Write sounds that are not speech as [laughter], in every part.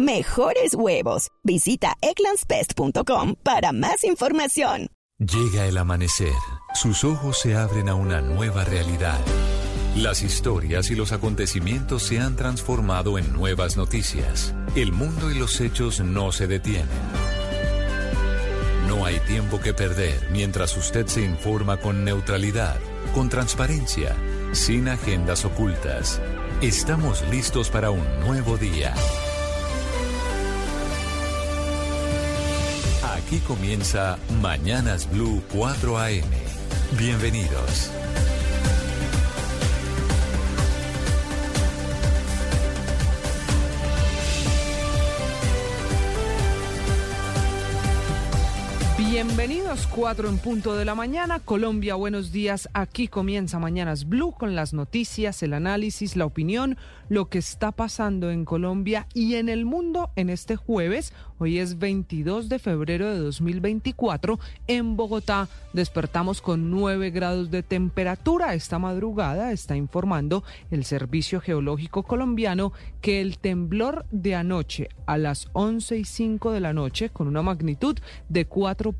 mejores huevos. Visita eclanspest.com para más información. Llega el amanecer. Sus ojos se abren a una nueva realidad. Las historias y los acontecimientos se han transformado en nuevas noticias. El mundo y los hechos no se detienen. No hay tiempo que perder mientras usted se informa con neutralidad, con transparencia, sin agendas ocultas. Estamos listos para un nuevo día. Aquí comienza Mañanas Blue 4 AM. Bienvenidos. Bienvenidos, 4 en punto de la mañana. Colombia, buenos días. Aquí comienza Mañanas Blue con las noticias, el análisis, la opinión, lo que está pasando en Colombia y en el mundo en este jueves. Hoy es 22 de febrero de 2024. En Bogotá despertamos con 9 grados de temperatura. Esta madrugada está informando el Servicio Geológico Colombiano que el temblor de anoche a las 11 y 5 de la noche con una magnitud de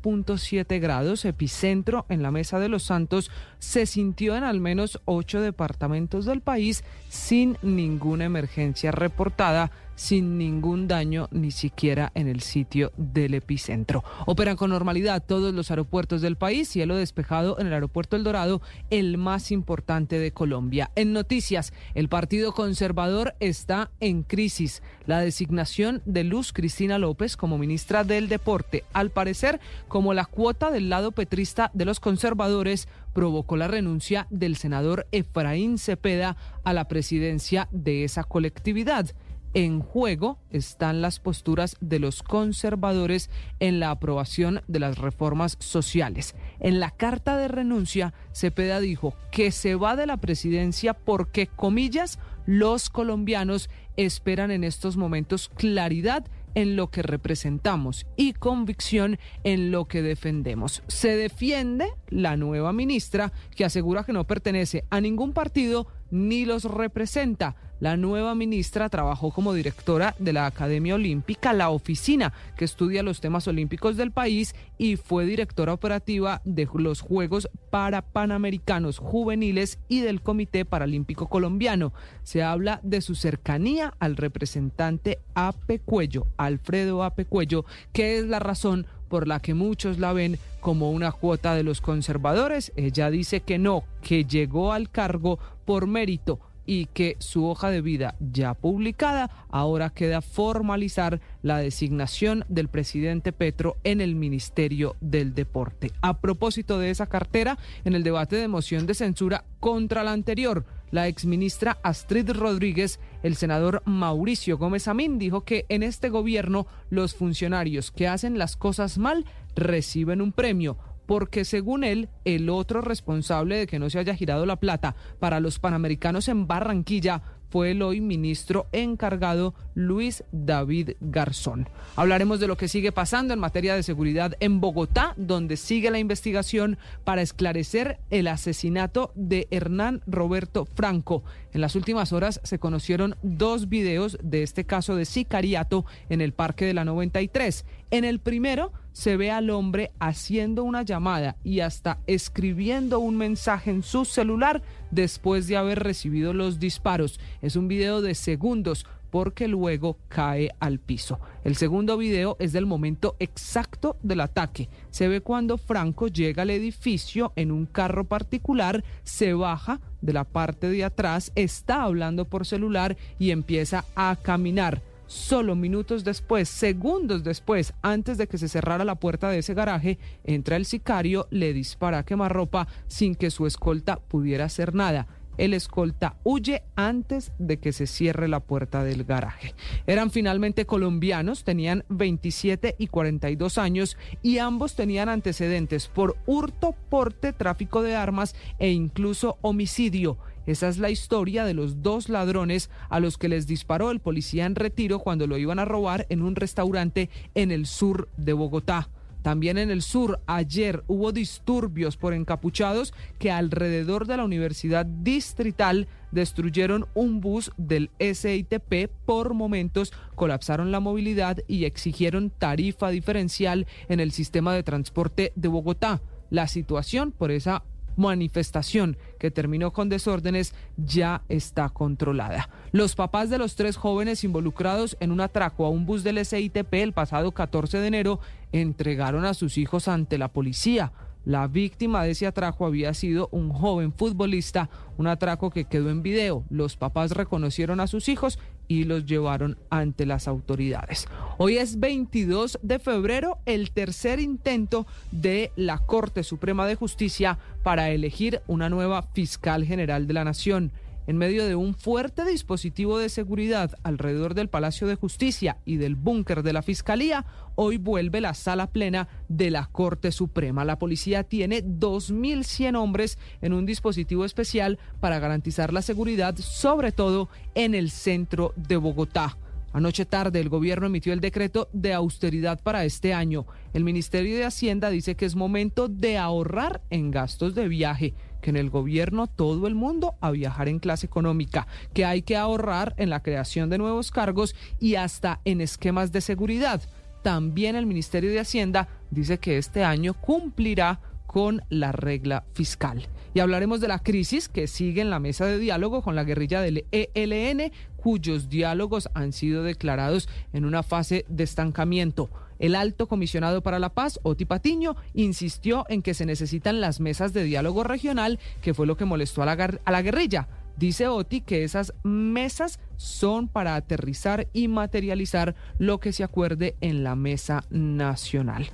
4.7 grados, epicentro en la Mesa de los Santos, se sintió en al menos 8 departamentos del país sin ninguna emergencia reportada sin ningún daño ni siquiera en el sitio del epicentro. Operan con normalidad todos los aeropuertos del país, cielo despejado en el aeropuerto El Dorado, el más importante de Colombia. En noticias, el Partido Conservador está en crisis. La designación de Luz Cristina López como ministra del Deporte, al parecer como la cuota del lado petrista de los conservadores, provocó la renuncia del senador Efraín Cepeda a la presidencia de esa colectividad. En juego están las posturas de los conservadores en la aprobación de las reformas sociales. En la carta de renuncia, Cepeda dijo que se va de la presidencia porque, comillas, los colombianos esperan en estos momentos claridad en lo que representamos y convicción en lo que defendemos. Se defiende la nueva ministra que asegura que no pertenece a ningún partido ni los representa. La nueva ministra trabajó como directora de la Academia Olímpica, la oficina que estudia los temas olímpicos del país, y fue directora operativa de los Juegos para Panamericanos Juveniles y del Comité Paralímpico Colombiano. Se habla de su cercanía al representante Ape Cuello, Alfredo Ape Cuello, que es la razón por la que muchos la ven como una cuota de los conservadores. Ella dice que no, que llegó al cargo por mérito y que su hoja de vida ya publicada ahora queda formalizar la designación del presidente Petro en el Ministerio del Deporte. A propósito de esa cartera, en el debate de moción de censura contra la anterior, la exministra Astrid Rodríguez, el senador Mauricio Gómez Amín dijo que en este gobierno los funcionarios que hacen las cosas mal reciben un premio porque según él, el otro responsable de que no se haya girado la plata para los Panamericanos en Barranquilla fue el hoy ministro encargado Luis David Garzón. Hablaremos de lo que sigue pasando en materia de seguridad en Bogotá, donde sigue la investigación para esclarecer el asesinato de Hernán Roberto Franco. En las últimas horas se conocieron dos videos de este caso de sicariato en el Parque de la 93. En el primero se ve al hombre haciendo una llamada y hasta escribiendo un mensaje en su celular después de haber recibido los disparos. Es un video de segundos porque luego cae al piso. El segundo video es del momento exacto del ataque. Se ve cuando Franco llega al edificio en un carro particular, se baja de la parte de atrás, está hablando por celular y empieza a caminar Solo minutos después, segundos después, antes de que se cerrara la puerta de ese garaje, entra el sicario, le dispara a quemarropa sin que su escolta pudiera hacer nada. El escolta huye antes de que se cierre la puerta del garaje. Eran finalmente colombianos, tenían 27 y 42 años y ambos tenían antecedentes por hurto, porte, tráfico de armas e incluso homicidio. Esa es la historia de los dos ladrones a los que les disparó el policía en retiro cuando lo iban a robar en un restaurante en el sur de Bogotá. También en el sur, ayer hubo disturbios por encapuchados que alrededor de la Universidad Distrital destruyeron un bus del SITP por momentos, colapsaron la movilidad y exigieron tarifa diferencial en el sistema de transporte de Bogotá. La situación por esa manifestación que terminó con desórdenes ya está controlada. Los papás de los tres jóvenes involucrados en un atraco a un bus del SITP el pasado 14 de enero entregaron a sus hijos ante la policía. La víctima de ese atraco había sido un joven futbolista, un atraco que quedó en video. Los papás reconocieron a sus hijos y los llevaron ante las autoridades. Hoy es 22 de febrero, el tercer intento de la Corte Suprema de Justicia para elegir una nueva fiscal general de la Nación en medio de un fuerte dispositivo de seguridad alrededor del Palacio de Justicia y del búnker de la Fiscalía, hoy vuelve la sala plena de la Corte Suprema. La policía tiene 2.100 hombres en un dispositivo especial para garantizar la seguridad, sobre todo en el centro de Bogotá. Anoche tarde el gobierno emitió el decreto de austeridad para este año. El Ministerio de Hacienda dice que es momento de ahorrar en gastos de viaje que en el gobierno todo el mundo a viajar en clase económica, que hay que ahorrar en la creación de nuevos cargos y hasta en esquemas de seguridad. También el Ministerio de Hacienda dice que este año cumplirá con la regla fiscal. Y hablaremos de la crisis que sigue en la mesa de diálogo con la guerrilla del ELN, cuyos diálogos han sido declarados en una fase de estancamiento. El alto comisionado para la paz, Oti Patiño, insistió en que se necesitan las mesas de diálogo regional, que fue lo que molestó a la, guerrilla. Dice Oti que esas mesas son para aterrizar y materializar lo que se acuerde en la mesa nacional.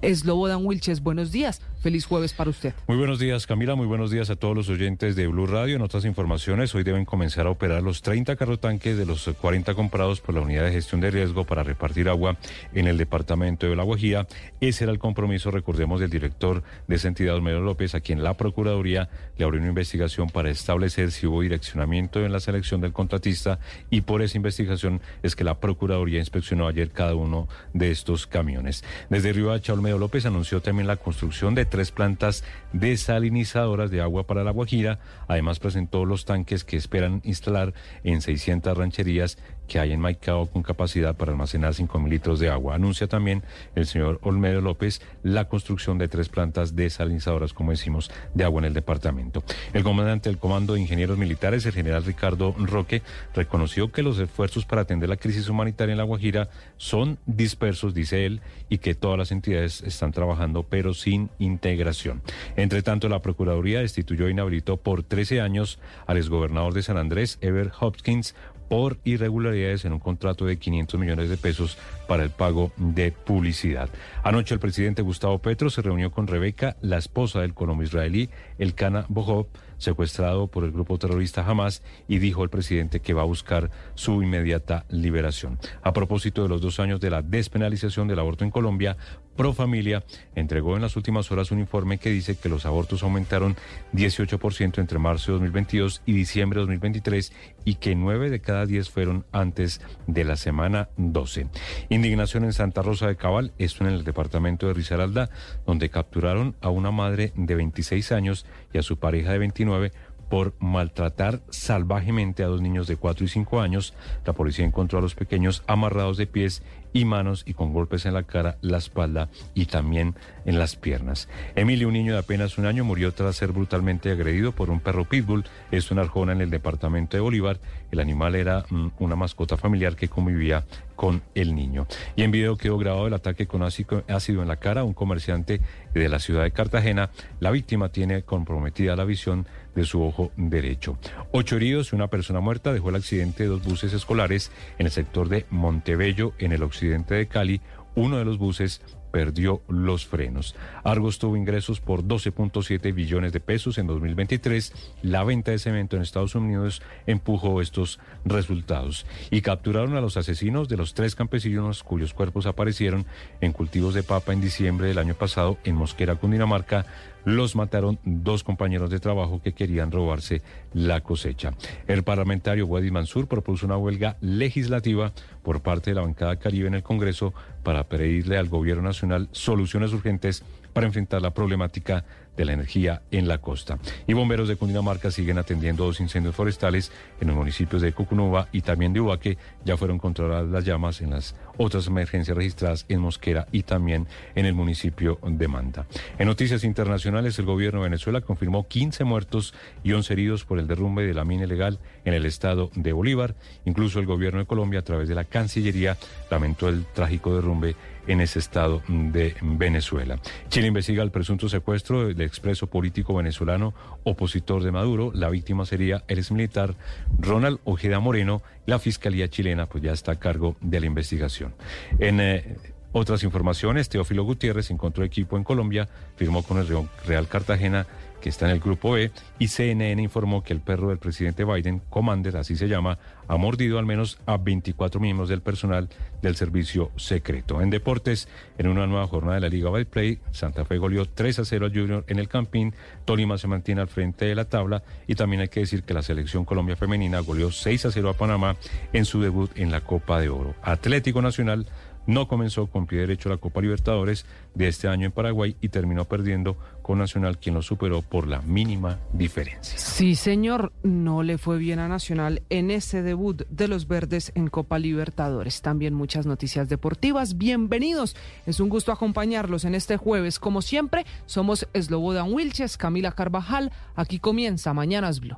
Eslobodan Wilches, buenos días. Feliz jueves para usted. Muy buenos días, Camila. Muy buenos días a todos los oyentes de Blue Radio. En otras informaciones, hoy deben comenzar a operar los 30 carrotanques de los 40 comprados por la Unidad de Gestión de Riesgo para repartir agua en el departamento de La Guajira. Ese era el compromiso, recordemos, del director de esa entidad, López, a quien la Procuraduría le abrió una investigación para establecer si hubo direccionamiento en la selección del contratista y por esa investigación es que la Procuraduría inspeccionó ayer cada uno de estos camiones. Desde Riohacha, Olmedo López anunció también la construcción de tres plantas desalinizadoras de agua para la Guajira. Además presentó los tanques que esperan instalar en 600 rancherías que hay en Maicao con capacidad para almacenar 5.000 litros de agua. Anuncia también el señor Olmedo López la construcción de tres plantas desalinizadoras, como decimos, de agua en el departamento. El comandante del Comando de Ingenieros Militares, el general Ricardo Roque, reconoció que los esfuerzos para atender la crisis humanitaria en La Guajira son dispersos, dice él, y que todas las entidades están trabajando, pero sin integración. Entre tanto, la Procuraduría destituyó e inhabilitó por 13 años al exgobernador de San Andrés, Ever Hopkins, por irregularidades en un contrato de 500 millones de pesos para el pago de publicidad. Anoche el presidente Gustavo Petro se reunió con Rebeca, la esposa del colono israelí Elkana Bohov, secuestrado por el grupo terrorista Hamas, y dijo el presidente que va a buscar su inmediata liberación. A propósito de los dos años de la despenalización del aborto en Colombia, Pro Familia entregó en las últimas horas un informe que dice que los abortos aumentaron 18% entre marzo de 2022 y diciembre de 2023 y que 9 de cada 10 fueron antes de la semana 12. Indignación en Santa Rosa de Cabal, esto en el departamento de Risaralda, donde capturaron a una madre de 26 años y a su pareja de 29 por maltratar salvajemente a dos niños de 4 y 5 años. La policía encontró a los pequeños amarrados de pies y manos y con golpes en la cara, la espalda y también en las piernas. Emilio, un niño de apenas un año, murió tras ser brutalmente agredido por un perro pitbull. Es una arjona en el departamento de Bolívar. El animal era mm, una mascota familiar que convivía con el niño. Y en video quedó grabado el ataque con ácido en la cara a un comerciante de la ciudad de Cartagena. La víctima tiene comprometida la visión de su ojo derecho. Ocho heridos y una persona muerta dejó el accidente de dos buses escolares en el sector de Montebello, en el occidente de Cali. Uno de los buses perdió los frenos. Argos tuvo ingresos por 12.7 billones de pesos en 2023. La venta de cemento en Estados Unidos empujó estos resultados y capturaron a los asesinos de los tres campesinos cuyos cuerpos aparecieron en cultivos de papa en diciembre del año pasado en Mosquera, Cundinamarca, los mataron dos compañeros de trabajo que querían robarse la cosecha. El parlamentario Wadi Mansur propuso una huelga legislativa por parte de la bancada Caribe en el Congreso para pedirle al gobierno nacional soluciones urgentes para enfrentar la problemática de la energía en la costa. Y bomberos de Cundinamarca siguen atendiendo dos incendios forestales en los municipios de Cucunuba y también de Ubaque. Ya fueron controladas las llamas en las otras emergencias registradas en Mosquera y también en el municipio de Manta. En noticias internacionales, el gobierno de Venezuela confirmó 15 muertos y 11 heridos por el derrumbe de la mina ilegal en el estado de Bolívar. Incluso el gobierno de Colombia, a través de la Cancillería, lamentó el trágico derrumbe en ese estado de Venezuela. Chile investiga el presunto secuestro del expreso político venezolano opositor de Maduro. La víctima sería el exmilitar Ronald Ojeda Moreno. La Fiscalía chilena pues ya está a cargo de la investigación. En eh, otras informaciones, Teófilo Gutiérrez encontró equipo en Colombia, firmó con el Real Cartagena que está en el grupo E, y CNN informó que el perro del presidente Biden, Commander, así se llama, ha mordido al menos a 24 miembros del personal del servicio secreto. En deportes, en una nueva jornada de la Liga Play, Santa Fe goleó 3 a 0 al Junior en el Campín, Tolima se mantiene al frente de la tabla y también hay que decir que la selección Colombia femenina goleó 6 a 0 a Panamá en su debut en la Copa de Oro. Atlético Nacional no comenzó con pie derecho la Copa Libertadores de este año en Paraguay y terminó perdiendo con Nacional, quien lo superó por la mínima diferencia. Sí, señor, no le fue bien a Nacional en ese debut de los verdes en Copa Libertadores. También muchas noticias deportivas. Bienvenidos. Es un gusto acompañarlos en este jueves. Como siempre, somos Slobodan Wilches, Camila Carvajal. Aquí comienza Mañanas Blue.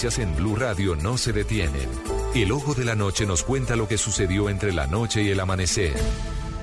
Noticias en Blue Radio no se detienen. El ojo de la noche nos cuenta lo que sucedió entre la noche y el amanecer.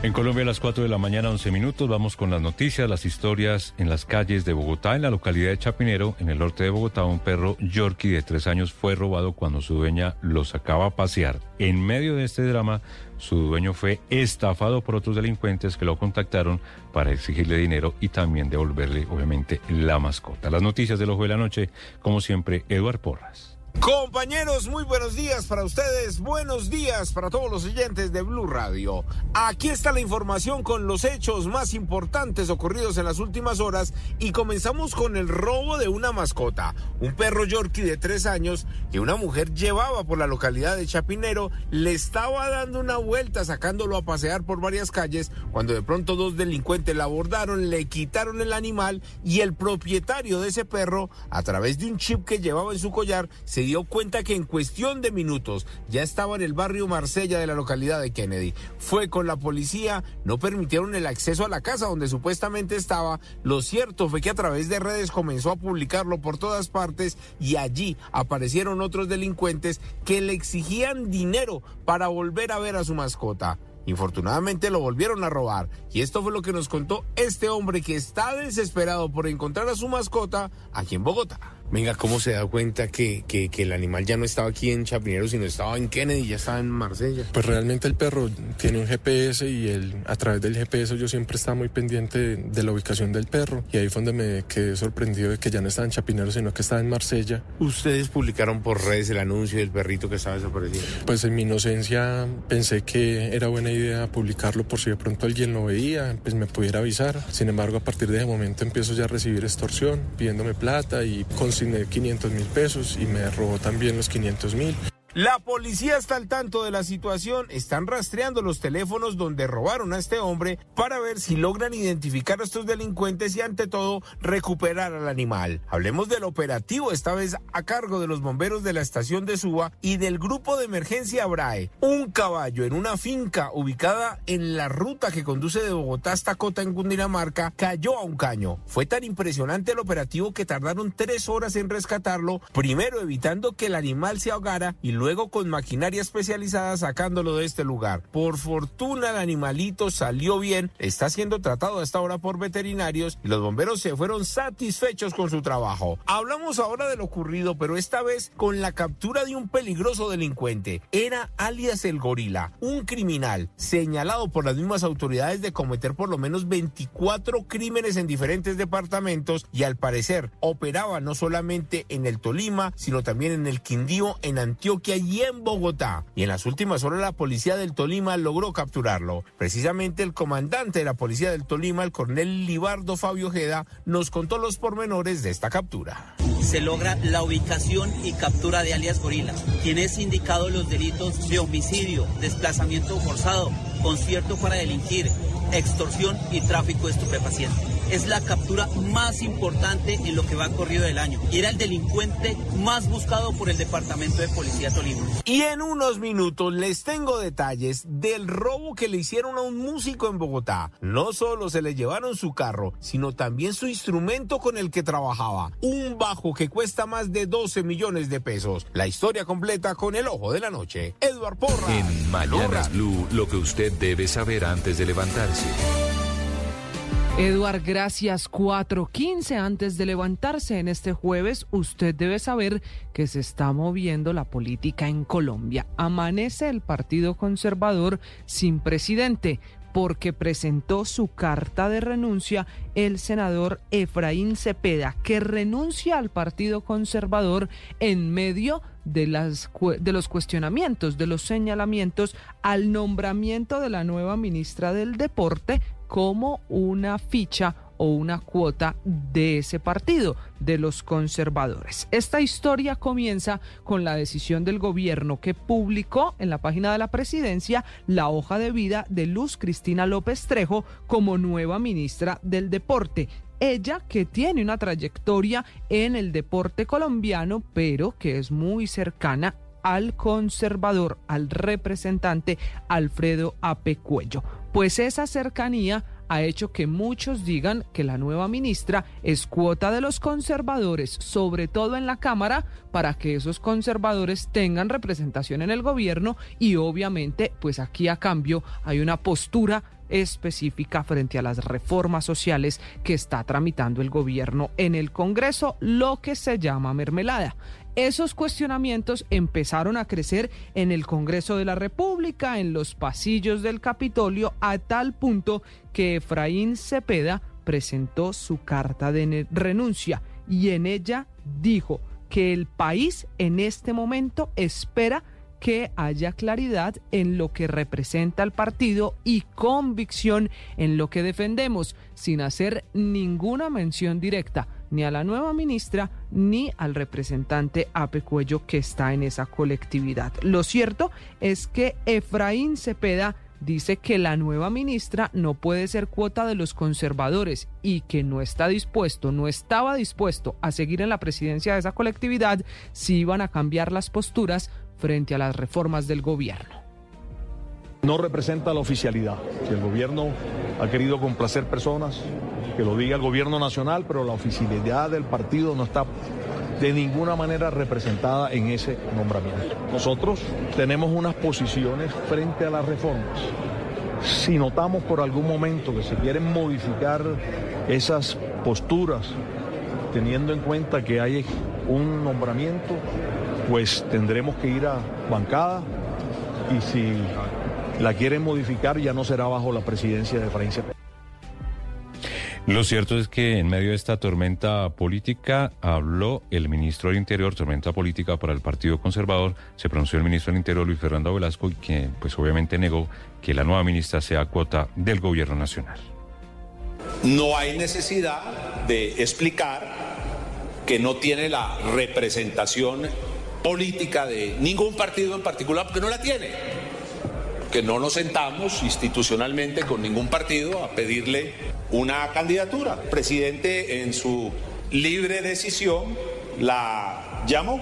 En Colombia a las 4 de la mañana, 11 minutos, vamos con las noticias, las historias en las calles de Bogotá. En la localidad de Chapinero, en el norte de Bogotá, un perro Yorkie de tres años fue robado cuando su dueña lo sacaba a pasear. En medio de este drama, su dueño fue estafado por otros delincuentes que lo contactaron para exigirle dinero y también devolverle, obviamente, la mascota. Las noticias del ojo de la noche, como siempre, Eduard Porras. Compañeros, muy buenos días para ustedes, buenos días para todos los oyentes de Blue Radio. Aquí está la información con los hechos más importantes ocurridos en las últimas horas y comenzamos con el robo de una mascota, un perro Yorkie de tres años que una mujer llevaba por la localidad de Chapinero, le estaba dando una vuelta sacándolo a pasear por varias calles cuando de pronto dos delincuentes la abordaron, le quitaron el animal y el propietario de ese perro, a través de un chip que llevaba en su collar, se dio cuenta que en cuestión de minutos ya estaba en el barrio Marsella de la localidad de Kennedy. Fue con la policía, no permitieron el acceso a la casa donde supuestamente estaba. Lo cierto fue que a través de redes comenzó a publicarlo por todas partes y allí aparecieron otros delincuentes que le exigían dinero para volver a ver a su mascota. Infortunadamente lo volvieron a robar y esto fue lo que nos contó este hombre que está desesperado por encontrar a su mascota aquí en Bogotá. Venga, ¿cómo se da cuenta que, que, que, el animal ya no estaba aquí en Chapinero, sino estaba en Kennedy, ya estaba en Marsella? Pues realmente el perro tiene un GPS y el, a través del GPS yo siempre estaba muy pendiente de, de, la ubicación del perro. Y ahí fue donde me quedé sorprendido de que ya no estaba en Chapinero, sino que estaba en Marsella. ¿Ustedes publicaron por redes el anuncio del perrito que estaba desapareciendo? Pues en mi inocencia pensé que era buena idea publicarlo por si de pronto alguien lo veía, pues me pudiera avisar. Sin embargo, a partir de ese momento empiezo ya a recibir extorsión, pidiéndome plata y con consigné 500 mil pesos y me robó también los 500 mil. La policía está al tanto de la situación, están rastreando los teléfonos donde robaron a este hombre para ver si logran identificar a estos delincuentes y ante todo recuperar al animal. Hablemos del operativo, esta vez a cargo de los bomberos de la estación de Suba y del grupo de emergencia Brae. Un caballo en una finca ubicada en la ruta que conduce de Bogotá hasta Cota en Cundinamarca cayó a un caño. Fue tan impresionante el operativo que tardaron tres horas en rescatarlo, primero evitando que el animal se ahogara y luego luego con maquinaria especializada sacándolo de este lugar. Por fortuna el animalito salió bien, está siendo tratado a esta hora por veterinarios y los bomberos se fueron satisfechos con su trabajo. Hablamos ahora de lo ocurrido, pero esta vez con la captura de un peligroso delincuente. Era alias el gorila, un criminal señalado por las mismas autoridades de cometer por lo menos 24 crímenes en diferentes departamentos y al parecer operaba no solamente en el Tolima, sino también en el Quindío, en Antioquia y en Bogotá. Y en las últimas horas la policía del Tolima logró capturarlo. Precisamente el comandante de la policía del Tolima, el coronel Libardo Fabio Ojeda, nos contó los pormenores de esta captura. Se logra la ubicación y captura de alias Gorila, quien es indicado los delitos de homicidio, desplazamiento forzado, concierto para delinquir, extorsión y tráfico de estupefacientes es la captura más importante en lo que va corrido del año. Y era el delincuente más buscado por el Departamento de Policía Tolima. Y en unos minutos les tengo detalles del robo que le hicieron a un músico en Bogotá. No solo se le llevaron su carro, sino también su instrumento con el que trabajaba. Un bajo que cuesta más de 12 millones de pesos. La historia completa con el ojo de la noche. Edward Porra. En Mañanas Blue, lo que usted debe saber antes de levantarse. Eduard, gracias. 4.15 antes de levantarse en este jueves, usted debe saber que se está moviendo la política en Colombia. Amanece el Partido Conservador sin presidente porque presentó su carta de renuncia el senador Efraín Cepeda, que renuncia al Partido Conservador en medio de, las, de los cuestionamientos, de los señalamientos al nombramiento de la nueva ministra del Deporte, como una ficha o una cuota de ese partido, de los conservadores. Esta historia comienza con la decisión del gobierno que publicó en la página de la presidencia la hoja de vida de Luz Cristina López Trejo como nueva ministra del Deporte. Ella que tiene una trayectoria en el deporte colombiano, pero que es muy cercana al conservador, al representante Alfredo Apecuello. Pues esa cercanía ha hecho que muchos digan que la nueva ministra es cuota de los conservadores, sobre todo en la Cámara, para que esos conservadores tengan representación en el gobierno y obviamente, pues aquí a cambio hay una postura específica frente a las reformas sociales que está tramitando el gobierno en el Congreso, lo que se llama mermelada. Esos cuestionamientos empezaron a crecer en el Congreso de la República, en los pasillos del Capitolio, a tal punto que Efraín Cepeda presentó su carta de renuncia y en ella dijo que el país en este momento espera que haya claridad en lo que representa el partido y convicción en lo que defendemos, sin hacer ninguna mención directa ni a la nueva ministra ni al representante Ape Cuello que está en esa colectividad. Lo cierto es que Efraín Cepeda dice que la nueva ministra no puede ser cuota de los conservadores y que no está dispuesto, no estaba dispuesto a seguir en la presidencia de esa colectividad si iban a cambiar las posturas frente a las reformas del gobierno no representa la oficialidad. Si el gobierno ha querido complacer personas, que lo diga el gobierno nacional, pero la oficialidad del partido no está de ninguna manera representada en ese nombramiento. Nosotros tenemos unas posiciones frente a las reformas. Si notamos por algún momento que se quieren modificar esas posturas, teniendo en cuenta que hay un nombramiento, pues tendremos que ir a bancada y si la quieren modificar, ya no será bajo la presidencia de Francia. Lo cierto es que en medio de esta tormenta política habló el ministro del Interior, tormenta política para el Partido Conservador, se pronunció el ministro del Interior Luis Fernando Velasco, que pues obviamente negó que la nueva ministra sea cuota del gobierno nacional. No hay necesidad de explicar que no tiene la representación política de ningún partido en particular, porque no la tiene. Que no nos sentamos institucionalmente con ningún partido a pedirle una candidatura. El presidente en su libre decisión la llamó.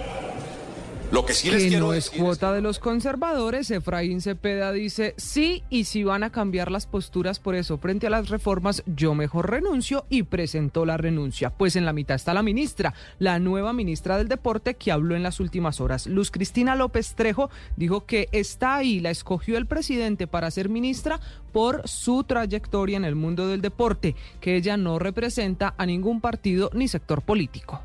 Lo que sí les que quiero no es cuota de los conservadores, Efraín Cepeda dice sí y si van a cambiar las posturas por eso frente a las reformas, yo mejor renuncio y presentó la renuncia. Pues en la mitad está la ministra, la nueva ministra del deporte que habló en las últimas horas. Luz Cristina López Trejo dijo que está ahí, la escogió el presidente para ser ministra por su trayectoria en el mundo del deporte, que ella no representa a ningún partido ni sector político.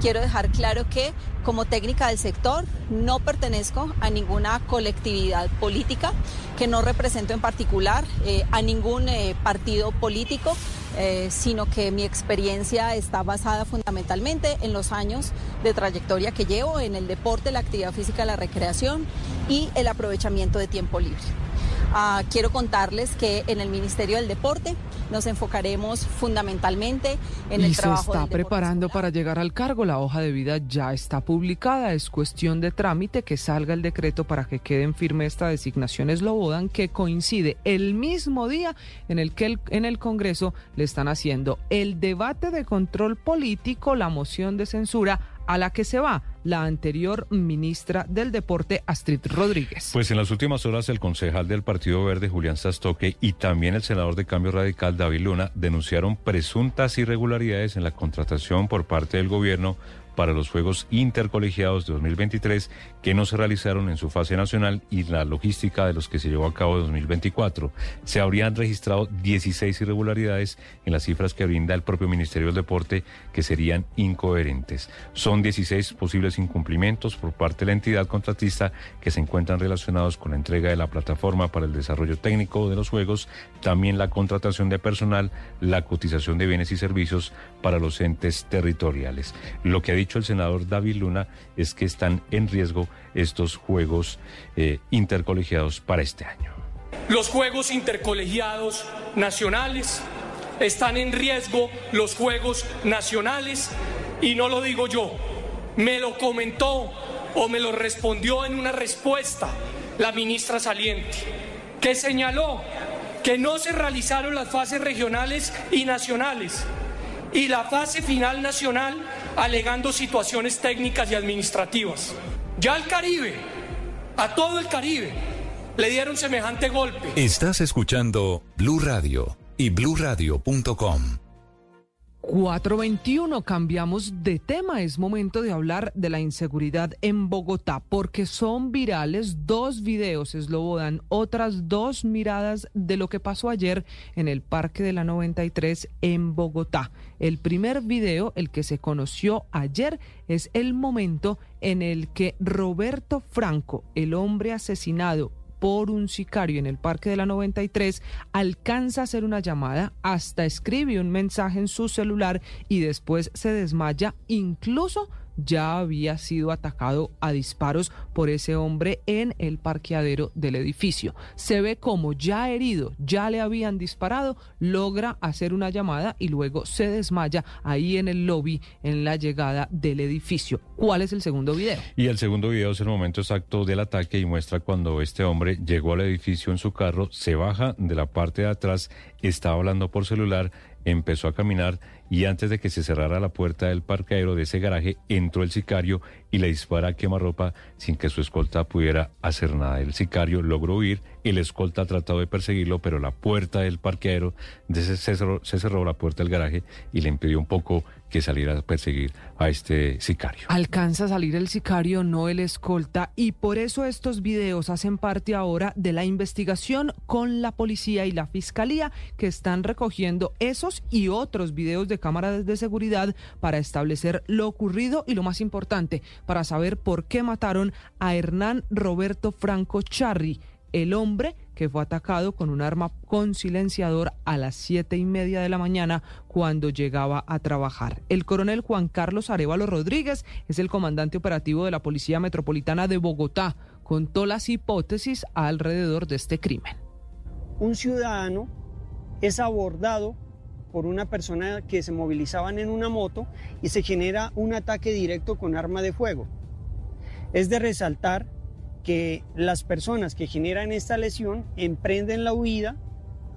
Quiero dejar claro que como técnica del sector no pertenezco a ninguna colectividad política, que no represento en particular eh, a ningún eh, partido político, eh, sino que mi experiencia está basada fundamentalmente en los años de trayectoria que llevo en el deporte, la actividad física, la recreación y el aprovechamiento de tiempo libre. Ah, quiero contarles que en el Ministerio del Deporte nos enfocaremos fundamentalmente en y el se trabajo está del deporte preparando para llegar al cargo. La hoja de vida ya está publicada. Es cuestión de trámite que salga el decreto para que quede en firme esta designación Slobodan, que coincide el mismo día en el que el- en el Congreso le están haciendo el debate de control político, la moción de censura a la que se va la anterior ministra del Deporte, Astrid Rodríguez. Pues en las últimas horas el concejal del Partido Verde, Julián Sastoque, y también el senador de Cambio Radical, David Luna, denunciaron presuntas irregularidades en la contratación por parte del gobierno para los Juegos Intercolegiados de 2023 que no se realizaron en su fase nacional y la logística de los que se llevó a cabo en 2024. Se habrían registrado 16 irregularidades en las cifras que brinda el propio Ministerio del Deporte que serían incoherentes. Son 16 posibles incumplimientos por parte de la entidad contratista que se encuentran relacionados con la entrega de la plataforma para el desarrollo técnico de los Juegos, también la contratación de personal, la cotización de bienes y servicios para los entes territoriales. Lo que ha dicho el senador David Luna es que están en riesgo estos Juegos eh, intercolegiados para este año. Los Juegos Intercolegiados Nacionales, están en riesgo los Juegos Nacionales y no lo digo yo, me lo comentó o me lo respondió en una respuesta la ministra saliente, que señaló que no se realizaron las fases regionales y nacionales y la fase final nacional alegando situaciones técnicas y administrativas. Ya al Caribe, a todo el Caribe, le dieron semejante golpe. Estás escuchando Blue Radio y bluradio.com. 421, cambiamos de tema. Es momento de hablar de la inseguridad en Bogotá, porque son virales dos videos, eslobodan otras dos miradas de lo que pasó ayer en el Parque de la 93 en Bogotá. El primer video, el que se conoció ayer, es el momento en el que Roberto Franco, el hombre asesinado por un sicario en el Parque de la 93, alcanza a hacer una llamada, hasta escribe un mensaje en su celular y después se desmaya, incluso ya había sido atacado a disparos por ese hombre en el parqueadero del edificio. Se ve como ya herido, ya le habían disparado, logra hacer una llamada y luego se desmaya ahí en el lobby en la llegada del edificio. ¿Cuál es el segundo video? Y el segundo video es el momento exacto del ataque y muestra cuando este hombre llegó al edificio en su carro, se baja de la parte de atrás, estaba hablando por celular, empezó a caminar y antes de que se cerrara la puerta del parqueadero de ese garaje, entró el sicario y le dispara a quemarropa sin que su escolta pudiera hacer nada. El sicario logró huir, el escolta trató de perseguirlo, pero la puerta del parqueadero de ese- se, cerró, se cerró la puerta del garaje y le impidió un poco que saliera a perseguir a este sicario. Alcanza a salir el sicario, no el escolta, y por eso estos videos hacen parte ahora de la investigación con la policía y la fiscalía que están recogiendo esos y otros videos de cámaras de seguridad para establecer lo ocurrido y lo más importante, para saber por qué mataron a Hernán Roberto Franco Charri, el hombre que fue atacado con un arma con silenciador a las siete y media de la mañana cuando llegaba a trabajar. El coronel Juan Carlos Arevalo Rodríguez es el comandante operativo de la Policía Metropolitana de Bogotá. Contó las hipótesis alrededor de este crimen. un ciudadano es abordado por una persona que se movilizaban en una moto y se genera un ataque directo con arma de fuego. Es de resaltar que las personas que generan esta lesión emprenden la huida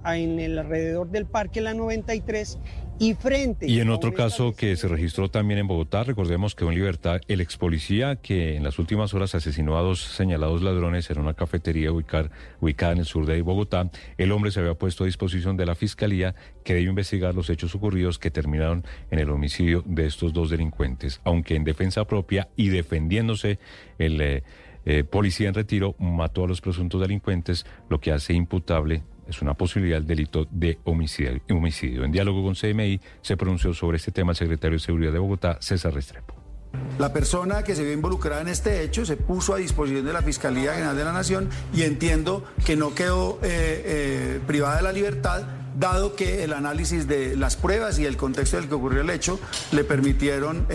en el alrededor del Parque La 93 y frente. Y en otro caso que se registró también en Bogotá, recordemos que en libertad el ex policía que en las últimas horas asesinó a dos señalados ladrones en una cafetería ubicada en el sur de Bogotá, el hombre se había puesto a disposición de la fiscalía que debe investigar los hechos ocurridos que terminaron en el homicidio de estos dos delincuentes, aunque en defensa propia y defendiéndose el eh, eh, policía en retiro mató a los presuntos delincuentes, lo que hace imputable es una posibilidad del delito de homicidio. En diálogo con CMI se pronunció sobre este tema el secretario de Seguridad de Bogotá, César Restrepo. La persona que se vio involucrada en este hecho se puso a disposición de la Fiscalía General de la Nación y entiendo que no quedó eh, eh, privada de la libertad, dado que el análisis de las pruebas y el contexto del que ocurrió el hecho le permitieron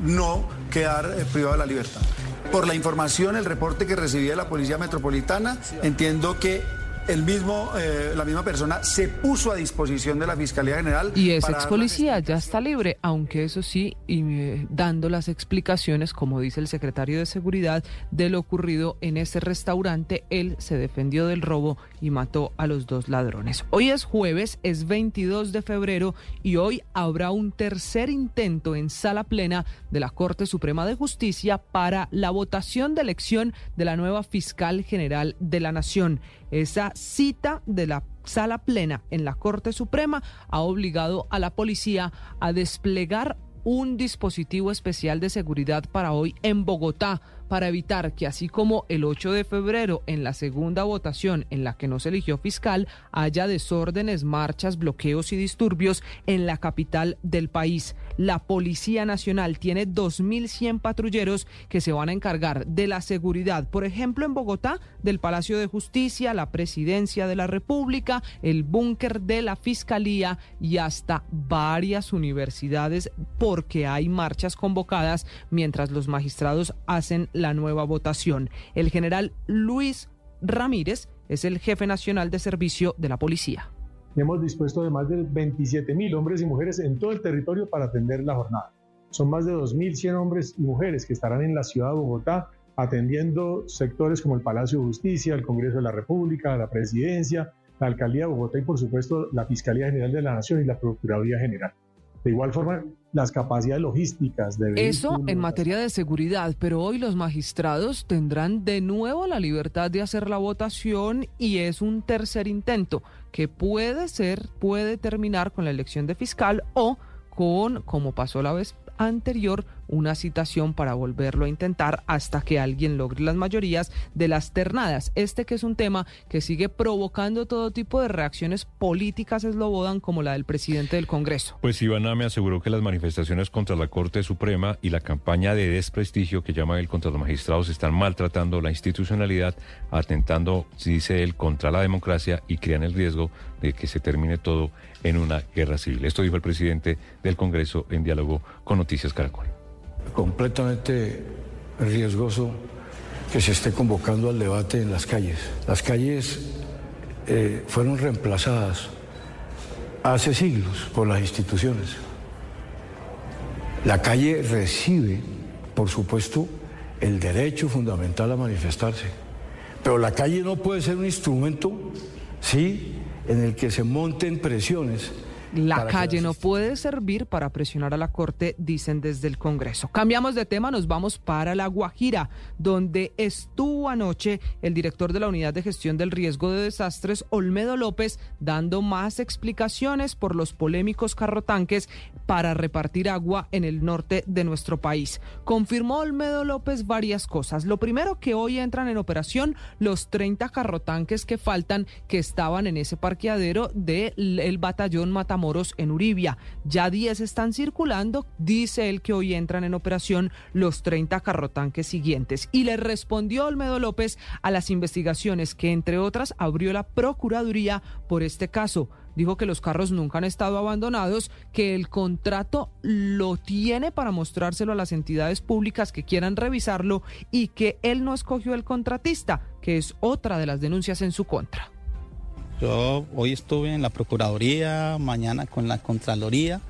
no quedar privada de la libertad. Por la información, el reporte que recibía la Policía Metropolitana, entiendo que el mismo, eh, la misma persona se puso a disposición de la Fiscalía General. Y ese ex policía ya está libre, aunque eso sí, y, eh, dando las explicaciones, como dice el secretario de Seguridad, de lo ocurrido en ese restaurante. Él se defendió del robo y mató a los dos ladrones. Hoy es jueves, es 22 de febrero y hoy habrá un tercer intento en sala plena de la Corte Suprema de Justicia para la votación de elección de la nueva fiscal general de la Nación. Esa cita de la sala plena en la Corte Suprema ha obligado a la policía a desplegar un dispositivo especial de seguridad para hoy en Bogotá para evitar que así como el 8 de febrero en la segunda votación en la que no se eligió fiscal haya desórdenes, marchas, bloqueos y disturbios en la capital del país. La Policía Nacional tiene 2.100 patrulleros que se van a encargar de la seguridad, por ejemplo en Bogotá, del Palacio de Justicia, la Presidencia de la República, el búnker de la Fiscalía y hasta varias universidades porque hay marchas convocadas mientras los magistrados hacen la nueva votación. El general Luis Ramírez es el jefe nacional de servicio de la policía. Hemos dispuesto de más de 27 mil hombres y mujeres en todo el territorio para atender la jornada. Son más de 2.100 hombres y mujeres que estarán en la ciudad de Bogotá atendiendo sectores como el Palacio de Justicia, el Congreso de la República, la Presidencia, la Alcaldía de Bogotá y por supuesto la Fiscalía General de la Nación y la Procuraduría General. De igual forma, las capacidades logísticas de Eso en materia de seguridad, pero hoy los magistrados tendrán de nuevo la libertad de hacer la votación y es un tercer intento que puede ser, puede terminar con la elección de fiscal o con, como pasó la vez anterior, una citación para volverlo a intentar hasta que alguien logre las mayorías de las ternadas. Este que es un tema que sigue provocando todo tipo de reacciones políticas eslobodan como la del presidente del Congreso. Pues Ivana me aseguró que las manifestaciones contra la Corte Suprema y la campaña de desprestigio que llama él contra los magistrados están maltratando la institucionalidad, atentando, dice él, contra la democracia y crean el riesgo de que se termine todo en una guerra civil. Esto dijo el presidente del Congreso en diálogo con Noticias Caracol completamente riesgoso que se esté convocando al debate en las calles. Las calles eh, fueron reemplazadas hace siglos por las instituciones. La calle recibe, por supuesto, el derecho fundamental a manifestarse, pero la calle no puede ser un instrumento, sí, en el que se monten presiones la calle no puede servir para presionar a la Corte, dicen desde el Congreso. Cambiamos de tema, nos vamos para La Guajira, donde estuvo anoche el director de la Unidad de Gestión del Riesgo de Desastres, Olmedo López, dando más explicaciones por los polémicos carrotanques para repartir agua en el norte de nuestro país. Confirmó Olmedo López varias cosas. Lo primero, que hoy entran en operación los 30 carrotanques que faltan, que estaban en ese parqueadero del batallón Matamoros Moros en Uribia. Ya 10 están circulando, dice él que hoy entran en operación los 30 carrotanques siguientes. Y le respondió Olmedo López a las investigaciones que, entre otras, abrió la Procuraduría por este caso. Dijo que los carros nunca han estado abandonados, que el contrato lo tiene para mostrárselo a las entidades públicas que quieran revisarlo y que él no escogió el contratista, que es otra de las denuncias en su contra. Yo hoy estuve en la Procuraduría, mañana con la Contraloría,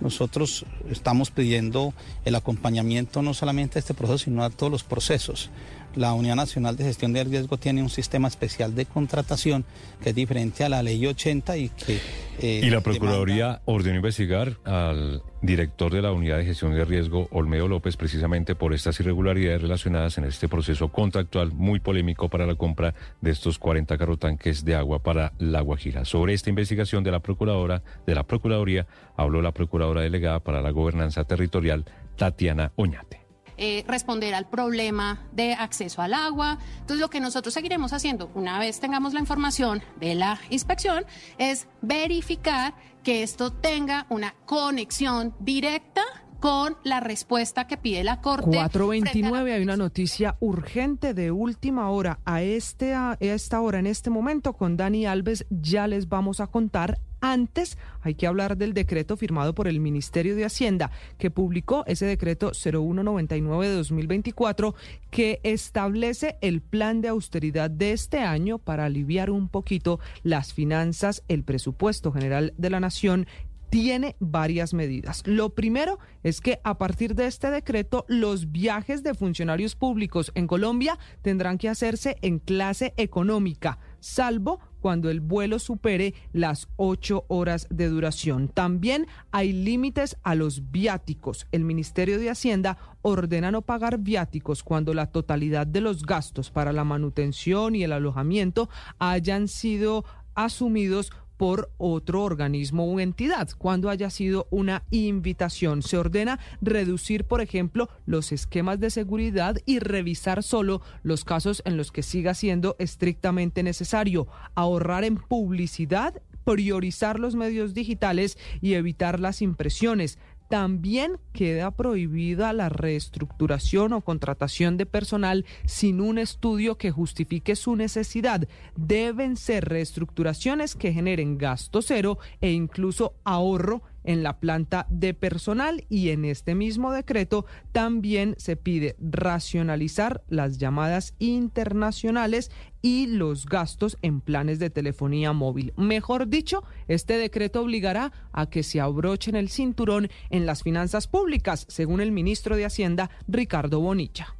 nosotros estamos pidiendo el acompañamiento no solamente a este proceso, sino a todos los procesos. La Unidad Nacional de Gestión de Riesgo tiene un sistema especial de contratación que es diferente a la Ley 80 y que... Eh, y la Procuraduría ordenó investigar al director de la Unidad de Gestión de Riesgo, Olmedo López, precisamente por estas irregularidades relacionadas en este proceso contractual muy polémico para la compra de estos 40 carrotanques de agua para la Guajira. Sobre esta investigación de la Procuradora, de la Procuraduría, habló la Procuradora Delegada para la Gobernanza Territorial, Tatiana Oñate. Eh, responder al problema de acceso al agua. Entonces, lo que nosotros seguiremos haciendo una vez tengamos la información de la inspección es verificar que esto tenga una conexión directa con la respuesta que pide la Corte. 429, hay una noticia urgente de última hora. A, este, a esta hora, en este momento, con Dani Alves, ya les vamos a contar antes hay que hablar del decreto firmado por el Ministerio de Hacienda, que publicó ese decreto 0199 de 2024, que establece el plan de austeridad de este año para aliviar un poquito las finanzas, el presupuesto general de la Nación tiene varias medidas. Lo primero es que a partir de este decreto, los viajes de funcionarios públicos en Colombia tendrán que hacerse en clase económica, salvo cuando el vuelo supere las ocho horas de duración. También hay límites a los viáticos. El Ministerio de Hacienda ordena no pagar viáticos cuando la totalidad de los gastos para la manutención y el alojamiento hayan sido asumidos por otro organismo u entidad cuando haya sido una invitación. Se ordena reducir, por ejemplo, los esquemas de seguridad y revisar solo los casos en los que siga siendo estrictamente necesario. Ahorrar en publicidad priorizar los medios digitales y evitar las impresiones, también queda prohibida la reestructuración o contratación de personal sin un estudio que justifique su necesidad. Deben ser reestructuraciones que generen gasto cero e incluso ahorro en la planta de personal y en este mismo decreto también se pide racionalizar las llamadas internacionales y los gastos en planes de telefonía móvil. Mejor dicho, este decreto obligará a que se abrochen el cinturón en las finanzas públicas, según el ministro de Hacienda, Ricardo Bonilla.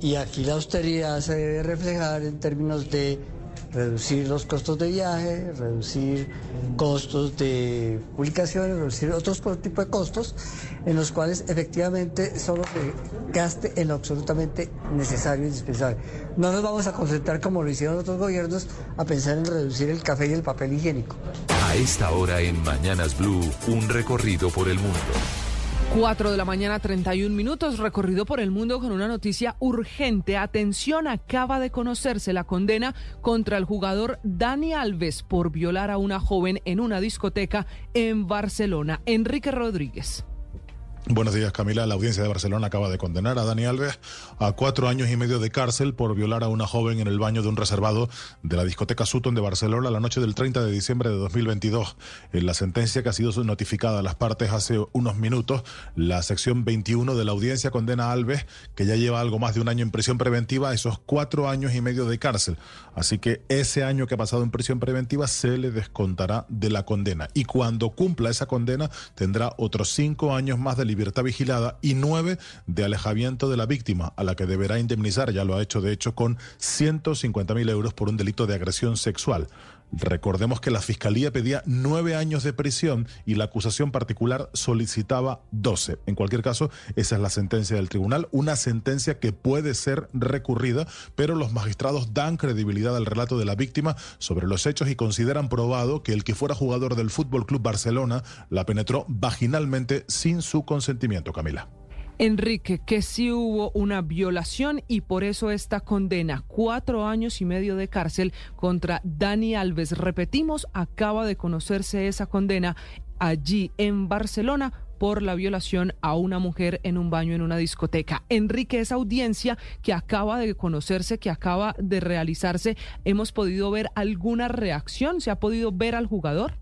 Y aquí la austeridad se debe reflejar en términos de reducir los costos de viaje, reducir costos de publicaciones, reducir otros tipos de costos en los cuales efectivamente solo se gaste en lo absolutamente necesario e indispensable. No nos vamos a concentrar como lo hicieron otros gobiernos a pensar en reducir el café y el papel higiénico. A esta hora en Mañanas Blue, un recorrido por el mundo. 4 de la mañana, 31 minutos, recorrido por el mundo con una noticia urgente. Atención, acaba de conocerse la condena contra el jugador Dani Alves por violar a una joven en una discoteca en Barcelona. Enrique Rodríguez. Buenos días, Camila. La audiencia de Barcelona acaba de condenar a Dani Alves a cuatro años y medio de cárcel por violar a una joven en el baño de un reservado de la discoteca Sutton de Barcelona la noche del 30 de diciembre de 2022. En la sentencia que ha sido notificada a las partes hace unos minutos, la sección 21 de la audiencia condena a Alves, que ya lleva algo más de un año en prisión preventiva, a esos cuatro años y medio de cárcel. Así que ese año que ha pasado en prisión preventiva se le descontará de la condena. Y cuando cumpla esa condena, tendrá otros cinco años más de libertad vigilada y nueve de alejamiento de la víctima, a la que deberá indemnizar, ya lo ha hecho de hecho, con 150 mil euros por un delito de agresión sexual. Recordemos que la Fiscalía pedía nueve años de prisión y la acusación particular solicitaba doce. En cualquier caso, esa es la sentencia del tribunal, una sentencia que puede ser recurrida, pero los magistrados dan credibilidad al relato de la víctima sobre los hechos y consideran probado que el que fuera jugador del Fútbol Club Barcelona la penetró vaginalmente sin su consentimiento, Camila. Enrique, que sí hubo una violación y por eso esta condena, cuatro años y medio de cárcel contra Dani Alves. Repetimos, acaba de conocerse esa condena allí en Barcelona por la violación a una mujer en un baño en una discoteca. Enrique, esa audiencia que acaba de conocerse, que acaba de realizarse, ¿hemos podido ver alguna reacción? ¿Se ha podido ver al jugador?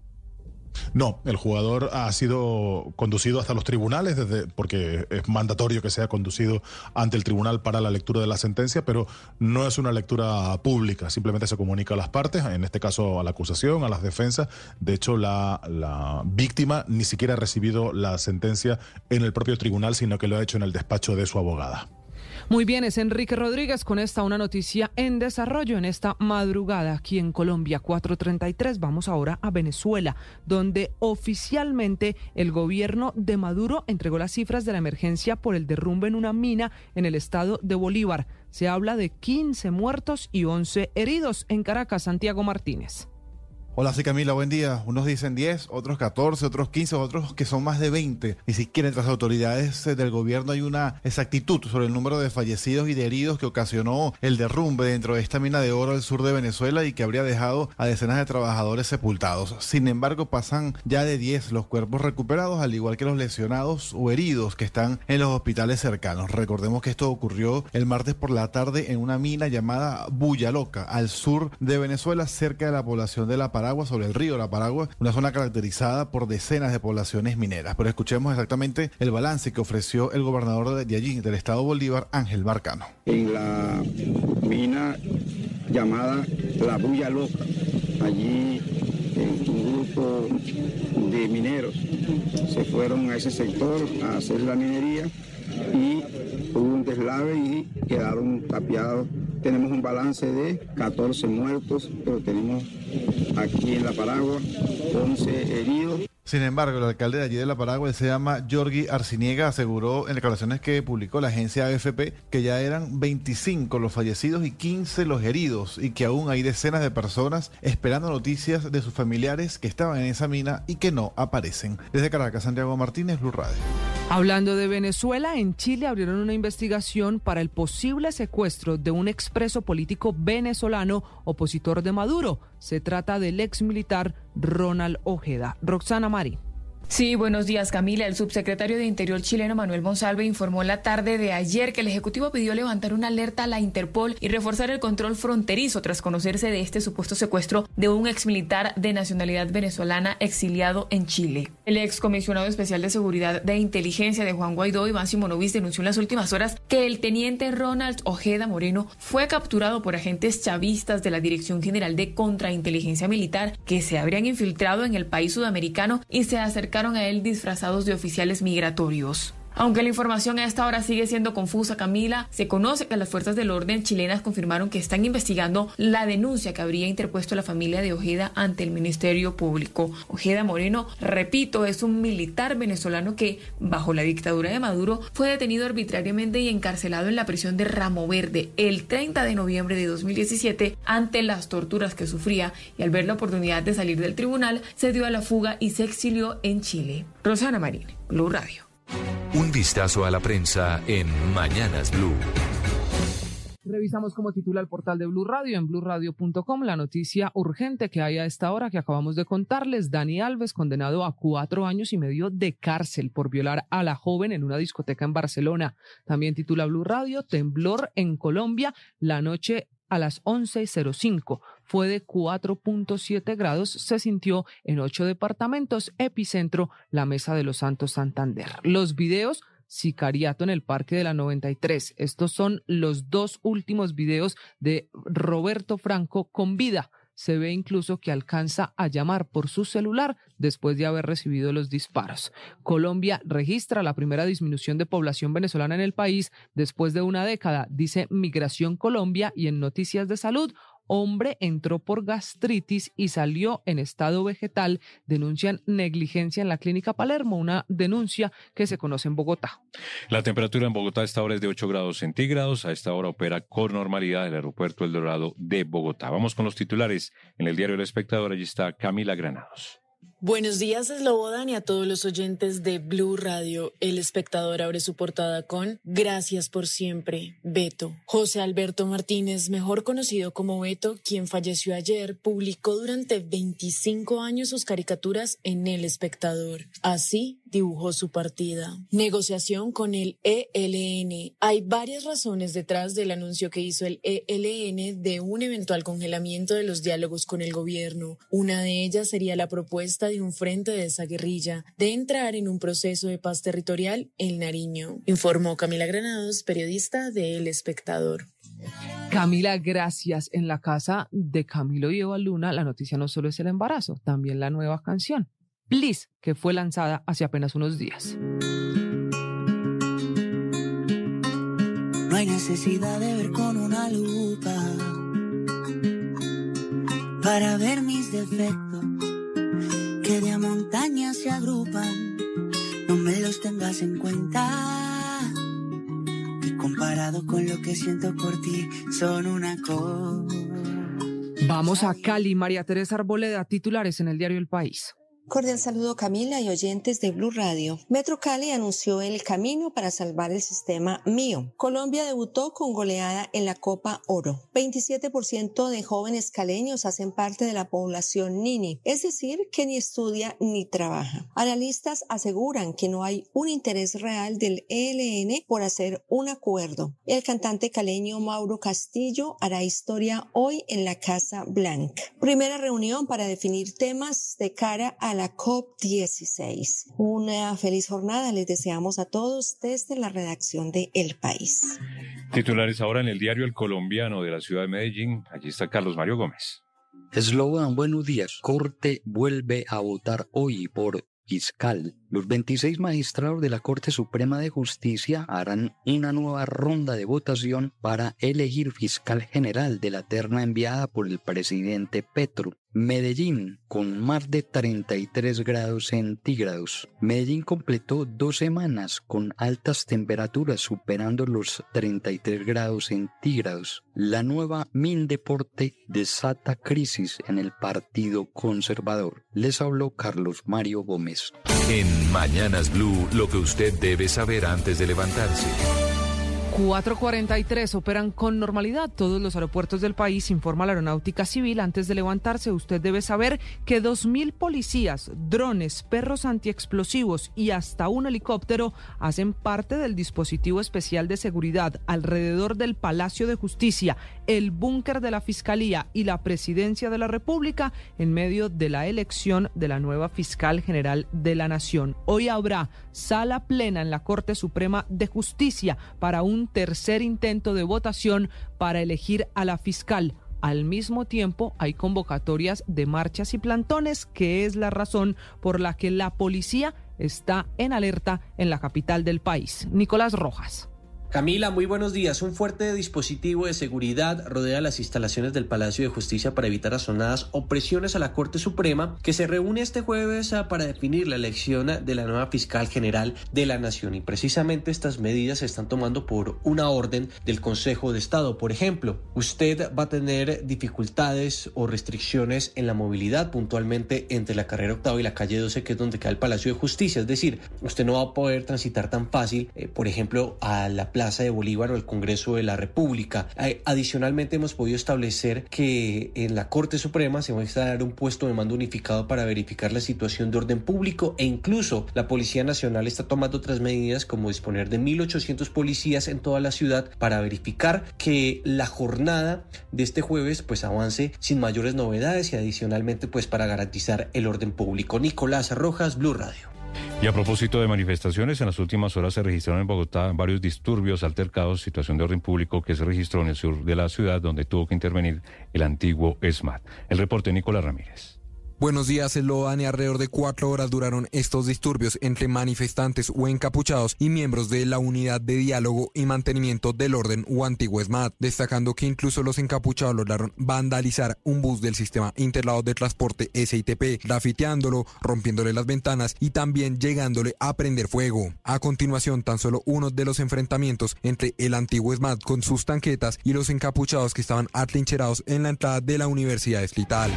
No, el jugador ha sido conducido hasta los tribunales, desde, porque es mandatorio que sea conducido ante el tribunal para la lectura de la sentencia, pero no es una lectura pública, simplemente se comunica a las partes, en este caso a la acusación, a las defensas. De hecho, la, la víctima ni siquiera ha recibido la sentencia en el propio tribunal, sino que lo ha hecho en el despacho de su abogada. Muy bien, es Enrique Rodríguez con esta una noticia en desarrollo en esta madrugada aquí en Colombia 433. Vamos ahora a Venezuela, donde oficialmente el gobierno de Maduro entregó las cifras de la emergencia por el derrumbe en una mina en el estado de Bolívar. Se habla de 15 muertos y 11 heridos en Caracas, Santiago Martínez. Hola, soy Camila, buen día. Unos dicen 10, otros 14, otros 15, otros que son más de 20. Ni siquiera entre las autoridades eh, del gobierno hay una exactitud sobre el número de fallecidos y de heridos que ocasionó el derrumbe dentro de esta mina de oro al sur de Venezuela y que habría dejado a decenas de trabajadores sepultados. Sin embargo, pasan ya de 10 los cuerpos recuperados, al igual que los lesionados o heridos que están en los hospitales cercanos. Recordemos que esto ocurrió el martes por la tarde en una mina llamada Bulla al sur de Venezuela, cerca de la población de La Parada sobre el río La Paragua, una zona caracterizada por decenas de poblaciones mineras. Pero escuchemos exactamente el balance que ofreció el gobernador de allí, del estado Bolívar, Ángel Marcano. En la mina llamada La Bulla Loca, allí un grupo de mineros se fueron a ese sector a hacer la minería y hubo un deslave y quedaron tapiados tenemos un balance de 14 muertos, pero tenemos aquí en La Paragua 11 heridos. Sin embargo, el alcalde de allí de La Paragua, se llama Jorgi Arciniega, aseguró en declaraciones que publicó la agencia AFP que ya eran 25 los fallecidos y 15 los heridos y que aún hay decenas de personas esperando noticias de sus familiares que estaban en esa mina y que no aparecen. Desde Caracas, Santiago Martínez, Blue Radio. Hablando de Venezuela, en Chile abrieron una investigación para el posible secuestro de un expreso político venezolano opositor de Maduro. Se trata del ex militar Ronald Ojeda. Roxana Mari. Sí, buenos días Camila. El subsecretario de Interior chileno Manuel Monsalve informó la tarde de ayer que el Ejecutivo pidió levantar una alerta a la Interpol y reforzar el control fronterizo tras conocerse de este supuesto secuestro de un exmilitar de nacionalidad venezolana exiliado en Chile. El excomisionado especial de seguridad de inteligencia de Juan Guaidó, Iván Simonovic, denunció en las últimas horas que el teniente Ronald Ojeda Moreno fue capturado por agentes chavistas de la Dirección General de Contrainteligencia Militar que se habrían infiltrado en el país sudamericano y se acercaron a él disfrazados de oficiales migratorios. Aunque la información a esta hora sigue siendo confusa, Camila, se conoce que las fuerzas del orden chilenas confirmaron que están investigando la denuncia que habría interpuesto la familia de Ojeda ante el Ministerio Público. Ojeda Moreno, repito, es un militar venezolano que, bajo la dictadura de Maduro, fue detenido arbitrariamente y encarcelado en la prisión de Ramo Verde el 30 de noviembre de 2017 ante las torturas que sufría y al ver la oportunidad de salir del tribunal, se dio a la fuga y se exilió en Chile. Rosana Marín, Blue Radio. Un vistazo a la prensa en Mañanas Blue. Revisamos como titula el portal de Blue Radio en bluradio.com la noticia urgente que hay a esta hora que acabamos de contarles. Dani Alves condenado a cuatro años y medio de cárcel por violar a la joven en una discoteca en Barcelona. También titula Blue Radio Temblor en Colombia la noche a las 11.05. Fue de 4.7 grados, se sintió en ocho departamentos, epicentro la Mesa de los Santos Santander. Los videos Sicariato en el Parque de la 93. Estos son los dos últimos videos de Roberto Franco con vida se ve incluso que alcanza a llamar por su celular después de haber recibido los disparos. Colombia registra la primera disminución de población venezolana en el país después de una década, dice Migración Colombia y en Noticias de Salud, hombre entró por gastritis y salió en estado vegetal. Denuncian negligencia en la clínica Palermo, una denuncia que se conoce en Bogotá. La temperatura en Bogotá a esta hora es de 8 grados centígrados. A esta hora opera con normalidad el aeropuerto El Dorado de Bogotá. Vamos con los titulares. En el diario El Espectador, allí está Camila Granados. Buenos días, Slobodan y a todos los oyentes de Blue Radio. El espectador abre su portada con Gracias por siempre, Beto. José Alberto Martínez, mejor conocido como Beto, quien falleció ayer, publicó durante 25 años sus caricaturas en El Espectador. Así dibujó su partida. Negociación con el ELN. Hay varias razones detrás del anuncio que hizo el ELN de un eventual congelamiento de los diálogos con el gobierno. Una de ellas sería la propuesta de un frente de esa guerrilla de entrar en un proceso de paz territorial en Nariño, informó Camila Granados, periodista de El Espectador. Camila, gracias. En la casa de Camilo y Eva Luna, la noticia no solo es el embarazo, también la nueva canción, Please, que fue lanzada hace apenas unos días. No hay necesidad de ver con una lupa para ver mis defectos que de a montaña se agrupan. No me los tengas en cuenta. Y comparado con lo que siento por ti, son una cosa. Vamos a Cali, María Teresa Arboleda, titulares en el diario El País. Cordial saludo Camila y oyentes de Blue Radio. Metro Cali anunció el camino para salvar el sistema mío. Colombia debutó con goleada en la Copa Oro. 27% de jóvenes caleños hacen parte de la población Nini, es decir, que ni estudia ni trabaja. Analistas aseguran que no hay un interés real del ELN por hacer un acuerdo. El cantante caleño Mauro Castillo hará historia hoy en la Casa Blanca. Primera reunión para definir temas de cara a la COP16. Una feliz jornada les deseamos a todos desde la redacción de El País. Titulares ahora en el diario El Colombiano de la ciudad de Medellín. Allí está Carlos Mario Gómez. Eslogan, buenos días. Corte vuelve a votar hoy por fiscal. Los 26 magistrados de la Corte Suprema de Justicia harán una nueva ronda de votación para elegir fiscal general de la terna enviada por el presidente Petro. Medellín, con más de 33 grados centígrados. Medellín completó dos semanas con altas temperaturas superando los 33 grados centígrados. La nueva Mindeporte desata crisis en el Partido Conservador. Les habló Carlos Mario Gómez. Mañanas Blue, lo que usted debe saber antes de levantarse. 443 operan con normalidad todos los aeropuertos del país, informa la Aeronáutica Civil. Antes de levantarse, usted debe saber que 2.000 policías, drones, perros antiexplosivos y hasta un helicóptero hacen parte del dispositivo especial de seguridad alrededor del Palacio de Justicia, el búnker de la Fiscalía y la Presidencia de la República en medio de la elección de la nueva fiscal general de la Nación. Hoy habrá sala plena en la Corte Suprema de Justicia para un tercer intento de votación para elegir a la fiscal. Al mismo tiempo, hay convocatorias de marchas y plantones, que es la razón por la que la policía está en alerta en la capital del país. Nicolás Rojas. Camila, muy buenos días. Un fuerte dispositivo de seguridad rodea las instalaciones del Palacio de Justicia para evitar asonadas opresiones a la Corte Suprema, que se reúne este jueves ah, para definir la elección de la nueva fiscal general de la Nación. Y precisamente estas medidas se están tomando por una orden del Consejo de Estado. Por ejemplo, usted va a tener dificultades o restricciones en la movilidad puntualmente entre la carrera octava y la calle 12, que es donde queda el Palacio de Justicia. Es decir, usted no va a poder transitar tan fácil, eh, por ejemplo, a la Plaza de Bolívar o el Congreso de la República. Adicionalmente hemos podido establecer que en la Corte Suprema se va a instalar un puesto de mando unificado para verificar la situación de orden público e incluso la Policía Nacional está tomando otras medidas como disponer de 1.800 policías en toda la ciudad para verificar que la jornada de este jueves pues avance sin mayores novedades y adicionalmente pues para garantizar el orden público. Nicolás Rojas, Blue Radio. Y a propósito de manifestaciones, en las últimas horas se registraron en Bogotá varios disturbios, altercados, situación de orden público que se registró en el sur de la ciudad, donde tuvo que intervenir el antiguo ESMAD. El reporte Nicolás Ramírez. Buenos días, Esloban y alrededor de cuatro horas duraron estos disturbios entre manifestantes o encapuchados y miembros de la Unidad de Diálogo y Mantenimiento del Orden o Antiguo ESMAD, destacando que incluso los encapuchados lograron vandalizar un bus del sistema interlado de transporte SITP, grafiteándolo, rompiéndole las ventanas y también llegándole a prender fuego. A continuación, tan solo uno de los enfrentamientos entre el antiguo ESMAD con sus tanquetas y los encapuchados que estaban atrincherados en la entrada de la Universidad Eslital.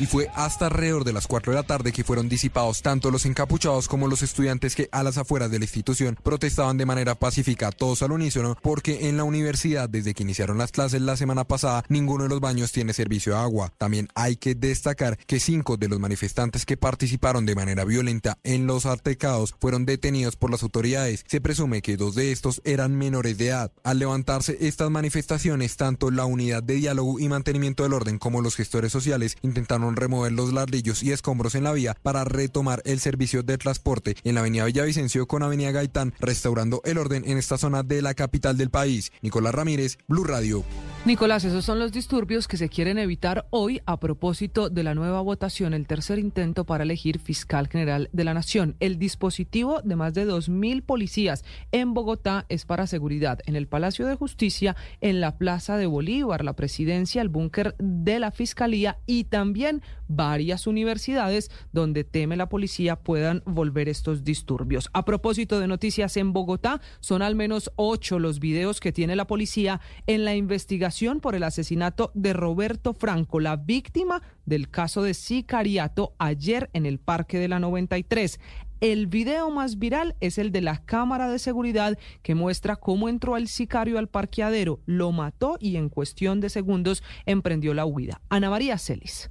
Y fue hasta alrededor de las 4 de la tarde que fueron disipados tanto los encapuchados como los estudiantes que a las afueras de la institución protestaban de manera pacífica, todos al unísono, porque en la universidad desde que iniciaron las clases la semana pasada ninguno de los baños tiene servicio de agua. También hay que destacar que cinco de los manifestantes que participaron de manera violenta en los altercados fueron detenidos por las autoridades. Se presume que dos de estos eran menores de edad. Al levantarse estas manifestaciones, tanto la unidad de diálogo y mantenimiento del orden como los gestores sociales intentaron remover los ladrillos y escombros en la vía para retomar el servicio de transporte en la avenida Villavicencio con avenida Gaitán, restaurando el orden en esta zona de la capital del país. Nicolás Ramírez, Blue Radio. Nicolás, esos son los disturbios que se quieren evitar hoy a propósito de la nueva votación, el tercer intento para elegir fiscal general de la Nación. El dispositivo de más de 2.000 policías en Bogotá es para seguridad en el Palacio de Justicia, en la Plaza de Bolívar, la presidencia, el búnker de la Fiscalía y también varias universidades donde teme la policía puedan volver estos disturbios. A propósito de noticias en Bogotá, son al menos ocho los videos que tiene la policía en la investigación por el asesinato de Roberto Franco, la víctima del caso de sicariato ayer en el Parque de la 93. El video más viral es el de la cámara de seguridad que muestra cómo entró el sicario al parqueadero, lo mató y en cuestión de segundos emprendió la huida. Ana María Celis.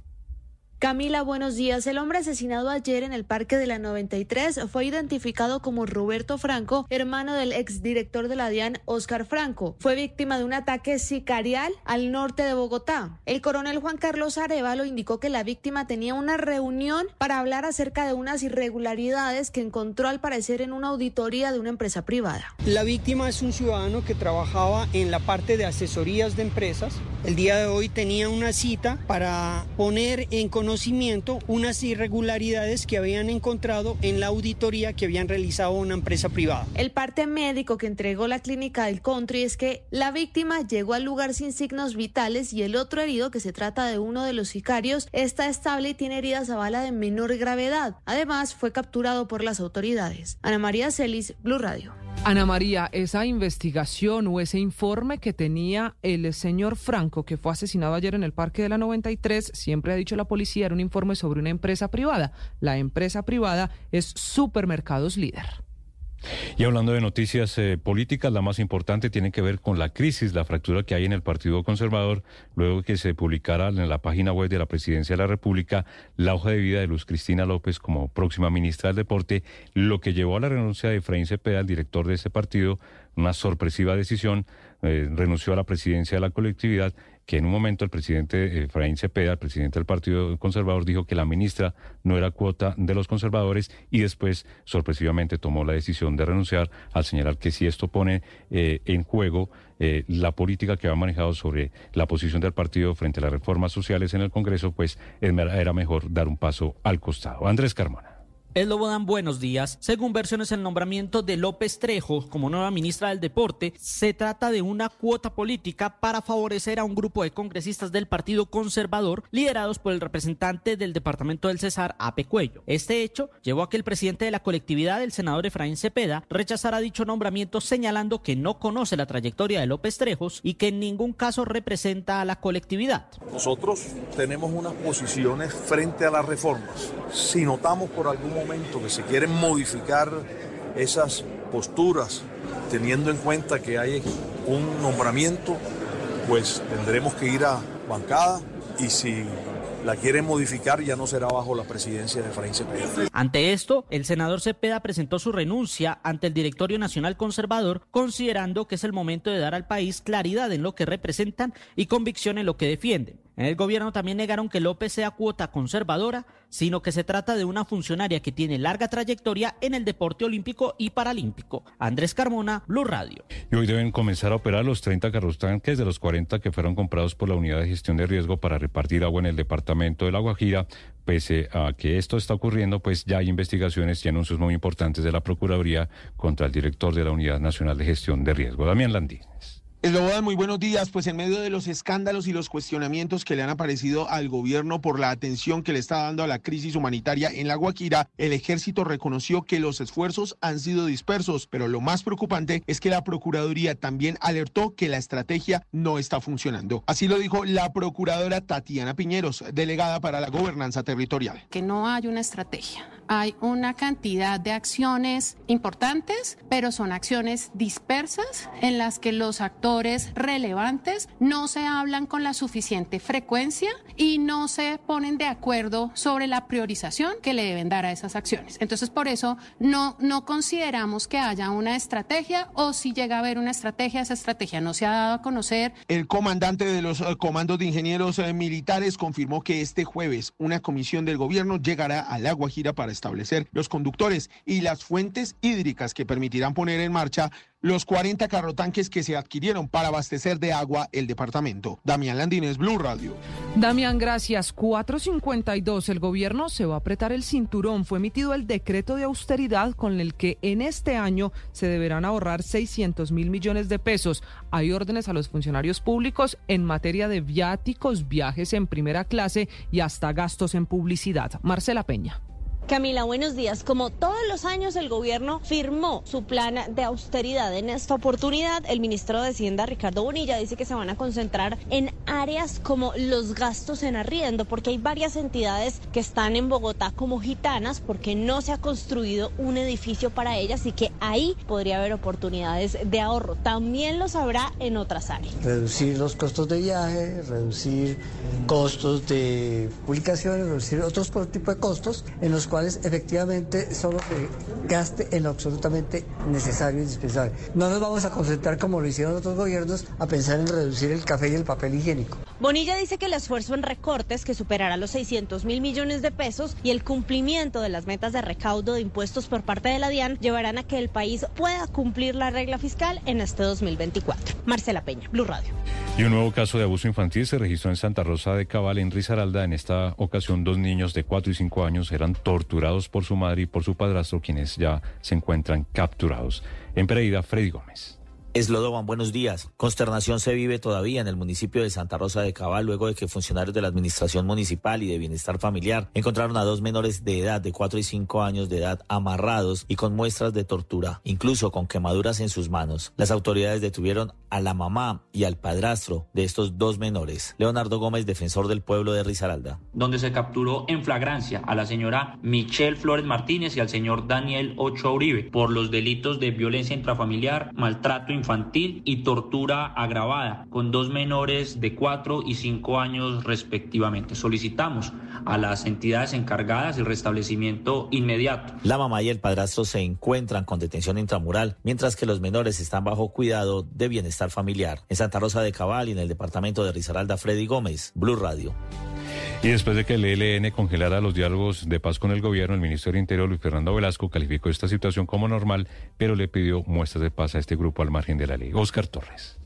Camila, buenos días. El hombre asesinado ayer en el Parque de la 93 fue identificado como Roberto Franco, hermano del exdirector de la DIAN, Oscar Franco. Fue víctima de un ataque sicarial al norte de Bogotá. El coronel Juan Carlos Arevalo indicó que la víctima tenía una reunión para hablar acerca de unas irregularidades que encontró al parecer en una auditoría de una empresa privada. La víctima es un ciudadano que trabajaba en la parte de asesorías de empresas. El día de hoy tenía una cita para poner en conocimiento conocimiento unas irregularidades que habían encontrado en la auditoría que habían realizado una empresa privada. El parte médico que entregó la clínica del country es que la víctima llegó al lugar sin signos vitales y el otro herido, que se trata de uno de los sicarios, está estable y tiene heridas a bala de menor gravedad. Además, fue capturado por las autoridades. Ana María Celis, Blue Radio. Ana María, esa investigación o ese informe que tenía el señor Franco, que fue asesinado ayer en el Parque de la 93, siempre ha dicho la policía, era un informe sobre una empresa privada. La empresa privada es Supermercados Líder. Y hablando de noticias eh, políticas, la más importante tiene que ver con la crisis, la fractura que hay en el Partido Conservador, luego que se publicara en la página web de la Presidencia de la República la hoja de vida de Luz Cristina López como próxima ministra del Deporte, lo que llevó a la renuncia de Efraín Cepeda, el director de ese partido, una sorpresiva decisión, eh, renunció a la presidencia de la colectividad que en un momento el presidente Efraín Cepeda, el presidente del Partido Conservador, dijo que la ministra no era cuota de los conservadores y después sorpresivamente tomó la decisión de renunciar al señalar que si esto pone eh, en juego eh, la política que ha manejado sobre la posición del partido frente a las reformas sociales en el Congreso, pues era mejor dar un paso al costado. Andrés Carmona. Eslobodan, buenos días. Según versiones, el nombramiento de López Trejo como nueva ministra del Deporte se trata de una cuota política para favorecer a un grupo de congresistas del Partido Conservador liderados por el representante del Departamento del Cesar, Ape Cuello. Este hecho llevó a que el presidente de la colectividad, el senador Efraín Cepeda, rechazara dicho nombramiento señalando que no conoce la trayectoria de López Trejos y que en ningún caso representa a la colectividad. Nosotros tenemos unas posiciones frente a las reformas. Si notamos por algún momento que se quieren modificar esas posturas, teniendo en cuenta que hay un nombramiento, pues tendremos que ir a bancada y si la quieren modificar ya no será bajo la presidencia de Efraín Cepeda. Ante esto, el senador Cepeda presentó su renuncia ante el Directorio Nacional Conservador, considerando que es el momento de dar al país claridad en lo que representan y convicción en lo que defienden. En el gobierno también negaron que López sea cuota conservadora, sino que se trata de una funcionaria que tiene larga trayectoria en el deporte olímpico y paralímpico. Andrés Carmona, Blue Radio. Y hoy deben comenzar a operar los 30 carros tanques de los 40 que fueron comprados por la Unidad de Gestión de Riesgo para repartir agua en el departamento de La Guajira. Pese a que esto está ocurriendo, pues ya hay investigaciones y anuncios muy importantes de la Procuraduría contra el director de la Unidad Nacional de Gestión de Riesgo, Damián Landines. Eslobodan, muy buenos días. Pues en medio de los escándalos y los cuestionamientos que le han aparecido al gobierno por la atención que le está dando a la crisis humanitaria en la Guajira, el ejército reconoció que los esfuerzos han sido dispersos, pero lo más preocupante es que la Procuraduría también alertó que la estrategia no está funcionando. Así lo dijo la procuradora Tatiana Piñeros, delegada para la gobernanza territorial. Que no hay una estrategia. Hay una cantidad de acciones importantes, pero son acciones dispersas en las que los actores relevantes no se hablan con la suficiente frecuencia y no se ponen de acuerdo sobre la priorización que le deben dar a esas acciones. Entonces, por eso no, no consideramos que haya una estrategia o si llega a haber una estrategia, esa estrategia no se ha dado a conocer. El comandante de los eh, comandos de ingenieros eh, militares confirmó que este jueves una comisión del gobierno llegará a La Guajira para establecer los conductores y las fuentes hídricas que permitirán poner en marcha los 40 carrotanques que se adquirieron para abastecer de agua el departamento. Damián Landines, Blue Radio. Damián, gracias. 452. El gobierno se va a apretar el cinturón. Fue emitido el decreto de austeridad con el que en este año se deberán ahorrar 600 mil millones de pesos. Hay órdenes a los funcionarios públicos en materia de viáticos, viajes en primera clase y hasta gastos en publicidad. Marcela Peña. Camila, buenos días. Como todos los años, el gobierno firmó su plan de austeridad. En esta oportunidad, el ministro de Hacienda, Ricardo Bonilla, dice que se van a concentrar en áreas como los gastos en arriendo, porque hay varias entidades que están en Bogotá como gitanas, porque no se ha construido un edificio para ellas y que ahí podría haber oportunidades de ahorro. También los habrá en otras áreas. Reducir los costos de viaje, reducir costos de publicaciones, reducir otros tipos de costos en los cuales efectivamente solo se gaste en lo absolutamente necesario y indispensable. No nos vamos a concentrar como lo hicieron otros gobiernos a pensar en reducir el café y el papel higiénico. Bonilla dice que el esfuerzo en recortes, que superará los 600 mil millones de pesos, y el cumplimiento de las metas de recaudo de impuestos por parte de la DIAN llevarán a que el país pueda cumplir la regla fiscal en este 2024. Marcela Peña, Blue Radio. Y un nuevo caso de abuso infantil se registró en Santa Rosa de Cabal, en Risaralda. En esta ocasión, dos niños de 4 y 5 años eran torturados por su madre y por su padrastro, quienes ya se encuentran capturados. En Pereira, Freddy Gómez. Eslodoban, buenos días. Consternación se vive todavía en el municipio de Santa Rosa de Cabal luego de que funcionarios de la Administración Municipal y de Bienestar Familiar encontraron a dos menores de edad de 4 y 5 años de edad amarrados y con muestras de tortura, incluso con quemaduras en sus manos. Las autoridades detuvieron a la mamá y al padrastro de estos dos menores. Leonardo Gómez, defensor del pueblo de Risaralda. Donde se capturó en flagrancia a la señora Michelle Flores Martínez y al señor Daniel Ochoa Uribe por los delitos de violencia intrafamiliar, maltrato infantil y tortura agravada con dos menores de 4 y 5 años respectivamente. Solicitamos a las entidades encargadas el restablecimiento inmediato. La mamá y el padrastro se encuentran con detención intramural, mientras que los menores están bajo cuidado de bienestar familiar. En Santa Rosa de Cabal y en el departamento de Risaralda, Freddy Gómez, Blue Radio. Y después de que el ELN congelara los diálogos de paz con el gobierno, el ministro del Interior, Luis Fernando Velasco, calificó esta situación como normal, pero le pidió muestras de paz a este grupo al margen de la ley. Oscar Torres.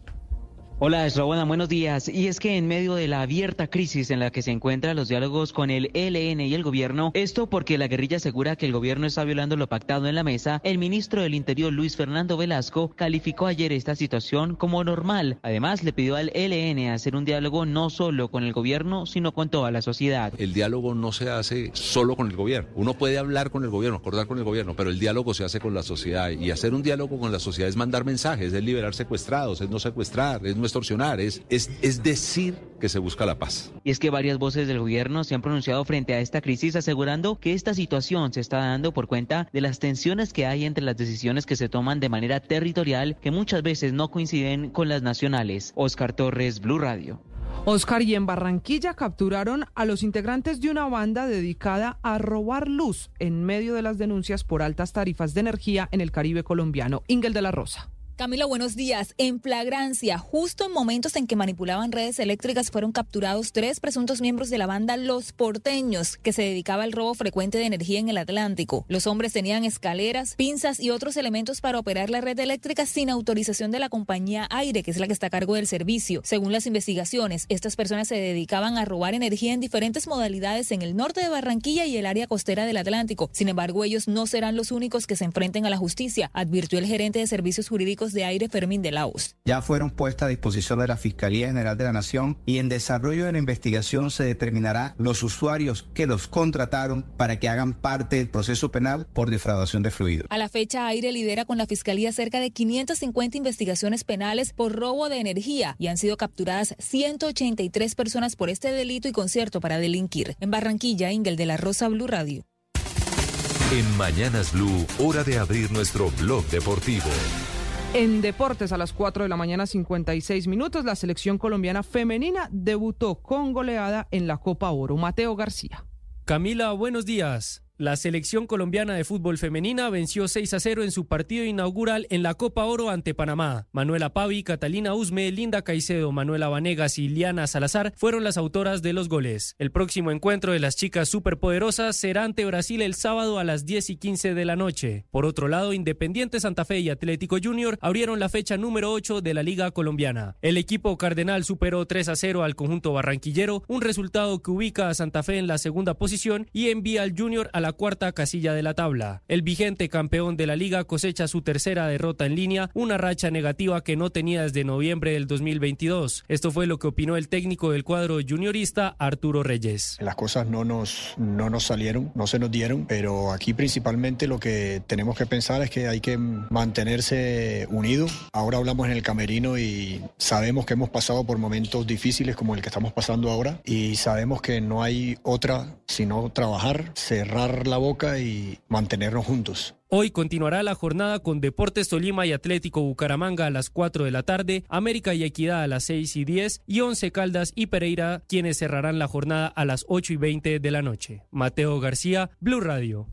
Hola, Esloboda, buenos días. Y es que en medio de la abierta crisis en la que se encuentran los diálogos con el ELN y el gobierno, esto porque la guerrilla asegura que el gobierno está violando lo pactado en la mesa, el ministro del Interior, Luis Fernando Velasco, calificó ayer esta situación como normal. Además, le pidió al ELN hacer un diálogo no solo con el gobierno, sino con toda la sociedad. El diálogo no se hace solo con el gobierno. Uno puede hablar con el gobierno, acordar con el gobierno, pero el diálogo se hace con la sociedad. Y hacer un diálogo con la sociedad es mandar mensajes, es liberar secuestrados, es no secuestrar, es no extorsionar, es, es, es decir que se busca la paz. Y es que varias voces del gobierno se han pronunciado frente a esta crisis asegurando que esta situación se está dando por cuenta de las tensiones que hay entre las decisiones que se toman de manera territorial que muchas veces no coinciden con las nacionales. Oscar Torres, Blue Radio. Oscar, y en Barranquilla capturaron a los integrantes de una banda dedicada a robar luz en medio de las denuncias por altas tarifas de energía en el Caribe colombiano. Ingel de la Rosa. Camila, buenos días. En flagrancia, justo en momentos en que manipulaban redes eléctricas, fueron capturados tres presuntos miembros de la banda Los Porteños, que se dedicaba al robo frecuente de energía en el Atlántico. Los hombres tenían escaleras, pinzas y otros elementos para operar la red eléctrica sin autorización de la compañía Aire, que es la que está a cargo del servicio. Según las investigaciones, estas personas se dedicaban a robar energía en diferentes modalidades en el norte de Barranquilla y el área costera del Atlántico. Sin embargo, ellos no serán los únicos que se enfrenten a la justicia, advirtió el gerente de servicios jurídicos Médicos de Aire Fermín de Laos. Ya fueron puestas a disposición de la Fiscalía General de la Nación y en desarrollo de la investigación se determinará los usuarios que los contrataron para que hagan parte del proceso penal por defraudación de fluidos. A la fecha, Aire lidera con la Fiscalía cerca de 550 investigaciones penales por robo de energía y han sido capturadas 183 personas por este delito y concierto para delinquir. En Barranquilla, Ingel de la Rosa Blue Radio. En Mañanas Blue, hora de abrir nuestro blog deportivo. En deportes a las 4 de la mañana 56 minutos, la selección colombiana femenina debutó con goleada en la Copa Oro. Mateo García. Camila, buenos días. La selección colombiana de fútbol femenina venció 6 a 0 en su partido inaugural en la Copa Oro ante Panamá. Manuela Pavi, Catalina Usme, Linda Caicedo, Manuela Vanegas y Liana Salazar fueron las autoras de los goles. El próximo encuentro de las chicas superpoderosas será ante Brasil el sábado a las 10 y 15 de la noche. Por otro lado, Independiente Santa Fe y Atlético Junior abrieron la fecha número 8 de la Liga Colombiana. El equipo cardenal superó 3 a 0 al conjunto barranquillero, un resultado que ubica a Santa Fe en la segunda posición y envía al Junior a la cuarta casilla de la tabla. El vigente campeón de la liga cosecha su tercera derrota en línea, una racha negativa que no tenía desde noviembre del 2022. Esto fue lo que opinó el técnico del cuadro juniorista, Arturo Reyes. Las cosas no nos, no nos salieron, no se nos dieron, pero aquí principalmente lo que tenemos que pensar es que hay que mantenerse unido. Ahora hablamos en el camerino y sabemos que hemos pasado por momentos difíciles como el que estamos pasando ahora y sabemos que no hay otra sino trabajar, cerrar la boca y mantenernos juntos. Hoy continuará la jornada con Deportes Tolima y Atlético Bucaramanga a las 4 de la tarde, América y Equidad a las 6 y 10 y Once Caldas y Pereira quienes cerrarán la jornada a las 8 y 20 de la noche. Mateo García, Blue Radio.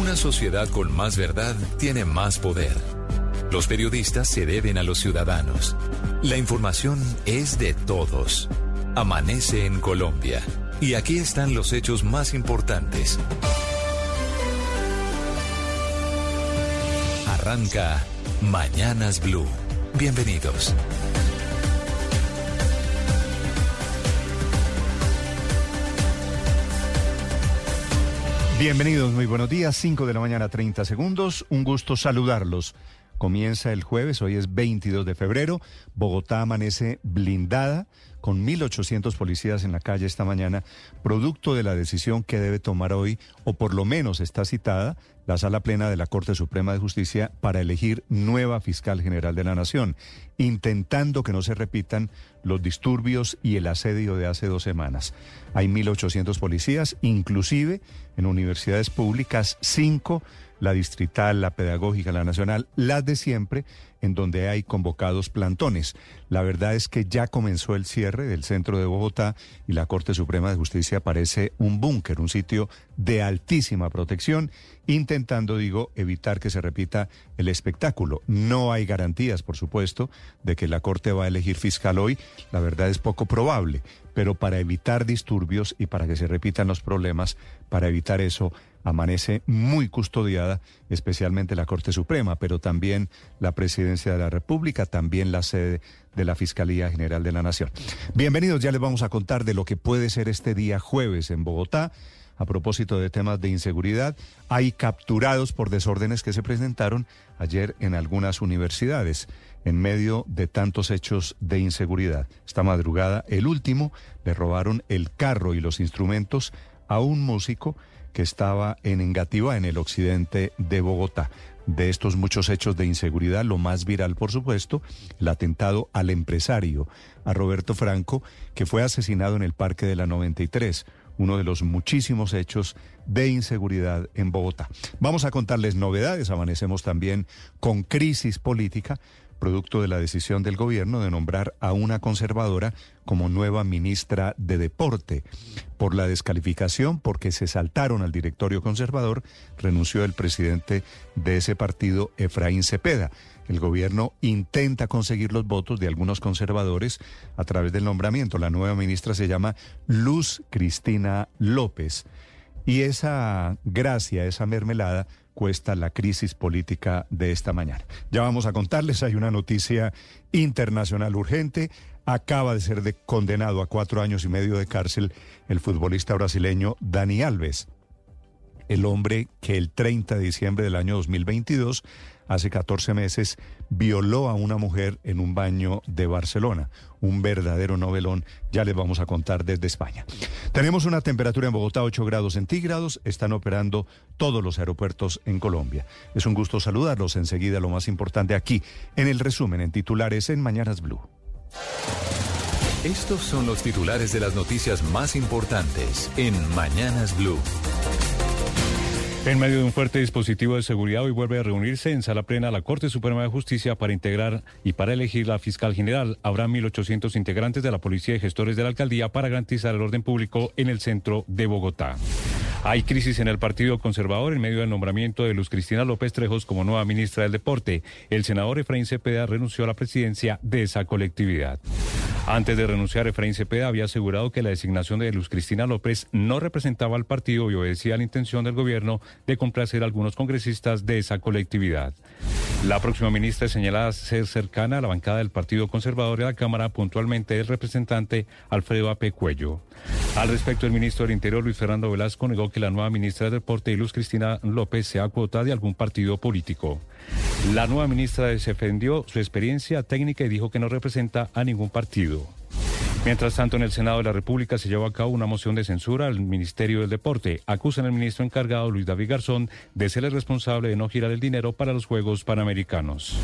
Una sociedad con más verdad tiene más poder. Los periodistas se deben a los ciudadanos. La información es de todos. Amanece en Colombia. Y aquí están los hechos más importantes. Arranca Mañanas Blue. Bienvenidos. Bienvenidos, muy buenos días. 5 de la mañana, 30 segundos. Un gusto saludarlos. Comienza el jueves, hoy es 22 de febrero. Bogotá amanece blindada con 1.800 policías en la calle esta mañana, producto de la decisión que debe tomar hoy, o por lo menos está citada, la Sala Plena de la Corte Suprema de Justicia para elegir nueva fiscal general de la Nación, intentando que no se repitan los disturbios y el asedio de hace dos semanas. Hay 1.800 policías, inclusive en universidades públicas, cinco la distrital, la pedagógica, la nacional, las de siempre, en donde hay convocados plantones. La verdad es que ya comenzó el cierre del centro de Bogotá y la Corte Suprema de Justicia parece un búnker, un sitio de altísima protección, intentando, digo, evitar que se repita el espectáculo. No hay garantías, por supuesto, de que la Corte va a elegir fiscal hoy. La verdad es poco probable, pero para evitar disturbios y para que se repitan los problemas, para evitar eso, amanece muy custodiada, especialmente la Corte Suprema, pero también la Presidencia de la República, también la sede de la Fiscalía General de la Nación. Bienvenidos, ya les vamos a contar de lo que puede ser este día jueves en Bogotá. A propósito de temas de inseguridad, hay capturados por desórdenes que se presentaron ayer en algunas universidades en medio de tantos hechos de inseguridad. Esta madrugada, el último, le robaron el carro y los instrumentos a un músico que estaba en Engativá, en el occidente de Bogotá. De estos muchos hechos de inseguridad, lo más viral, por supuesto, el atentado al empresario, a Roberto Franco, que fue asesinado en el Parque de la 93 uno de los muchísimos hechos de inseguridad en Bogotá. Vamos a contarles novedades, amanecemos también con crisis política, producto de la decisión del gobierno de nombrar a una conservadora como nueva ministra de Deporte. Por la descalificación, porque se saltaron al directorio conservador, renunció el presidente de ese partido, Efraín Cepeda. El gobierno intenta conseguir los votos de algunos conservadores a través del nombramiento. La nueva ministra se llama Luz Cristina López. Y esa gracia, esa mermelada, cuesta la crisis política de esta mañana. Ya vamos a contarles, hay una noticia internacional urgente. Acaba de ser condenado a cuatro años y medio de cárcel el futbolista brasileño Dani Alves. el hombre que el 30 de diciembre del año 2022, hace 14 meses, violó a una mujer en un baño de Barcelona. Un verdadero novelón, ya les vamos a contar desde España. Tenemos una temperatura en Bogotá 8 grados centígrados, están operando todos los aeropuertos en Colombia. Es un gusto saludarlos enseguida lo más importante aquí, en el resumen en titulares en Mañanas Blue. Estos son los titulares de las noticias más importantes en Mañanas Blue. En medio de un fuerte dispositivo de seguridad, hoy vuelve a reunirse en sala plena la Corte Suprema de Justicia para integrar y para elegir la fiscal general. Habrá 1.800 integrantes de la policía y gestores de la alcaldía para garantizar el orden público en el centro de Bogotá. Hay crisis en el Partido Conservador en medio del nombramiento de Luz Cristina López Trejos como nueva ministra del Deporte. El senador Efraín Cepeda renunció a la presidencia de esa colectividad. Antes de renunciar, Efraín Cepeda había asegurado que la designación de Luz Cristina López no representaba al partido y obedecía la intención del gobierno de complacer a algunos congresistas de esa colectividad. La próxima ministra es señalada ser cercana a la bancada del Partido Conservador de la Cámara, puntualmente el representante Alfredo Ape Cuello. Al respecto, el ministro del Interior, Luis Fernando Velasco, negó que la nueva ministra del Deporte y Luz Cristina López sea cuota de algún partido político. La nueva ministra defendió su experiencia técnica y dijo que no representa a ningún partido. Mientras tanto, en el Senado de la República se llevó a cabo una moción de censura al Ministerio del Deporte. Acusan al ministro encargado, Luis David Garzón, de ser el responsable de no girar el dinero para los Juegos Panamericanos.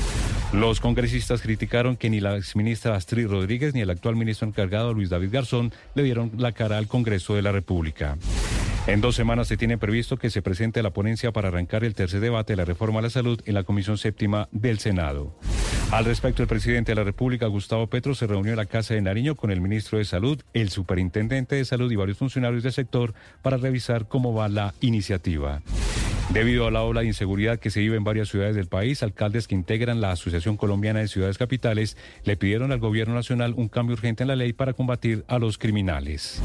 Los congresistas criticaron que ni la exministra Astrid Rodríguez ni el actual ministro encargado, Luis David Garzón, le dieron la cara al Congreso de la República. En dos semanas se tiene previsto que se presente la ponencia para arrancar el tercer debate de la reforma a la salud en la Comisión Séptima del Senado. Al respecto, el presidente de la República, Gustavo Petro, se reunió en la Casa de Nariño con el ministro de Salud, el superintendente de Salud y varios funcionarios del sector para revisar cómo va la iniciativa. Debido a la ola de inseguridad que se vive en varias ciudades del país, alcaldes que integran la Asociación Colombiana de Ciudades Capitales le pidieron al gobierno nacional un cambio urgente en la ley para combatir a los criminales.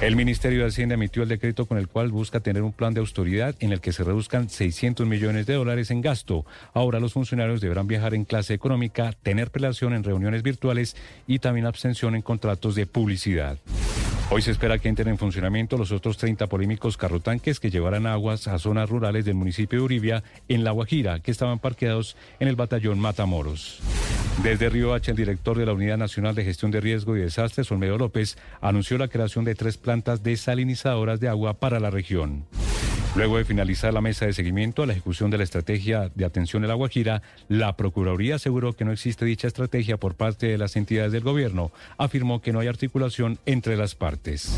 El Ministerio de Hacienda emitió el decreto con el cual busca tener un plan de autoridad en el que se reduzcan 600 millones de dólares en gasto. Ahora los funcionarios deberán viajar en clase económica, tener prelación en reuniones virtuales y también abstención en contratos de publicidad. Hoy se espera que entren en funcionamiento los otros 30 polémicos carrotanques que llevarán aguas a zonas rurales del municipio de Uribia, en La Guajira, que estaban parqueados en el batallón Matamoros. Desde Río H, el director de la Unidad Nacional de Gestión de Riesgo y Desastres, Olmedo López, anunció la creación de tres plantas desalinizadoras de agua para la región. Luego de finalizar la mesa de seguimiento a la ejecución de la estrategia de atención en la Guajira, la Procuraduría aseguró que no existe dicha estrategia por parte de las entidades del gobierno. Afirmó que no hay articulación entre las partes.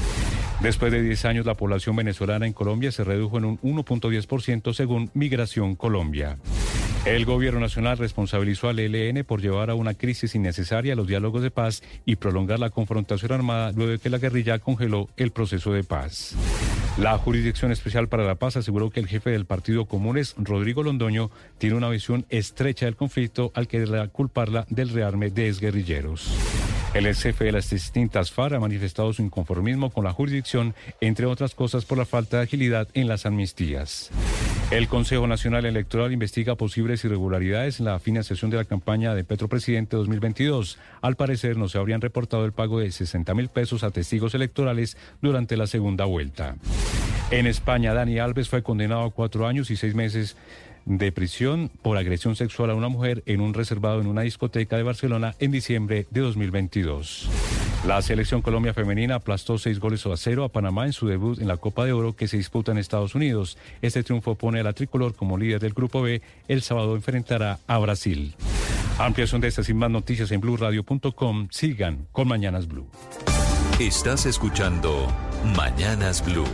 Después de 10 años, la población venezolana en Colombia se redujo en un 1.10% según Migración Colombia. El gobierno nacional responsabilizó al ELN por llevar a una crisis innecesaria los diálogos de paz y prolongar la confrontación armada luego de que la guerrilla congeló el proceso de paz. La Jurisdicción Especial para la Paz aseguró que el jefe del Partido Comunes, Rodrigo Londoño, tiene una visión estrecha del conflicto al que culparla del rearme de exguerrilleros. El jefe de las distintas FARC ha manifestado su inconformismo con la jurisdicción, entre otras cosas por la falta de agilidad en las amnistías. El Consejo Nacional Electoral investiga posibles irregularidades en la financiación de la campaña de Petro Presidente 2022. Al parecer no se habrían reportado el pago de 60 mil pesos a testigos electorales durante la segunda vuelta. En España, Dani Alves fue condenado a cuatro años y seis meses de prisión por agresión sexual a una mujer en un reservado en una discoteca de Barcelona en diciembre de 2022. La selección Colombia femenina aplastó seis goles a cero a Panamá en su debut en la Copa de Oro que se disputa en Estados Unidos. Este triunfo pone a la tricolor como líder del Grupo B. El sábado enfrentará a Brasil. Amplias son de estas y más noticias en blueradio.com. Sigan con Mañanas Blue. Estás escuchando Mañanas Blue.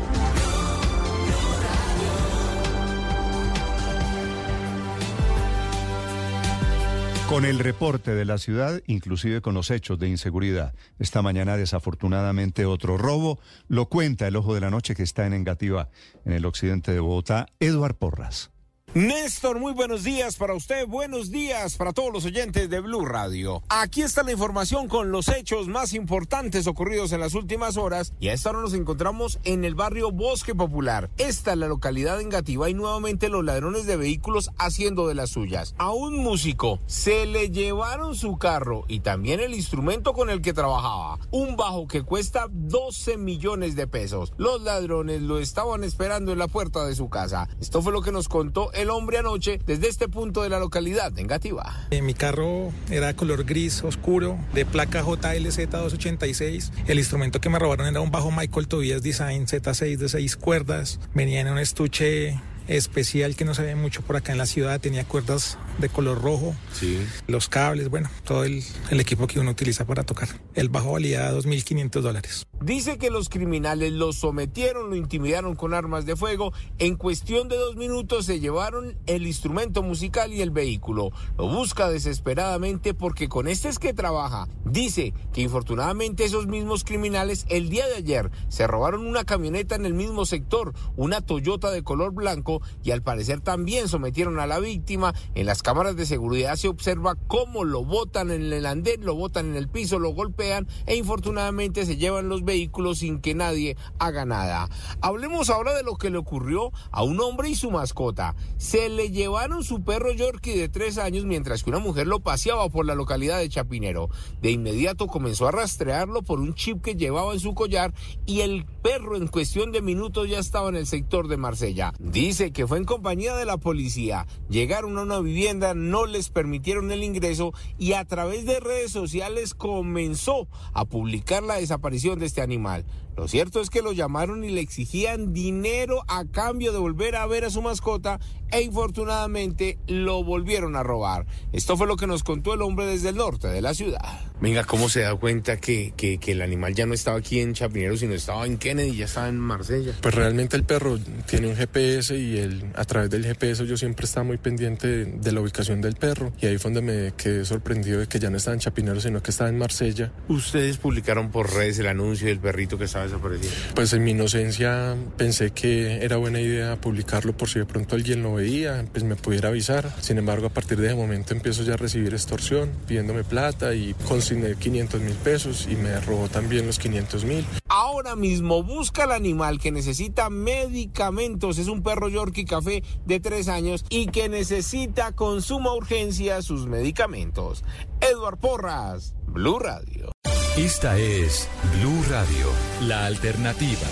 Con el reporte de la ciudad, inclusive con los hechos de inseguridad. Esta mañana, desafortunadamente, otro robo. Lo cuenta el ojo de la noche que está en Engativá, en el occidente de Bogotá, Eduard Porras. Néstor, muy buenos días para usted, buenos días para todos los oyentes de Blue Radio. Aquí está la información con los hechos más importantes ocurridos en las últimas horas y a esta hora nos encontramos en el barrio Bosque Popular. Esta es la localidad engativa y nuevamente los ladrones de vehículos haciendo de las suyas. A un músico se le llevaron su carro y también el instrumento con el que trabajaba, un bajo que cuesta 12 millones de pesos. Los ladrones lo estaban esperando en la puerta de su casa. Esto fue lo que nos contó el hombre anoche desde este punto de la localidad negativa. mi carro era color gris oscuro, de placa JLZ 286. El instrumento que me robaron era un bajo Michael Tobias Design Z6 de 6 cuerdas. Venía en un estuche especial que no se ve mucho por acá en la ciudad, tenía cuerdas de color rojo, sí. los cables, bueno, todo el, el, equipo que uno utiliza para tocar. El bajo valía 2.500 dólares. Dice que los criminales lo sometieron, lo intimidaron con armas de fuego. En cuestión de dos minutos se llevaron el instrumento musical y el vehículo. Lo busca desesperadamente porque con este es que trabaja. Dice que infortunadamente esos mismos criminales el día de ayer se robaron una camioneta en el mismo sector, una Toyota de color blanco y al parecer también sometieron a la víctima. En las cámaras de seguridad se observa cómo lo botan en el andén, lo botan en el piso, lo golpean e infortunadamente se llevan los vehículos sin que nadie haga nada. Hablemos ahora de lo que le ocurrió a un hombre y su mascota. Se le llevaron su perro Yorkie de tres años mientras que una mujer lo paseaba por la localidad de Chapinero. De inmediato comenzó a rastrearlo por un chip que llevaba en su collar y el perro en cuestión de minutos ya estaba en el sector de Marsella. Dice que fue en compañía de la policía. Llegaron a una vivienda, no les permitieron el ingreso y a través de redes sociales comenzó a publicar la desaparición de este animal. Lo cierto es que lo llamaron y le exigían dinero a cambio de volver a ver a su mascota e infortunadamente lo volvieron a robar. Esto fue lo que nos contó el hombre desde el norte de la ciudad. Venga, ¿cómo se da cuenta que, que, que el animal ya no estaba aquí en Chapinero, sino estaba en Kennedy, ya estaba en Marsella? Pues realmente el perro tiene un GPS y el, a través del GPS yo siempre estaba muy pendiente de, de la ubicación del perro y ahí fue donde me quedé sorprendido de que ya no estaba en Chapinero, sino que estaba en Marsella. Ustedes publicaron por redes el anuncio del perrito que estaba desapareciendo. Pues en mi inocencia pensé que era buena idea publicarlo por si de pronto alguien lo veía, pues me pudiera avisar. Sin embargo, a partir de ese momento empiezo ya a recibir extorsión, pidiéndome plata y consigné 500 mil pesos y me robó también los 500 mil. Ahora mismo busca al animal que necesita medicamentos. Es un perro Yorkie Café de tres años y que necesita con suma urgencia sus medicamentos. Edward Porras, Blue Radio. Esta es Blue Radio, la alternativa.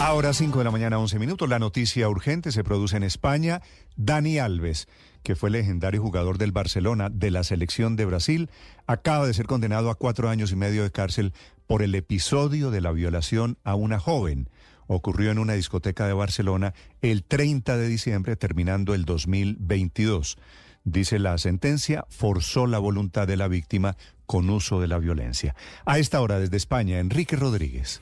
Ahora 5 de la mañana, 11 minutos. La noticia urgente se produce en España. Dani Alves, que fue legendario jugador del Barcelona de la selección de Brasil, acaba de ser condenado a cuatro años y medio de cárcel por el episodio de la violación a una joven. Ocurrió en una discoteca de Barcelona el 30 de diciembre, terminando el 2022. Dice la sentencia, forzó la voluntad de la víctima con uso de la violencia. A esta hora, desde España, Enrique Rodríguez.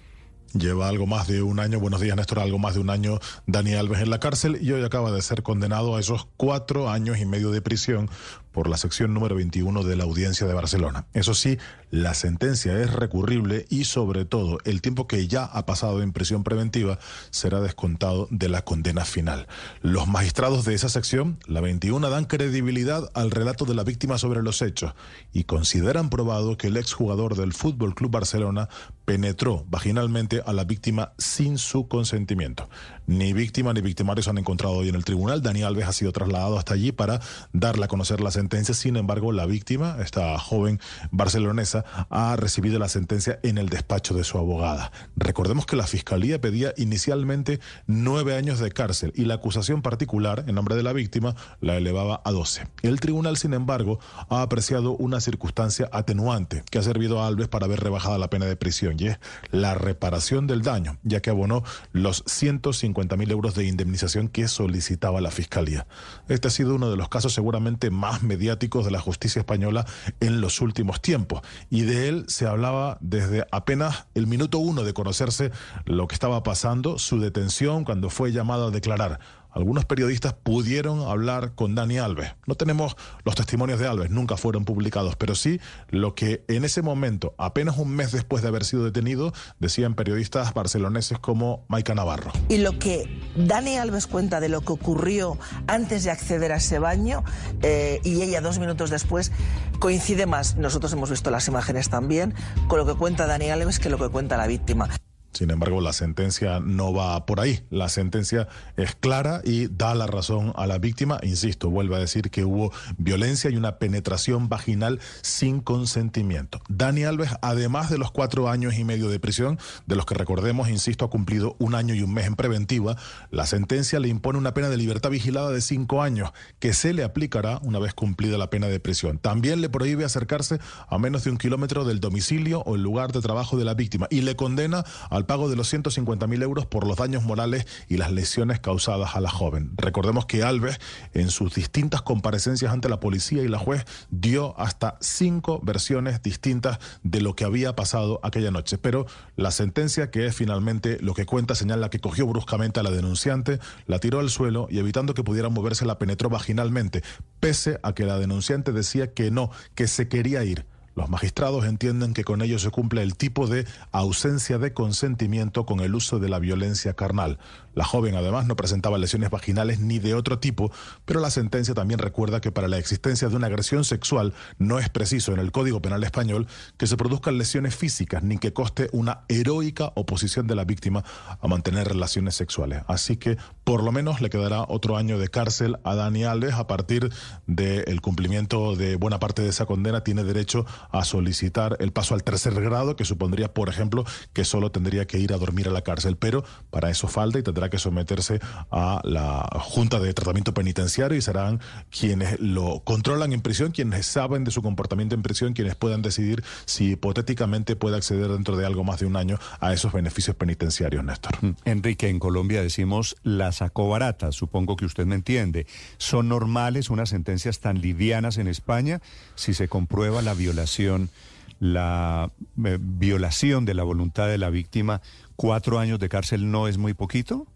Lleva algo más de un año, buenos días Néstor, algo más de un año Dani Alves en la cárcel y hoy acaba de ser condenado a esos cuatro años y medio de prisión por la sección número 21 de la Audiencia de Barcelona. Eso sí, la sentencia es recurrible y sobre todo el tiempo que ya ha pasado en prisión preventiva será descontado de la condena final. Los magistrados de esa sección, la 21, dan credibilidad al relato de la víctima sobre los hechos y consideran probado que el exjugador del Fútbol Club Barcelona penetró vaginalmente a la víctima sin su consentimiento. Ni víctima ni victimarios han encontrado hoy en el tribunal. Dani Alves ha sido trasladado hasta allí para darle a conocer la sentencia. Sin embargo, la víctima, esta joven barcelonesa, ha recibido la sentencia en el despacho de su abogada. Recordemos que la fiscalía pedía inicialmente nueve años de cárcel y la acusación particular, en nombre de la víctima, la elevaba a doce. El tribunal, sin embargo, ha apreciado una circunstancia atenuante que ha servido a Alves para haber rebajado la pena de prisión y es la reparación del daño, ya que abonó los 150 mil euros de indemnización que solicitaba la Fiscalía. Este ha sido uno de los casos seguramente más mediáticos de la justicia española en los últimos tiempos y de él se hablaba desde apenas el minuto uno de conocerse lo que estaba pasando, su detención cuando fue llamado a declarar. Algunos periodistas pudieron hablar con Dani Alves. No tenemos los testimonios de Alves, nunca fueron publicados, pero sí lo que en ese momento, apenas un mes después de haber sido detenido, decían periodistas barceloneses como Maika Navarro. Y lo que Dani Alves cuenta de lo que ocurrió antes de acceder a ese baño eh, y ella dos minutos después coincide más, nosotros hemos visto las imágenes también, con lo que cuenta Dani Alves que lo que cuenta la víctima. Sin embargo, la sentencia no va por ahí. La sentencia es clara y da la razón a la víctima. Insisto, vuelvo a decir que hubo violencia y una penetración vaginal sin consentimiento. Dani Alves, además de los cuatro años y medio de prisión, de los que recordemos, insisto, ha cumplido un año y un mes en preventiva, la sentencia le impone una pena de libertad vigilada de cinco años, que se le aplicará una vez cumplida la pena de prisión. También le prohíbe acercarse a menos de un kilómetro del domicilio o el lugar de trabajo de la víctima y le condena a al pago de los 150 mil euros por los daños morales y las lesiones causadas a la joven. Recordemos que Alves, en sus distintas comparecencias ante la policía y la juez, dio hasta cinco versiones distintas de lo que había pasado aquella noche. Pero la sentencia, que es finalmente lo que cuenta, señala que cogió bruscamente a la denunciante, la tiró al suelo y evitando que pudiera moverse la penetró vaginalmente, pese a que la denunciante decía que no, que se quería ir. Los magistrados entienden que con ello se cumple el tipo de ausencia de consentimiento con el uso de la violencia carnal. La joven además no presentaba lesiones vaginales ni de otro tipo, pero la sentencia también recuerda que para la existencia de una agresión sexual no es preciso en el Código Penal español que se produzcan lesiones físicas ni que coste una heroica oposición de la víctima a mantener relaciones sexuales. Así que por lo menos le quedará otro año de cárcel a Dani Alves a partir del cumplimiento de buena parte de esa condena tiene derecho a solicitar el paso al tercer grado, que supondría, por ejemplo, que solo tendría que ir a dormir a la cárcel. Pero para eso falta y tendrá que someterse a la Junta de Tratamiento Penitenciario y serán quienes lo controlan en prisión, quienes saben de su comportamiento en prisión, quienes puedan decidir si hipotéticamente puede acceder dentro de algo más de un año a esos beneficios penitenciarios, Néstor. Mm, Enrique, en Colombia decimos la sacó barata, supongo que usted me entiende. ¿Son normales unas sentencias tan livianas en España si se comprueba la violación? La eh, violación de la voluntad de la víctima, cuatro años de cárcel no es muy poquito?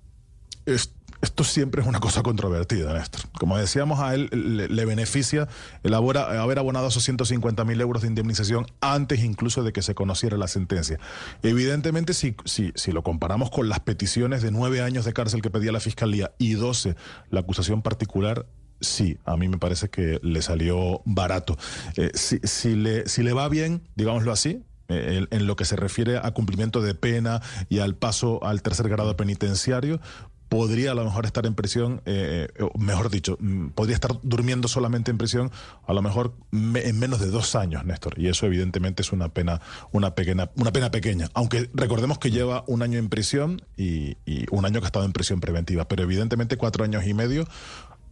esto siempre es una cosa controvertida, Néstor. Como decíamos, a él le, beneficia el haber abonado esos 150 mil euros de indemnización antes incluso de que se conociera la sentencia. Evidentemente, si, si, si lo comparamos con las peticiones de nueve años de cárcel que pedía la Fiscalía y doce la acusación particular, sí, a mí me parece que le salió barato. Eh, si, le, si le va bien, digámoslo así, eh, en, lo que se refiere a cumplimiento de pena y al paso al tercer grado penitenciario, podría a lo mejor estar en prisión, eh, mejor dicho, mm, podría estar durmiendo solamente en prisión a lo mejor en menos de dos años, Néstor. Y eso evidentemente es una pena, una pequeña, una pena pequeña. Aunque recordemos que lleva un año en prisión y un año que ha estado en prisión preventiva. Pero evidentemente cuatro años y medio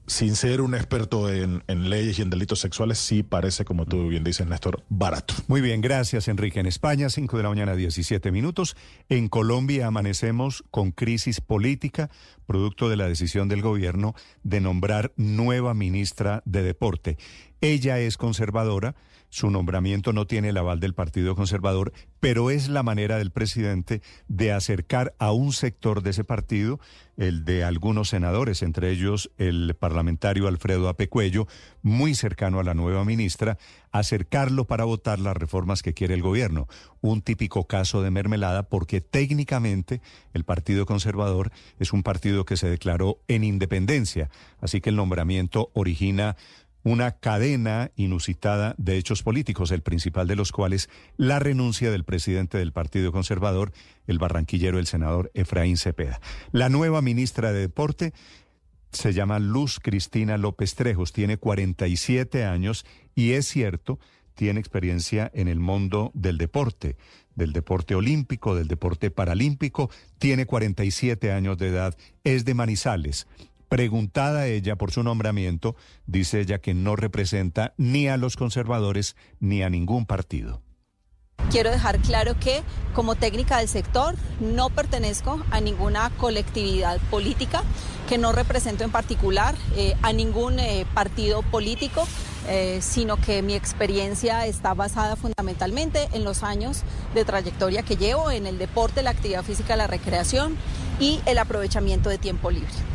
sin ser un experto en, leyes y en delitos sexuales, sí parece, como tú bien dices, Néstor, barato. Muy bien, gracias, Enrique. En España, 5 de la mañana, 17 minutos. En Colombia amanecemos con crisis política, producto de la decisión del gobierno de nombrar nueva ministra de Deporte. Ella es conservadora su nombramiento no tiene el aval del Partido Conservador, pero es la manera del presidente de acercar a un sector de ese partido, el de algunos senadores, entre ellos el parlamentario Alfredo Apecuello, muy cercano a la nueva ministra, acercarlo para votar las reformas que quiere el gobierno. Un típico caso de mermelada porque técnicamente el Partido Conservador es un partido que se declaró en independencia, así que el nombramiento origina una cadena inusitada de hechos políticos, el principal de los cuales la renuncia del presidente del Partido Conservador, el barranquillero, el senador Efraín Cepeda. La nueva ministra de Deporte se llama Luz Cristina López Trejos, tiene 47 años y es cierto, tiene experiencia en el mundo del deporte, del deporte olímpico, del deporte paralímpico, tiene 47 años de edad, es de Manizales. Preguntada ella por su nombramiento, dice ella que no representa ni a los conservadores ni a ningún partido. Quiero dejar claro que como técnica del sector no pertenezco a ninguna colectividad política, que no represento en particular eh, a ningún eh, partido político, eh, sino que mi experiencia está basada fundamentalmente en los años de trayectoria que llevo en el deporte, la actividad física, la recreación y el aprovechamiento de tiempo libre.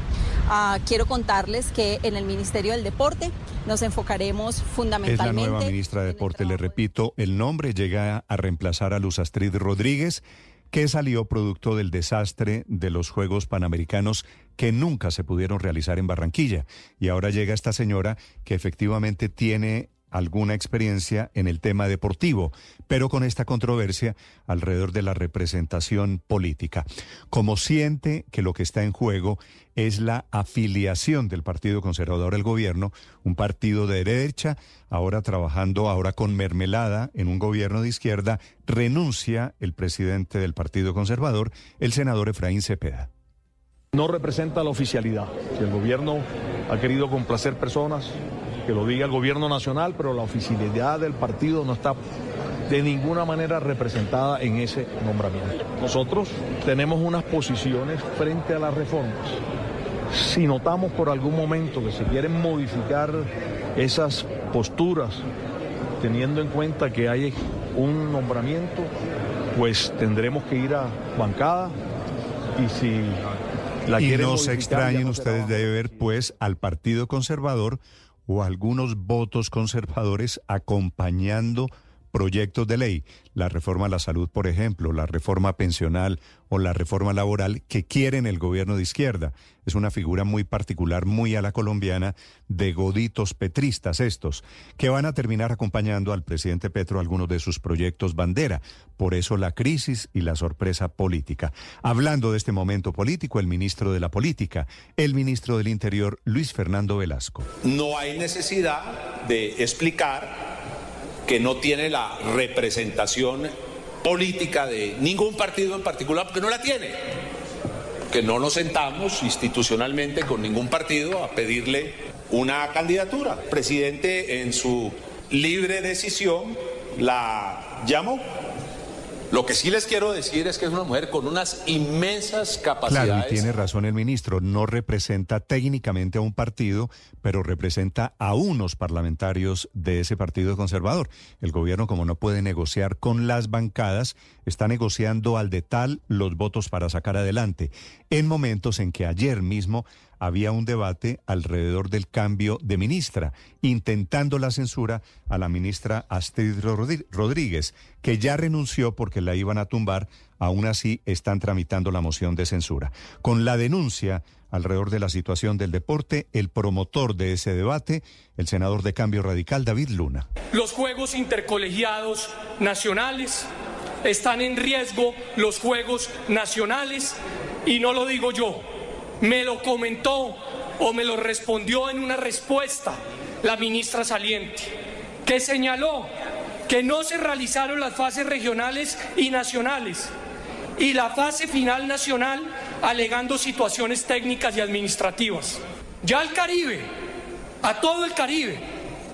Ah, quiero contarles que en el Ministerio del Deporte nos enfocaremos fundamentalmente. Es la nueva ministra de Deporte, le repito, el nombre llega a reemplazar a Luz Astrid Rodríguez, que salió producto del desastre de los Juegos Panamericanos que nunca se pudieron realizar en Barranquilla. Y ahora llega esta señora que efectivamente tiene alguna experiencia en el tema deportivo, pero con esta controversia alrededor de la representación política. Como siente que lo que está en juego es la afiliación del Partido Conservador al gobierno, un partido de derecha, ahora trabajando ahora con mermelada en un gobierno de izquierda, renuncia el presidente del Partido Conservador, el senador Efraín Cepeda. No representa la oficialidad. Si el gobierno ha querido complacer personas, que lo diga el gobierno nacional, pero la oficialidad del partido no está de ninguna manera representada en ese nombramiento. Nosotros tenemos unas posiciones frente a las reformas. Si notamos por algún momento que se quieren modificar esas posturas, teniendo en cuenta que hay un nombramiento, pues tendremos que ir a bancada y si la y no se extrañen ustedes de ver pues al Partido Conservador o algunos votos conservadores acompañando proyectos de ley, la reforma a la salud, por ejemplo, la reforma pensional o la reforma laboral que quieren el gobierno de izquierda. Es una figura muy particular, muy a la colombiana, de goditos petristas estos, que van a terminar acompañando al presidente Petro algunos de sus proyectos bandera. Por eso la crisis y la sorpresa política. Hablando de este momento político, el ministro de la Política, el ministro del Interior, Luis Fernando Velasco. No hay necesidad de explicar que no tiene la representación política de ningún partido en particular, porque no la tiene. Que no nos sentamos institucionalmente con ningún partido a pedirle una candidatura. El presidente en su libre decisión la llamó. Lo que sí les quiero decir es que es una mujer con unas inmensas capacidades. Claro, y tiene razón el ministro, no representa técnicamente a un partido, pero representa a unos parlamentarios de ese partido conservador. El gobierno, como no puede negociar con las bancadas, está negociando al de tal los votos para sacar adelante, en momentos en que ayer mismo había un debate alrededor del cambio de ministra, intentando la censura a la ministra Astrid Rodríguez, que ya renunció porque la iban a tumbar, aún así están tramitando la moción de censura. Con la denuncia alrededor de la situación del deporte, el promotor de ese debate, el senador de Cambio Radical, David Luna. Los Juegos Intercolegiados Nacionales están en riesgo, los Juegos Nacionales, y no lo digo yo, me lo comentó o me lo respondió en una respuesta la ministra saliente, que señaló que no se realizaron las fases regionales y nacionales y la fase final nacional alegando situaciones técnicas y administrativas. Ya al Caribe, a todo el Caribe,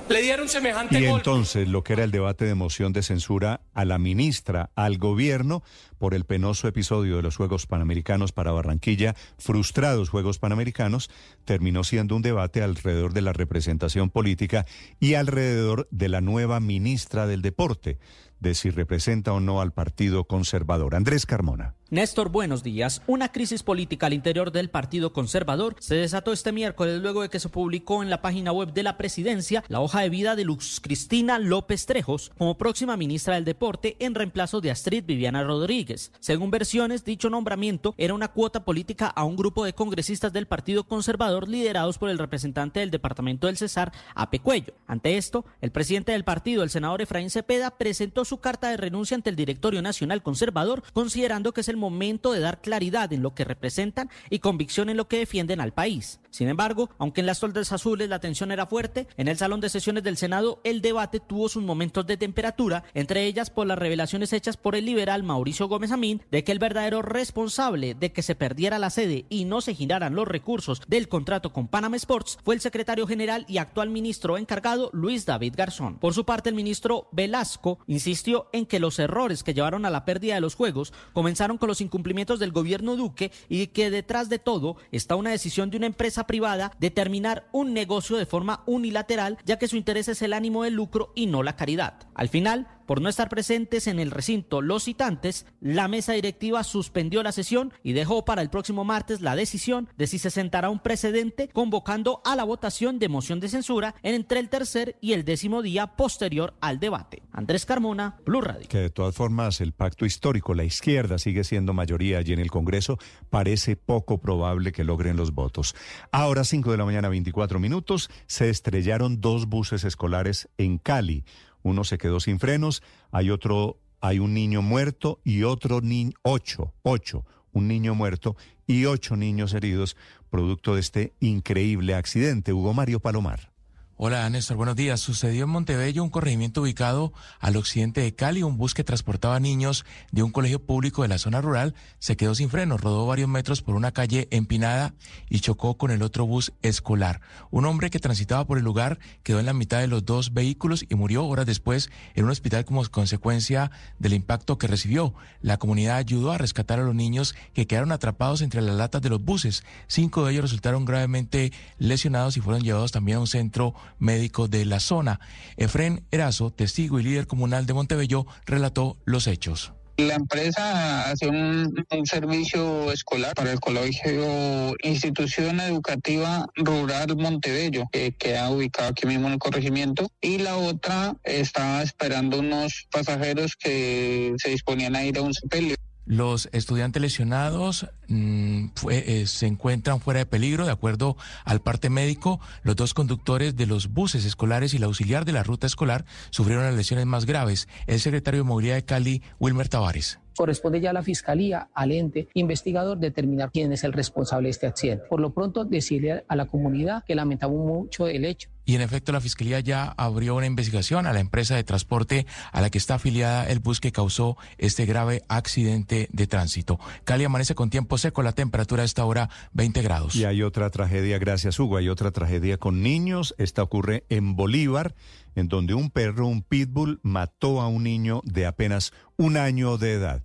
le dieron semejante Y golpe. entonces lo que era el debate de moción de censura a la ministra, al gobierno, por el penoso episodio de los Juegos Panamericanos para Barranquilla, frustrados Juegos Panamericanos, terminó siendo un debate alrededor de la representación política y alrededor de la nueva ministra del Deporte, de si representa o no al Partido Conservador. Andrés Carmona. Néstor, buenos días. Una crisis política al interior del Partido Conservador se desató este miércoles luego de que se publicó en la página web de la presidencia la hoja de vida de Luz Cristina López Trejos como próxima ministra del Deporte en reemplazo de Astrid Viviana Rodríguez. Según versiones, dicho nombramiento era una cuota política a un grupo de congresistas del Partido Conservador liderados por el representante del departamento del Cesar, Ape Cuello. Ante esto, el presidente del partido, el senador Efraín Cepeda, presentó su carta de renuncia ante el Directorio Nacional Conservador, considerando que es el momento de dar claridad en lo que representan y convicción en lo que defienden al país. Sin embargo, aunque en las toldas azules la tensión era fuerte, en el salón de sesiones del Senado el debate tuvo sus momentos de temperatura, entre ellas por las revelaciones hechas por el liberal Mauricio Gómez Amín de que el verdadero responsable de que se perdiera la sede y no se giraran los recursos del contrato con Panama Sports fue el secretario general y actual ministro encargado Luis David Garzón. Por su parte, el ministro Velasco insistió en que los errores que llevaron a la pérdida de los juegos comenzaron con los incumplimientos del gobierno Duque y que detrás de todo está una decisión de una empresa privada de terminar un negocio de forma unilateral, ya que su interés es el ánimo de lucro y no la caridad. Al final, Por no estar presentes en el recinto los citantes, la mesa directiva suspendió la sesión y dejó para el próximo martes la decisión de si se sentará un precedente convocando a la votación de moción de censura entre el tercer y el décimo día posterior al debate. Andrés Carmona, Blue Radio. Que de todas formas el pacto histórico, la izquierda sigue siendo mayoría allí en el Congreso, parece poco probable que logren los votos. Ahora 5 de la mañana 24 minutos, se estrellaron dos buses escolares en Cali. Uno se quedó sin frenos, hay otro, hay un niño muerto y otro niño, ocho, ocho, un niño muerto y ocho niños heridos producto de este increíble accidente. Hugo Mario Palomar. Hola Néstor, buenos días. Sucedió en Montebello un corregimiento ubicado al occidente de Cali. Un bus que transportaba niños de un colegio público de la zona rural se quedó sin frenos, rodó varios metros por una calle empinada y chocó con el otro bus escolar. Un hombre que transitaba por el lugar quedó en la mitad de los dos vehículos y murió horas después en un hospital como consecuencia del impacto que recibió. La comunidad ayudó a rescatar a los niños que quedaron atrapados entre las latas de los buses. Cinco de ellos resultaron gravemente lesionados y fueron llevados también a un centro médico de la zona. Efren Erazo, testigo y líder comunal de Montebello, relató los hechos. La empresa hace un, servicio escolar para el colegio Institución Educativa Rural Montebello, que queda ubicado aquí mismo en el corregimiento, y la otra estaba esperando unos pasajeros que se disponían a ir a un sepelio. Los estudiantes lesionados mm, eh, se encuentran fuera de peligro, de acuerdo al parte médico. Los dos conductores de los buses escolares y el auxiliar de la ruta escolar sufrieron las lesiones más graves. El secretario de Movilidad de Cali, Wilmer Tavares. Corresponde ya a la Fiscalía, al ente investigador, determinar quién es el responsable de este accidente. Por lo pronto, decirle a la comunidad que lamentamos mucho el hecho. Y en efecto, la Fiscalía ya abrió una investigación a la empresa de transporte a la que está afiliada el bus que causó este grave accidente de tránsito. Cali amanece con tiempo seco, la temperatura a esta hora 20 grados. Y hay otra tragedia, gracias Hugo, hay otra tragedia con niños. Esta ocurre en Bolívar en donde un perro, un pitbull, mató a un niño de apenas un año de edad.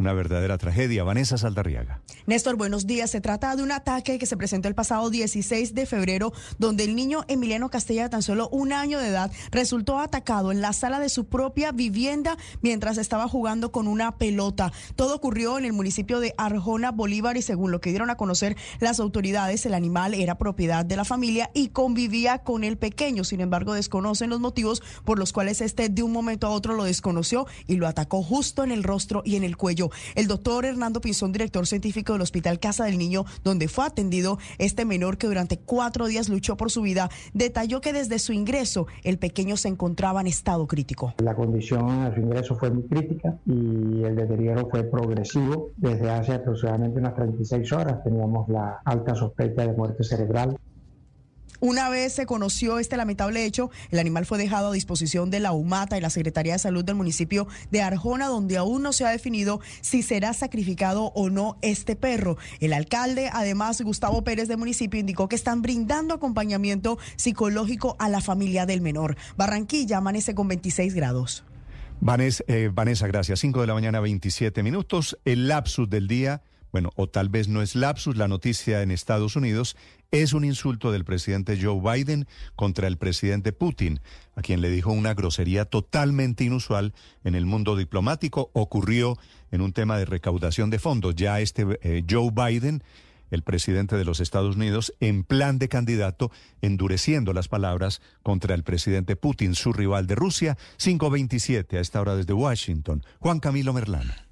Una verdadera tragedia. Vanessa Saldarriaga. Néstor, buenos días. Se trata de un ataque que se presentó el pasado 16 de febrero, donde el niño Emiliano Castella, de tan solo un año de edad, resultó atacado en la sala de su propia vivienda mientras estaba jugando con una pelota. Todo ocurrió en el municipio de Arjona, Bolívar, y según lo que dieron a conocer las autoridades, el animal era propiedad de la familia y convivía con el pequeño. Sin embargo, desconocen los motivos por los cuales este de un momento a otro lo desconoció y lo atacó justo en el rostro y en el cuello. El doctor Hernando Pinzón, director científico del Hospital Casa del Niño, donde fue atendido este menor que durante cuatro días luchó por su vida, detalló que desde su ingreso el pequeño se encontraba en estado crítico. La condición a su ingreso fue muy crítica y el deterioro fue progresivo. Desde hace aproximadamente unas 36 horas teníamos la alta sospecha de muerte cerebral. Una vez se conoció este lamentable hecho, el animal fue dejado a disposición de la UMATA y la Secretaría de Salud del municipio de Arjona, donde aún no se ha definido si será sacrificado o no este perro. El alcalde, además, Gustavo Pérez de municipio, indicó que están brindando acompañamiento psicológico a la familia del menor. Barranquilla amanece con 26 grados. Vanessa, eh, Vanessa gracias. 5 de la mañana, 27 minutos. El lapsus del día bueno, o tal vez no es lapsus, la noticia en Estados Unidos es un insulto del presidente Joe Biden contra el presidente Putin, a quien le dijo una grosería totalmente inusual en el mundo diplomático. Ocurrió en un tema de recaudación de fondos. Ya este eh, Joe Biden, el presidente de los Estados Unidos, en plan de candidato, endureciendo las palabras contra el presidente Putin, su rival de Rusia. 527 a esta hora desde Washington. Juan Camilo Merlana.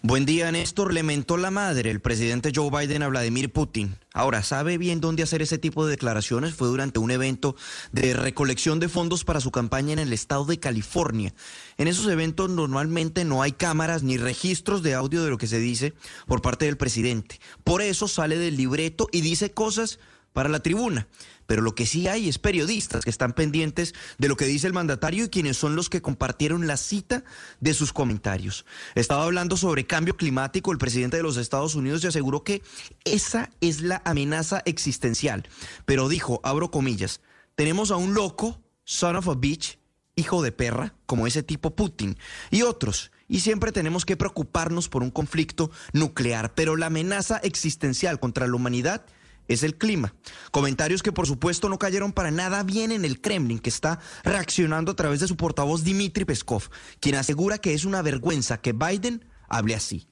Buen día, Néstor. Le mentó la madre el presidente Joe Biden a Vladimir Putin. Ahora, ¿sabe bien dónde hacer ese tipo de declaraciones? Fue durante un evento de recolección de fondos para su campaña en el estado de California. En esos eventos normalmente no hay cámaras ni registros de audio de lo que se dice por parte del presidente. Por eso sale del libreto y dice cosas para la tribuna. Pero lo que sí hay es periodistas que están pendientes de lo que dice el mandatario y quienes son los que compartieron la cita de sus comentarios. Estaba hablando sobre cambio climático el presidente de los Estados Unidos y aseguró que esa es la amenaza existencial. Pero dijo, abro comillas, tenemos a un loco, son of a bitch, hijo de perra, como ese tipo Putin, y otros. Y siempre tenemos que preocuparnos por un conflicto nuclear, pero la amenaza existencial contra la humanidad es el clima. Comentarios que por supuesto no cayeron para nada bien en el Kremlin, que está reaccionando a través de su portavoz Dmitry Peskov, quien asegura que es una vergüenza que Biden hable así.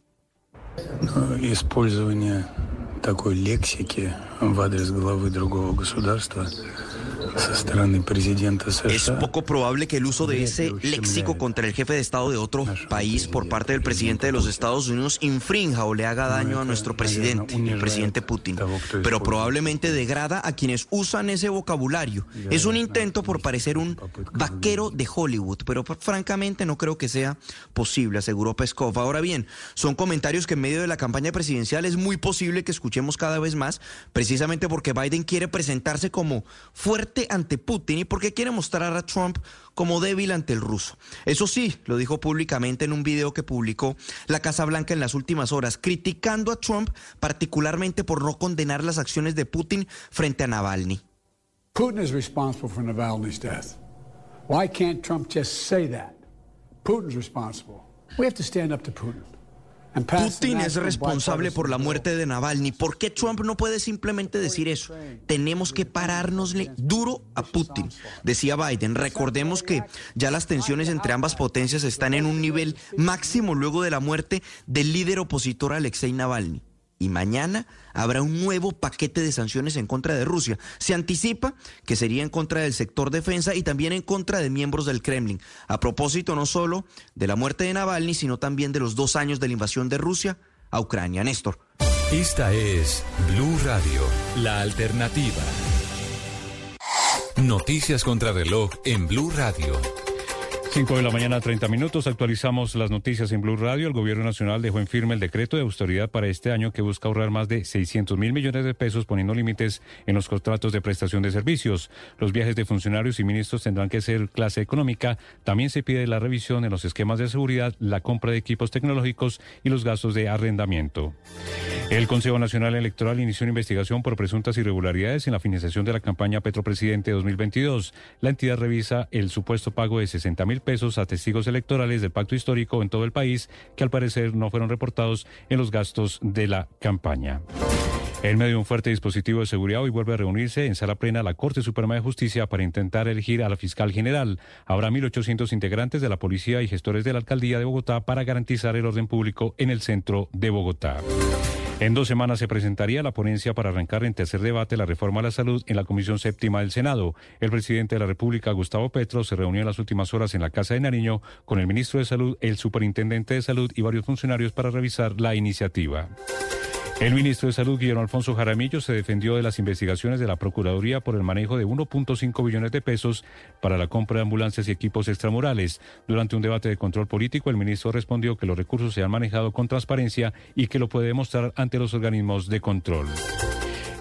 такой лексики в адрес главы другого государства Es poco probable que el uso de ese léxico contra el jefe de Estado de otro país por parte del presidente de los Estados Unidos infrinja o le haga daño a nuestro presidente, el presidente Putin, pero probablemente degrada a quienes usan ese vocabulario. Es un intento por parecer un vaquero de Hollywood, pero francamente no creo que sea posible, aseguró Peskov. Ahora bien, son comentarios que en medio de la campaña presidencial es muy posible que escuchemos cada vez más, precisamente porque Biden quiere presentarse como fuerte ante Putin y porque quiere mostrar a Trump como débil ante el ruso. Eso sí, lo dijo públicamente en un video que publicó la Casa Blanca en las últimas horas, criticando a Trump particularmente por no condenar las acciones de Putin frente a Navalny. Putin is responsible for Navalny's death. Why can't Trump just say that? Putin's responsible. We have to stand up to Putin. Putin es responsable por la muerte de Navalny. ¿Por qué Trump no puede simplemente decir eso? Tenemos que parárnosle duro a Putin, decía Biden. Recordemos que ya las tensiones entre ambas potencias están en un nivel máximo luego de la muerte del líder opositor Alexei Navalny y mañana habrá un nuevo paquete de sanciones en contra de Rusia. Se anticipa que sería en contra del sector defensa y también en contra de miembros del Kremlin. A propósito no solo de la muerte de Navalny, sino también de los dos años de la invasión de Rusia a Ucrania. Néstor. Esta es Blue Radio, la alternativa. Noticias contra reloj en Blue Radio. 5 de la mañana, 30 minutos. Actualizamos las noticias en Blue Radio. El Gobierno Nacional dejó en firme el decreto de austeridad para este año que busca ahorrar más de 600 mil millones de pesos poniendo límites en los contratos de prestación de servicios. Los viajes de funcionarios y ministros tendrán que ser clase económica. También se pide la revisión en los esquemas de seguridad, la compra de equipos tecnológicos y los gastos de arrendamiento. El Consejo Nacional Electoral inició una investigación por presuntas irregularidades en la financiación de la campaña Petropresidente 2022. La entidad revisa el supuesto pago de 60 mil pesos a testigos electorales del pacto histórico en todo el país que al parecer no fueron reportados en los gastos de la campaña. En medio de un fuerte dispositivo de seguridad, hoy vuelve a reunirse en sala plena la Corte Suprema de Justicia para intentar elegir a la fiscal general. Habrá 1.800 integrantes de la policía y gestores de la alcaldía de Bogotá para garantizar el orden público en el centro de Bogotá. En dos semanas se presentaría la ponencia para arrancar en tercer debate la reforma a la salud en la Comisión Séptima del Senado. El presidente de la República, Gustavo Petro, se reunió en las últimas horas en la Casa de Nariño con el ministro de Salud, el superintendente de Salud y varios funcionarios para revisar la iniciativa. El ministro de Salud, Guillermo Alfonso Jaramillo, se defendió de las investigaciones de la Procuraduría por el manejo de 1.5 billones de pesos para la compra de ambulancias y equipos extramurales. Durante un debate de control político, el ministro respondió que los recursos se han manejado con transparencia y que lo puede demostrar ante los organismos de control.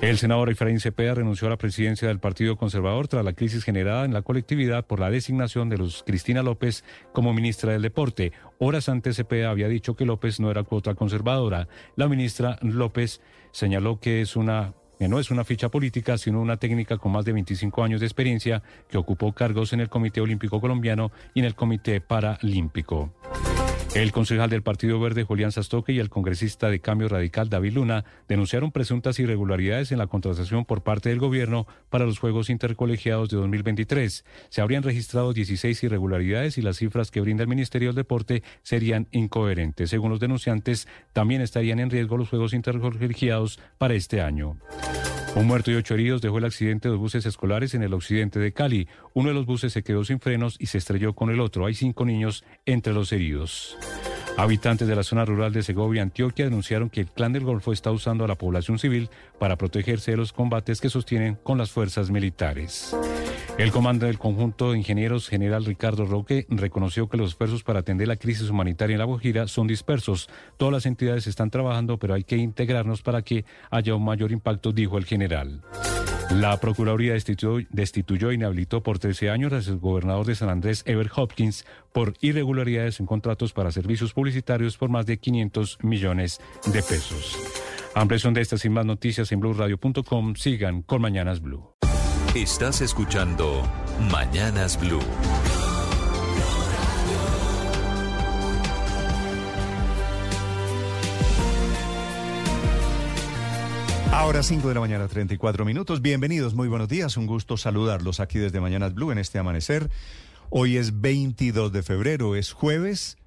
El senador Efraín Cepeda renunció a la presidencia del Partido Conservador tras la crisis generada en la colectividad por la designación de Luz Cristina López como ministra del Deporte. Horas antes Cepeda había dicho que López no era cuota conservadora. La ministra López señaló que es una que no es una ficha política, sino una técnica con más de 25 años de experiencia que ocupó cargos en el Comité Olímpico Colombiano y en el Comité Paralímpico. El concejal del Partido Verde, Julián Sastoque, y el congresista de Cambio Radical, David Luna, denunciaron presuntas irregularidades en la contratación por parte del gobierno para los Juegos Intercolegiados de 2023. Se habrían registrado 16 irregularidades y las cifras que brinda el Ministerio del Deporte serían incoherentes. Según los denunciantes, también estarían en riesgo los Juegos Intercolegiados para este año. Un muerto y ocho heridos dejó el accidente de dos buses escolares en el occidente de Cali. Uno de los buses se quedó sin frenos y se estrelló con el otro. Hay cinco niños entre los heridos. Habitantes de la zona rural de Segovia, Antioquia, denunciaron que el clan del Golfo está usando a la población civil para protegerse de los combates que sostienen con las fuerzas militares. El comando del conjunto de ingenieros general Ricardo Roque reconoció que los esfuerzos para atender la crisis humanitaria en la Guajira son dispersos. Todas las entidades están trabajando, pero hay que integrarnos para que haya un mayor impacto, dijo el general. La Procuraduría destituyó, destituyó e inhabilitó por 13 años al gobernador de San Andrés, Ever Hopkins, por irregularidades en contratos para servicios publicitarios por más de 500 millones de pesos. Ampliación de estas y más noticias en blueradio.com. Sigan con Mañanas Blue. Estás escuchando Mañanas Blue. Ahora 5 de la mañana, 34 minutos. Bienvenidos, muy buenos días. Un gusto saludarlos aquí desde Mañanas Blue en este amanecer. Hoy es 22 de febrero, es jueves,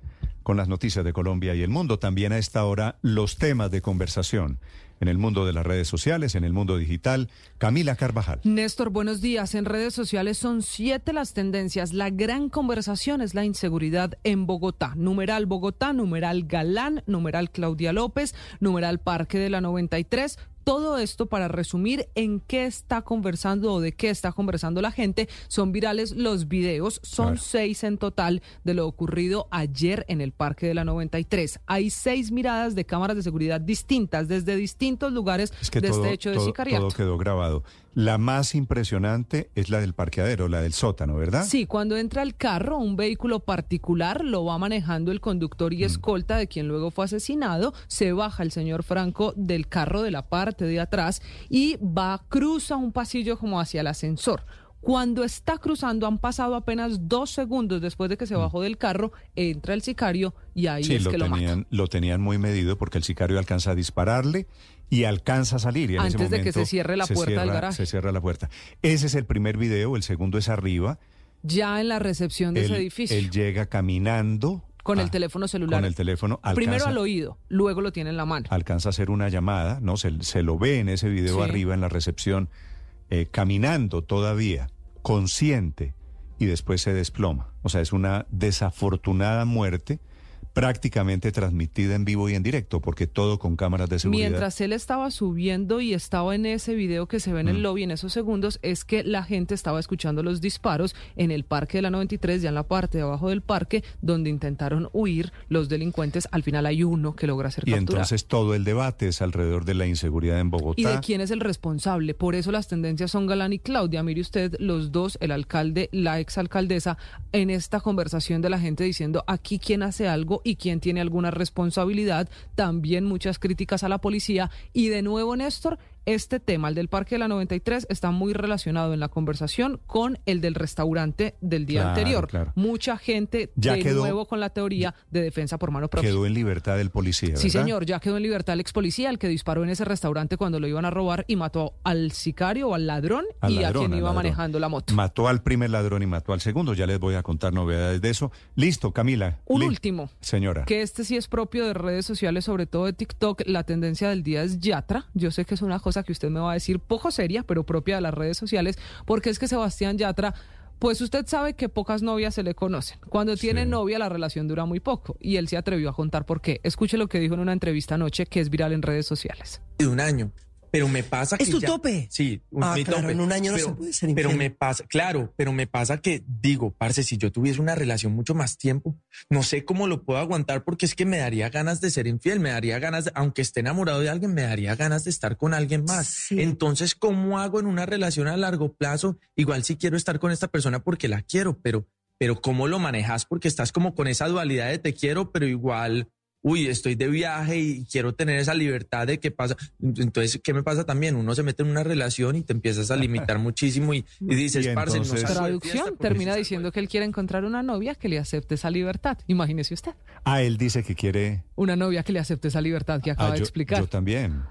con las noticias de Colombia y el mundo. También a esta hora los temas de conversación en el mundo de las redes sociales, en el mundo digital. Camila Carvajal. Néstor, buenos días. En redes sociales son siete las tendencias. La gran conversación es la inseguridad en Bogotá. Numeral Bogotá, numeral Galán, numeral Claudia López, numeral Parque de la 93 todo esto para resumir en qué está conversando o de qué está conversando la gente. Son virales los videos, son seis en total de lo ocurrido ayer en el Parque de la 93. Hay seis miradas de cámaras de seguridad distintas desde distintos lugares de este hecho de todo, sicariato. Todo quedó grabado. La más impresionante es la del parqueadero, la del sótano, ¿verdad? Sí, cuando entra el carro, un vehículo particular lo va manejando el conductor y escolta de quien luego fue asesinado. Se baja el señor Franco del carro de la parte de atrás y va, cruza un pasillo como hacia el ascensor. Cuando está cruzando, han pasado apenas dos segundos después de que se bajó del carro, entra el sicario y ahí sí, es lo que tenían, lo tenían muy medido porque el sicario alcanza a dispararle y alcanza a salir. Y en ese Antes de que momento se cierre la puerta del garaje. Se cierra la puerta. Ese es el primer video, el segundo es arriba. Ya en la recepción de él, ese edificio. él llega caminando con el teléfono celular. con el teléfono. Primero alcanza- al oído, luego lo tiene en la mano. alcanza a hacer una llamada, ¿no? Se, se lo ve en ese video Sí. arriba en la recepción, eh, caminando todavía, consciente, y después se desploma. O sea, es una desafortunada muerte prácticamente transmitida en vivo y en directo, porque todo con cámaras de seguridad. Mientras él estaba subiendo y estaba en ese video que se ve en Mm. el lobby en esos segundos, es que la gente estaba escuchando los disparos en el parque de la 93, ya en la parte de abajo del parque, donde intentaron huir los delincuentes. Al final hay uno que logra ser y capturado. entonces todo el debate es alrededor de la inseguridad en Bogotá. ¿Y de quién es el responsable? Por eso las tendencias son Galán y Claudia. Mire usted, los dos, el alcalde, la exalcaldesa, en esta conversación de la gente diciendo aquí quién hace algo y quién tiene alguna responsabilidad. También muchas críticas a la policía. Y de nuevo, Néstor, este tema, el del Parque de la 93, está muy relacionado en la conversación con el del restaurante del día Claro, anterior. claro. Mucha gente Ya de quedó- nuevo con la teoría de defensa por mano propia. Quedó en libertad el policía, Sí, señor, ya quedó en libertad el ex policía, el que disparó en ese restaurante cuando lo iban a robar y mató al sicario o al ladrón Al y ladrón, a quien iba manejando la moto. Mató al primer ladrón y mató al segundo. Ya les voy a contar novedades de eso. Listo, Camila. Un último. Señora. Que este sí es propio de redes sociales, sobre todo de TikTok. La tendencia del día es Yatra. Yo sé que es una cosa que usted me va a decir poco seria, pero propia de las redes sociales, porque es que Sebastián Yatra. Pues usted sabe que pocas novias se le conocen. Cuando tiene novia la relación dura muy poco y él se atrevió a contar por qué. Escuche lo que dijo en una entrevista anoche que es viral en redes sociales. de un año. Pero me pasa que ¿Es tu ya- tope? Sí, un- Ah, mi claro, tope. en un año no pero, se puede ser Pero infiel. me pasa, claro, pero me pasa que digo, parce, si yo tuviese una relación mucho más tiempo, no sé cómo lo puedo aguantar porque es que me daría ganas de ser infiel, me daría ganas, de- aunque esté enamorado de alguien, me daría ganas de estar con alguien más. Entonces, ¿cómo hago en una relación a largo plazo? Igual si quiero estar con esta persona porque la quiero, pero, pero ¿cómo lo manejas? Porque estás como con esa dualidad de te quiero, pero igual uy, estoy de viaje y quiero tener esa libertad de qué pasa. Entonces, ¿qué me pasa también? Uno se mete en una relación y te empiezas a limitar [laughs] muchísimo y, y dices, Y parce, no entonces- salgo de Traducción termina diciendo que él quiere encontrar una novia que le acepte esa libertad. Imagínese usted, Ah, él dice que quiere. una novia que le acepte esa libertad que acaba Ah, de yo, explicar. yo también.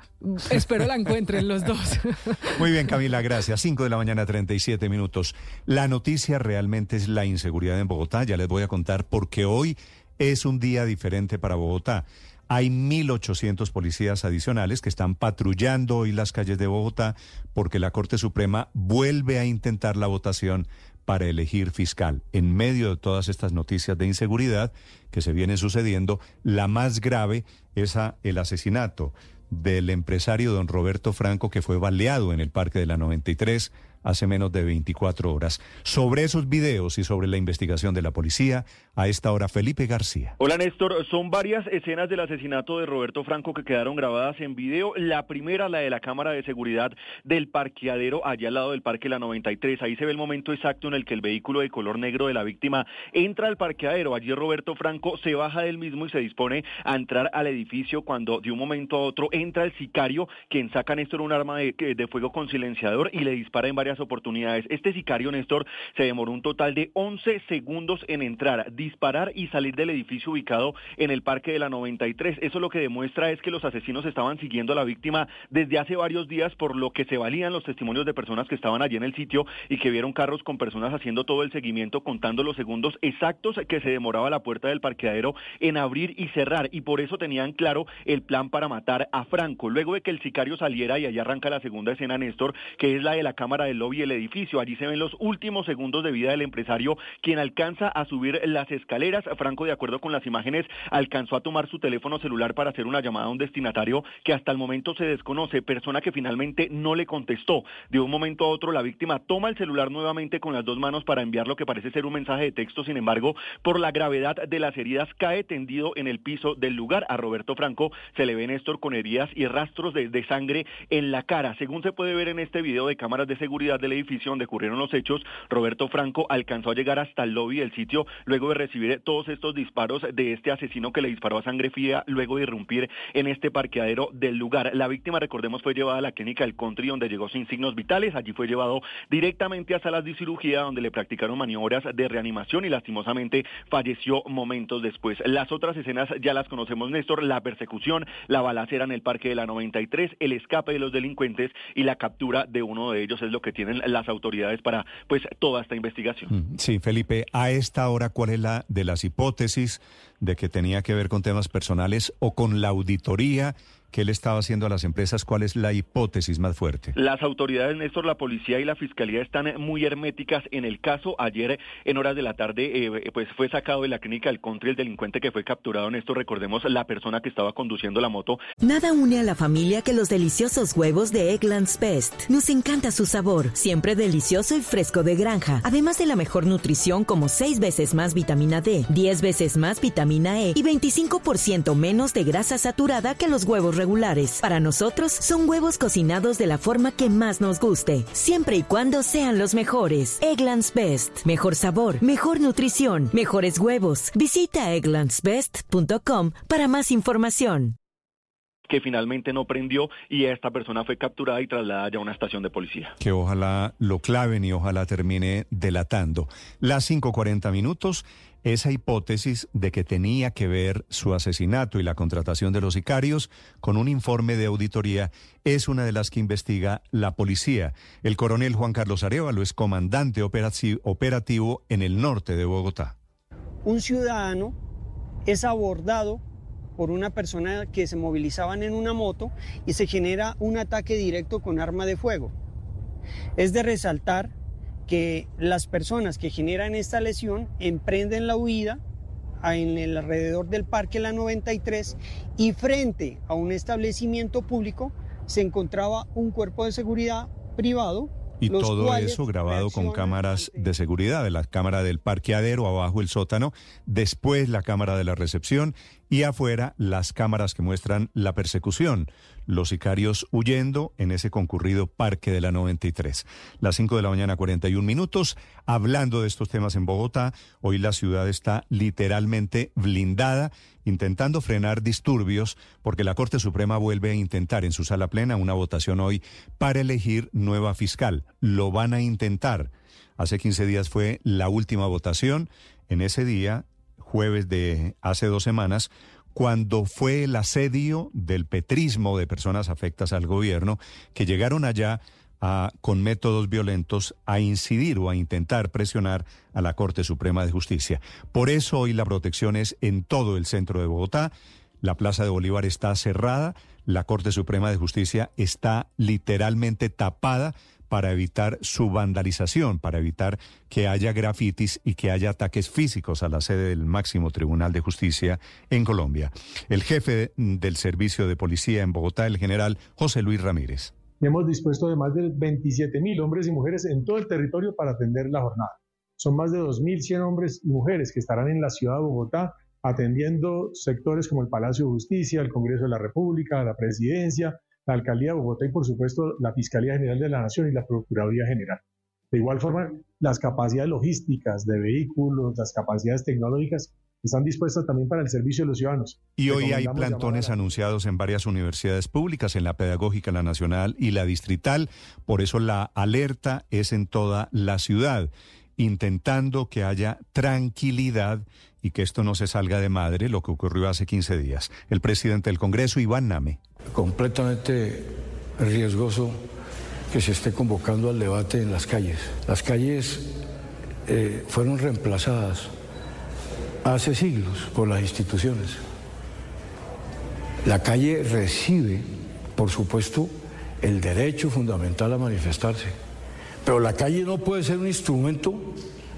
Espero la [laughs] encuentren los dos. [laughs] Muy bien, Camila, gracias. 5 de la mañana, 37 minutos. La noticia realmente es la inseguridad en Bogotá. Ya les voy a contar porque hoy es un día diferente para Bogotá. Hay 1.800 policías adicionales que están patrullando hoy las calles de Bogotá porque la Corte Suprema vuelve a intentar la votación para elegir fiscal. En medio de todas estas noticias de inseguridad que se vienen sucediendo, la más grave es el asesinato del empresario don Roberto Franco que fue baleado en el Parque de la 93 hace menos de 24 horas. Sobre esos videos y sobre la investigación de la policía, a esta hora Felipe García. Hola Néstor, son varias escenas del asesinato de Roberto Franco que quedaron grabadas en video. La primera, la de la cámara de seguridad del parqueadero allá al lado del Parque La 93. Ahí se ve el momento exacto en el que el vehículo de color negro de la víctima entra al parqueadero. Allí Roberto Franco se baja del mismo y se dispone a entrar al edificio cuando de un momento a otro entra el sicario, quien saca Néstor un arma de, de fuego con silenciador y le dispara en varias varias oportunidades. Este sicario, Néstor, se demoró un total de 11 segundos en entrar, disparar y salir del edificio ubicado en el Parque de la 93. Eso lo que demuestra es que los asesinos estaban siguiendo a la víctima desde hace varios días, por lo que se valían los testimonios de personas que estaban allí en el sitio y que vieron carros con personas haciendo todo el seguimiento, contando los segundos exactos que se demoraba la puerta del parqueadero en abrir y cerrar. Y por eso tenían claro el plan para matar a Franco. Luego de que el sicario saliera, y allá arranca la segunda escena, Néstor, que es la de la cámara del lobby del edificio. Allí se ven los últimos segundos de vida del empresario, quien alcanza a subir las escaleras. Franco, de acuerdo con las imágenes, alcanzó a tomar su teléfono celular para hacer una llamada a un destinatario que hasta el momento se desconoce, persona que finalmente no le contestó. De un momento a otro, la víctima toma el celular nuevamente con las dos manos para enviar lo que parece ser un mensaje de texto. Sin embargo, por la gravedad de las heridas, cae tendido en el piso del lugar. A Roberto Franco se le ve Néstor con heridas y rastros de sangre en la cara. Según se puede ver en este video de cámaras de seguridad del edificio donde ocurrieron los hechos, Roberto Franco alcanzó a llegar hasta el lobby del sitio luego de recibir todos estos disparos de este asesino que le disparó a sangre fría luego de irrumpir en este parqueadero del lugar. La víctima, recordemos, fue llevada a la clínica del Country donde llegó sin signos vitales. Allí fue llevado directamente a salas de cirugía donde le practicaron maniobras de reanimación y lastimosamente falleció momentos después. Las otras escenas ya las conocemos, Néstor, la persecución, la balacera en el parque de la 93, el escape de los delincuentes y la captura de uno de ellos es lo que tienen las autoridades para pues toda esta investigación. Mm, sí, Felipe, a esta hora, ¿cuál es la de las hipótesis de que tenía que ver con temas personales o con la auditoría ¿Qué le estaba haciendo a las empresas? ¿Cuál es la hipótesis más fuerte? Las autoridades, Néstor, la policía y la fiscalía están muy herméticas en el caso. Ayer, en horas de la tarde, eh, pues fue sacado de la clínica el country el delincuente que fue capturado. Néstor, recordemos la persona que estaba conduciendo la moto. Nada une a la familia que los deliciosos huevos de Eggland's Best. Nos encanta su sabor, siempre delicioso y fresco de granja. Además de la mejor nutrición, como 6 veces más vitamina D, 10 veces más vitamina E y 25% menos de grasa saturada que los huevos regulares. Para nosotros son huevos cocinados de la forma que más nos guste, siempre y cuando sean los mejores. Egglands Best. Mejor sabor, mejor nutrición, mejores huevos. Visita egglandsbest.com para más información que finalmente no prendió y esta persona fue capturada y trasladada ya a una estación de policía. Que ojalá lo claven y ojalá termine delatando. Las 5.40 minutos, esa hipótesis de que tenía que ver su asesinato y la contratación de los sicarios con un informe de auditoría es una de las que investiga la policía. El coronel Juan Carlos Arevalo es comandante operativo en el norte de Bogotá. Un ciudadano es abordado por una persona que se movilizaban en una moto y se genera un ataque directo con arma de fuego. Es de resaltar que las personas que generan esta lesión emprenden la huida en el alrededor del Parque La 93 y frente a un establecimiento público se encontraba un cuerpo de seguridad privado y todo eso grabado con cámaras de seguridad, de la cámara del parqueadero, abajo el sótano, después la cámara de la recepción y afuera las cámaras que muestran la persecución, los sicarios huyendo en ese concurrido parque de la 93. Las 5 de la mañana 41 minutos, hablando de estos temas en Bogotá, hoy la ciudad está literalmente blindada, intentando frenar disturbios, porque la Corte Suprema vuelve a intentar en su sala plena una votación hoy para elegir nueva fiscal. Lo van a intentar. Hace 15 días fue la última votación. En ese día jueves de hace dos semanas, cuando fue el asedio del petrismo de personas afectas al gobierno que llegaron allá a, con métodos violentos a incidir o a intentar presionar a la Corte Suprema de Justicia. Por eso hoy la protección es en todo el centro de Bogotá. La Plaza de Bolívar está cerrada, la Corte Suprema de Justicia está literalmente tapada para evitar su vandalización, para evitar que haya grafitis y que haya ataques físicos a la sede del máximo Tribunal de Justicia en Colombia. El jefe del Servicio de Policía en Bogotá, el general José Luis Ramírez. Hemos dispuesto de más de 27 mil hombres y mujeres en todo el territorio para atender la jornada. Son más de 2.100 hombres y mujeres que estarán en la ciudad de Bogotá atendiendo sectores como el Palacio de Justicia, el Congreso de la República, la Presidencia, la Alcaldía de Bogotá y por supuesto la Fiscalía General de la Nación y la Procuraduría General. De igual forma, las capacidades logísticas de vehículos, las capacidades tecnológicas están dispuestas también para el servicio de los ciudadanos. Y hoy hay plantones anunciados en varias universidades públicas, en la Pedagógica, la Nacional y la Distrital. Por eso la alerta es en toda la ciudad, intentando que haya tranquilidad y que esto no se salga de madre, lo que ocurrió hace 15 días. El presidente del Congreso, Iván Name. Completamente riesgoso que se esté convocando al debate en las calles. Las calles eh, fueron reemplazadas hace siglos por las instituciones. La calle recibe, por supuesto, el derecho fundamental a manifestarse, pero la calle no puede ser un instrumento,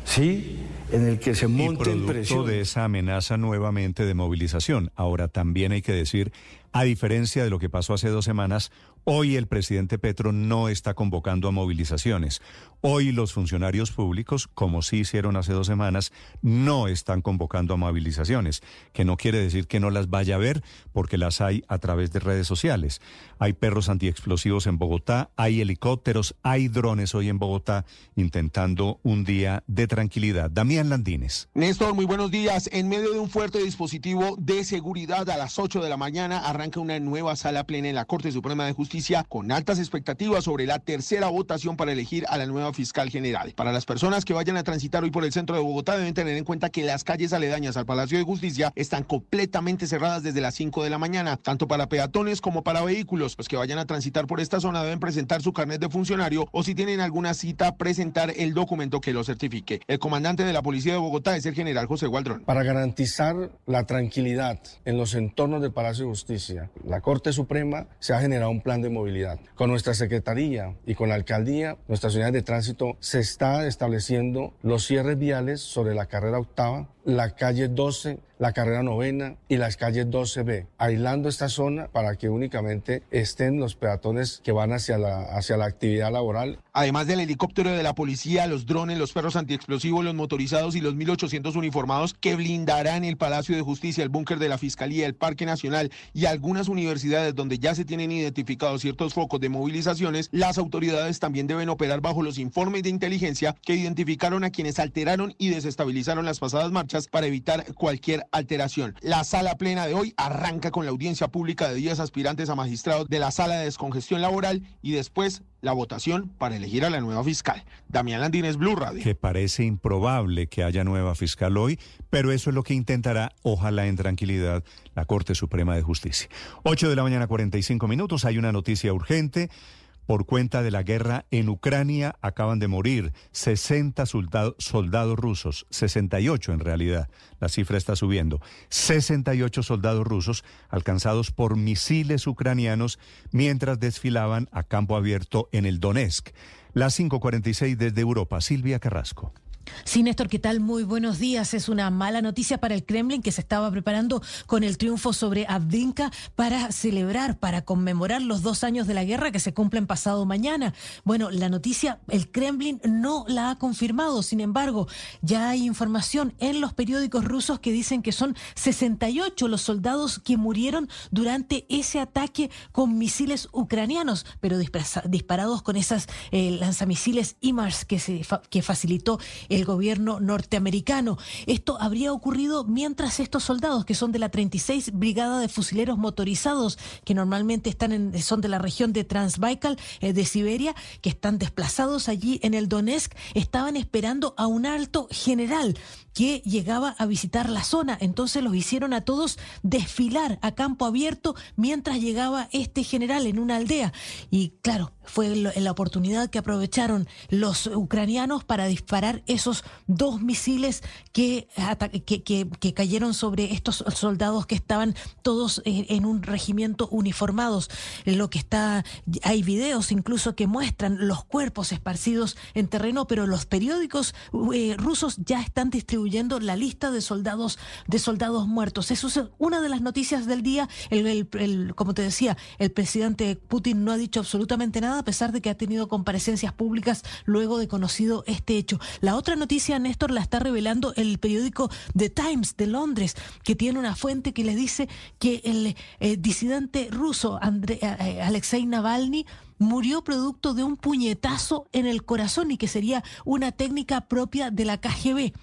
sí, en el que se monte y presión. de esa amenaza nuevamente de movilización. Ahora también hay que decir, a diferencia de lo que pasó hace dos semanas, Hoy el presidente Petro no está convocando a movilizaciones. Hoy los funcionarios públicos, como sí hicieron hace dos semanas, no están convocando a movilizaciones, que no quiere decir que no las vaya a ver, porque las hay a través de redes sociales. Hay perros antiexplosivos en Bogotá, hay helicópteros, hay drones hoy en Bogotá intentando un día de tranquilidad. Damián Landines. Néstor, muy buenos días. En medio de un fuerte dispositivo de seguridad a las 8 de la mañana arranca una nueva sala plena en la Corte Suprema de Justicia con altas expectativas sobre la tercera votación para elegir a la nueva fiscal general. Para las personas que vayan a transitar hoy por el centro de Bogotá deben tener en cuenta que las calles aledañas al Palacio de Justicia están completamente cerradas desde las 5 de la mañana, tanto para peatones como para vehículos. Los que vayan a transitar por esta zona deben presentar su carnet de funcionario o si tienen alguna cita, presentar el documento que lo certifique. El comandante de la Policía de Bogotá es el general José Gualdrón. Para garantizar la tranquilidad en los entornos del Palacio de Justicia, la Corte Suprema se ha generado un plan de movilidad. Con nuestra Secretaría y con la Alcaldía, nuestras unidades de tránsito, se está estableciendo los cierres viales sobre la carrera octava, la calle 12, la carrera novena y las calles 12B, aislando esta zona para que únicamente estén los peatones que van hacia la, hacia la actividad laboral. Además del helicóptero de la policía, los drones, los perros antiexplosivos, los motorizados y los 1.800 uniformados que blindarán el Palacio de Justicia, el búnker de la Fiscalía, el Parque Nacional y algunas universidades donde ya se tienen identificados ciertos focos de movilizaciones, las autoridades también deben operar bajo los informes de inteligencia que identificaron a quienes alteraron y desestabilizaron las pasadas marchas para evitar cualquier alteración. La sala plena de hoy arranca con la audiencia pública de 10 aspirantes a magistrados de la sala de descongestión laboral y después la votación para elegir a la nueva fiscal. Damián Landines, Blue Radio. Que parece improbable que haya nueva fiscal hoy, pero eso es lo que intentará, ojalá en tranquilidad, la Corte Suprema de Justicia. 8 de la mañana, 45 minutos. Hay una noticia urgente. Por cuenta de la guerra en Ucrania acaban de morir 60 soldados rusos, 68 en realidad, la cifra está subiendo, 68 soldados rusos alcanzados por misiles ucranianos mientras desfilaban a campo abierto en el Donetsk. Las 5.46 desde Europa, Silvia Carrasco. Sí, Néstor, ¿qué tal? Muy buenos días. Es una mala noticia para el Kremlin que se estaba preparando con el triunfo sobre Avdinka para celebrar, para conmemorar los dos años de la guerra que se cumplen pasado mañana. Bueno, la noticia, el Kremlin no la ha confirmado. Sin embargo, ya hay información en los periódicos rusos que dicen que son 68 los soldados que murieron durante ese ataque con misiles ucranianos, pero disparados con esas eh, lanzamisiles IMARS que, se, que facilitó el el gobierno norteamericano. Esto habría ocurrido mientras estos soldados, que son de la 36 Brigada de Fusileros Motorizados, que normalmente están en, son de la región de Transbaikal, eh, de Siberia, que están desplazados allí en el Donetsk, estaban esperando a un alto general que llegaba a visitar la zona. Entonces los hicieron a todos desfilar a campo abierto mientras llegaba este general en una aldea. Y claro, fue la oportunidad que aprovecharon los ucranianos para disparar esos dos misiles que, que, cayeron sobre estos soldados que estaban todos en, un regimiento uniformados. Lo que está, hay videos incluso que muestran los cuerpos esparcidos en terreno, pero los periódicos eh, rusos ya están distribuyendo la lista de soldados, de soldados muertos. Eso es una de las noticias del día. el, como te decía, el presidente Putin no ha dicho absolutamente nada a pesar de que ha tenido comparecencias públicas luego de conocido este hecho. La otra noticia, Néstor, la está revelando el periódico The Times de Londres, que tiene una fuente que le dice que el eh, disidente ruso eh, eh, Alexei Navalny murió producto de un puñetazo en el corazón y que sería una técnica propia de la KGB.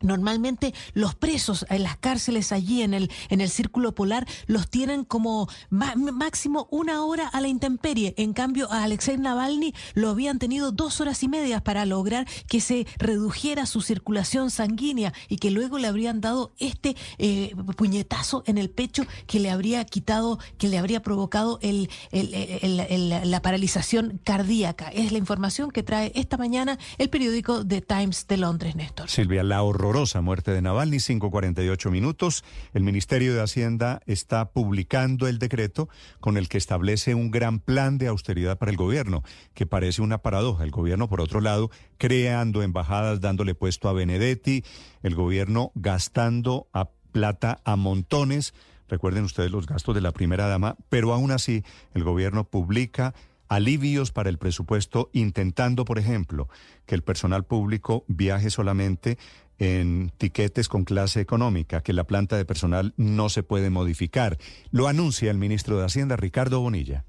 Normalmente los presos en las cárceles allí en el, en el círculo polar los tienen como máximo una hora a la intemperie. En cambio, a Alexei Navalny lo habían tenido dos horas y media para lograr que se redujera su circulación sanguínea y que luego le habrían dado este eh, puñetazo en el pecho que le habría quitado, que le habría provocado el, la paralización cardíaca. Es la información que trae esta mañana el periódico The Times de Londres, Néstor. Silvia, la horrorosa muerte de Navalny, 5.48 minutos. El Ministerio de Hacienda está publicando el decreto con el que establece un gran plan de austeridad para el gobierno, que parece una paradoja. El gobierno, por otro lado, creando embajadas, dándole puesto a Benedetti, el gobierno gastando a plata a montones. Recuerden ustedes los gastos de la primera dama, pero aún así el gobierno publica alivios para el presupuesto, intentando, por ejemplo, que el personal público viaje solamente en tiquetes con clase económica, que la planta de personal no se puede modificar. Lo anuncia el ministro de Hacienda, Ricardo Bonilla.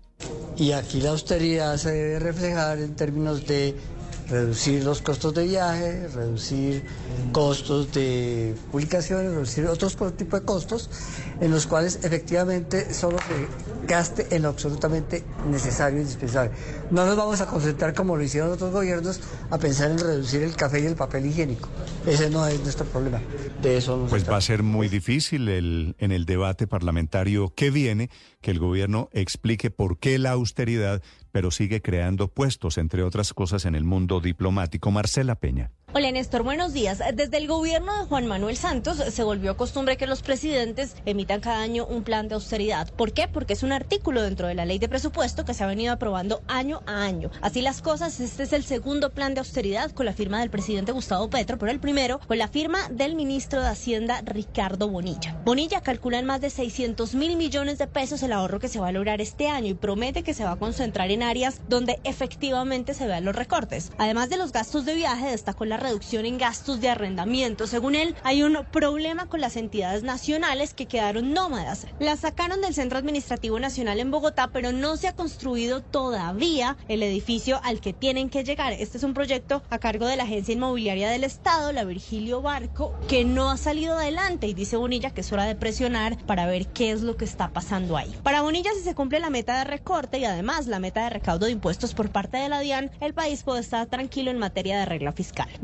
Y aquí la austeridad se debe reflejar en términos de reducir los costos de viaje, reducir costos de publicaciones, reducir otros tipos de costos en los cuales efectivamente solo se gaste en lo absolutamente necesario e indispensable. No nos vamos a concentrar como lo hicieron otros gobiernos a pensar en reducir el café y el papel higiénico. Ese no es nuestro problema. De eso Pues va a ser muy difícil el, en el debate parlamentario que viene que el gobierno explique por qué la austeridad pero sigue creando puestos, entre otras cosas, en el mundo diplomático. Marcela Peña. Hola Néstor, buenos días. Desde el gobierno de Juan Manuel Santos se volvió costumbre que los presidentes emitan cada año un plan de austeridad. ¿Por qué? Porque es un artículo dentro de la ley de presupuesto que se ha venido aprobando año a año. Así las cosas, este es el segundo plan de austeridad con la firma del presidente Gustavo Petro, pero el primero con la firma del ministro de Hacienda Ricardo Bonilla. Bonilla calcula en más de 600 mil millones de pesos el ahorro que se va a lograr este año y promete que se va a concentrar en áreas donde efectivamente se vean los recortes. Además de los gastos de viaje, destacó la reducción en gastos de arrendamiento. Según él, hay un problema con las entidades nacionales que quedaron nómadas. Las sacaron del Centro Administrativo Nacional en Bogotá, pero no se ha construido todavía el edificio al que tienen que llegar. Este es un proyecto a cargo de la Agencia Inmobiliaria del Estado, la Virgilio Barco, que no ha salido adelante y dice Bonilla que es hora de presionar para ver qué es lo que está pasando ahí. Para Bonilla, si se cumple la meta de recorte y además la meta de recaudo de impuestos por parte de la DIAN, el país puede estar tranquilo en materia de regla fiscal.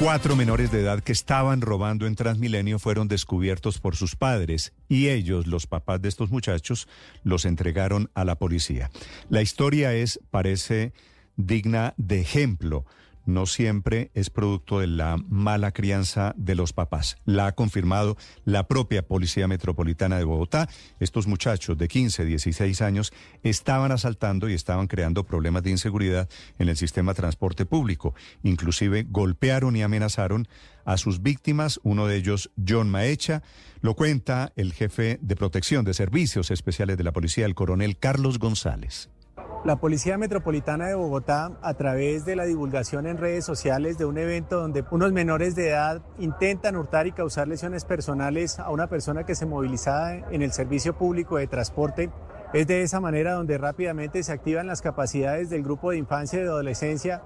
Cuatro menores de edad que estaban robando en Transmilenio fueron descubiertos por sus padres y ellos, los papás de estos muchachos, los entregaron a la policía. La historia es, parece, digna de ejemplo no siempre es producto de la mala crianza de los papás. La ha confirmado la propia Policía Metropolitana de Bogotá. Estos muchachos de 15, 16 años estaban asaltando y estaban creando problemas de inseguridad en el sistema de transporte público. Inclusive golpearon y amenazaron a sus víctimas, uno de ellos John Maecha. Lo cuenta el jefe de protección de servicios especiales de la policía, el coronel Carlos González. La Policía Metropolitana de Bogotá, a través de la divulgación en redes sociales de un evento donde unos menores de edad intentan hurtar y causar lesiones personales a una persona que se movilizaba en el servicio público de transporte, es de esa manera donde rápidamente se activan las capacidades del grupo de infancia y de adolescencia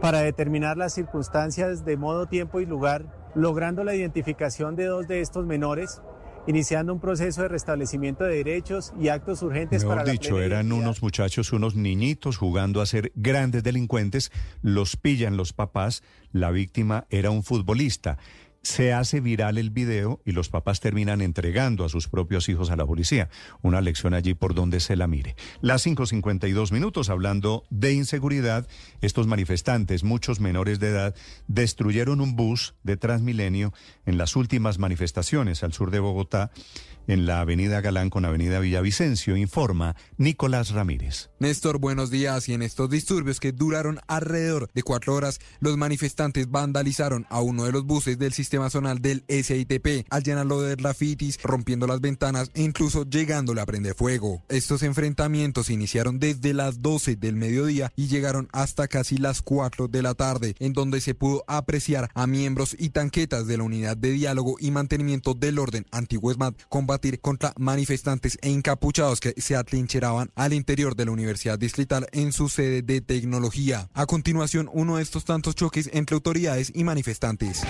para determinar las circunstancias de modo, tiempo y lugar, logrando la identificación de dos de estos menores iniciando un proceso de restablecimiento de derechos y actos urgentes Mejor para dicho, eran unos muchachos, unos niñitos jugando a ser grandes delincuentes, los pillan los papás, la víctima era un futbolista. Se hace viral el video y los papás terminan entregando a sus propios hijos a la policía. Una lección allí por donde se la mire. Las 5.52 minutos hablando de inseguridad, estos manifestantes, muchos menores de edad, destruyeron un bus de Transmilenio en las últimas manifestaciones al sur de Bogotá en la avenida Galán con avenida Villavicencio, informa Nicolás Ramírez. Néstor, buenos días. Y en estos disturbios que duraron alrededor de cuatro horas, los manifestantes vandalizaron a uno de los buses del sistema zonal del SITP al llenarlo de grafitis, rompiendo las ventanas e incluso llegándole a prender fuego. Estos enfrentamientos iniciaron desde las 12 del mediodía y llegaron hasta casi las 4 de la tarde, en donde se pudo apreciar a miembros y tanquetas de la Unidad de Diálogo y Mantenimiento del Orden Antiguo ESMAD contra manifestantes e encapuchados que se atrincheraban al interior de la Universidad Distrital en su sede de tecnología. A continuación, uno de estos tantos choques entre autoridades y manifestantes.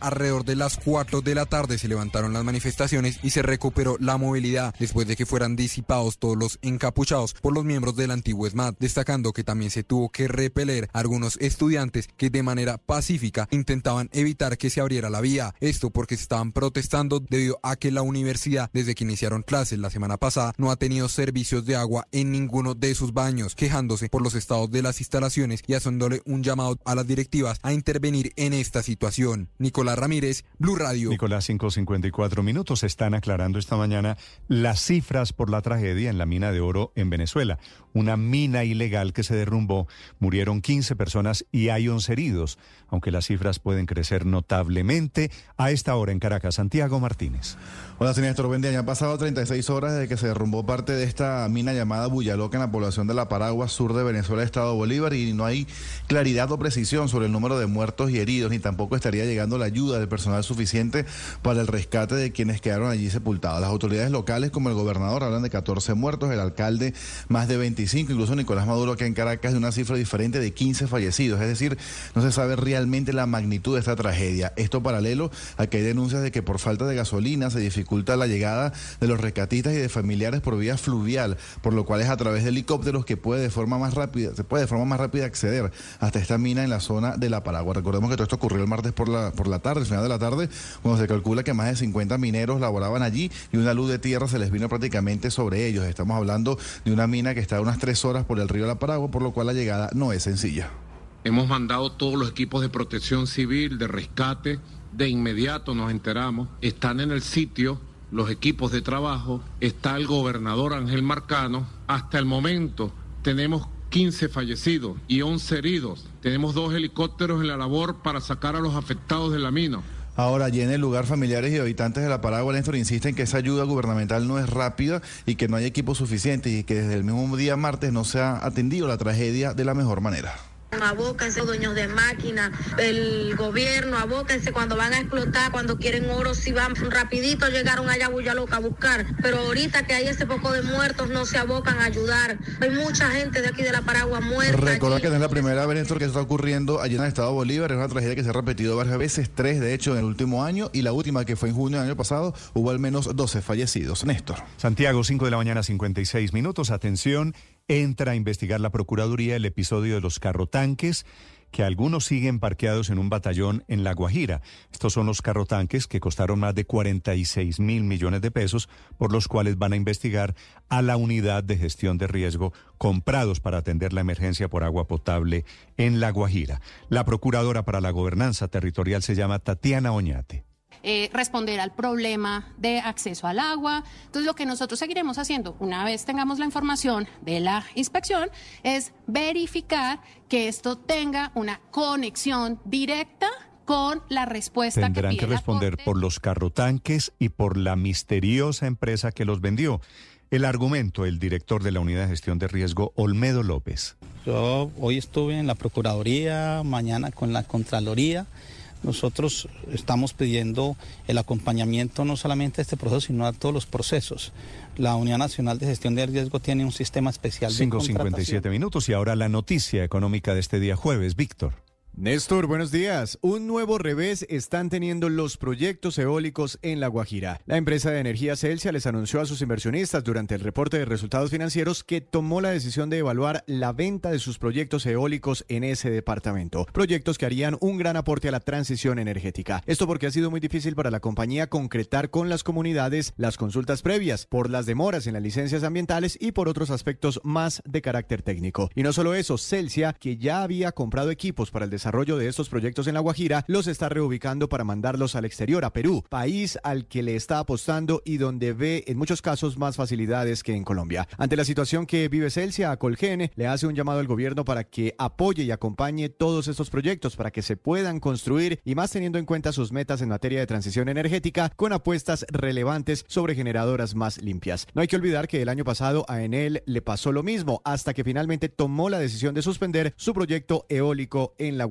Alrededor de las 4 de la tarde se levantaron las manifestaciones y se recuperó la movilidad después de que fueran disipados todos los encapuchados por los miembros del antiguo ESMAD, destacando que también se tuvo que repeler a algunos estudiantes que de manera pacífica intentaban evitar que se abriera la vía. Esto porque estaban protestando debido a que la universidad, desde que iniciaron clases la semana pasada, no ha tenido servicios de agua en ninguno de sus baños, quejándose por los estados de las instalaciones y haciéndole un llamado a las directivas a intervenir en esta situación. Nicolás Ramírez, Blue Radio. Nicolás, 554 minutos. Están aclarando esta mañana las cifras por la tragedia en la mina de oro en Venezuela. Una mina ilegal que se derrumbó. Murieron 15 personas y hay 11 heridos, aunque las cifras pueden crecer notablemente. A esta hora en Caracas, Santiago Martínez. Hola, señor Néstor. Ya han pasado 36 horas desde que se derrumbó parte de esta mina llamada Buyaloca en la población de La Paragua, sur de Venezuela, Estado Bolívar, y no hay claridad o precisión sobre el número de muertos y heridos, ni tampoco estaría llegando la ayuda del personal suficiente para el rescate de quienes quedaron allí sepultados. Las autoridades locales, como el gobernador, hablan de 14 muertos, el alcalde más de 25, incluso Nicolás Maduro, que en Caracas, de una cifra diferente de 15 fallecidos. Es decir, no se sabe realmente la magnitud de esta tragedia. Esto paralelo a que hay denuncias de que por falta de gasolina se dificulta la llegada de los rescatistas y de familiares por vía fluvial, por lo cual es a través de helicópteros que puede de forma más rápida, se puede de forma más rápida acceder hasta esta mina en la zona de La Paragua. Recordemos que todo esto ocurrió el martes por la, por la tarde, al final de la tarde, cuando se calcula que más de 50 mineros laboraban allí y una luz de tierra se les vino prácticamente sobre ellos. Estamos hablando de una mina que está a unas tres horas por el río La Paragua, por lo cual la llegada no es sencilla. Hemos mandado todos los equipos de protección civil, de rescate, de inmediato nos enteramos, están en el sitio los equipos de trabajo, está el gobernador Ángel Marcano. Hasta el momento tenemos 15 fallecidos y 11 heridos. Tenemos dos helicópteros en la labor para sacar a los afectados de la mina. Ahora, allí en el lugar, familiares y habitantes de la Paragua, Néstor, insisten que esa ayuda gubernamental no es rápida y que no hay equipo suficiente y que desde el mismo día martes no se ha atendido la tragedia de la mejor manera. Abóquense, dueños de máquinas, el gobierno, abóquense cuando van a explotar, cuando quieren oro, si van rapidito llegaron allá a Loca a buscar. Pero ahorita que hay ese poco de muertos, no se abocan a ayudar. Hay mucha gente de aquí de la Paragua muerta. Recuerda que no es la primera vez, Néstor, que está ocurriendo allí en el Estado de Bolívar. Es una tragedia que se ha repetido varias veces, tres de hecho en el último año, y la última que fue en junio del año pasado, hubo al menos 12 fallecidos. Néstor. Santiago, 5 de la mañana, 56 minutos. Atención entra a investigar la Procuraduría el episodio de los carrotanques que algunos siguen parqueados en un batallón en La Guajira. Estos son los carrotanques que costaron más de 46 mil millones de pesos, por los cuales van a investigar a la unidad de gestión de riesgo comprados para atender la emergencia por agua potable en La Guajira. La procuradora para la gobernanza territorial se llama Tatiana Oñate. Eh, responder al problema de acceso al agua. Entonces, lo que nosotros seguiremos haciendo una vez tengamos la información de la inspección es verificar que esto tenga una conexión directa con la respuesta Tendrán que, responder por los carrotanques y por la misteriosa empresa que los vendió. El argumento, el director de la Unidad de Gestión de Riesgo, Olmedo López. Yo hoy estuve en la Procuraduría, mañana con la Contraloría. Nosotros estamos pidiendo el acompañamiento no solamente a este proceso, sino a todos los procesos. La Unidad Nacional de Gestión de Riesgo tiene un sistema especial de 5.57 minutos y ahora la noticia económica de este día jueves, Víctor. Néstor, buenos días. Un nuevo revés están teniendo los proyectos eólicos en La Guajira. La empresa de energía Celsia les anunció a sus inversionistas durante el reporte de resultados financieros que tomó la decisión de evaluar la venta de sus proyectos eólicos en ese departamento. Proyectos que harían un gran aporte a la transición energética. Esto porque ha sido muy difícil para la compañía concretar con las comunidades las consultas previas por las demoras en las licencias ambientales y por otros aspectos más de carácter técnico. Y no solo eso, Celsia, que ya había comprado equipos para el desarrollo desarrollo de estos proyectos en La Guajira, los está reubicando para mandarlos al exterior, a Perú, país al que le está apostando y donde ve en muchos casos más facilidades que en Colombia. Ante la situación que vive Celsia, a Colgene le hace un llamado al gobierno para que apoye y acompañe todos estos proyectos para que se puedan construir y más teniendo en cuenta sus metas en materia de transición energética con apuestas relevantes sobre generadoras más limpias. No hay que olvidar que el año pasado a Enel le pasó lo mismo hasta que finalmente tomó la decisión de suspender su proyecto eólico en la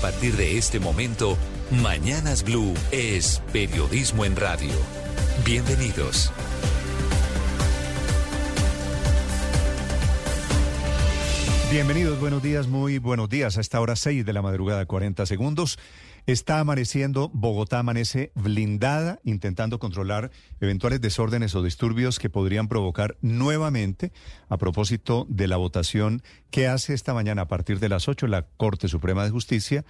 Partir de este momento, Mañanas Blue es periodismo en radio. Bienvenidos. Bienvenidos, buenos días, muy buenos días. A esta hora 6 de la madrugada, 40 segundos. Está amaneciendo, Bogotá amanece blindada, intentando controlar eventuales desórdenes o disturbios que podrían provocar nuevamente, a propósito de la votación que hace esta mañana a partir de las 8 la Corte Suprema de Justicia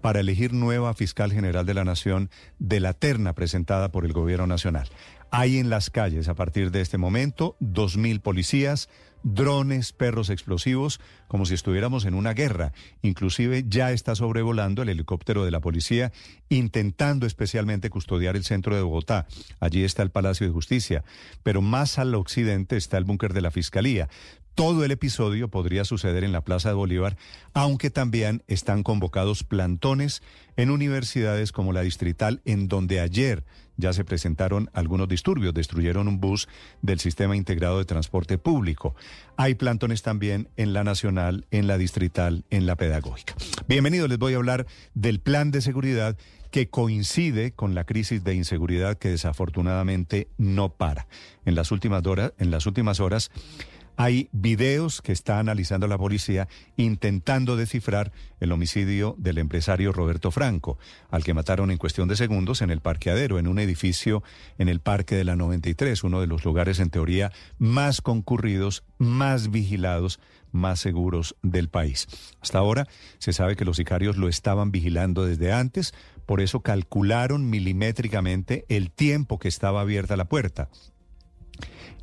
para elegir nueva fiscal general de la Nación de la terna presentada por el Gobierno Nacional. Hay en las calles a partir de este momento 2.000 policías, drones, perros explosivos, como si estuviéramos en una guerra. Inclusive ya está sobrevolando el helicóptero de la policía, intentando especialmente custodiar el centro de Bogotá. Allí está el Palacio de Justicia, pero más al occidente está el búnker de la Fiscalía. Todo el episodio podría suceder en la Plaza de Bolívar, aunque también están convocados plantones en universidades como la Distrital, en donde ayer ya se presentaron algunos disturbios, destruyeron un bus del Sistema Integrado de Transporte Público. Hay plantones también en la Nacional, en la Distrital, en la Pedagógica. Bienvenidos, les voy a hablar del plan de seguridad que coincide con la crisis de inseguridad que desafortunadamente no para. En las últimas horas, en las últimas horas hay videos que está analizando la policía intentando descifrar el homicidio del empresario Roberto Franco, al que mataron en cuestión de segundos en el parqueadero, en un edificio en el Parque de la 93, uno de los lugares en teoría más concurridos, más vigilados, más seguros del país. Hasta ahora se sabe que los sicarios lo estaban vigilando desde antes, por eso calcularon milimétricamente el tiempo que estaba abierta la puerta.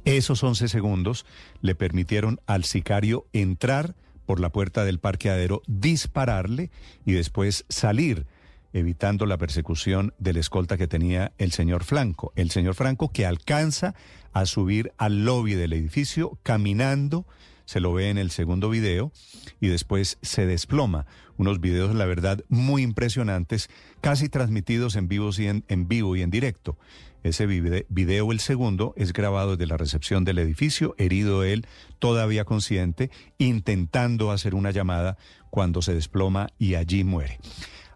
Esos 11 segundos le permitieron al sicario entrar por la puerta del parqueadero, dispararle y después salir, evitando la persecución del escolta que tenía el señor Franco. El señor Franco que alcanza a subir al lobby del edificio caminando, se lo ve en el segundo video, y después se desploma. Unos videos, la verdad, muy impresionantes, casi transmitidos en vivo y en vivo y en directo. Ese video, el segundo, es grabado desde la recepción del edificio, herido él, todavía consciente, intentando hacer una llamada cuando se desploma y allí muere.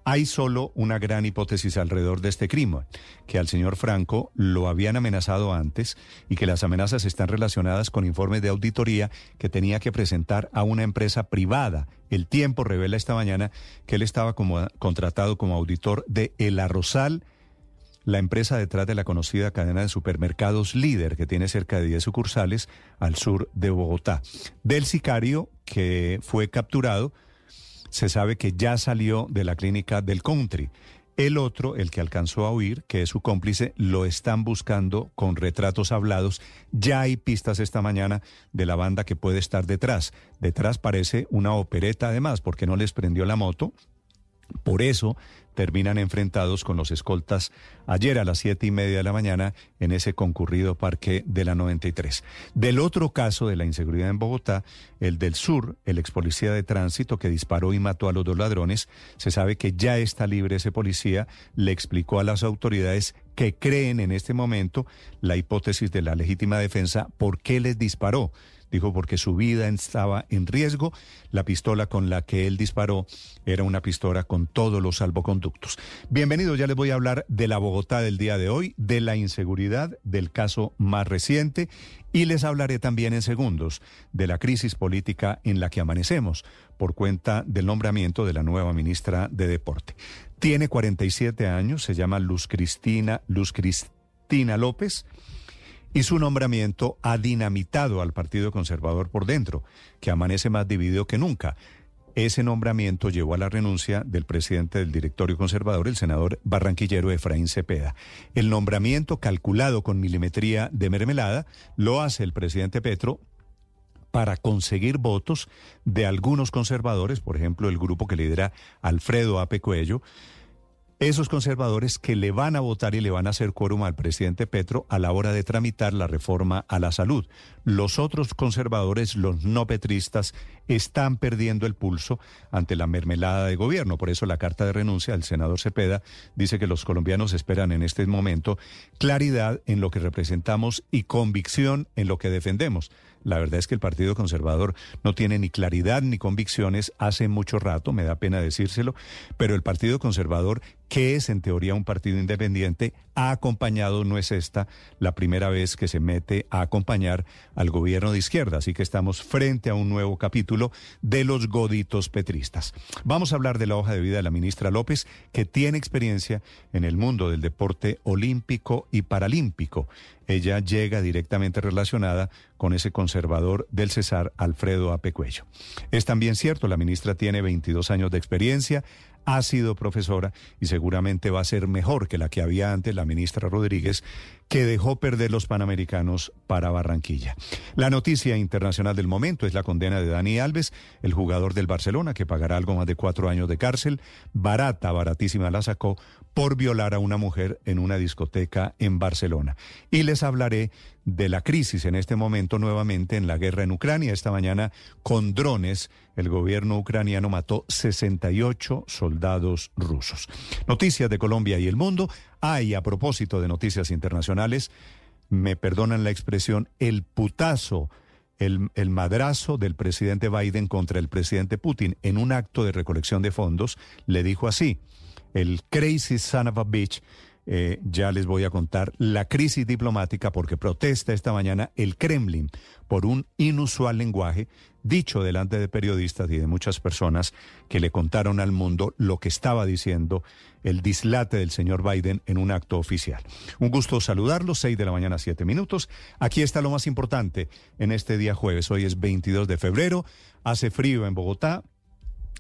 Hay solo una gran hipótesis alrededor de este crimen, que al señor Franco lo habían amenazado antes y que las amenazas están relacionadas con informes de auditoría que tenía que presentar a una empresa privada. El tiempo revela esta mañana que él estaba como, contratado como auditor de El Arrozal la empresa detrás de la conocida cadena de supermercados líder que tiene cerca de 10 sucursales al sur de Bogotá. Del sicario que fue capturado, se sabe que ya salió de la clínica del country. El otro, el que alcanzó a huir, que es su cómplice, lo están buscando con retratos hablados. Ya hay pistas esta mañana de la banda que puede estar detrás. Detrás parece una opereta además, porque no les prendió la moto Por eso terminan enfrentados con los escoltas ayer a las siete y media de la mañana en ese concurrido parque de la 93. Del otro caso de la inseguridad en Bogotá, el del sur, el ex policía de tránsito que disparó y mató a los dos ladrones, se sabe que ya está libre ese policía, le explicó a las autoridades que creen en este momento la hipótesis de la legítima defensa por qué les disparó dijo porque su vida estaba en riesgo. La pistola con la que él disparó era una pistola con todos los salvoconductos. Bienvenido, ya les voy a hablar de la Bogotá del día de hoy, de la inseguridad, del caso más reciente y les hablaré también en segundos de la crisis política en la que amanecemos por cuenta del nombramiento de la nueva ministra de Deporte. Tiene 47 años, se llama Luz Cristina, Luz Cristina López y su nombramiento ha dinamitado al Partido Conservador por dentro, que amanece más dividido que nunca. Ese nombramiento llevó a la renuncia del presidente del directorio conservador, el senador barranquillero Efraín Cepeda. El nombramiento calculado con milimetría de mermelada lo hace el presidente Petro para conseguir votos de algunos conservadores, por ejemplo, el grupo que lidera Alfredo Ape Cuello, esos conservadores que le van a votar y le van a hacer quórum al presidente Petro a la hora de tramitar la reforma a la salud. Los otros conservadores, los no petristas, están perdiendo el pulso ante la mermelada de gobierno. Por eso la carta de renuncia del senador Cepeda dice que los colombianos esperan en este momento claridad en lo que representamos y convicción en lo que defendemos. La verdad es que el Partido Conservador no tiene ni claridad ni convicciones hace mucho rato, me da pena decírselo, pero el Partido Conservador, que es en teoría un partido independiente, ha acompañado, no es esta la primera vez que se mete a acompañar al gobierno de izquierda, así que estamos frente a un nuevo capítulo de los goditos petristas. Vamos a hablar de la hoja de vida de la ministra López, que tiene experiencia en el mundo del deporte olímpico y paralímpico ella llega directamente relacionada con ese conservador del Cesar, Alfredo Apecuello. Es también cierto, la ministra tiene 22 años de experiencia, ha sido profesora y seguramente va a ser mejor que la que había antes, la ministra Rodríguez, que dejó perder los Panamericanos para Barranquilla. La noticia internacional del momento es la condena de Dani Alves, el jugador del Barcelona, que pagará algo más de cuatro años de cárcel. Barata, baratísima la sacó por violar a una mujer en una discoteca en Barcelona. Y les hablaré de la crisis en este momento nuevamente en la guerra en Ucrania. Esta mañana con drones el gobierno ucraniano mató 68 soldados rusos. Noticias de Colombia y el mundo. Hay a propósito de noticias internacionales, me perdonan la expresión, el putazo. El, el, madrazo del presidente Biden contra el presidente Putin en un acto de recolección de fondos le dijo así, el crazy son of a bitch, eh, ya les voy a contar la crisis diplomática porque protesta esta mañana el Kremlin por un inusual lenguaje dicho delante de periodistas y de muchas personas que le contaron al mundo lo que estaba diciendo el dislate del señor Biden en un acto oficial. Un gusto saludarlos, 6 de la mañana, 7 minutos. Aquí está lo más importante en este día jueves. Hoy es 22 de febrero, hace frío en Bogotá,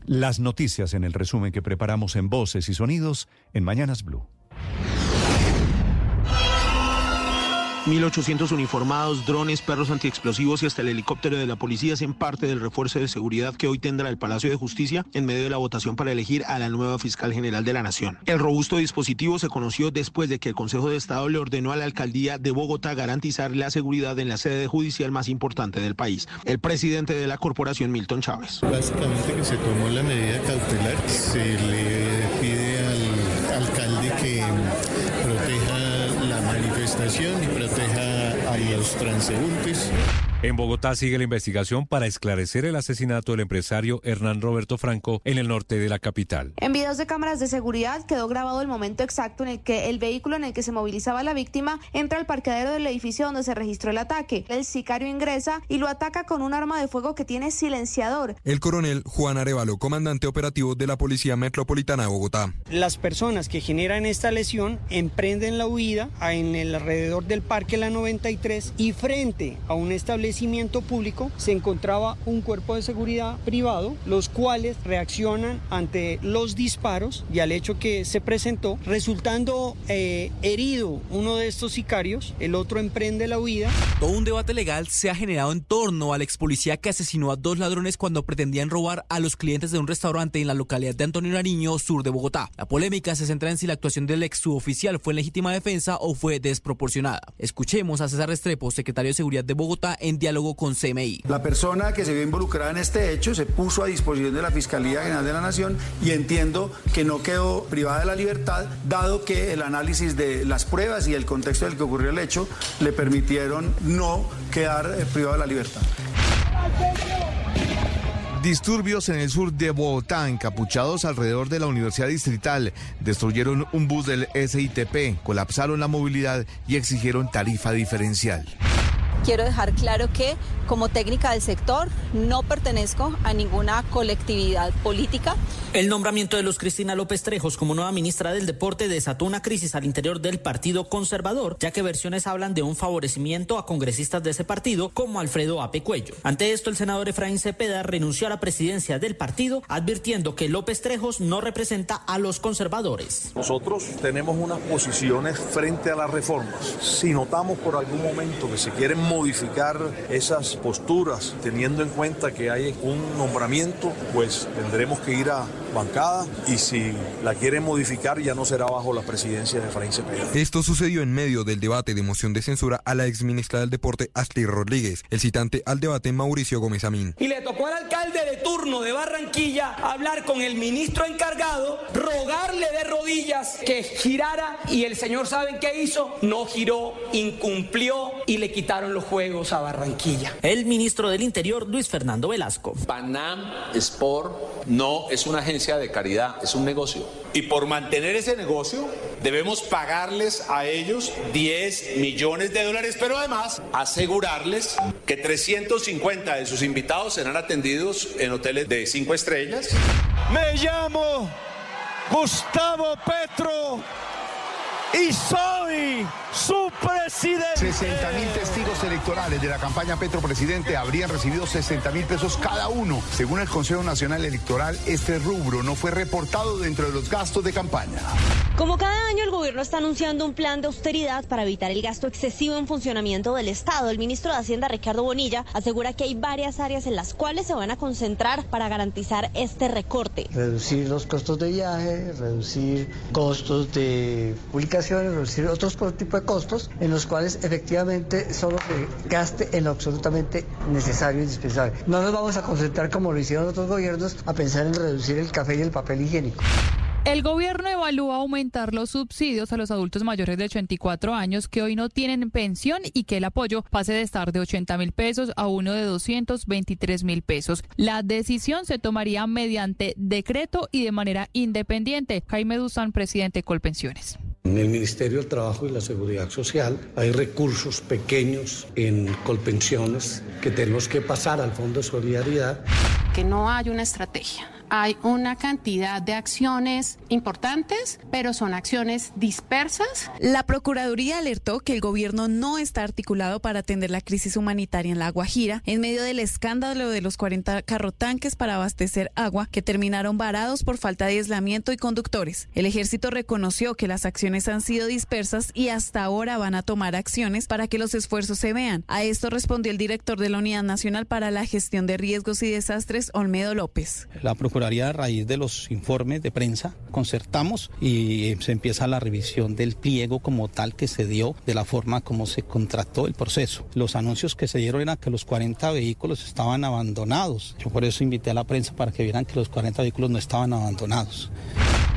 las noticias en el resumen que preparamos en Voces y Sonidos en Mañanas Blue. 1.800 uniformados, drones, perros antiexplosivos y hasta el helicóptero de la policía hacen parte del refuerzo de seguridad que hoy tendrá el Palacio de Justicia en medio de la votación para elegir a la nueva fiscal general de la Nación. El robusto dispositivo se conoció después de que el Consejo de Estado le ordenó a la alcaldía de Bogotá garantizar la seguridad en la sede judicial más importante del país. El presidente de la corporación, Milton Chávez. Básicamente que se tomó la medida cautelar, se le transeúntes. En Bogotá sigue la investigación para esclarecer el asesinato del empresario Hernán Roberto Franco en el norte de la capital. En videos de cámaras de seguridad quedó grabado el momento exacto en el que el vehículo en el que se movilizaba la víctima entra al parqueadero del edificio donde se registró el ataque. El sicario ingresa y lo ataca con un arma de fuego que tiene silenciador. El coronel Juan Arevalo, comandante operativo de la Policía Metropolitana de Bogotá. Las personas que generan esta lesión emprenden la huida en el alrededor del Parque La 93 y frente a un establecimiento establecimiento público se encontraba un cuerpo de seguridad privado, los cuales reaccionan ante los disparos y al hecho que se presentó, resultando eh, herido uno de estos sicarios, el otro emprende la huida. Todo un debate legal se ha generado en torno al ex policía que asesinó a dos ladrones cuando pretendían robar a los clientes de un restaurante en la localidad de Antonio Nariño, sur de Bogotá. La polémica se centra en si la actuación del ex suboficial fue en legítima defensa o fue desproporcionada. Escuchemos a César Restrepo, secretario de Seguridad de Bogotá, en diálogo con CMI. La persona que se vio involucrada en este hecho se puso a disposición de la Fiscalía General de la Nación y entiendo que no quedó privada de la libertad, dado que el análisis de las pruebas y el contexto del que ocurrió el hecho le permitieron no quedar eh, privado de la libertad. Disturbios en el sur de Bogotá, encapuchados alrededor de la Universidad Distrital, destruyeron un bus del SITP, colapsaron la movilidad y exigieron tarifa diferencial. Quiero dejar claro que como técnica del sector no pertenezco a ninguna colectividad política. El nombramiento de Luz Cristina López Trejos como nueva ministra del Deporte desató una crisis al interior del Partido Conservador, ya que versiones hablan de un favorecimiento a congresistas de ese partido como Alfredo Ape Cuello. Ante esto, el senador Efraín Cepeda renunció a la presidencia del partido, advirtiendo que López Trejos no representa a los conservadores. Nosotros tenemos unas posiciones frente a las reformas. Si notamos por algún momento que se quieren modificar esas posturas, teniendo en cuenta que hay un nombramiento, pues tendremos que ir a bancada y si la quieren modificar ya no será bajo la presidencia de Efraín Cepeda. Esto sucedió en medio del debate de moción de censura a la exministra del Deporte Astrid Rodríguez, el citante al debate Mauricio Gómez Amín. Y le tocó al alcalde de turno de Barranquilla hablar con el ministro encargado, rogarle de rodillas que girara y el señor ¿saben qué hizo? No giró, incumplió y le quitaron los juegos a Barranquilla. El ministro del Interior, Luis Fernando Velasco. Panam Sport no es una agencia de caridad, es un negocio. Y por mantener ese negocio debemos pagarles a ellos 10 millones de dólares, pero además asegurarles que 350 de sus invitados serán atendidos en hoteles de 5 estrellas. Me llamo Gustavo Petro y soy su presidente. 60 mil testigos electorales de la campaña Petro Presidente habrían recibido 60 mil pesos cada uno. Según el Consejo Nacional Electoral, este rubro no fue reportado dentro de los gastos de campaña. Como cada año el gobierno está anunciando un plan de austeridad para evitar el gasto excesivo en funcionamiento del Estado, el ministro de Hacienda Ricardo Bonilla asegura que hay varias áreas en las cuales se van a concentrar para garantizar este recorte. Reducir los costos de viaje, reducir costos de reducir otros tipos de costos en los cuales efectivamente solo se gaste en lo absolutamente necesario e indispensable. No nos vamos a concentrar como lo hicieron otros gobiernos a pensar en reducir el café y el papel higiénico. El gobierno evalúa aumentar los subsidios a los adultos mayores de 84 años que hoy no tienen pensión y que el apoyo pase de estar de 80 mil pesos a uno de 223 mil pesos. La decisión se tomaría mediante decreto y de manera independiente. Jaime Duzán, presidente de Colpensiones. En el Ministerio del Trabajo y la Seguridad Social hay recursos pequeños en colpensiones que tenemos que pasar al Fondo de Solidaridad. Que no hay una estrategia hay una cantidad de acciones importantes, pero son acciones dispersas. La Procuraduría alertó que el gobierno no está articulado para atender la crisis humanitaria en la Guajira en medio del escándalo de los 40 carrotanques para abastecer agua que terminaron varados por falta de aislamiento y conductores. El ejército reconoció que las acciones han sido dispersas y hasta ahora van a tomar acciones para que los esfuerzos se vean. A esto respondió el director de la Unidad Nacional para la Gestión de Riesgos y Desastres, Olmedo López. La Procuraduría, a raíz de los informes de prensa, concertamos y se empieza la revisión del pliego como tal que se dio, de la forma como se contrató el proceso. Los anuncios que se dieron eran que los 40 vehículos estaban abandonados. Yo por eso invité a la prensa para que vieran que los 40 vehículos no estaban abandonados.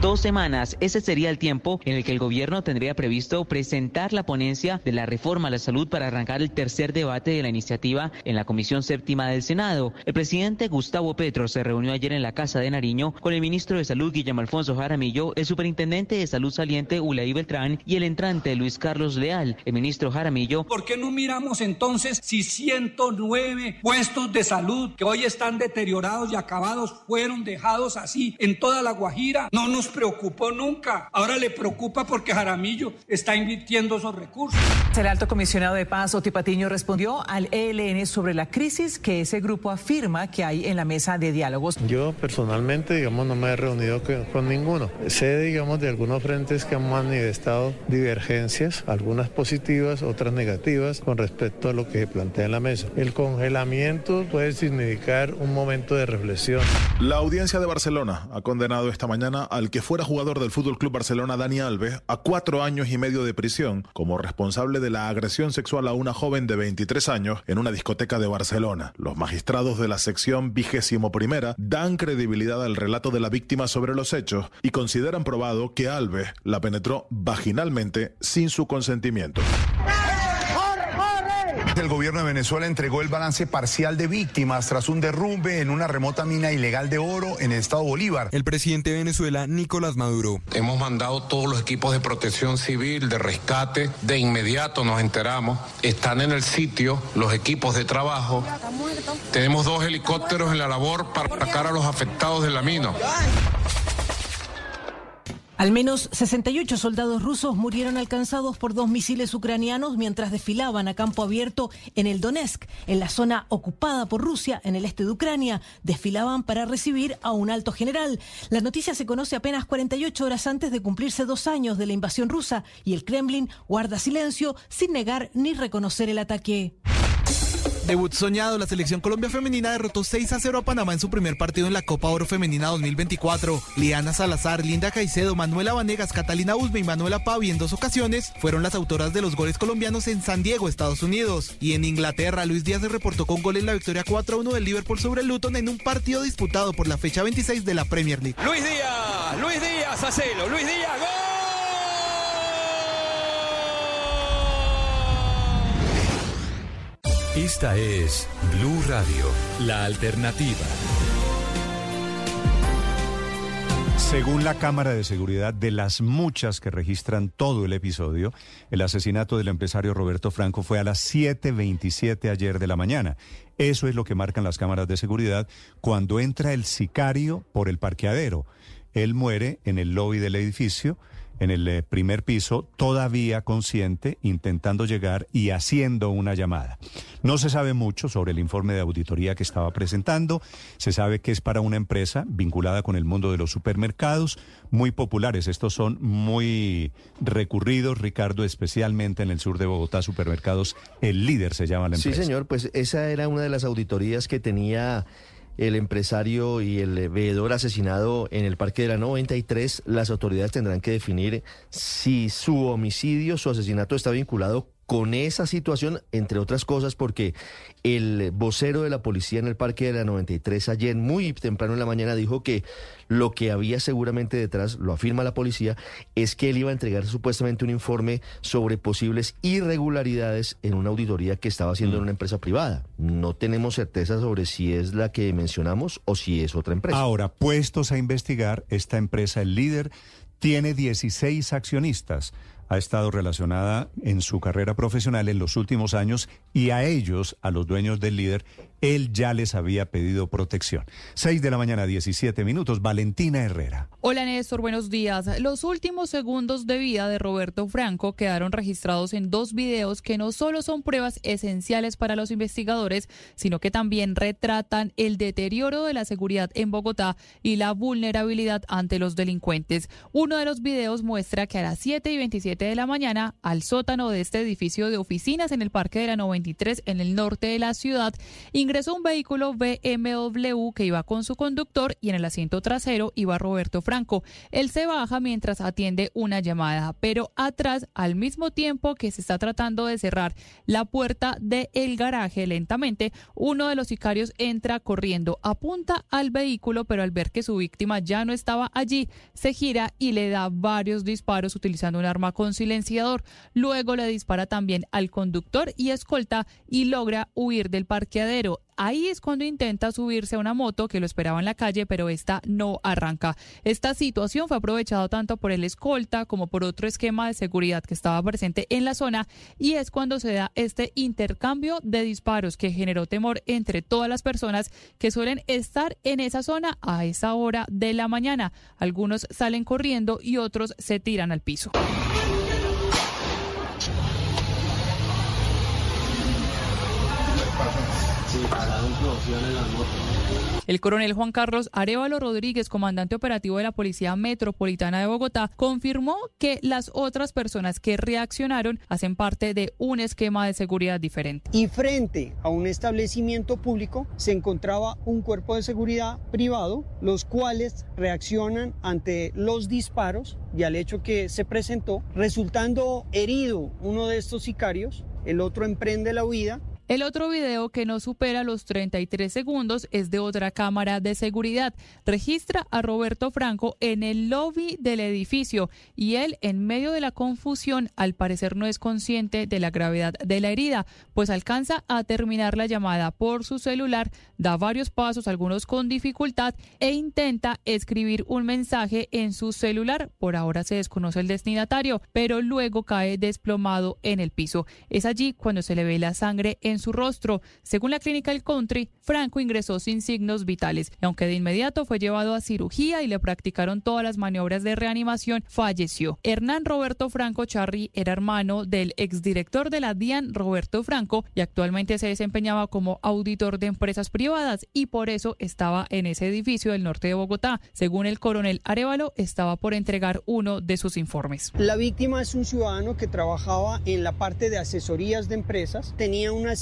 Dos semanas, ese sería el tiempo en el que el gobierno tendría previsto presentar la ponencia de la reforma a la salud para arrancar el tercer debate de la iniciativa en la Comisión Séptima del Senado. El presidente Gustavo Petro se reunió ayer en la Casa de Nariño con el ministro de Salud Guillermo Alfonso Jaramillo, el superintendente de Salud saliente Ulay Beltrán y el entrante Luis Carlos Leal. El ministro Jaramillo. ¿Por qué no miramos entonces si 109 puestos de salud que hoy están deteriorados y acabados fueron dejados así en toda la Guajira? No nos nos preocupó nunca. Ahora le preocupa porque Jaramillo está invirtiendo esos recursos. El alto comisionado de paz, Oti Patiño, respondió al ELN sobre la crisis que ese grupo afirma que hay en la mesa de diálogos. Yo personalmente, digamos, no me he reunido con, ninguno. Sé, digamos, de algunos frentes que han manifestado divergencias, algunas positivas, otras negativas, con respecto a lo que se plantea en la mesa. El congelamiento puede significar un momento de reflexión. La audiencia de Barcelona ha condenado esta mañana al que fuera jugador del Fútbol Club Barcelona, Dani Alves, a cuatro años y medio de prisión como responsable de la agresión sexual a una joven de 23 años en una discoteca de Barcelona. Los magistrados de la sección vigésimo primera dan credibilidad al relato de la víctima sobre los hechos y consideran probado que Alves la penetró vaginalmente sin su consentimiento. El gobierno de Venezuela entregó el balance parcial de víctimas tras un derrumbe en una remota mina ilegal de oro en el estado Bolívar. El presidente de Venezuela, Nicolás Maduro. Hemos mandado todos los equipos de protección civil, de rescate. De inmediato nos enteramos. Están en el sitio los equipos de trabajo. Tenemos dos helicópteros en la labor para sacar a los afectados de la mina. Al menos 68 soldados rusos murieron alcanzados por dos misiles ucranianos mientras desfilaban a campo abierto en el Donetsk, en la zona ocupada por Rusia en el este de Ucrania. Desfilaban para recibir a un alto general. La noticia se conoce apenas 48 horas antes de cumplirse dos años de la invasión rusa y el Kremlin guarda silencio sin negar ni reconocer el ataque. Debut soñado, la selección Colombia femenina derrotó 6 a 0 a Panamá en su primer partido en la Copa Oro Femenina 2024. Liana Salazar, Linda Caicedo, Manuela Vanegas, Catalina Usme y Manuela Pavi en dos ocasiones fueron las autoras de los goles colombianos en San Diego, Estados Unidos. Y en Inglaterra, Luis Díaz se reportó con gol en la victoria 4 a 1 del Liverpool sobre el Luton en un partido disputado por la fecha 26 de la Premier League. Luis Díaz, Luis Díaz, hacelo, Luis Díaz, gol. Esta es Blue Radio, la alternativa. Según la Cámara de Seguridad, de las muchas que registran todo el episodio, el asesinato del empresario Roberto Franco fue a las 7.27 ayer de la mañana. Eso es lo que marcan las cámaras de seguridad cuando entra el sicario por el parqueadero. Él muere en el lobby del edificio en el eh, primer piso, todavía consciente, intentando llegar y haciendo una llamada. No se sabe mucho sobre el informe de auditoría que estaba presentando. Se sabe que es para una empresa vinculada con el mundo de los supermercados, muy populares. Estos son muy recurridos, Ricardo, especialmente en el sur de Bogotá, supermercados. El líder se llama la empresa. Sí, señor, pues esa era una de las auditorías que tenía el empresario y el veedor asesinado en el Parque de la 93, las autoridades tendrán que definir si su homicidio, su asesinato está vinculado con esa situación, entre otras cosas, porque el vocero de la policía en el Parque de la 93 ayer muy temprano en la mañana dijo que lo que había seguramente detrás, lo afirma la policía, es que él iba a entregar supuestamente un informe sobre posibles irregularidades en una auditoría que estaba haciendo en mm. una empresa privada. No tenemos certeza sobre si es la que mencionamos o si es otra empresa. Ahora, puestos a investigar, esta empresa, el líder, tiene 16 accionistas ha estado relacionada en su carrera profesional en los últimos años y a ellos, a los dueños del líder, él ya les había pedido protección. 6 de la mañana, 17 minutos. Valentina Herrera. Hola Néstor, buenos días. Los últimos segundos de vida de Roberto Franco quedaron registrados en dos videos que no solo son pruebas esenciales para los investigadores, sino que también retratan el deterioro de la seguridad en Bogotá y la vulnerabilidad ante los delincuentes. Uno de los videos muestra que a las 7 y 27 de la mañana, al sótano de este edificio de oficinas en el Parque de la 93 en el norte de la ciudad, ingresó un vehículo BMW que iba con su conductor y en el asiento trasero iba Roberto Franco. Él se baja mientras atiende una llamada, pero atrás, al mismo tiempo que se está tratando de cerrar la puerta del garaje lentamente, uno de los sicarios entra corriendo, apunta al vehículo, pero al ver que su víctima ya no estaba allí, se gira y le da varios disparos utilizando un arma con silenciador. Luego le dispara también al conductor y escolta y logra huir del parqueadero. Ahí es cuando intenta subirse a una moto que lo esperaba en la calle, pero esta no arranca. Esta situación fue aprovechada tanto por el escolta como por otro esquema de seguridad que estaba presente en la zona y es cuando se da este intercambio de disparos que generó temor entre todas las personas que suelen estar en esa zona a esa hora de la mañana. Algunos salen corriendo y otros se tiran al piso. El coronel Juan Carlos Arevalo Rodríguez, comandante operativo de la Policía Metropolitana de Bogotá, confirmó que las otras personas que reaccionaron hacen parte de un esquema de seguridad diferente. Y frente a un establecimiento público se encontraba un cuerpo de seguridad privado, los cuales reaccionan ante los disparos y al hecho que se presentó, resultando herido uno de estos sicarios, el otro emprende la huida el otro video que no supera los 33 segundos es de otra cámara de seguridad. Registra a Roberto Franco en el lobby del edificio y él en medio de la confusión al parecer no es consciente de la gravedad de la herida, pues alcanza a terminar la llamada por su celular, da varios pasos, algunos con dificultad e intenta escribir un mensaje en su celular. Por ahora se desconoce el destinatario, pero luego cae desplomado en el piso. Es allí cuando se le ve la sangre en su rostro. Según la clínica El Country, Franco ingresó sin signos vitales y aunque de inmediato fue llevado a cirugía y le practicaron todas las maniobras de reanimación, falleció. Hernán Roberto Franco Charri era hermano del exdirector de la DIAN, Roberto Franco, y actualmente se desempeñaba como auditor de empresas privadas y por eso estaba en ese edificio del norte de Bogotá. Según el coronel Arevalo, estaba por entregar uno de sus informes. La víctima es un ciudadano que trabajaba en la parte de asesorías de empresas, tenía una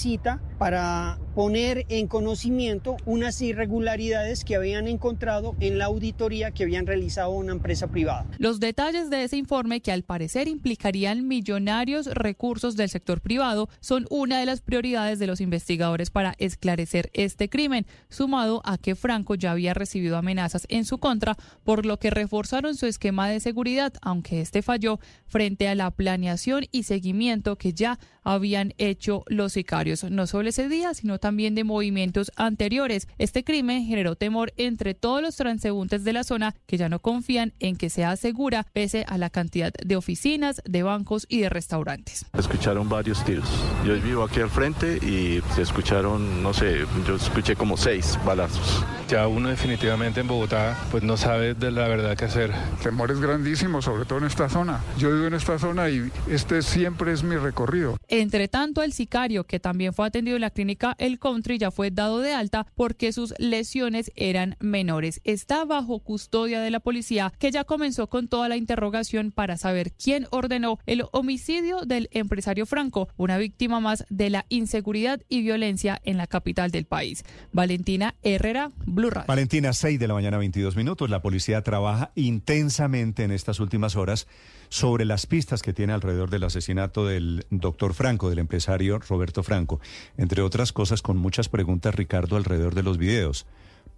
para poner en conocimiento unas irregularidades que habían encontrado en la auditoría que habían realizado una empresa privada. Los detalles de ese informe, que al parecer implicarían millonarios recursos del sector privado, son una de las prioridades de los investigadores para esclarecer este crimen, sumado a que Franco ya había recibido amenazas en su contra, por lo que reforzaron su esquema de seguridad, aunque este falló frente a la planeación y seguimiento que ya habían hecho los sicarios no solo ese día, sino también de movimientos anteriores. Este crimen generó temor entre todos los transeúntes de la zona que ya no confían en que sea segura pese a la cantidad de oficinas, de bancos y de restaurantes. Escucharon varios tiros. Yo vivo aquí al frente y se escucharon, no sé, yo escuché como seis balazos. Ya uno definitivamente en Bogotá pues no sabe de la verdad qué hacer. temor es grandísimo, sobre todo en esta zona. Yo vivo en esta zona y este siempre es mi recorrido. Entre tanto, el sicario, que también fue atendido en la clínica El Country, ya fue dado de alta porque sus lesiones eran menores. Está bajo custodia de la policía, que ya comenzó con toda la interrogación para saber quién ordenó el homicidio del empresario Franco, una víctima más de la inseguridad y violencia en la capital del país. Valentina Herrera, Blue Radio. Valentina, 6 de la mañana, 22 minutos. La policía trabaja intensamente en estas últimas horas sobre las pistas que tiene alrededor del asesinato del doctor Franco, del empresario Roberto Franco. Entre otras cosas, con muchas preguntas, Ricardo, alrededor de los videos.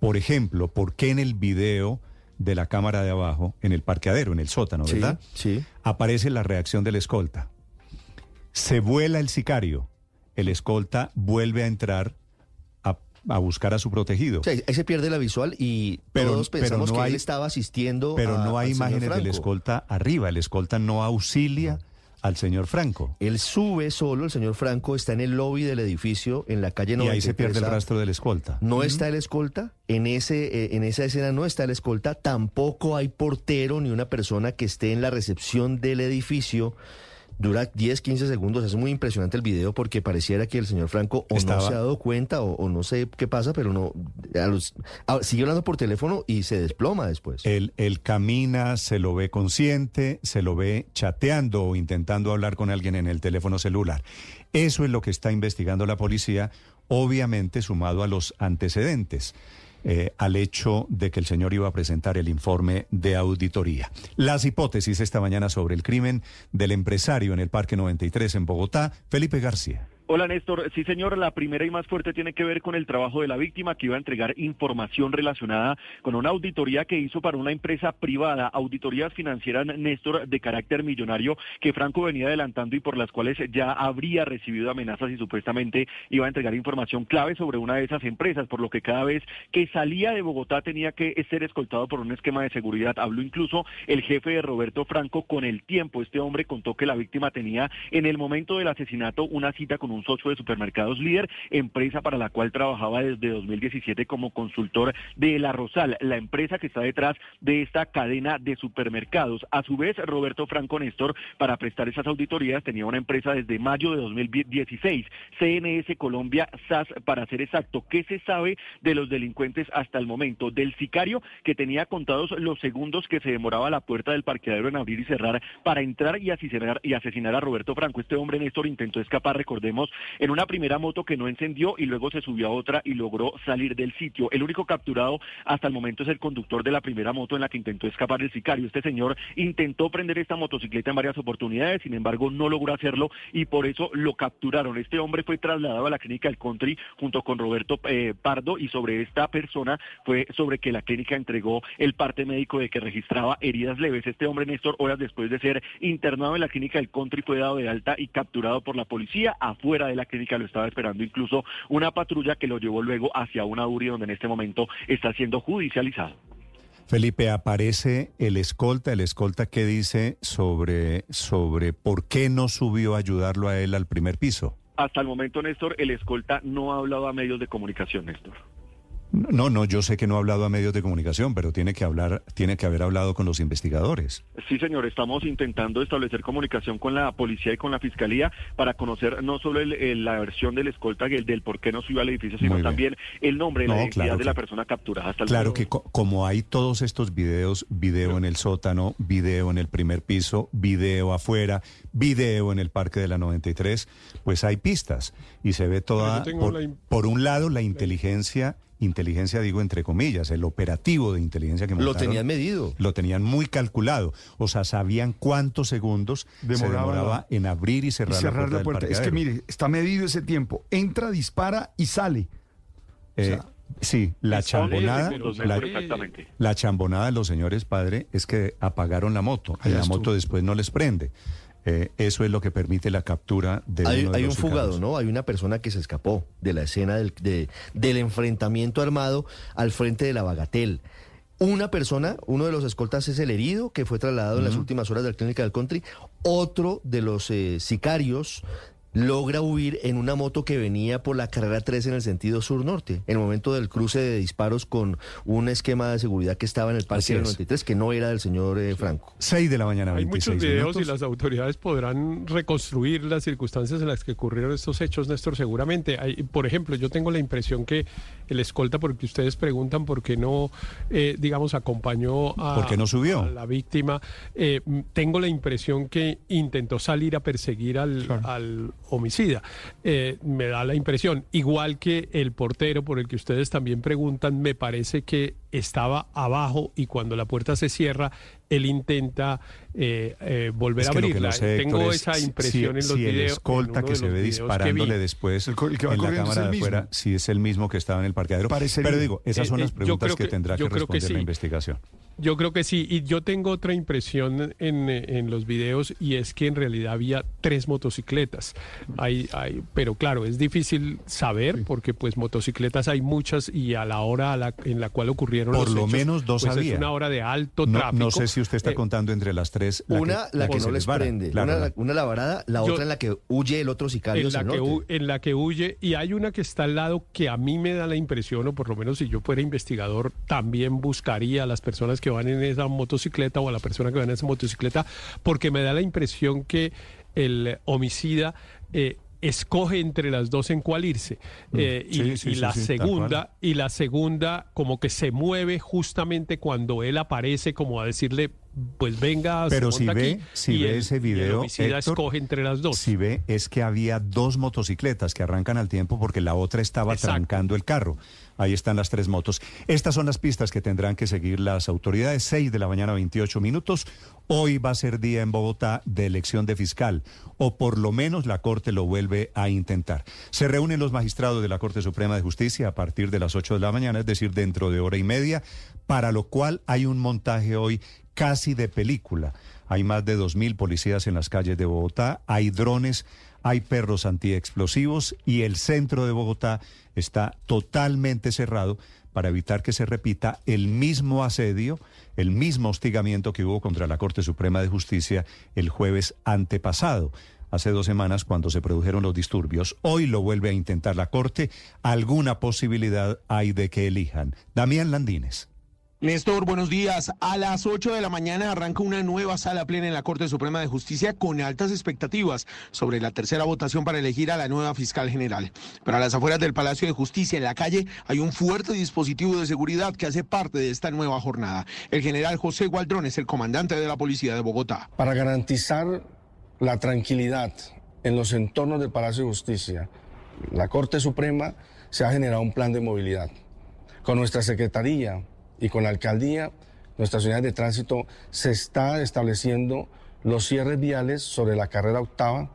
Por ejemplo, ¿por qué en el video de la cámara de abajo, en el parqueadero, en el sótano, ¿verdad? Sí. Aparece la reacción del escolta. Se vuela el sicario. El escolta vuelve a entrar a, buscar a su protegido. ahí se pierde la visual y pero, todos pensamos no que hay, él estaba asistiendo Pero a- no hay imágenes del escolta arriba. El escolta no auxilia al señor Franco. Él sube solo, el señor Franco está en el lobby del edificio, en la calle Y 93. ahí se pierde el rastro del escolta. No está el escolta, en, ese, eh, en esa escena no está el escolta, tampoco hay portero ni una persona que esté en la recepción del edificio. Dura 10, 15 segundos, es muy impresionante el video porque pareciera que el señor Franco o Estaba- no se ha dado cuenta o, o no sé qué pasa, pero no, a los- a- sigue hablando por teléfono y se desploma después. Él, él camina, se lo ve consciente, se lo ve chateando o intentando hablar con alguien en el teléfono celular. Eso es lo que está investigando la policía, obviamente sumado a los antecedentes, eh, al hecho de que el señor iba a presentar el informe de auditoría. Las hipótesis esta mañana sobre el crimen del empresario en el Parque 93 en Bogotá, Felipe García. Hola Néstor, sí señor, la primera y más fuerte tiene que ver con el trabajo de la víctima que iba a entregar información relacionada con una auditoría que hizo para una empresa privada, auditorías financieras Néstor de carácter millonario que Franco venía adelantando y por las cuales ya habría recibido amenazas y supuestamente iba a entregar información clave sobre una de esas empresas, por lo que cada vez que salía de Bogotá tenía que ser escoltado por un esquema de seguridad. Habló incluso el jefe de Roberto Franco con el tiempo. Este hombre contó que la víctima tenía en el momento del asesinato una cita con un un socio de supermercados líder, empresa para la cual trabajaba desde 2017 como consultor de La Rosal, la empresa que está detrás de esta cadena de supermercados. A su vez, Roberto Franco Néstor, para prestar esas auditorías, tenía una empresa desde mayo de 2016, CNS Colombia SAS, para ser exacto. ¿Qué se sabe de los delincuentes hasta el momento? Del sicario que tenía contados los segundos que se demoraba la puerta del parqueadero en abrir y cerrar para entrar y asesinar, y asesinar a Roberto Franco. Este hombre, Néstor, intentó escapar, recordemos, en una primera moto que no encendió y luego se subió a otra y logró salir del sitio. El único capturado hasta el momento es el conductor de la primera moto en la que intentó escapar el sicario. Este señor intentó prender esta motocicleta en varias oportunidades, sin embargo no logró hacerlo y por eso lo capturaron. Este hombre fue trasladado a la clínica del Country junto con Roberto eh, Pardo y sobre esta persona fue sobre que la clínica entregó el parte médico de que registraba heridas leves. Este hombre, Néstor, horas después de ser internado en la clínica del Country, fue dado de alta y capturado por la policía afuera de la clínica lo estaba esperando incluso una patrulla que lo llevó luego hacia una URI donde en este momento está siendo judicializado. Felipe, aparece el escolta, el escolta que dice sobre, sobre por qué no subió a ayudarlo a él al primer piso. Hasta el momento, Néstor, el escolta no ha hablado a medios de comunicación, Néstor. No, no, yo sé que no ha hablado a medios de comunicación, pero tiene que hablar, tiene que haber hablado con los investigadores. Sí, señor, estamos intentando establecer comunicación con la policía y con la fiscalía para conocer no solo la versión del escolta, el del por qué no subió al edificio, sino también el nombre y la identidad de la persona capturada. Hasta claro que como hay todos estos videos, video en el sótano, video en el primer piso, video afuera, video en el parque de la 93, pues hay pistas y se ve toda, por un lado, la inteligencia inteligencia digo entre comillas, el operativo de inteligencia que montaron, Lo tenían medido. Lo tenían muy calculado. O sea, sabían cuántos segundos demoraba, en abrir y cerrar, la puerta. es que mire, está medido ese tiempo. Entra, dispara y sale. Eh, sí, la chambonada, la, chambonada de los señores padre es que apagaron la moto y la moto después no les prende. Eh, eso es lo que permite la captura de hay, uno de hay un fugado, ¿no? Hay una persona que se escapó de la escena del, del enfrentamiento armado al frente de la Bagatel. Una persona, uno de los escoltas es el herido que fue trasladado en las últimas horas de la clínica del country. Otro de los eh, sicarios logra huir en una moto que venía por la carrera 3 en el sentido sur-norte, en el momento del cruce de disparos con un esquema de seguridad que estaba en el Parque del 93, que no era del señor eh, Franco. 6 de la mañana, Hay muchos videos y las autoridades podrán reconstruir las circunstancias en las que ocurrieron estos hechos, Néstor, seguramente. Hay, por ejemplo, yo tengo la impresión que el escolta, porque ustedes preguntan por qué no, eh, digamos, acompañó a, no subió? la víctima, eh, tengo la impresión que intentó salir a perseguir al, al homicida. Eh, me da la impresión, igual que el portero por el que ustedes también preguntan, me parece que estaba abajo y cuando la puerta se cierra, él intenta eh, eh, volver a abrirla. Tengo esa impresión en los si videos. el escolta que se ve disparándole después el, que va en la cámara de afuera, si es el mismo que estaba en el parqueadero. Pero digo, esas son las preguntas que, tendrá que responder la investigación. Yo creo que sí, y yo tengo otra impresión en, en, los videos y es que en realidad había tres motocicletas. Hay, hay, pero claro, es difícil saber porque pues motocicletas hay muchas y a la hora en la cual ocurrieron Por los lo menos dos pues había. Es una hora de alto no, tráfico. No sé si usted está Eh, contando entre las tres. una, que, la que, no les vara. prende, Claro, una, la- una la varada, la Yo- otra en la que huye el otro sicario. en la, que hu- en la que huye y hay una que está al lado que a mí me da la impresión, o por lo menos si yo fuera investigador, también buscaría a las personas que van en esa motocicleta o a la persona que va en esa motocicleta, porque me da la impresión que el homicida... eh, escoge entre las dos en cuál irse Eh, y, Mm. Sí, sí, y sí, la segunda y la segunda como que se mueve justamente cuando él aparece como a decirle pues venga, Pero se si ve, aquí si ve el- ese video, Héctor, escoge entre las dos. Si ve, es que había dos motocicletas que arrancan al tiempo porque la otra estaba Exacto. trancando el carro. Ahí están las tres motos. Estas son las pistas que tendrán que seguir las autoridades. 6 de la mañana, 28 minutos. Hoy va a ser día en Bogotá de elección de fiscal, o por lo menos la Corte lo vuelve a intentar. Se reúnen los magistrados de la Corte Suprema de Justicia a partir de las 8 de la mañana, es decir, dentro de hora y media, para lo cual hay un montaje hoy casi de película. Hay más de 2.000 policías en las calles de Bogotá, hay drones, hay perros antiexplosivos y el centro de Bogotá está totalmente cerrado para evitar que se repita el mismo asedio, el mismo hostigamiento que hubo contra la Corte Suprema de Justicia el jueves antepasado. Hace dos semanas cuando se produjeron los disturbios. Hoy lo vuelve a intentar la Corte. Alguna posibilidad hay de que elijan. Damián Landines. Néstor, buenos días. A las 8 de la mañana arranca una nueva sala plena en la Corte Suprema de Justicia con altas expectativas sobre la tercera votación para elegir a la nueva fiscal general. Pero a las afueras del Palacio de Justicia, en la calle, hay un fuerte dispositivo de seguridad que hace parte de esta nueva jornada. El general José Gualdrón es el comandante de la Policía de Bogotá. Para garantizar la tranquilidad en los entornos del Palacio de Justicia, la Corte Suprema se ha generado un plan de movilidad. Con nuestra Secretaría y con la Alcaldía, nuestras unidades de tránsito, se está estableciendo los cierres viales sobre la carrera octava,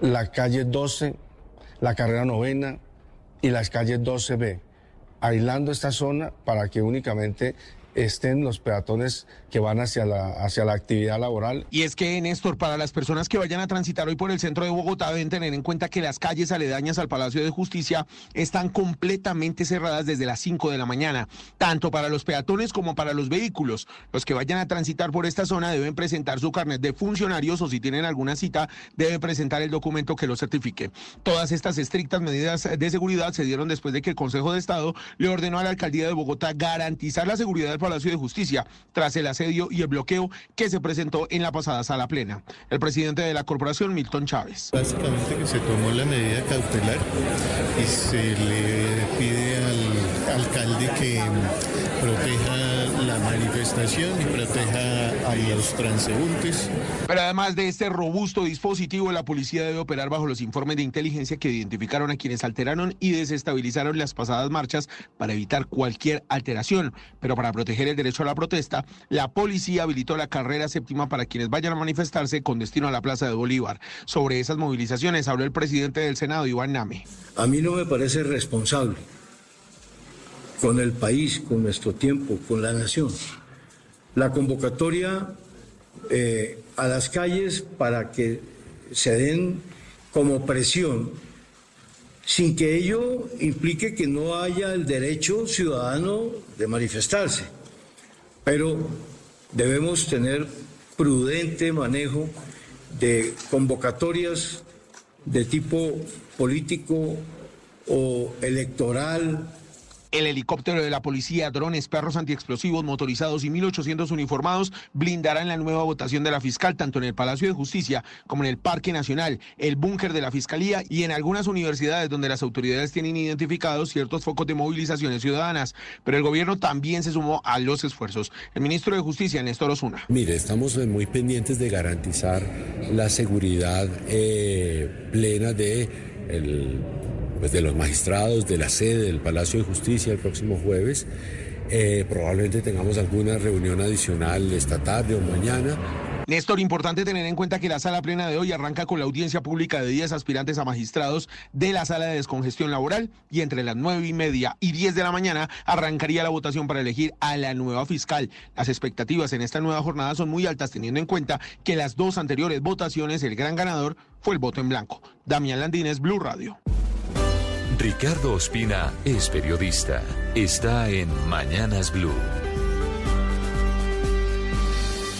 la calle 12, la carrera novena y las calles 12B, aislando esta zona para que únicamente estén los peatones que van hacia la, hacia la actividad laboral. Y es que, Néstor, para las personas que vayan a transitar hoy por el centro de Bogotá deben tener en cuenta que las calles aledañas al Palacio de Justicia están completamente cerradas desde las 5 de la mañana, tanto para los peatones como para los vehículos. Los que vayan a transitar por esta zona deben presentar su carnet de funcionarios o si tienen alguna cita deben presentar el documento que lo certifique. Todas estas estrictas medidas de seguridad se dieron después de que el Consejo de Estado le ordenó a la Alcaldía de Bogotá garantizar la seguridad del Palacio de Justicia tras el asedio y el bloqueo que se presentó en la pasada sala plena. El presidente de la corporación, Milton Chávez. Básicamente que se tomó la medida cautelar y se le pide al alcalde que proteja la manifestación y proteja a los transeúntes. Pero además de este robusto dispositivo, la policía debe operar bajo los informes de inteligencia que identificaron a quienes alteraron y desestabilizaron las pasadas marchas para evitar cualquier alteración. Pero para proteger el derecho a la protesta, la policía habilitó la carrera séptima para quienes vayan a manifestarse con destino a la Plaza de Bolívar. Sobre esas movilizaciones habló el presidente del Senado, Iván Name. A mí no me parece responsable con el país, con nuestro tiempo, con la nación. La convocatoria eh, a las calles para que se den como presión, sin que ello implique que no haya el derecho ciudadano de manifestarse. Pero debemos tener prudente manejo de convocatorias de tipo político o electoral El helicóptero de la policía, drones, perros antiexplosivos motorizados y 1.800 uniformados blindarán la nueva votación de la fiscal tanto en el Palacio de Justicia como en el Parque Nacional, el búnker de la Fiscalía y en algunas universidades donde las autoridades tienen identificados ciertos focos de movilizaciones ciudadanas. Pero el gobierno también se sumó a los esfuerzos. El ministro de Justicia, Néstor Osuna. Mire, estamos muy pendientes de garantizar la seguridad eh, plena de pues de los magistrados, de la sede del Palacio de Justicia el próximo jueves. Eh, probablemente tengamos alguna reunión adicional esta tarde o mañana. Néstor, importante tener en cuenta que la sala plena de hoy arranca con la audiencia pública de 10 aspirantes a magistrados de la sala de descongestión laboral y entre las 9 y media y 10 de la mañana arrancaría la votación para elegir a la nueva fiscal. Las expectativas en esta nueva jornada son muy altas teniendo en cuenta que las dos anteriores votaciones el gran ganador fue el voto en blanco. Damián Landines, Blue Radio. Ricardo Ospina es periodista. Está en Mañanas Blue.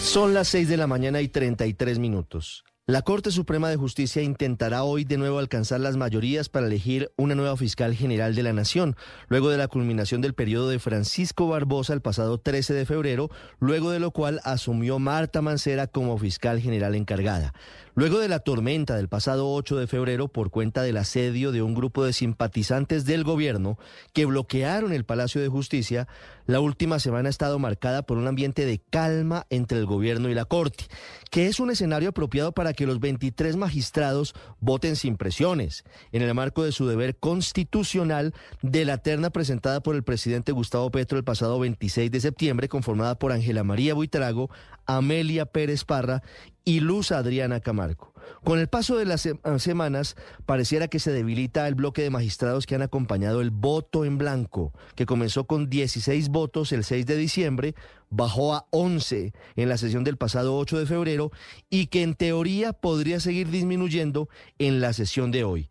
Son las 6 de la mañana y 33 minutos. La Corte Suprema de Justicia intentará hoy de nuevo alcanzar las mayorías para elegir una nueva fiscal general de la Nación, luego de la culminación del periodo de Francisco Barbosa el pasado 13 de febrero, luego de lo cual asumió Marta Mancera como fiscal general encargada. Luego de la tormenta del pasado 8 de febrero por cuenta del asedio de un grupo de simpatizantes del gobierno que bloquearon el Palacio de Justicia, la última semana ha estado marcada por un ambiente de calma entre el gobierno y la Corte, que es un escenario apropiado para que los 23 magistrados voten sin presiones, en el marco de su deber constitucional de la terna presentada por el presidente Gustavo Petro el pasado 26 de septiembre, conformada por Ángela María Buitrago, Amelia Pérez Parra y Luz Adriana Camargo. Con el paso de las semanas, pareciera que se debilita el bloque de magistrados que han acompañado el voto en blanco, que comenzó con 16 votos el 6 de diciembre, bajó a 11 en la sesión del pasado 8 de febrero y que en teoría podría seguir disminuyendo en la sesión de hoy.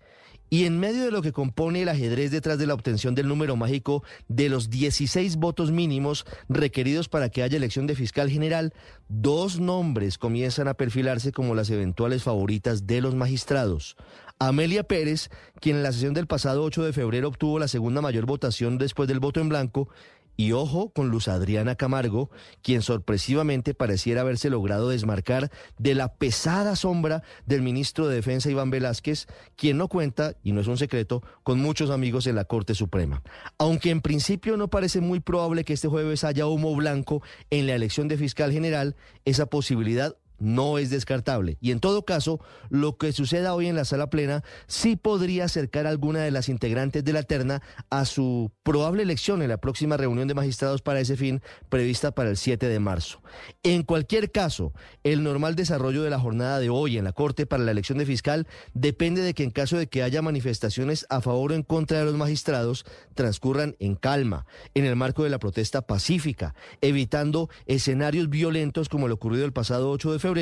Y en medio de lo que compone el ajedrez detrás de la obtención del número mágico de los 16 votos mínimos requeridos para que haya elección de fiscal general, dos nombres comienzan a perfilarse como las eventuales favoritas de los magistrados. Amelia Pérez, quien en la sesión del pasado 8 de febrero obtuvo la segunda mayor votación después del voto en blanco, y ojo con Luz Adriana Camargo, quien sorpresivamente pareciera haberse logrado desmarcar de la pesada sombra del ministro de Defensa Iván Velázquez, quien no cuenta, y no es un secreto, con muchos amigos en la Corte Suprema. Aunque en principio no parece muy probable que este jueves haya humo blanco en la elección de fiscal general, esa posibilidad no es descartable. Y en todo caso, lo que suceda hoy en la sala plena sí podría acercar a alguna de las integrantes de la terna a su probable elección en la próxima reunión de magistrados para ese fin prevista para el 7 de marzo. En cualquier caso, el normal desarrollo de la jornada de hoy en la Corte para la elección de fiscal depende de que en caso de que haya manifestaciones a favor o en contra de los magistrados, transcurran en calma, en el marco de la protesta pacífica, evitando escenarios violentos como lo ocurrido el pasado 8 de febrero,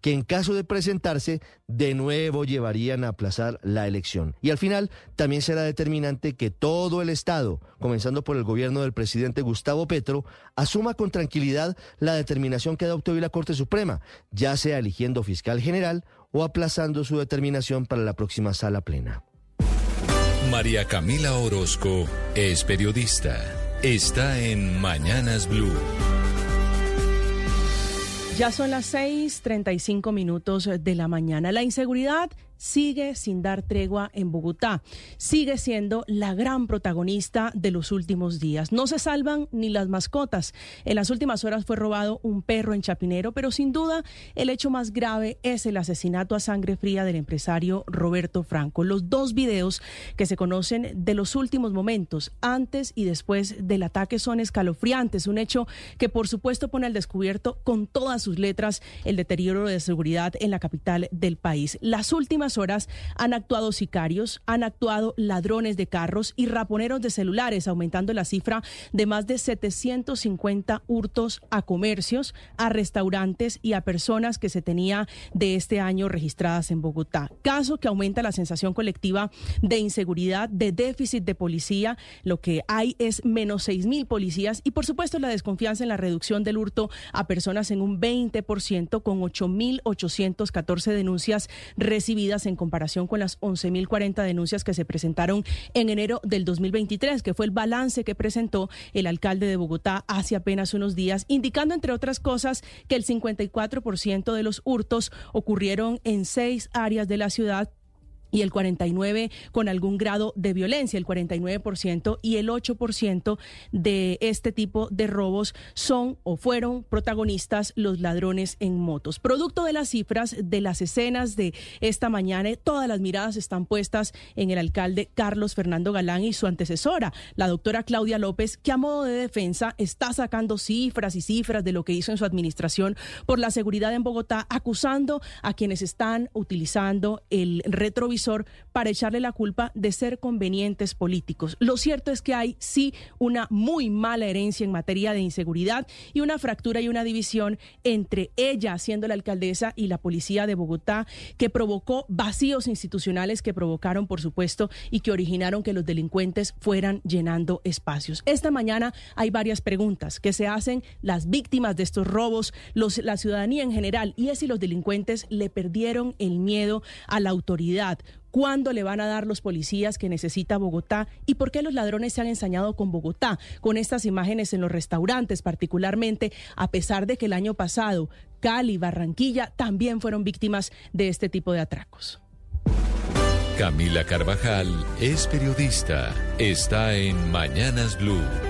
que en caso de presentarse, de nuevo llevarían a aplazar la elección. Y al final, también será determinante que todo el Estado, comenzando por el gobierno del presidente Gustavo Petro, asuma con tranquilidad la determinación que adoptó hoy la Corte Suprema, ya sea eligiendo fiscal general o aplazando su determinación para la próxima sala plena. María Camila Orozco es periodista. Está en Mañanas Blue. Ya son las 6:35 minutos de la mañana. La inseguridad sigue sin dar tregua en Bogotá. Sigue siendo la gran protagonista de los últimos días. No se salvan ni las mascotas. En las últimas horas fue robado un perro en Chapinero, pero sin duda el hecho más grave es el asesinato a sangre fría del empresario Roberto Franco. Los dos videos que se conocen de los últimos momentos, antes y después del ataque, son escalofriantes. Un hecho que por supuesto pone al descubierto con todas sus letras el deterioro de seguridad en la capital del país. Las últimas horas han actuado sicarios, han actuado ladrones de carros y raponeros de celulares, aumentando la cifra de más de 750 hurtos a comercios, a restaurantes y a personas que se tenía de este año registradas en Bogotá. Caso que aumenta la sensación colectiva de inseguridad, de déficit de policía. Lo que hay es menos 6 mil policías y, por supuesto, la desconfianza en la reducción del hurto a personas en un 20% con 8.814 denuncias recibidas en comparación con las 11.040 denuncias que se presentaron en enero del 2023, que fue el balance que presentó el alcalde de Bogotá hace apenas unos días, indicando, entre otras cosas, que el 54% de los hurtos ocurrieron en seis áreas de la ciudad y el 49 con algún grado de violencia, el 49% y el 8% de este tipo de robos son o fueron protagonistas los ladrones en motos. Producto de las cifras de las escenas de esta mañana, todas las miradas están puestas en el alcalde Carlos Fernando Galán y su antecesora, la doctora Claudia López, que a modo de defensa está sacando cifras y cifras de lo que hizo en su administración por la seguridad en Bogotá, acusando a quienes están utilizando el retrovisor para echarle la culpa de ser convenientes políticos. Lo cierto es que hay sí una muy mala herencia en materia de inseguridad y una fractura y una división entre ella, siendo la alcaldesa, y la policía de Bogotá, que provocó vacíos institucionales que provocaron, por supuesto, y que originaron que los delincuentes fueran llenando espacios. Esta mañana hay varias preguntas que se hacen las víctimas de estos robos, los, la ciudadanía en general, y es si los delincuentes le perdieron el miedo a la autoridad cuándo le van a dar los policías que necesita Bogotá y por qué los ladrones se han ensañado con Bogotá, con estas imágenes en los restaurantes particularmente, a pesar de que el año pasado Cali, Barranquilla también fueron víctimas de este tipo de atracos. Camila Carvajal es periodista, está en Mañanas Blue.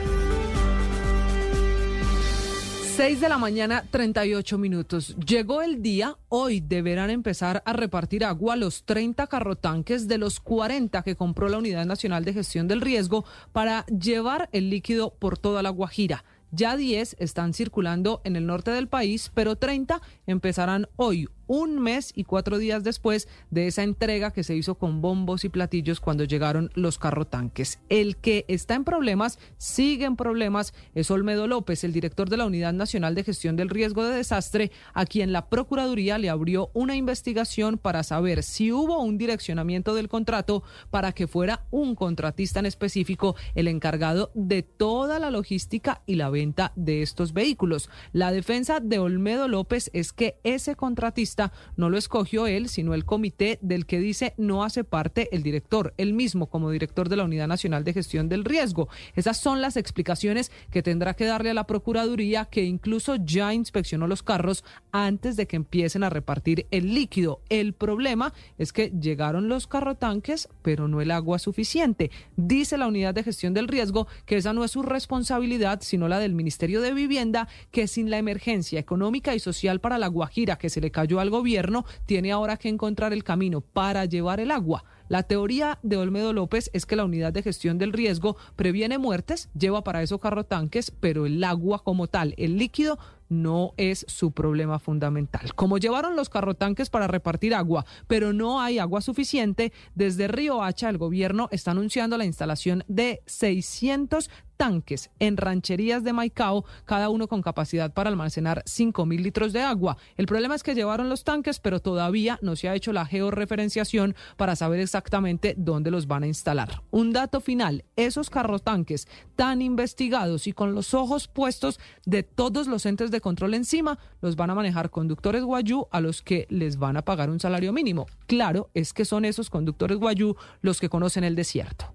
6 de la mañana, 38 minutos. Llegó el día, hoy deberán empezar a repartir agua los 30 carrotanques de los 40 que compró la Unidad Nacional de Gestión del Riesgo para llevar el líquido por toda la Guajira. Ya 10 están circulando en el norte del país, pero 30 empezarán hoy, un mes y cuatro días después de esa entrega que se hizo con bombos y platillos cuando llegaron los carrotanques. El que está en problemas, sigue en problemas, es Olmedo López, el director de la Unidad Nacional de Gestión del Riesgo de Desastre, a quien la Procuraduría le abrió una investigación para saber si hubo un direccionamiento del contrato para que fuera un contratista en específico el encargado de toda la logística y la venta de estos vehículos. La defensa de Olmedo López es que ese contratista no lo escogió él, sino el comité del que dice no hace parte el director, él mismo como director de la Unidad Nacional de Gestión del Riesgo. Esas son las explicaciones que tendrá que darle a la Procuraduría, que incluso ya inspeccionó los carros antes de que empiecen a repartir el líquido. El problema es que llegaron los carrotanques, pero no el agua suficiente. Dice la Unidad de Gestión del Riesgo que esa no es su responsabilidad, sino la del Ministerio de Vivienda, que sin la emergencia económica y social para la Guajira que se le cayó al gobierno tiene ahora que encontrar el camino para llevar el agua. La teoría de Olmedo López es que la unidad de gestión del riesgo previene muertes, lleva para eso carrotanques, pero el agua como tal, el líquido, no es su problema fundamental. Como llevaron los carrotanques para repartir agua, pero no hay agua suficiente, desde Río Hacha el gobierno está anunciando la instalación de 600 tanques en rancherías de Maicao, cada uno con capacidad para almacenar 5 mil litros de agua. El problema es que llevaron los tanques, pero todavía no se ha hecho la georreferenciación para saber exactamente dónde los van a instalar. Un dato final, esos carrotanques tan investigados y con los ojos puestos de todos los entes de control encima, los van a manejar conductores guayú a los que les van a pagar un salario mínimo. Claro, es que son esos conductores guayú los que conocen el desierto.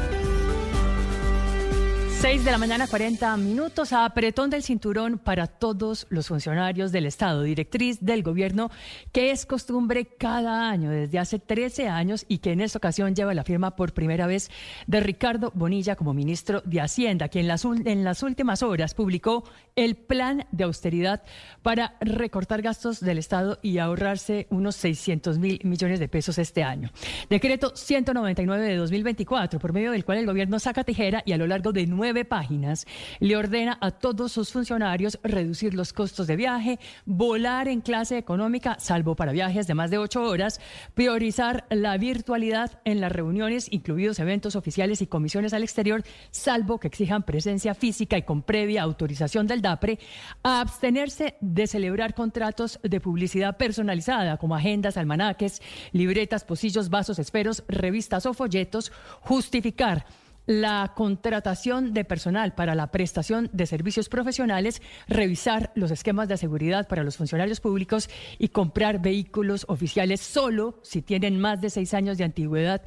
6 de la mañana, 40 minutos, a apretón del cinturón para todos los funcionarios del Estado, directriz del gobierno, que es costumbre cada año, desde hace 13 años, y que en esta ocasión lleva la firma por primera vez de Ricardo Bonilla como ministro de Hacienda, quien en las, en las últimas horas publicó el plan de austeridad para recortar gastos del Estado y ahorrarse unos 600 mil millones de pesos este año. Decreto 199 de 2024, por medio del cual el gobierno saca tijera y a lo largo de nueve páginas, le ordena a todos sus funcionarios reducir los costos de viaje, volar en clase económica, salvo para viajes de más de ocho horas, priorizar la virtualidad en las reuniones, incluidos eventos oficiales y comisiones al exterior, salvo que exijan presencia física y con previa autorización del DAPRE, abstenerse de celebrar contratos de publicidad personalizada como agendas, almanaques, libretas, pocillos, vasos, esperos, revistas o folletos, justificar la contratación de personal para la prestación de servicios profesionales, revisar los esquemas de seguridad para los funcionarios públicos y comprar vehículos oficiales solo si tienen más de seis años de antigüedad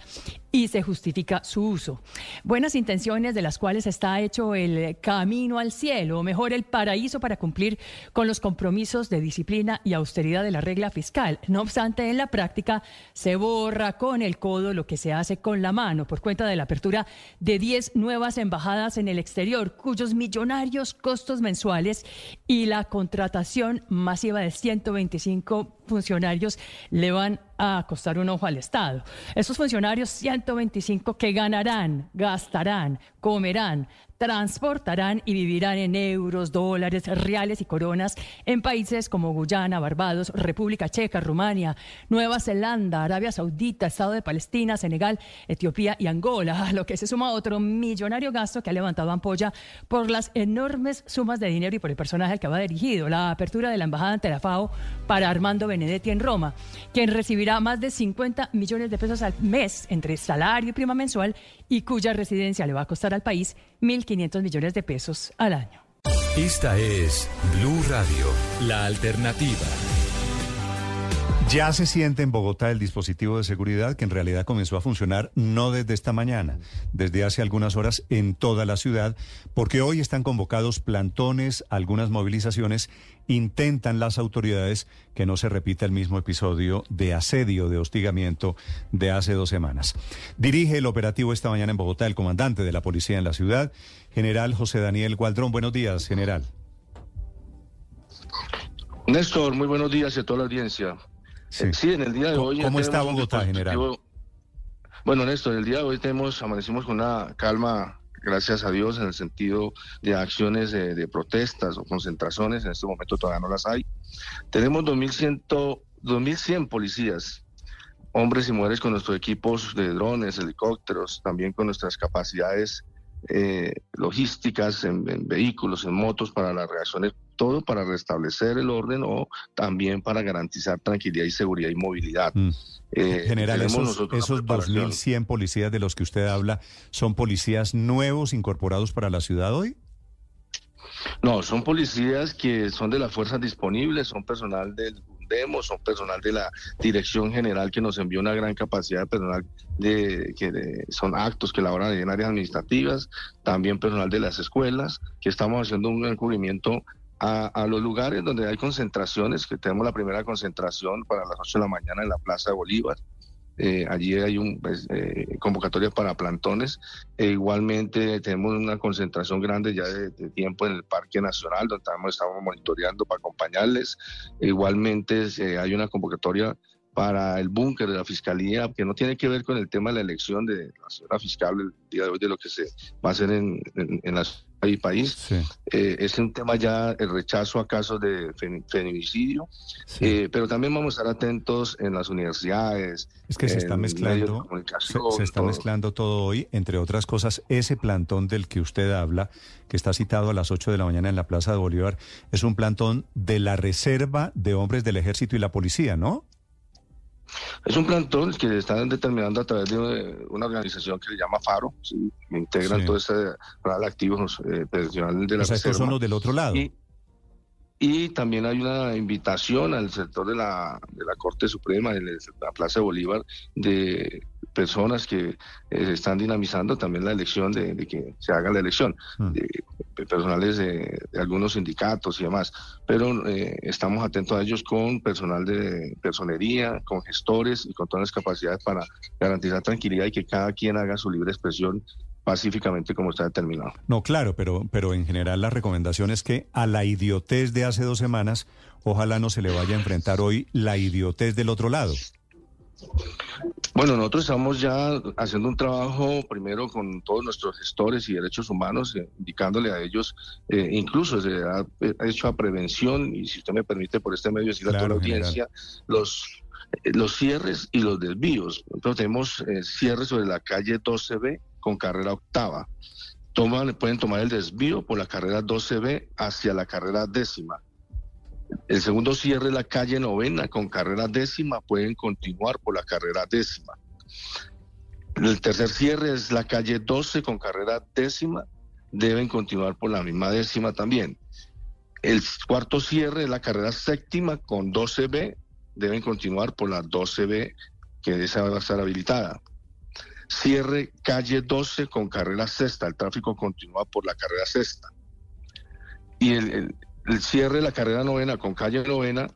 y se justifica su uso. Buenas intenciones de las cuales está hecho el camino al cielo, o mejor el paraíso para cumplir con los compromisos de disciplina y austeridad de la regla fiscal. No obstante, en la práctica se borra con el codo lo que se hace con la mano por cuenta de la apertura de 10 nuevas embajadas en el exterior, cuyos millonarios costos mensuales y la contratación masiva de 125 funcionarios le van a costar un ojo al Estado. Esos funcionarios 125 que ganarán, gastarán, comerán, transportarán y vivirán en euros, dólares, reales y coronas en países como Guyana, Barbados, República Checa, Rumania, Nueva Zelanda, Arabia Saudita, Estado de Palestina, Senegal, Etiopía y Angola, lo que se suma a otro millonario gasto que ha levantado Ampolla por las enormes sumas de dinero y por el personaje al que va dirigido, la apertura de la embajada ante la FAO para Armando Benedetti en Roma, quien recibirá más de 50 millones de pesos al mes entre salario y prima mensual y cuya residencia le va a costar al país 1.500 millones de pesos al año. Esta es Blue Radio, la alternativa. Ya se siente en Bogotá el dispositivo de seguridad que en realidad comenzó a funcionar no desde esta mañana, desde hace algunas horas en toda la ciudad, porque hoy están convocados plantones, algunas movilizaciones, intentan las autoridades que no se repita el mismo episodio de asedio, de hostigamiento de hace dos semanas. Dirige el operativo esta mañana en Bogotá el comandante de la policía en la ciudad, general José Daniel Gualdrón. Buenos días, general. Néstor, muy buenos días a toda la audiencia. Sí, en el día de hoy... ¿Cómo está Bogotá, general? Bueno, Néstor, el día de hoy tenemos, amanecimos con una calma, gracias a Dios, en el sentido de acciones de, protestas o concentraciones. En este momento todavía no las hay. Tenemos 2.100, 2.100 policías, hombres y mujeres con nuestros equipos de drones, helicópteros, también con nuestras capacidades eh, logísticas en, vehículos, en motos para las reacciones, todo para restablecer el orden o también para garantizar tranquilidad y seguridad y movilidad. Mm. Eh, General, esos, esos 2.100 policías de los que usted habla, ¿son policías nuevos incorporados para la ciudad hoy? No, son policías que son de las fuerzas disponibles, son personal del Demos, son personal de la Dirección General que nos envió una gran capacidad de personal de que son actos que elaboran en áreas administrativas, también personal de las escuelas, que estamos haciendo un encubrimiento a, a, los lugares donde hay concentraciones, que tenemos la primera concentración para las 8 de la mañana en la Plaza de Bolívar, eh, allí hay un pues, eh, convocatoria para plantones. E igualmente tenemos una concentración grande ya de, tiempo en el Parque Nacional, donde estamos, estamos monitoreando para acompañarles. E igualmente hay una convocatoria para el búnker de la fiscalía, que no tiene que ver con el tema de la elección de la señora fiscal el día de hoy, de lo que se va a hacer en, en, en las país. Eh, es un tema ya el rechazo a casos de feminicidio, eh, pero también vamos a estar atentos en las universidades. Es que se está mezclando, se, está mezclando todo hoy, entre otras cosas, ese plantón del que usted habla, que está citado a las 8 de la mañana en la Plaza de Bolívar, es un plantón de la Reserva de Hombres del Ejército y la Policía, ¿no? Es un plantón que están determinando a través de una organización que se llama FARO, que integran todo este plan activo eh, de la o sea, estos son los del otro lado. Y, también hay una invitación al sector de la, de la Corte Suprema, de la Plaza de Bolívar, de personas que eh, están dinamizando también la elección de, que se haga la elección, mm. de, personales de, algunos sindicatos y demás, pero eh, estamos atentos a ellos con personal de personería, con gestores y con todas las capacidades para garantizar tranquilidad y que cada quien haga su libre expresión pacíficamente como está determinado. No, claro, pero, pero en general la recomendación es que a la idiotez de hace dos semanas, ojalá no se le vaya a enfrentar hoy la idiotez del otro lado. Bueno, nosotros estamos ya haciendo un trabajo primero con todos nuestros gestores y derechos humanos, eh, indicándole a ellos, eh, incluso se ha, hecho a prevención, y si usted me permite por este medio decir a toda la audiencia, los, eh, los cierres y los desvíos. Nosotros tenemos cierres sobre la calle 12B con carrera octava. Toman, pueden tomar el desvío por la carrera 12B hacia la carrera décima el segundo cierre la calle novena con carrera décima, pueden continuar por la carrera décima. El tercer cierre es la calle 12 con carrera décima, deben continuar por la misma décima también. El cuarto cierre es la carrera séptima con 12B, deben continuar por la 12B, que esa va a estar habilitada. Cierre calle 12 con carrera sexta, el tráfico continúa por la carrera sexta. Y el, el cierre de la carrera novena con calle novena,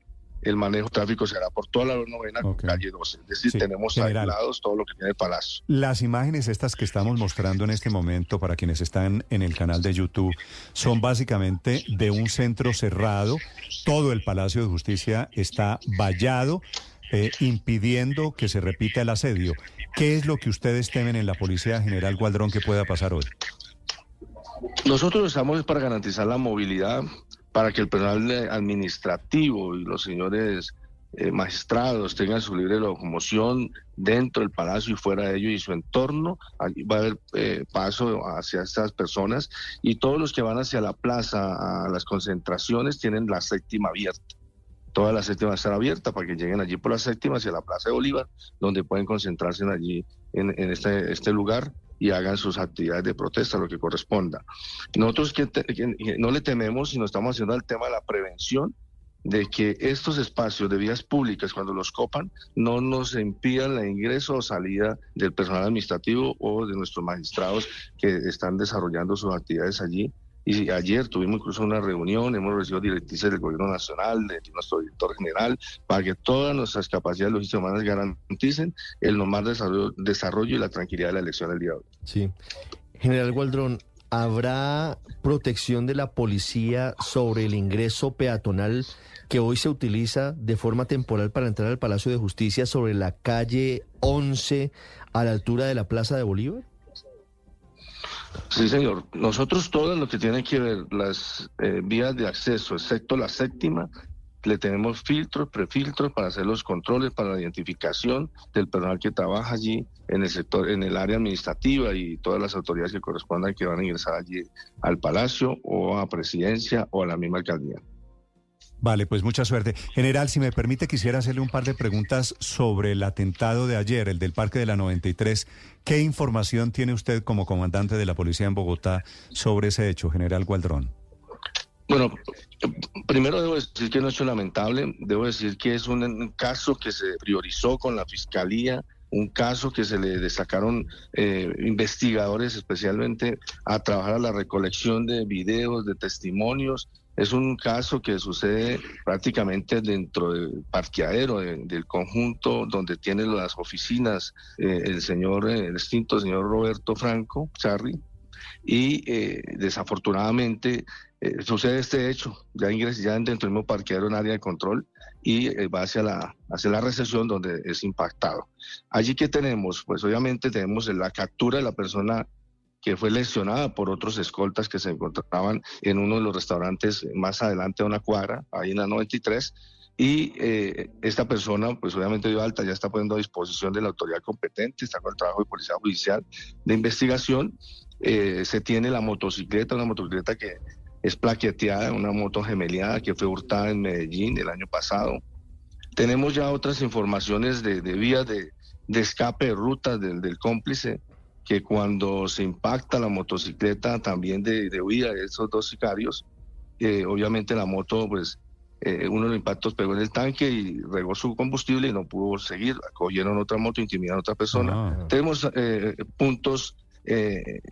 el manejo tráfico será por toda la novena con calle 12. Es decir, tenemos aislados todo lo que tiene el palacio. Las imágenes estas que estamos mostrando en este momento para quienes están en el canal de YouTube son básicamente de un centro cerrado. Todo el Palacio de Justicia está vallado. eh, impidiendo que se repita el asedio. ¿Qué es lo que ustedes temen en la Policía General Gualdrón que pueda pasar hoy? Nosotros estamos para garantizar la movilidad, para que el personal administrativo y los señores eh, magistrados tengan su libre locomoción dentro del palacio y fuera de ello y su entorno. Allí va a haber eh, paso hacia estas personas y todos los que van hacia la plaza, a las concentraciones, tienen la séptima abierta. Toda la séptima va a estar abierta para que lleguen allí por la séptima hacia la Plaza de Bolívar, donde pueden concentrarse allí en, en este, este lugar y hagan sus actividades de protesta, lo que corresponda. Nosotros que, no le tememos, sino estamos haciendo el tema de la prevención de que estos espacios de vías públicas, cuando los copan, no nos impidan la ingreso o salida del personal administrativo o de nuestros magistrados que están desarrollando sus actividades allí y ayer tuvimos incluso una reunión, hemos recibido directrices del Gobierno Nacional, de nuestro director general, para que todas nuestras capacidades logísticas humanas garanticen el normal desarrollo, desarrollo y la tranquilidad de la elección del día de hoy. Sí. General Gualdrón, ¿habrá protección de la policía sobre el ingreso peatonal que hoy se utiliza de forma temporal para entrar al Palacio de Justicia sobre la calle 11 a la altura de la Plaza de Bolívar? Sí, señor. Nosotros todo lo que tiene que ver las eh, vías de acceso, excepto la séptima, le tenemos filtros, prefiltros para hacer los controles, para la identificación del personal que trabaja allí en el sector, en el área administrativa y todas las autoridades que correspondan que van a ingresar allí al palacio o a presidencia o a la misma alcaldía. Vale, pues mucha suerte. General, si me permite, quisiera hacerle un par de preguntas sobre el atentado de ayer, el del Parque de la 93. ¿Qué información tiene usted como comandante de la policía en Bogotá sobre ese hecho, General Gualdrón? Bueno, primero debo decir que no es lamentable, debo decir que es un caso que se priorizó con la Fiscalía, un caso que se le destacaron eh, investigadores especialmente a trabajar a la recolección de videos, de testimonios es un caso que sucede prácticamente dentro del parqueadero del conjunto donde tiene las oficinas eh, el señor, el extinto señor Roberto Franco Charri. Y eh, desafortunadamente eh, sucede este hecho, ya ingresa ya dentro del mismo parqueadero en área de control y va hacia la, hacia la recesión donde es impactado. Allí que tenemos, pues obviamente tenemos la captura de la persona que fue lesionada por otros escoltas que se encontraban en uno de los restaurantes más adelante de una cuadra, ahí en la 93. Y eh, esta persona, pues obviamente dio alta, ya está poniendo a disposición de la autoridad competente, está con el trabajo de policía judicial de investigación. Eh, se tiene la motocicleta, una motocicleta que es plaqueteada, una moto gemeliada que fue hurtada en Medellín el año pasado. Tenemos ya otras informaciones de, vías de, escape de rutas del, del cómplice que cuando se impacta la motocicleta también de, huida de esos dos sicarios, eh, obviamente la moto, pues eh, uno de los impactos pegó en el tanque y regó su combustible y no pudo seguir, cogieron otra moto, intimidaron a otra persona. Ah. Tenemos eh, puntos de,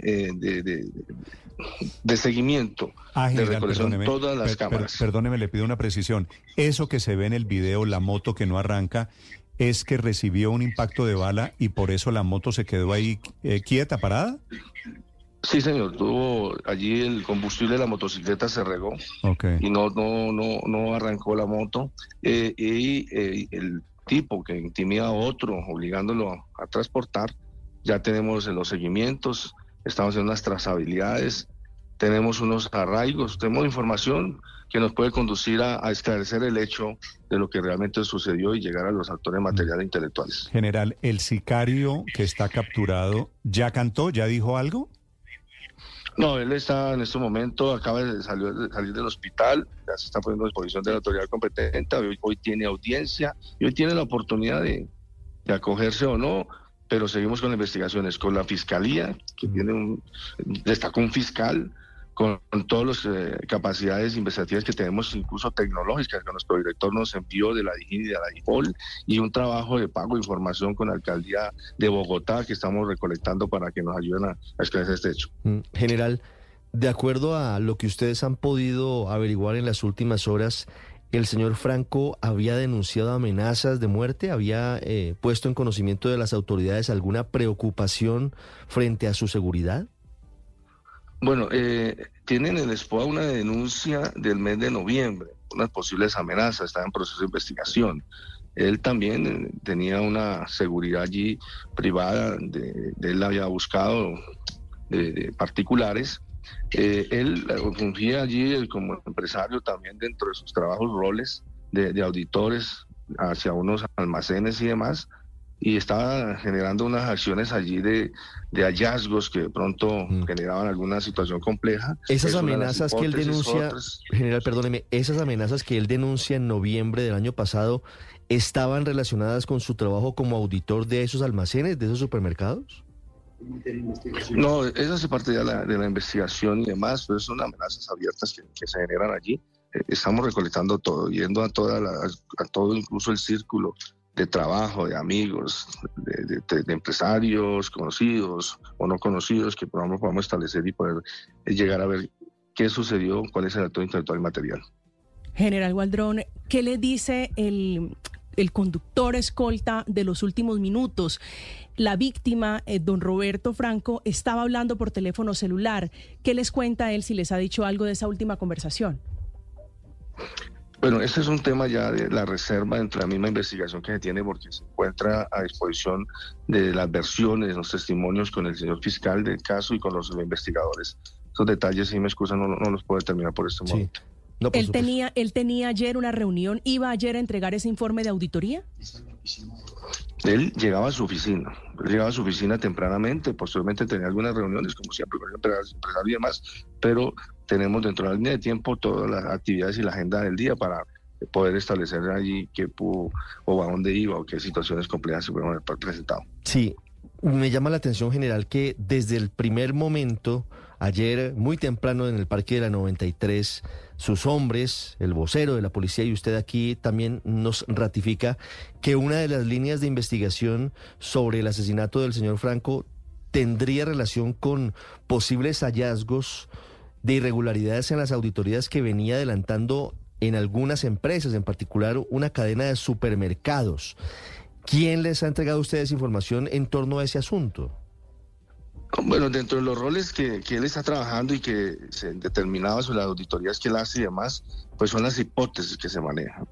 de, seguimiento, ah, de recolección todas las cámaras. perdóneme, le pido una precisión. Eso que se ve en el video, la moto que no arranca, es que recibió un impacto de bala y por eso la moto se quedó ahí eh, quieta, parada? Sí, señor. Tuvo allí el combustible de la motocicleta se regó y no no no no arrancó la moto eh, y eh, el tipo que intimida a otro obligándolo a, transportar ya tenemos los seguimientos, estamos haciendo unas trazabilidades, tenemos unos arraigos, tenemos información que nos puede conducir a, esclarecer el hecho de lo que realmente sucedió y llegar a los actores materiales intelectuales. General, ¿el sicario que está capturado ya cantó, ya dijo algo? No, él está en este momento, acaba de salir, del hospital, ya se está poniendo a disposición de la autoridad competente, hoy, tiene audiencia y hoy tiene la oportunidad de, de acogerse o no pero seguimos con investigaciones con la fiscalía, que tiene un, destacó un fiscal, con, todas las eh, capacidades investigativas que tenemos, incluso tecnológicas, que nuestro director nos envió de la DIGIN y de la DIPOL, y un trabajo de pago de información con la alcaldía de Bogotá que estamos recolectando para que nos ayuden a, esclarecer este hecho. Mm, general, de acuerdo a lo que ustedes han podido averiguar en las últimas horas, el señor Franco había denunciado amenazas de muerte, había eh, puesto en conocimiento de las autoridades alguna preocupación frente a su seguridad. Bueno, eh, tienen en el SPOA una denuncia del mes de noviembre, unas posibles amenazas, está en proceso de investigación. él también eh, tenía una seguridad allí privada, de, él había buscado de, particulares. Eh, él fungía allí como empresario también dentro de sus trabajos, roles de auditores hacia unos almacenes y demás y estaba generando unas acciones allí de, hallazgos que de pronto mm. generaban alguna situación compleja. Esas amenazas que él denuncia, general, perdóneme, esas amenazas que él denuncia en noviembre del año pasado, ¿estaban relacionadas con su trabajo como auditor de esos almacenes, de esos supermercados? No, esa hace parte de la, de la investigación y demás, pero son amenazas abiertas que, se generan allí. Eh, estamos recolectando todo, yendo a, toda a todo, incluso el círculo de trabajo, de amigos, de, empresarios conocidos o no conocidos que podamos, podamos establecer y poder llegar a ver qué sucedió, cuál es el acto intelectual y material. General Waldrón, ¿qué le dice el, el conductor escolta de los últimos minutos? La víctima, eh, don Roberto Franco, estaba hablando por teléfono celular. ¿Qué les cuenta él si les ha dicho algo de esa última conversación? Bueno, ese es un tema ya de la reserva entre la misma investigación que se tiene porque se encuentra a disposición de las versiones, los testimonios con el señor fiscal del caso y con los investigadores. Esos detalles, si me excusan, no, los puedo determinar por este momento. él, tenía, él tenía ayer una reunión, iba ayer a entregar ese informe de auditoría. Él llegaba a su oficina, él llegaba a su oficina tempranamente, posteriormente tenía algunas reuniones, como siempre, con empresarios y demás, pero tenemos dentro de la línea de tiempo todas las actividades y la agenda del día para poder establecer allí qué pudo o a dónde iba o qué situaciones complejas se haber presentado. Sí, me llama la atención general que desde el primer momento, ayer muy temprano en el Parque de la 93, sus hombres, el vocero de la policía y usted aquí también nos ratifica que una de las líneas de investigación sobre el asesinato del señor Franco tendría relación con posibles hallazgos de irregularidades en las auditorías que venía adelantando en algunas empresas, en particular una cadena de supermercados. ¿Quién les ha entregado a ustedes información en torno a ese asunto? Bueno, dentro de los roles que, él está trabajando y que se determinaba sobre las auditorías que él hace y demás, pues son las hipótesis que se manejan,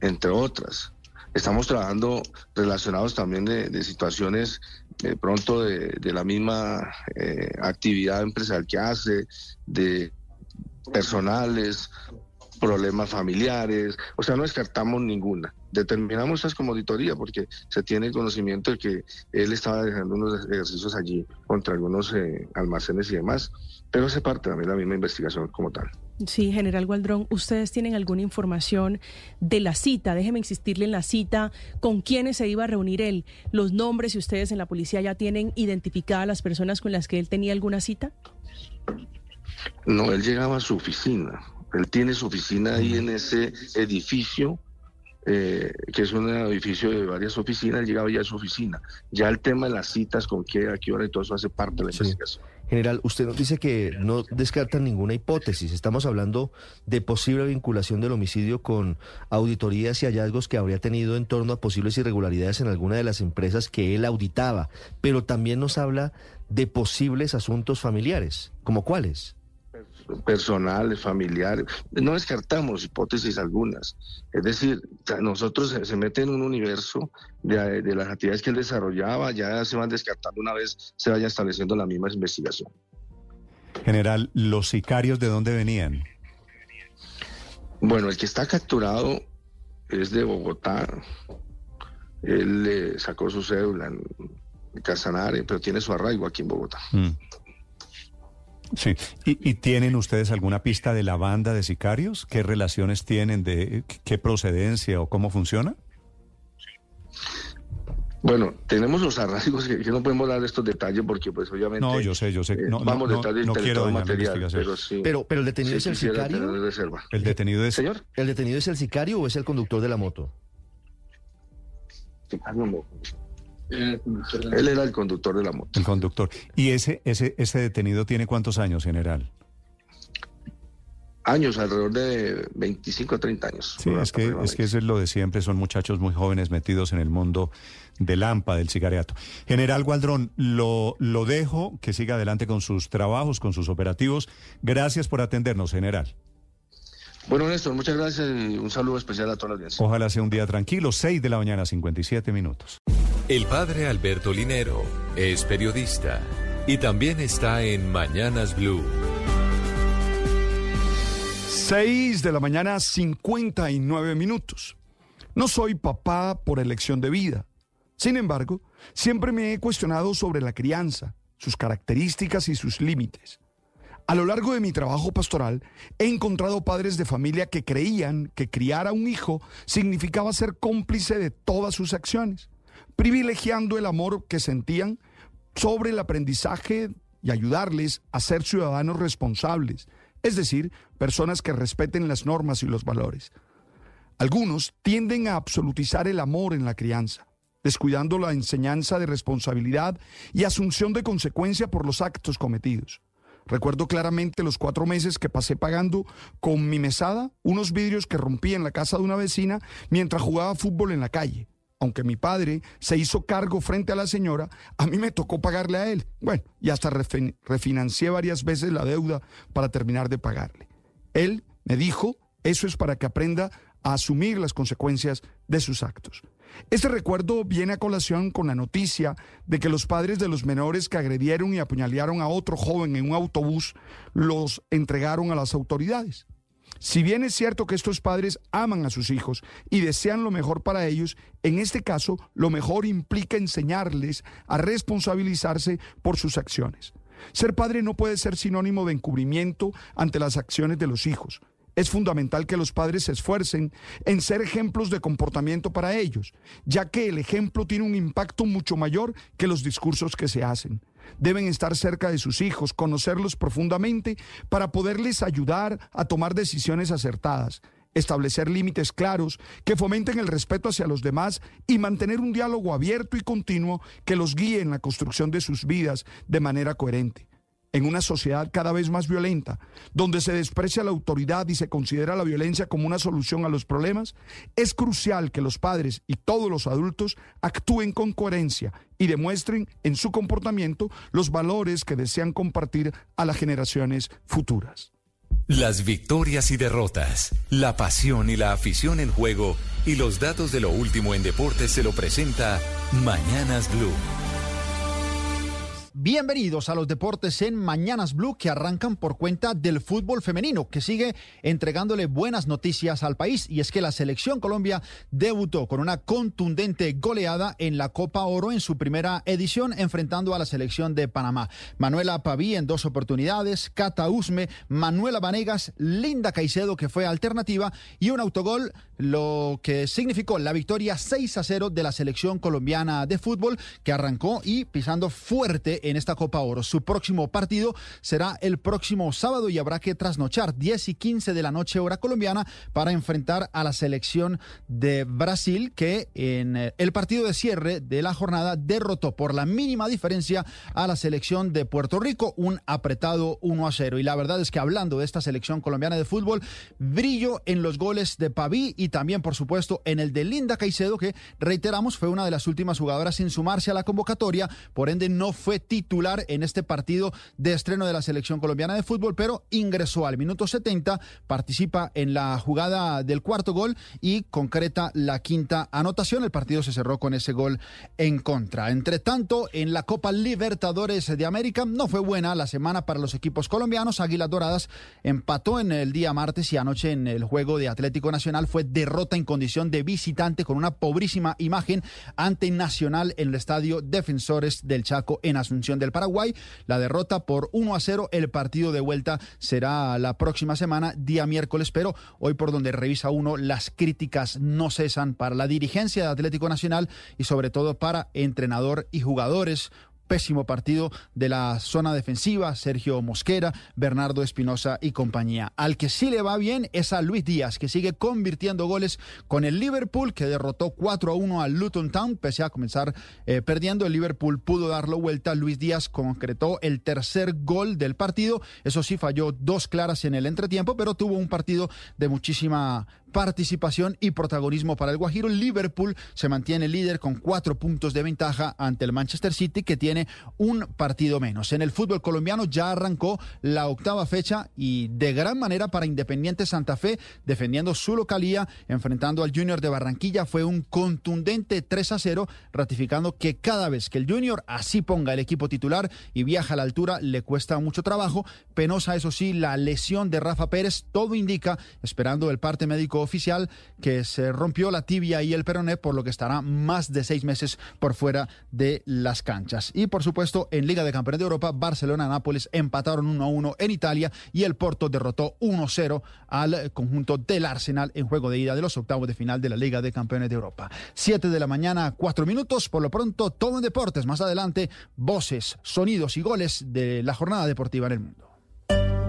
entre otras. Estamos trabajando relacionados también de, situaciones de pronto de, la misma eh, actividad empresarial que hace, de personales, problemas familiares, o sea, no descartamos ninguna. Determinamos estas como auditoría porque se tiene el conocimiento de que él estaba dejando unos ejercicios allí contra algunos eh, almacenes y demás, pero se parte también de la misma investigación como tal. Sí, general Gualdrón, ¿ustedes tienen alguna información de la cita? Déjeme insistirle en la cita, con quiénes se iba a reunir él, los nombres, si ustedes en la policía ya tienen identificadas las personas con las que él tenía alguna cita. No, él llegaba a su oficina él tiene su oficina ahí en ese edificio, eh, que es un edificio de varias oficinas, llegaba ya a su oficina. Ya el tema de las citas, con qué, a qué hora y todo eso hace parte de la investigación. General, usted nos dice que no descarta ninguna hipótesis. Estamos hablando de posible vinculación del homicidio con auditorías y hallazgos que habría tenido en torno a posibles irregularidades en alguna de las empresas que él auditaba, pero también nos habla de posibles asuntos familiares. ¿Como cuáles? Personales, familiares. No descartamos hipótesis algunas. Es decir, nosotros se, mete en un universo de, las actividades que él desarrollaba, ya se van descartando una vez se vaya estableciendo la misma investigación. General, ¿los sicarios de dónde venían? Bueno, el que está capturado es de Bogotá. Él le sacó su cédula en Casanare, pero tiene su arraigo aquí en Bogotá. Mm. Sí. ¿Y, tienen ustedes alguna pista de la banda de sicarios? ¿Qué relaciones tienen? ¿De qué procedencia o cómo funciona? Bueno, tenemos los arraigos que, no podemos dar estos detalles porque pues obviamente... No, yo sé, yo sé. Eh, no, vamos no, detalles no, quiero material, pero, sí, pero, pero, el detenido es el sicario. El detenido es... ¿Señor? ¿El detenido es el sicario o es el conductor de la moto? Él era el conductor de la moto. El conductor. ¿Y ese, ese, ese detenido tiene cuántos años, general? Años, alrededor de 25 a 30 años. Sí, es que, es que eso es lo de siempre, son muchachos muy jóvenes metidos en el mundo del AMPA, del cigariato. General Gualdrón, lo, lo dejo, que siga adelante con sus trabajos, con sus operativos. Gracias por atendernos, general. Bueno, Néstor, muchas gracias y un saludo especial a toda la audiencia. Ojalá sea un día tranquilo, 6 de la mañana, 57 minutos. El padre Alberto Linero es periodista y también está en Mañanas Blue. 6 de la mañana, 59 minutos. No soy papá por elección de vida. Sin embargo, siempre me he cuestionado sobre la crianza, sus características y sus límites. A lo largo de mi trabajo pastoral, he encontrado padres de familia que creían que criar a un hijo significaba ser cómplice de todas sus acciones, privilegiando el amor que sentían sobre el aprendizaje y ayudarles a ser ciudadanos responsables, es decir, personas que respeten las normas y los valores. Algunos tienden a absolutizar el amor en la crianza, descuidando la enseñanza de responsabilidad y asunción de consecuencia por los actos cometidos. Recuerdo claramente los cuatro meses que pasé pagando con mi mesada unos vidrios que rompí en la casa de una vecina mientras jugaba fútbol en la calle. Aunque mi padre se hizo cargo frente a la señora, a mí me tocó pagarle a él. Bueno, y hasta refinancié varias veces la deuda para terminar de pagarle. Él me dijo, eso es para que aprenda a asumir las consecuencias de sus actos. Este recuerdo viene a colación con la noticia de que los padres de los menores que agredieron y apuñalearon a otro joven en un autobús los entregaron a las autoridades. Si bien es cierto que estos padres aman a sus hijos y desean lo mejor para ellos, en este caso lo mejor implica enseñarles a responsabilizarse por sus acciones. Ser padre no puede ser sinónimo de encubrimiento ante las acciones de los hijos. Es fundamental que los padres se esfuercen en ser ejemplos de comportamiento para ellos, ya que el ejemplo tiene un impacto mucho mayor que los discursos que se hacen. Deben estar cerca de sus hijos, conocerlos profundamente para poderles ayudar a tomar decisiones acertadas, establecer límites claros que fomenten el respeto hacia los demás y mantener un diálogo abierto y continuo que los guíe en la construcción de sus vidas de manera coherente en una sociedad cada vez más violenta, donde se desprecia la autoridad y se considera la violencia como una solución a los problemas, es crucial que los padres y todos los adultos actúen con coherencia y demuestren en su comportamiento los valores que desean compartir a las generaciones futuras. Las victorias y derrotas, la pasión y la afición en juego y los datos de lo último en deportes se lo presenta Mañanas Blue. Bienvenidos a los deportes en Mañanas Blue que arrancan por cuenta del fútbol femenino que sigue entregándole buenas noticias al país y es que la selección Colombia debutó con una contundente goleada en la Copa Oro en su primera edición enfrentando a la selección de Panamá. Manuela Paví en dos oportunidades, Cata Usme, Manuela Vanegas, Linda Caicedo que fue alternativa y un autogol lo que significó la victoria 6 a 0 de la selección colombiana de fútbol que arrancó y pisando fuerte en esta Copa Oro. Su próximo partido será el próximo sábado y habrá que trasnochar 10 y 15 de la noche hora colombiana para enfrentar a la selección de Brasil que en eh, el partido de cierre de la jornada derrotó por la mínima diferencia a la selección de Puerto Rico, un apretado 1 a 0. Y la verdad es que hablando de esta selección colombiana de fútbol, brillo en los goles de Paví y también, por supuesto, en el de Linda Caicedo, que reiteramos fue una de las últimas jugadoras en sumarse a la convocatoria, por ende no fue titular en este partido de estreno de la selección colombiana de fútbol, pero ingresó al minuto 70, participa en la jugada del cuarto gol y concreta la quinta anotación. El partido se cerró con ese gol en contra. Entre tanto, en la Copa Libertadores de América no fue buena la semana para los equipos colombianos. Águilas Doradas empató en el día martes y anoche en el juego de Atlético Nacional fue derrota en condición de visitante con una pobrísima imagen ante Nacional en el estadio Defensores del Chaco en Asunción del Paraguay. La derrota por 1 a 0. El partido de vuelta será la próxima semana, día miércoles, pero hoy por donde revisa uno, las críticas no cesan para la dirigencia de Atlético Nacional y sobre todo para entrenador y jugadores pésimo partido de la zona defensiva, Sergio Mosquera, Bernardo Espinosa y compañía. Al que sí le va bien es a Luis Díaz, que sigue convirtiendo goles con el Liverpool, que derrotó 4 a 1 al Luton Town, pese a comenzar eh, perdiendo. El Liverpool pudo darlo vuelta. Luis Díaz concretó el tercer gol del partido. Eso sí, falló dos claras en el entretiempo, pero tuvo un partido de muchísima participación y protagonismo para el Guajiro. Liverpool se mantiene líder con cuatro puntos de ventaja ante el Manchester City que tiene un partido menos. En el fútbol colombiano ya arrancó la octava fecha y de gran manera para Independiente Santa Fe defendiendo su localía enfrentando al Junior de Barranquilla fue un contundente 3 a 0 ratificando que cada vez que el Junior así ponga el equipo titular y viaja a la altura le cuesta mucho trabajo. Penosa eso sí la lesión de Rafa Pérez, todo indica esperando el parte médico oficial que se rompió la tibia y el peroné por lo que estará más de seis meses por fuera de las canchas. Y por supuesto, en Liga de Campeones de Europa, Barcelona-Nápoles empataron 1-1 en Italia y el Porto derrotó 1-0 al conjunto del Arsenal en juego de ida de los octavos de final de la Liga de Campeones de Europa. Siete de la mañana, cuatro minutos. Por lo pronto, todo en deportes. Más adelante, voces, sonidos y goles de la jornada deportiva en el mundo.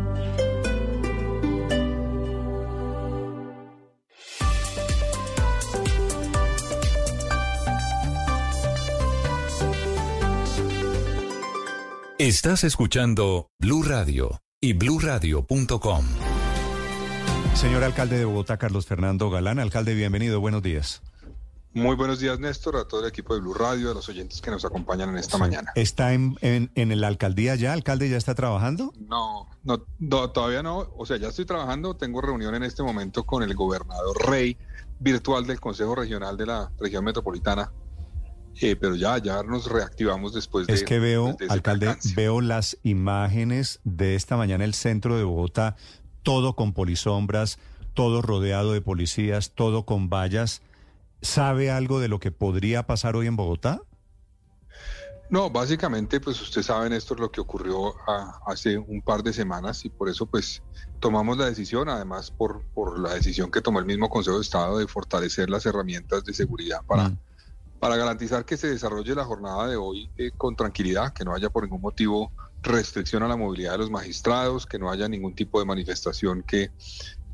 Estás escuchando Blue Radio y bluradio.com. Señor alcalde de Bogotá, Carlos Fernando Galán. Alcalde, bienvenido, buenos días. Muy buenos días, Néstor, a todo el equipo de Blue Radio, a los oyentes que nos acompañan en esta mañana. ¿Está en, en, la alcaldía ya? ¿Alcalde ya está trabajando? No, no, todavía no. O sea, ya estoy trabajando. Tengo reunión en este momento con el gobernador Rey, virtual del Consejo Regional de la Región Metropolitana eh, pero ya, ya nos reactivamos después de... Es que veo, alcalde, veo las imágenes de esta mañana el centro de Bogotá, todo con polisombras, todo rodeado de policías, todo con vallas. ¿Sabe algo de lo que podría pasar hoy en Bogotá? No, básicamente, pues usted sabe, esto es lo que ocurrió hace un par de semanas y por eso, pues, tomamos la decisión, además por, por la decisión que tomó el mismo Consejo de Estado de fortalecer las herramientas de seguridad para... Mm para garantizar que se desarrolle la jornada de hoy eh, con tranquilidad, que no haya por ningún motivo restricción a la movilidad de los magistrados, que no haya ningún tipo de manifestación que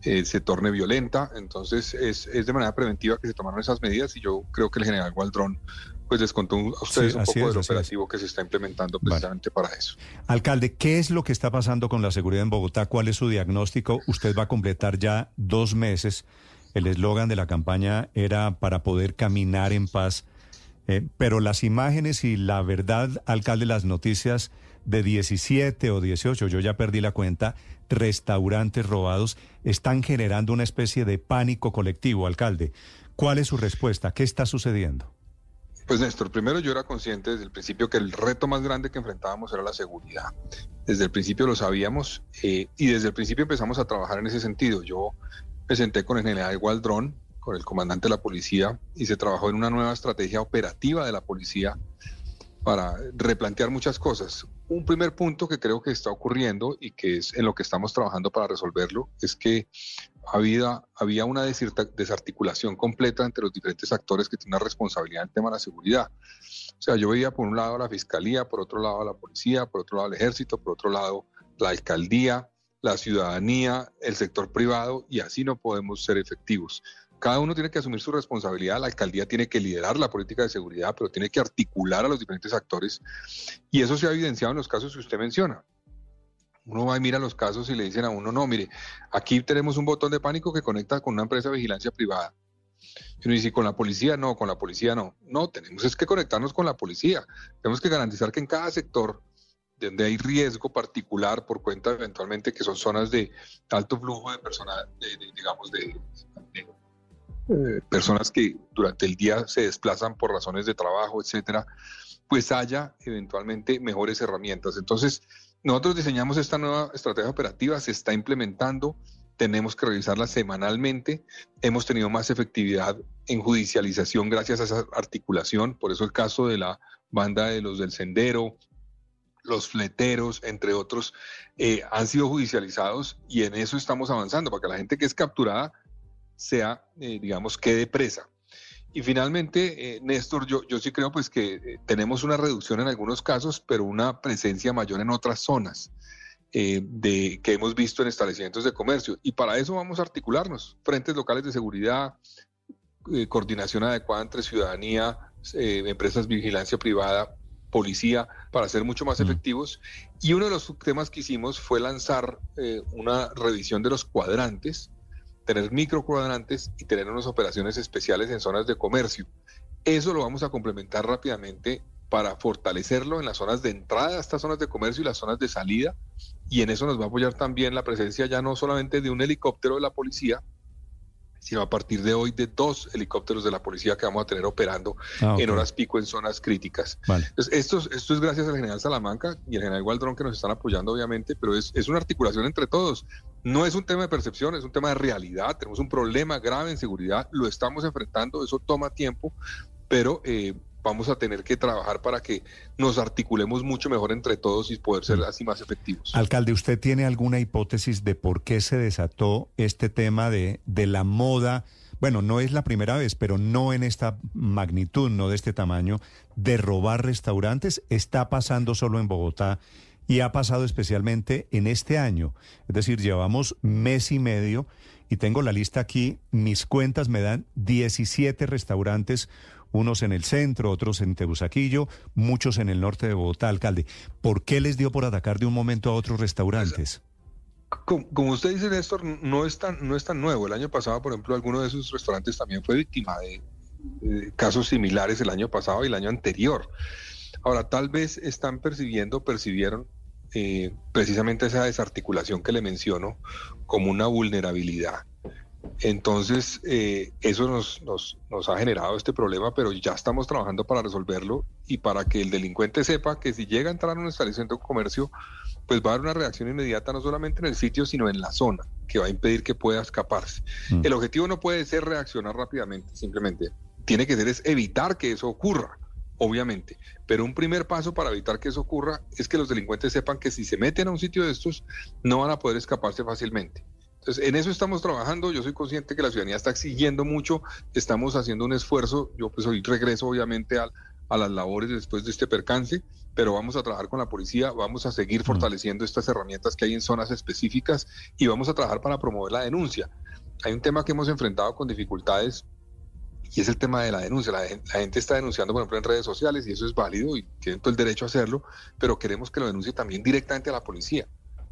eh, se torne violenta. Entonces es, de manera preventiva que se tomaron esas medidas y yo creo que el general Gualdrón pues les contó a ustedes un poco del operativo que se está implementando precisamente para eso. Alcalde, ¿qué es lo que está pasando con la seguridad en Bogotá? ¿Cuál es su diagnóstico? Usted va a completar ya dos meses. El eslogan de la campaña era para poder caminar en paz. Eh, pero las imágenes y la verdad, alcalde, las noticias de 17 o 18, yo ya perdí la cuenta, restaurantes robados, están generando una especie de pánico colectivo, alcalde. ¿Cuál es su respuesta? ¿Qué está sucediendo? Pues Néstor, primero yo era consciente desde el principio que el reto más grande que enfrentábamos era la seguridad. Desde el principio lo sabíamos eh, y desde el principio empezamos a trabajar en ese sentido. Yo presenté con el general Gualdrón con el comandante de la policía y se trabajó en una nueva estrategia operativa de la policía para replantear muchas cosas. Un primer punto que creo que está ocurriendo y que es en lo que estamos trabajando para resolverlo es que había, había una desarticulación completa entre los diferentes actores que tienen responsabilidad en el tema de la seguridad. O sea, yo veía por un lado la fiscalía, por otro lado la policía, por otro lado el ejército, por otro lado la alcaldía, la ciudadanía, el sector privado, y así no podemos ser efectivos. Cada uno tiene que asumir su responsabilidad, la alcaldía tiene que liderar la política de seguridad, pero tiene que articular a los diferentes actores y eso se ha evidenciado en los casos que usted menciona. Uno va y mira los casos y le dicen a uno, no, mire, aquí tenemos un botón de pánico que conecta con una empresa de vigilancia privada. Y uno dice, ¿con la policía? No, con la policía no. No, tenemos es que conectarnos con la policía. Tenemos que garantizar que en cada sector donde hay riesgo particular por cuenta eventualmente que son zonas de alto flujo de personas, digamos, de, eh, personas que durante el día se desplazan por razones de trabajo, etcétera, pues haya eventualmente mejores herramientas. Entonces, nosotros diseñamos esta nueva estrategia operativa, se está implementando, tenemos que revisarla semanalmente, hemos tenido más efectividad en judicialización gracias a esa articulación, por eso el caso de la banda de los del sendero, los fleteros, entre otros, eh, han sido judicializados y en eso estamos avanzando, para que la gente que es capturada sea, eh, digamos, quede presa. Y finalmente, eh, Néstor, yo, yo sí creo pues que eh, tenemos una reducción en algunos casos, pero una presencia mayor en otras zonas de, que hemos visto en establecimientos de comercio. Y para eso vamos a articularnos, frentes locales de seguridad, coordinación adecuada entre ciudadanía, empresas de vigilancia privada, policía, para ser mucho más mm. efectivos. Y uno de los temas que hicimos fue lanzar una revisión de los cuadrantes tener microcuadrantes y tener unas operaciones especiales en zonas de comercio. Eso lo vamos a complementar rápidamente para fortalecerlo en las zonas de entrada a estas zonas de comercio y las zonas de salida. Y en eso nos va a apoyar también la presencia ya no solamente de un helicóptero de la policía, sino a partir de hoy de dos helicópteros de la policía que vamos a tener operando Ah, ok. en horas pico en zonas críticas. Vale. Entonces, esto, es- esto es gracias al general Salamanca y al general Gualdrón que nos están apoyando, obviamente, pero es, es una articulación entre todos. No es un tema de percepción, es un tema de realidad. Tenemos un problema grave en seguridad, lo estamos enfrentando, eso toma tiempo, pero eh, vamos a tener que trabajar para que nos articulemos mucho mejor entre todos y poder ser así más efectivos. Alcalde, ¿usted tiene alguna hipótesis de por qué se desató este tema de, de la moda? Bueno, no es la primera vez, pero no en esta magnitud, no de este tamaño, de robar restaurantes. Está pasando solo en Bogotá y ha pasado especialmente en este año. Es decir, llevamos mes y medio y tengo la lista aquí. Mis cuentas me dan 17 restaurantes, unos en el centro, otros en Tebusaquillo, muchos en el norte de Bogotá, alcalde. ¿Por qué les dio por atacar de un momento a otros restaurantes? Como, usted dice, Néstor, no es, tan, no es tan nuevo. El año pasado, por ejemplo, alguno de esos restaurantes también fue víctima de casos similares el año pasado y el año anterior. Ahora, tal vez están percibiendo, percibieron eh, precisamente esa desarticulación que le menciono como una vulnerabilidad. Entonces, eh, eso nos, nos, nos ha generado este problema, pero ya estamos trabajando para resolverlo y para que el delincuente sepa que si llega a entrar a un establecimiento de comercio, pues va a haber una reacción inmediata no solamente en el sitio, sino en la zona, que va a impedir que pueda escaparse. El objetivo no puede ser reaccionar rápidamente, simplemente tiene que ser es evitar que eso ocurra, obviamente. Pero un primer paso para evitar que eso ocurra es que los delincuentes sepan que si se meten a un sitio de estos, no van a poder escaparse fácilmente. Entonces, en eso estamos trabajando. Yo soy consciente que la ciudadanía está exigiendo mucho. Estamos haciendo un esfuerzo. Yo pues hoy regreso obviamente al- a, las labores después de este percance, pero vamos a trabajar con la policía, vamos a seguir fortaleciendo estas herramientas que hay en zonas específicas y vamos a trabajar para promover la denuncia. Hay un tema que hemos enfrentado con dificultades y es el tema de la denuncia. La, gen- la gente está denunciando, por ejemplo, en redes sociales y eso es válido y tienen todo el derecho a hacerlo, pero queremos que lo denuncie también directamente a la policía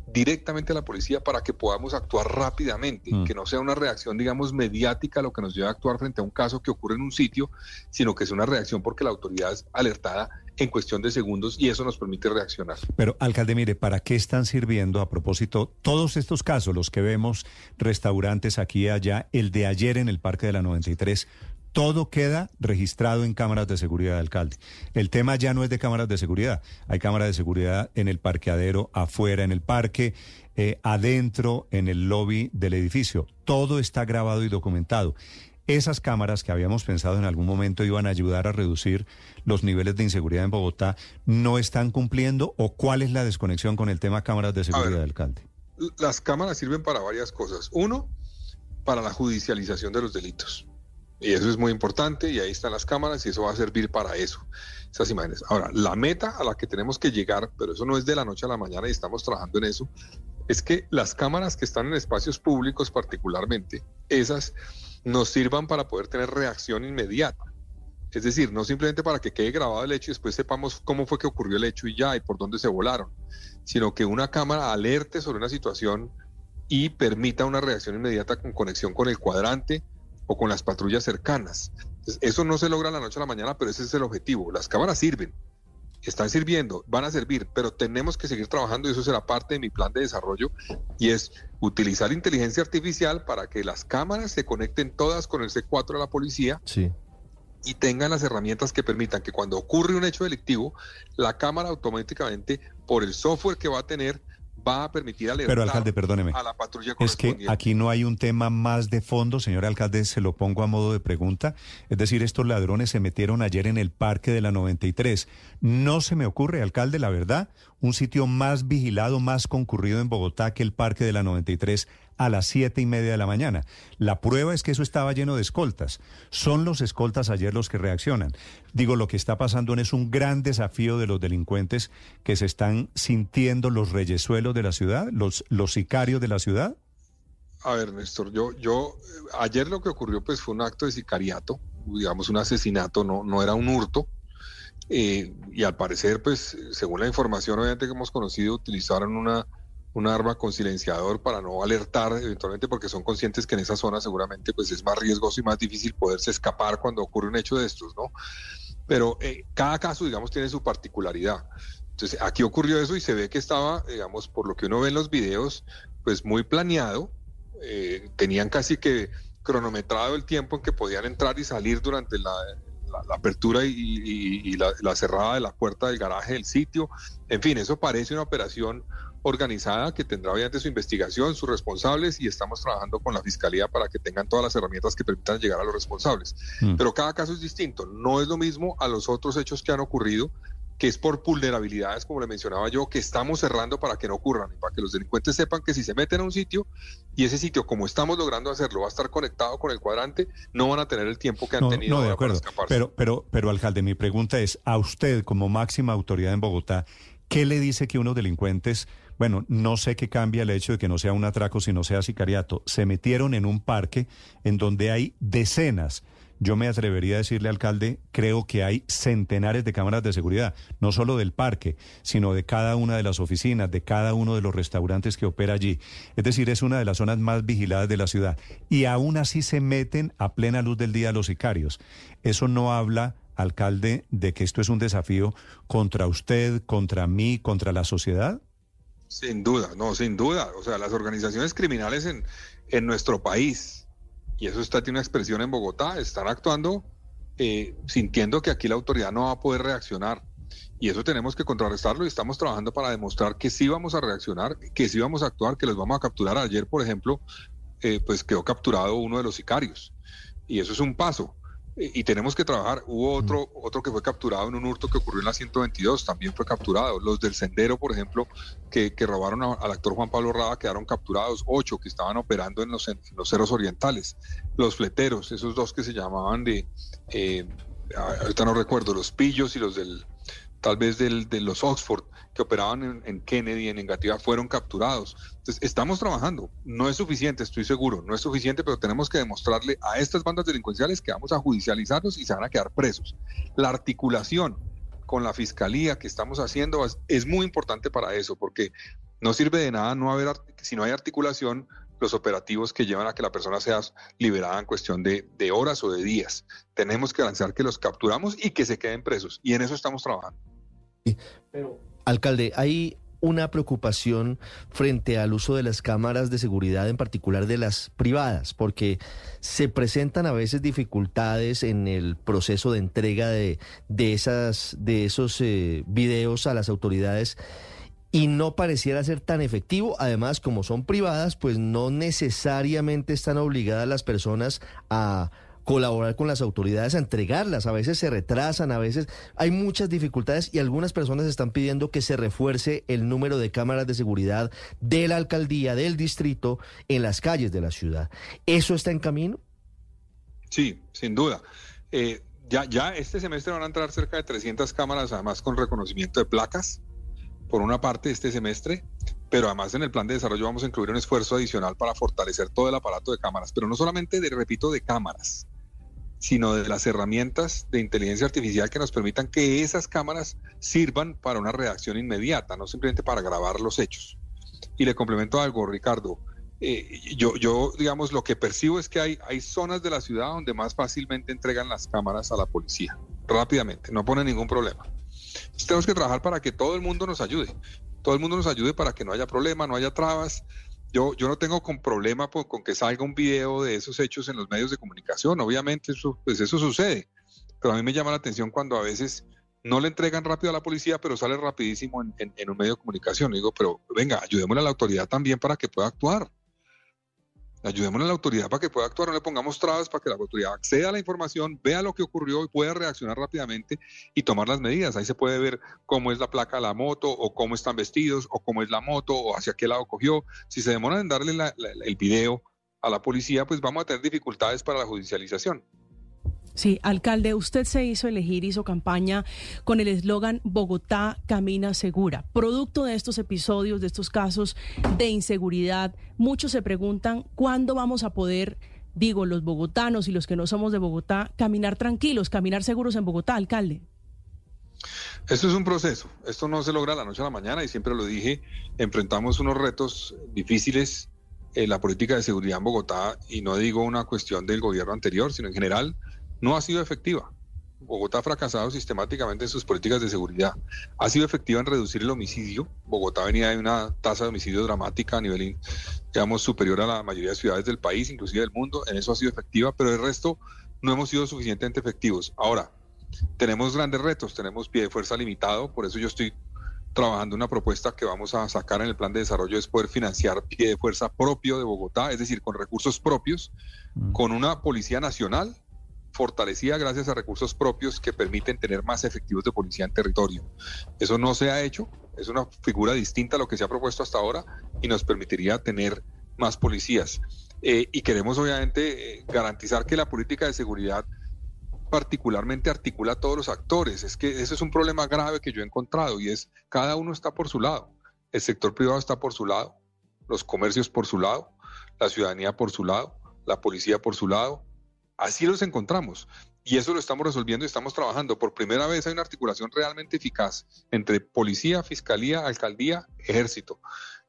directamente a la policía para que podamos actuar rápidamente, que no sea una reacción, digamos, mediática lo que nos lleva a actuar frente a un caso que ocurre en un sitio, sino que es una reacción porque la autoridad es alertada en cuestión de segundos y eso nos permite reaccionar. Pero, alcalde, mire, ¿para qué están sirviendo a propósito todos estos casos, los que vemos, restaurantes aquí y allá, el de ayer en el Parque de la 93? Todo queda registrado en cámaras de seguridad, alcalde. El tema ya no es de cámaras de seguridad. Hay cámaras de seguridad en el parqueadero, afuera en el parque, eh, adentro en el lobby del edificio. Todo está grabado y documentado. Esas cámaras que habíamos pensado en algún momento iban a ayudar a reducir los niveles de inseguridad en Bogotá, ¿no están cumpliendo o cuál es la desconexión con el tema cámaras de seguridad, alcalde? Las cámaras sirven para varias cosas. Uno, para la judicialización de los delitos. Y eso es muy importante y ahí están las cámaras y eso va a servir para eso, esas imágenes. Ahora, la meta a la que tenemos que llegar, pero eso no es de la noche a la mañana y estamos trabajando en eso, es que las cámaras que están en espacios públicos particularmente, esas nos sirvan para poder tener reacción inmediata. Es decir, no simplemente para que quede grabado el hecho y después sepamos cómo fue que ocurrió el hecho y ya, y por dónde se volaron, sino que una cámara alerte sobre una situación y permita una reacción inmediata con conexión con el cuadrante o con las patrullas cercanas. Entonces, eso no se logra la noche a la mañana, pero ese es el objetivo. Las cámaras sirven, están sirviendo, van a servir, pero tenemos que seguir trabajando y eso será parte de mi plan de desarrollo y es utilizar inteligencia artificial para que las cámaras se conecten todas con el C4 de la policía Sí. y tengan las herramientas que permitan que cuando ocurre un hecho delictivo, la cámara automáticamente, por el software que va a tener, va a permitir alertar Pero, alcalde, perdóneme. a la patrulla Es que aquí no hay un tema más de fondo, señor alcalde, se lo pongo a modo de pregunta. Es decir, estos ladrones se metieron ayer en el parque de la 93. No se me ocurre, alcalde, la verdad, un sitio más vigilado, más concurrido en Bogotá que el parque de la 93 a las siete y media de la mañana. La prueba es que eso estaba lleno de escoltas. Son los escoltas ayer los que reaccionan. Digo, lo que está pasando es un gran desafío de los delincuentes que se están sintiendo los reyesuelos de la ciudad, los, los sicarios de la ciudad. A ver, Néstor, yo, yo, eh, ayer lo que ocurrió pues fue un acto de sicariato, digamos un asesinato, no, no era un hurto. eh, y al parecer, pues, según la información obviamente que hemos conocido, utilizaron una, un arma con silenciador para no alertar eventualmente porque son conscientes que en esa zona seguramente pues es más riesgoso y más difícil poderse escapar cuando ocurre un hecho de estos, ¿no? Pero eh, cada caso, digamos, tiene su particularidad. Entonces, aquí ocurrió eso y se ve que estaba, digamos, por lo que uno ve en los videos, pues muy planeado. Eh, tenían casi que cronometrado el tiempo en que podían entrar y salir durante la, apertura y, la, cerrada de la puerta del garaje del sitio. En fin, eso parece una operación organizada que tendrá obviamente su investigación, sus responsables y estamos trabajando con la fiscalía para que tengan todas las herramientas que permitan llegar a los responsables. Mm. Pero cada caso es distinto, no es lo mismo a los otros hechos que han ocurrido que es por vulnerabilidades, como le mencionaba yo, que estamos cerrando para que no ocurran y para que los delincuentes sepan que si se meten a un sitio y ese sitio, como estamos logrando hacerlo, va a estar conectado con el cuadrante, no van a tener el tiempo que han tenido no, de para escaparse. Pero, pero, pero, alcalde, mi pregunta es, a usted como máxima autoridad en Bogotá, ¿qué le dice que unos delincuentes, bueno, no sé qué cambia el hecho de que no sea un atraco, sino sea sicariato, se metieron en un parque en donde hay decenas yo me atrevería a decirle, alcalde, creo que hay centenares de cámaras de seguridad, no solo del parque, sino de cada una de las oficinas, de cada uno de los restaurantes que opera allí. Es decir, es una de las zonas más vigiladas de la ciudad. Y aún así se meten a plena luz del día los sicarios. Eso no habla alcalde, de que esto es un desafío contra usted, contra mí, contra la sociedad? Sin duda, no, sin duda. O sea, las organizaciones criminales en, en nuestro país, y eso está tiene una expresión en Bogotá, están actuando eh, sintiendo que aquí la autoridad no va a poder reaccionar. Y eso tenemos que contrarrestarlo y estamos trabajando para demostrar que sí vamos a reaccionar, que sí vamos a actuar, que los vamos a capturar. Ayer, por ejemplo, eh, pues quedó capturado uno de los sicarios. Y eso es un paso y tenemos que trabajar. Hubo otro, otro que fue capturado en un hurto que ocurrió en la 122, también fue capturado. Los del Sendero, por ejemplo, que, robaron al actor Juan Pablo Rada, quedaron capturados. Ocho que estaban operando en los, en los cerros orientales. Los fleteros, esos dos que se llamaban de, eh, ahorita no recuerdo, los pillos y los del, tal vez del, de los Oxford, que operaban en, Kennedy, en Engativa, fueron capturados. Entonces, estamos trabajando. No es suficiente, estoy seguro, no es suficiente, pero tenemos que demostrarle a estas bandas delincuenciales que vamos a judicializarlos y se van a quedar presos. La articulación con la fiscalía que estamos haciendo es, muy importante para eso, porque no sirve de nada no haber, si no hay articulación, los operativos que llevan a que la persona sea liberada en cuestión de, de horas o de días. Tenemos que garantizar que los capturamos y que se queden presos. Y en eso estamos trabajando. Pero Alcalde, hay una preocupación frente al uso de las cámaras de seguridad, en particular de las privadas, porque se presentan a veces dificultades en el proceso de entrega de, de, esas, de esos eh, videos a las autoridades y no pareciera ser tan efectivo. Además, como son privadas, pues no necesariamente están obligadas las personas a colaborar con las autoridades a entregarlas. A veces se retrasan, a veces hay muchas dificultades y algunas personas están pidiendo que se refuerce el número de cámaras de seguridad de la alcaldía, del distrito, en las calles de la ciudad. ¿Eso está en camino? Sí, sin duda. Eh, ya, ya este semestre van a entrar cerca de 300 cámaras, además con reconocimiento de placas, por una parte este semestre, pero además en el plan de desarrollo vamos a incluir un esfuerzo adicional para fortalecer todo el aparato de cámaras, pero no solamente, de, repito, de cámaras, sino de las herramientas de inteligencia artificial que nos permitan que esas cámaras sirvan para una reacción inmediata, no simplemente para grabar los hechos. Y le complemento algo, Ricardo. Eh, yo, digamos, lo que percibo es que hay, hay zonas de la ciudad donde más fácilmente entregan las cámaras a la policía, rápidamente, no pone ningún problema. Entonces tenemos que trabajar para que todo el mundo nos ayude, todo el mundo nos ayude para que no haya problema, no haya trabas, yo, yo no tengo con problema con que salga un video de esos hechos en los medios de comunicación, obviamente eso, pues eso sucede, pero a mí me llama la atención cuando a veces no le entregan rápido a la policía, pero sale rapidísimo en, en un medio de comunicación. digo, pero venga, ayudémosle a la autoridad también para que pueda actuar. Ayudémosle a la autoridad para que pueda actuar, no le pongamos trabas para que la autoridad acceda a la información, vea lo que ocurrió y pueda reaccionar rápidamente y tomar las medidas. Ahí se puede ver cómo es la placa de la moto, o cómo están vestidos, o cómo es la moto, o hacia qué lado cogió. Si se demoran en darle el video a la policía, pues vamos a tener dificultades para la judicialización. Sí, alcalde, usted se hizo elegir, hizo campaña con el eslogan Bogotá camina segura. Producto de estos episodios, de estos casos de inseguridad, muchos se preguntan cuándo vamos a poder, digo, los bogotanos y los que no somos de Bogotá, caminar tranquilos, caminar seguros en Bogotá, alcalde. Esto es un proceso, esto no se logra la noche a la mañana y siempre lo dije, enfrentamos unos retos difíciles en la política de seguridad en Bogotá y no digo una cuestión del gobierno anterior, sino en general, no ha sido efectiva. Bogotá ha fracasado sistemáticamente en sus políticas de seguridad. Ha sido efectiva en reducir el homicidio. Bogotá venía de una tasa de homicidio dramática a nivel, digamos, superior a la mayoría de ciudades del país, inclusive del mundo. En eso ha sido efectiva, pero el resto no hemos sido suficientemente efectivos. Ahora, tenemos grandes retos, tenemos pie de fuerza limitado, por eso yo estoy trabajando una propuesta que vamos a sacar en el plan de desarrollo es poder financiar pie de fuerza propio de Bogotá, es decir, con recursos propios, con una policía nacional fortalecida gracias a recursos propios que permiten tener más efectivos de policía en territorio. Eso no se ha hecho, es una figura distinta a lo que se ha propuesto hasta ahora y nos permitiría tener más policías. Eh, y queremos obviamente eh, garantizar que la política de seguridad particularmente articula a todos los actores. Es que ese es un problema grave que yo he encontrado y es cada uno está por su lado. El sector privado está por su lado, los comercios por su lado, la ciudadanía por su lado, la policía por su lado. Así los encontramos. Y eso lo estamos resolviendo y estamos trabajando. Por primera vez hay una articulación realmente eficaz entre policía, fiscalía, alcaldía, ejército.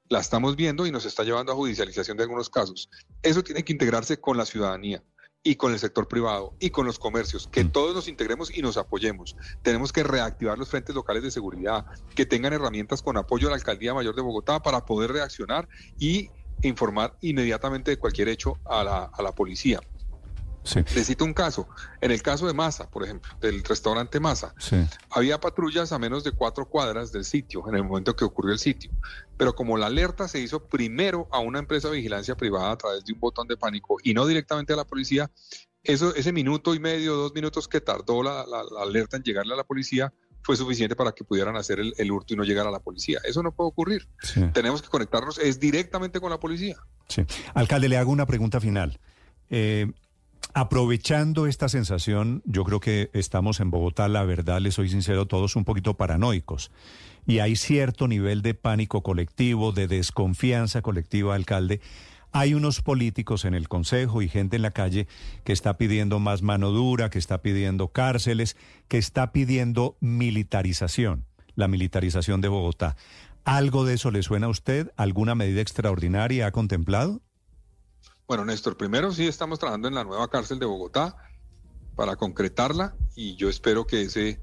La estamos viendo y nos está llevando a judicialización de algunos casos. Eso tiene que integrarse con la ciudadanía y con el sector privado y con los comercios, que mm. todos nos integremos y nos apoyemos. Tenemos que reactivar los frentes locales de seguridad, que tengan herramientas con apoyo a la Alcaldía Mayor de Bogotá para poder reaccionar y informar inmediatamente de cualquier hecho a la, a la policía. Necesito un caso. En el caso de Masa, por ejemplo, del restaurante Masa, había patrullas a menos de cuatro cuadras del sitio en el momento que ocurrió el sitio. Pero como la alerta se hizo primero a una empresa de vigilancia privada a través de un botón de pánico y no directamente a la policía, eso, ese minuto y medio, dos minutos que tardó la, alerta en llegarle a la policía fue suficiente para que pudieran hacer el, hurto y no llegar a la policía. Eso no puede ocurrir. Tenemos que conectarnos es directamente con la policía. Sí. Alcalde, le hago una pregunta final. Eh, Aprovechando esta sensación, yo creo que estamos en Bogotá, la verdad, les soy sincero, todos un poquito paranoicos. Y hay cierto nivel de pánico colectivo, de desconfianza colectiva, alcalde. Hay unos políticos en el Consejo y gente en la calle que está pidiendo más mano dura, que está pidiendo cárceles, que está pidiendo militarización, la militarización de Bogotá. ¿Algo de eso le suena a usted? ¿Alguna medida extraordinaria ha contemplado? Bueno, Néstor, primero sí estamos trabajando en la nueva cárcel de Bogotá para concretarla y yo espero que ese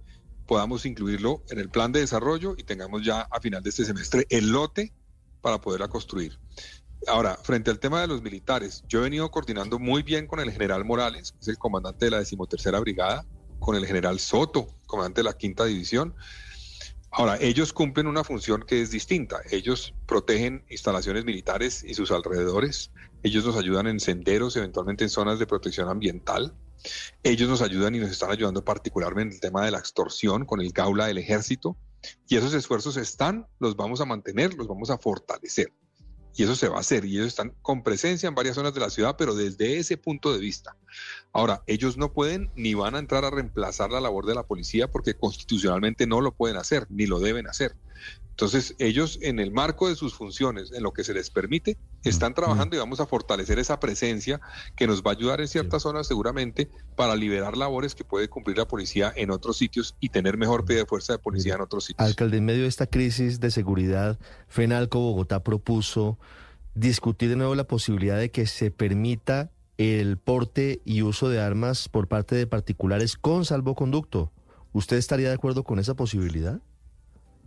podamos incluirlo en el plan de desarrollo y tengamos ya a final de este semestre el lote para poderla construir. Ahora, frente al tema de los militares, yo he venido coordinando muy bien con el general Morales, que es el comandante de la decimotercera brigada, con el general Soto, comandante de la quinta división, Ahora, ellos cumplen una función que es distinta. Ellos protegen instalaciones militares y sus alrededores. Ellos nos ayudan en senderos, eventualmente en zonas de protección ambiental. Ellos nos ayudan y nos están ayudando particularmente en el tema de la extorsión con el Gaula del ejército. Y esos esfuerzos están, los vamos a mantener, los vamos a fortalecer y eso se va a hacer. Y ellos están con presencia en varias zonas de la ciudad, pero desde ese punto de vista. Ahora, ellos no pueden ni van a entrar a reemplazar la labor de la policía porque constitucionalmente no lo pueden hacer, ni lo deben hacer. Entonces, ellos en el marco de sus funciones, en lo que se les permite, están trabajando y vamos a fortalecer esa presencia que nos va a ayudar en ciertas zonas seguramente para liberar labores que puede cumplir la policía en otros sitios y tener mejor pie de fuerza de policía en otros sitios. Alcalde, en medio de esta crisis de seguridad, FENALCO Bogotá propuso discutir de nuevo la posibilidad de que se permita el porte y uso de armas por parte de particulares con salvoconducto. ¿Usted estaría de acuerdo con esa posibilidad?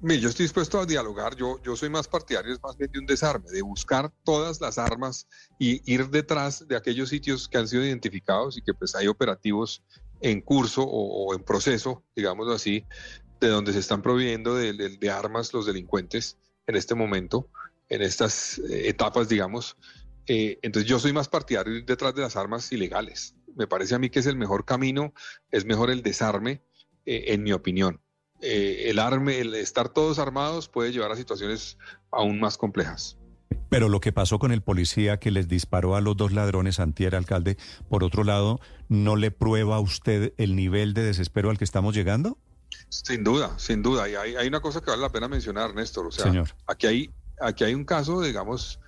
Mire, yo estoy dispuesto a dialogar. Yo, yo soy más partidario, es más bien de un desarme, de buscar todas las armas y ir detrás de aquellos sitios que han sido identificados y que pues hay operativos en curso o, en proceso, digámoslo así, de donde se están proveyendo de, armas los delincuentes en este momento, en estas eh, etapas, digamos. Eh, entonces yo soy más partidario de ir detrás de las armas ilegales. Me parece a mí que es el mejor camino, es mejor el desarme, eh, en mi opinión. Eh, el arme, el estar todos armados puede llevar a situaciones aún más complejas. Pero lo que pasó con el policía que les disparó a los dos ladrones antier, alcalde, por otro lado, ¿no le prueba a usted el nivel de desespero al que estamos llegando? Sin duda, sin duda. Y hay, una cosa que vale la pena mencionar, Néstor. O sea, Aquí, hay, aquí hay un caso, digamos,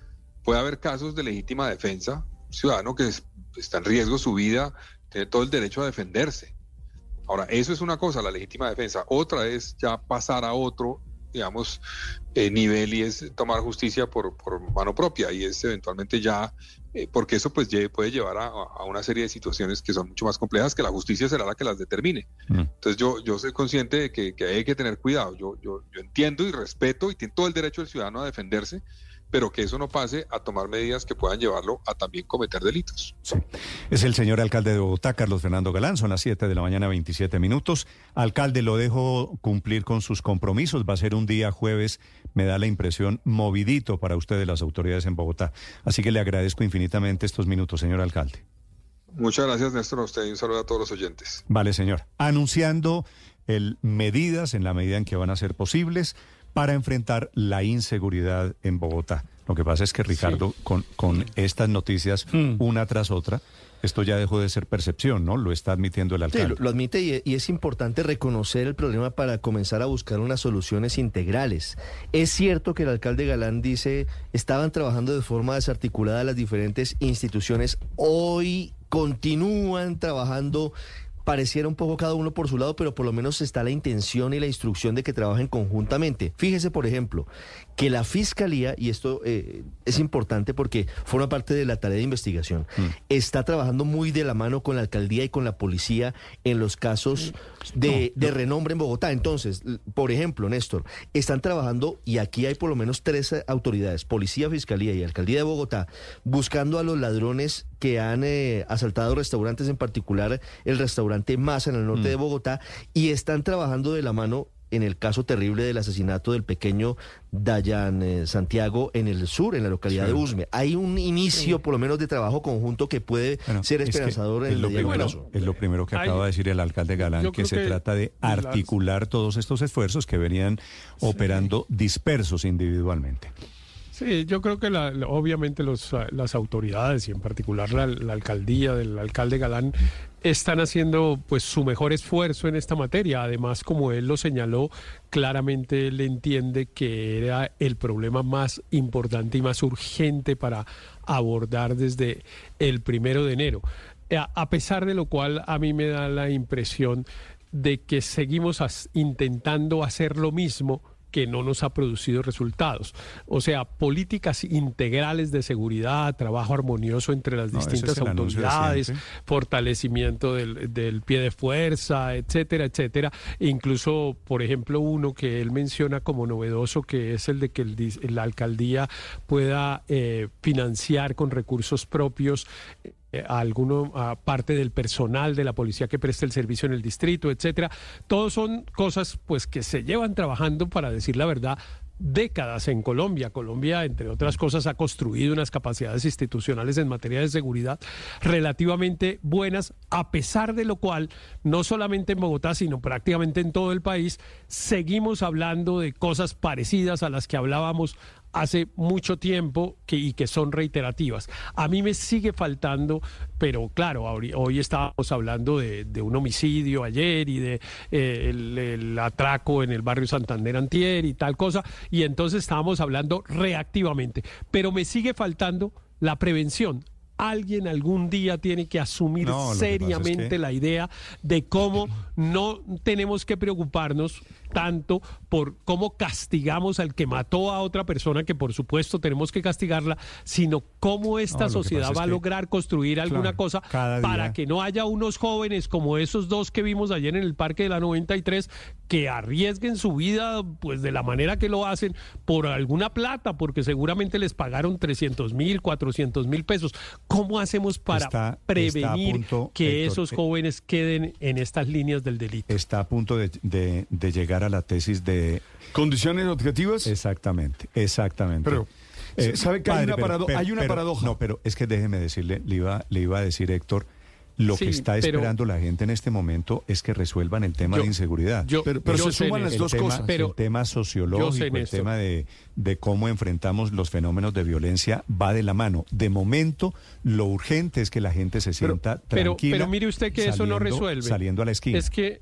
puede haber casos de legítima defensa. ciudadano que está en riesgo su vida tiene todo el derecho a defenderse Ahora, eso es una cosa, la legítima defensa. Otra es ya pasar a otro, digamos, eh, nivel y es tomar justicia por, por mano propia y es eventualmente ya, eh, porque eso pues puede llevar a, a una serie de situaciones que son mucho más complejas, que la justicia será la que las determine. Entonces yo, yo soy consciente de que, que hay que tener cuidado. Yo, yo, yo entiendo y respeto y tiene todo el derecho del ciudadano a defenderse, pero que eso no pase a tomar medidas que puedan llevarlo a también cometer delitos. Es el señor alcalde de Bogotá, Carlos Fernando Galán. Son las 7 de la mañana, 27 minutos. Alcalde, lo dejo cumplir con sus compromisos. Va a ser un día jueves, me da la impresión, movidito para ustedes, las autoridades en Bogotá. Así que le agradezco infinitamente estos minutos, señor alcalde. Muchas gracias, Néstor, a usted y un saludo a todos los oyentes. Vale, señor. Anunciando el, medidas en la medida en que van a ser posibles para enfrentar la inseguridad en Bogotá. Lo que pasa es que, Ricardo, con, con estas noticias una tras otra, esto ya dejó de ser percepción, ¿no? Lo está admitiendo el Sí, alcalde. lo, lo admite y, y es importante reconocer el problema para comenzar a buscar unas soluciones integrales. Es cierto que el alcalde Galán dice estaban trabajando de forma desarticulada las diferentes instituciones, hoy continúan trabajando. Pareciera un poco cada uno por su lado, pero por lo menos está la intención y la instrucción de que trabajen conjuntamente. Fíjese, por ejemplo, que la fiscalía, y esto eh, es importante porque forma parte de la tarea de investigación, está trabajando muy de la mano con la alcaldía y con la policía en los casos de, de renombre en Bogotá. Entonces, por ejemplo, Néstor, están trabajando, y aquí hay por lo menos tres eh, autoridades, policía, fiscalía y alcaldía de Bogotá, buscando a los ladrones que han eh, asaltado restaurantes, en particular el restaurante Masa en el norte de Bogotá, y están trabajando de la mano en el caso terrible del asesinato del pequeño Dayan eh, Santiago en el sur, en la localidad Sí. de Usme. Hay un inicio, por lo menos, de trabajo conjunto que puede ser Es que esperanzador en es el lo primero, plazo. es lo primero que Hay- acaba de decir el alcalde Galán, que se que trata de las- articular todos estos esfuerzos que venían operando dispersos individualmente. Sí, yo creo que la- obviamente los, las autoridades y en particular la, la alcaldía del alcalde Galán están haciendo pues su mejor esfuerzo en esta materia. Además, como él lo señaló, claramente él entiende que era el problema más importante y más urgente para abordar desde el primero de enero. Eh, A pesar de lo cual, a mí me da la impresión de que seguimos intentando hacer lo mismo que no nos ha producido resultados. O sea, políticas integrales de seguridad, trabajo armonioso entre las No, ese es distintas autoridades, fortalecimiento del, del pie de fuerza, etcétera, etcétera. Incluso, por ejemplo, uno que él menciona como novedoso, que es el de que el la alcaldía pueda eh, financiar con recursos propios eh, a alguno parte del personal de la policía que preste el servicio en el distrito, etcétera. Todos son cosas pues que se llevan trabajando para decir la verdad décadas en Colombia. Colombia, entre otras cosas, ha construido unas capacidades institucionales en materia de seguridad relativamente buenas, a pesar de lo cual, no solamente en Bogotá, sino prácticamente en todo el país, seguimos hablando de cosas parecidas a las que hablábamos hace mucho tiempo que, y que son reiterativas. A mí me sigue faltando, pero claro, hoy estábamos hablando de, de un homicidio ayer y de eh, el, el atraco en el barrio Santander Antier y tal cosa, y entonces estábamos hablando reactivamente, pero me sigue faltando la prevención. Alguien algún día tiene que asumir No, es seriamente que- la idea de cómo no tenemos que preocuparnos tanto por cómo castigamos al que mató a otra persona, que por supuesto tenemos que castigarla, sino cómo esta No, sociedad va a que- lograr construir alguna Claro, cosa para día- que no haya unos jóvenes como esos dos que vimos ayer en el Parque de la 93 que arriesguen su vida pues de la manera que lo hacen por alguna plata, porque seguramente les pagaron 300 mil, 400 mil pesos. ¿Cómo hacemos para Está- está a prevenir punto, que Héctor, esos eh, jóvenes queden en estas líneas del delito? Está a punto de, de- de llegar a la tesis de... ¿Condiciones objetivas? Exactamente, exactamente. Pero, ¿sabe que hay una parado- hay una paradoja? No, pero es que déjeme decirle, le iba, le iba a decir Héctor, lo Sí, que está pero- esperando la gente en este momento es que resuelvan el tema Yo- de inseguridad. yo- Pero- pero yo se suman las dos tema, cosas. Pero- el tema sociológico, el tema de, de cómo enfrentamos los fenómenos de violencia va de la mano. De momento, lo urgente es que la gente se sienta pero, tranquila. pero mire usted que eso no resuelve. Saliendo a la esquina. Es que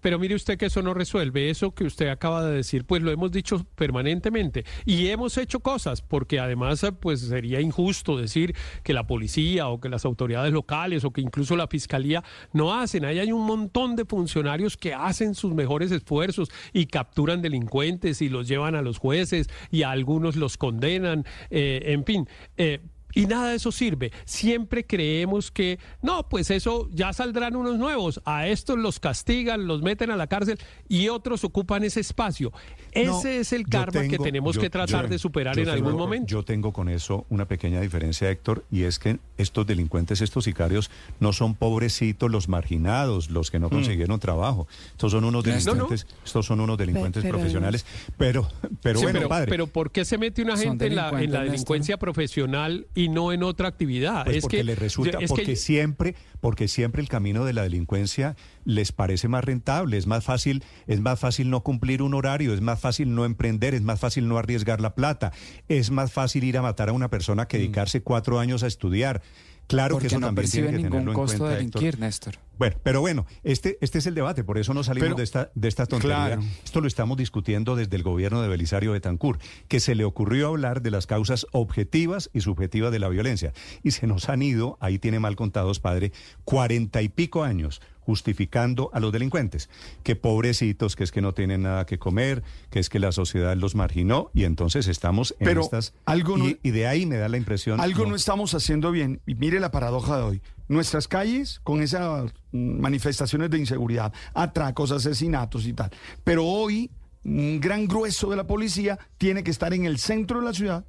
pero mire usted que eso no resuelve. Eso que usted acaba de decir, pues lo hemos dicho permanentemente y hemos hecho cosas, porque además pues sería injusto decir que la policía o que las autoridades locales o que incluso la fiscalía no hacen. Ahí hay un montón de funcionarios que hacen sus mejores esfuerzos y capturan delincuentes y los llevan a los jueces y a algunos los condenan, eh, en fin. Eh, y nada de eso sirve. Siempre creemos que, no, pues eso ya saldrán unos nuevos. A estos los castigan, los meten a la cárcel y otros ocupan ese espacio. Ese es el karma que tenemos que tratar de superar en algún momento. Yo tengo con eso una pequeña diferencia, Héctor, y es que estos delincuentes, estos sicarios, no son pobrecitos los marginados, los que no mm. consiguieron trabajo. Estos son unos delincuentes, estos son unos delincuentes profesionales. Pero, pero bueno, padre. Pero ¿por qué se mete una gente en la, en la delincuencia profesional y no en otra actividad. Pues es porque que le resulta, porque siempre, porque siempre el camino de la delincuencia les parece más rentable, es más fácil, es más fácil no cumplir un horario, es más fácil no emprender, es más fácil no arriesgar la plata, es más fácil ir a matar a una persona que mm. dedicarse cuatro años a estudiar. Claro que eso no también tiene que ningún tenerlo costo en cuenta, de delinquir, Néstor. Bueno, pero bueno, este, este es el debate, por eso no salimos de esta, de esta tontería. Esto lo estamos discutiendo desde el gobierno de Belisario Betancourt, que se le ocurrió hablar de las causas objetivas y subjetivas de la violencia. Y se nos han ido, ahí tiene mal contados, padre, cuarenta y pico años justificando a los delincuentes, que pobrecitos, que es que no tienen nada que comer, que es que la sociedad los marginó y entonces estamos en Pero estas algo y, y de ahí me da la impresión algo no. estamos haciendo bien y mire la paradoja de hoy. Nuestras calles con esas manifestaciones de inseguridad, atracos, asesinatos y tal. Pero hoy un gran grueso de la policía tiene que estar en el centro de la ciudad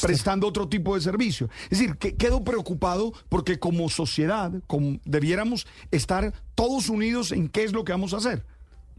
Prestando otro tipo de servicio. Es decir, que quedo preocupado porque como sociedad como debiéramos estar todos unidos en qué es lo que vamos a hacer.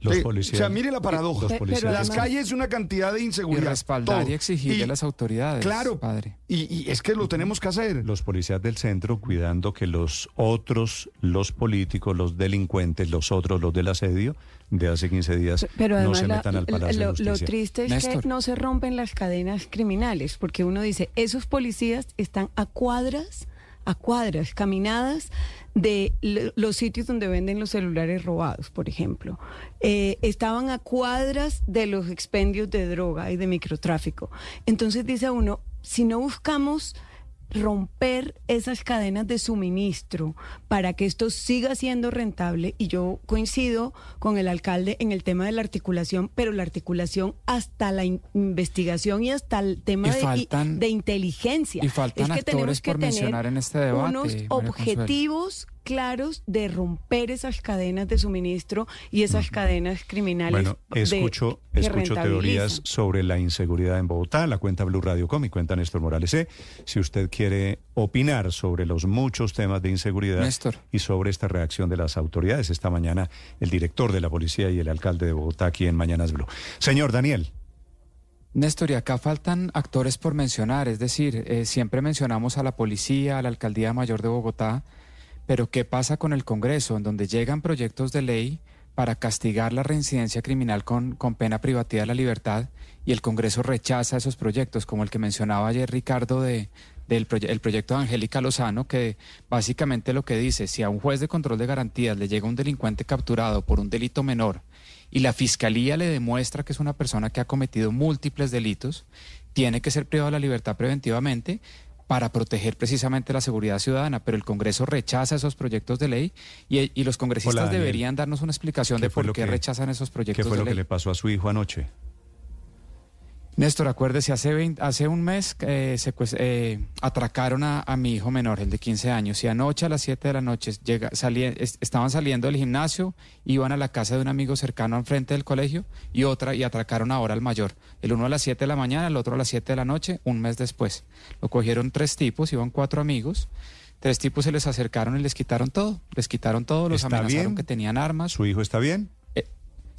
Los policías- O sea, mire la paradoja. los policías- Las calles una cantidad de Y inseguridad. respaldar todo. y exigirle Y- a las autoridades. Claro, padre. Y, y es que lo tenemos que hacer. los policías del centro cuidando que los otros, los políticos, los delincuentes, los otros, los del asedio, de hace 15 días, Pero no se la- metan al lo- Palacio de lo, triste es Néstor. que no se rompen las cadenas criminales, porque uno dice, esos policías están a cuadras, a cuadras, caminadas de los sitios donde venden los celulares robados, por ejemplo. Eh, estaban a cuadras de los expendios de droga y de microtráfico. Entonces dice uno, si no buscamos romper esas cadenas de suministro para que esto siga siendo rentable y yo coincido con el alcalde en el tema de la articulación, pero la articulación hasta la in- investigación y hasta el tema Y de, de inteligencia. y faltan es que tenemos actores que por tener mencionar en este debate, unos objetivos claros de romper esas cadenas de suministro y esas cadenas criminales. Bueno, de- escucho, que escucho teorías sobre la inseguridad en Bogotá, la cuenta Blue Radio Com y cuenta Néstor Morales C. Si usted quiere opinar sobre los muchos temas de inseguridad Néstor. y sobre esta reacción de las autoridades, esta mañana el director de la policía y el alcalde de Bogotá aquí en Mañanas Blue. Señor Daniel. Néstor, y acá faltan actores por mencionar, es decir, eh, siempre mencionamos a la policía, a la alcaldía mayor de Bogotá, pero ¿qué pasa con el Congreso, en donde llegan proyectos de ley para castigar la reincidencia criminal con, con pena privativa de la libertad y el Congreso rechaza esos proyectos, como el que mencionaba ayer Ricardo de, del proye- el proyecto de Angélica Lozano, que básicamente lo que dice, si a un juez de control de garantías le llega un delincuente capturado por un delito menor y la fiscalía le demuestra que es una persona que ha cometido múltiples delitos, tiene que ser privado de la libertad preventivamente para proteger precisamente la seguridad ciudadana, pero el Congreso rechaza esos proyectos de ley y, y los congresistas Hola, deberían darnos una explicación ¿Qué de por qué que- rechazan esos proyectos ¿Qué fue de lo que ley. le pasó a su hijo anoche? Néstor, acuérdese, hace, 20 hace un mes eh, eh, atracaron a, a mi hijo menor, el de 15 años, y anoche a las 7 de la noche llega, salía- es- estaban saliendo del gimnasio, iban a la casa de un amigo cercano al frente del colegio y otra, y atracaron ahora al mayor. El uno a las 7 de la mañana, el otro a las 7 de la noche, un mes después. Lo cogieron tres tipos, iban cuatro amigos. Tres tipos se les acercaron y les quitaron todo. Les quitaron todo, los ¿Está amenazaron bien? que tenían armas. ¿Su hijo está bien?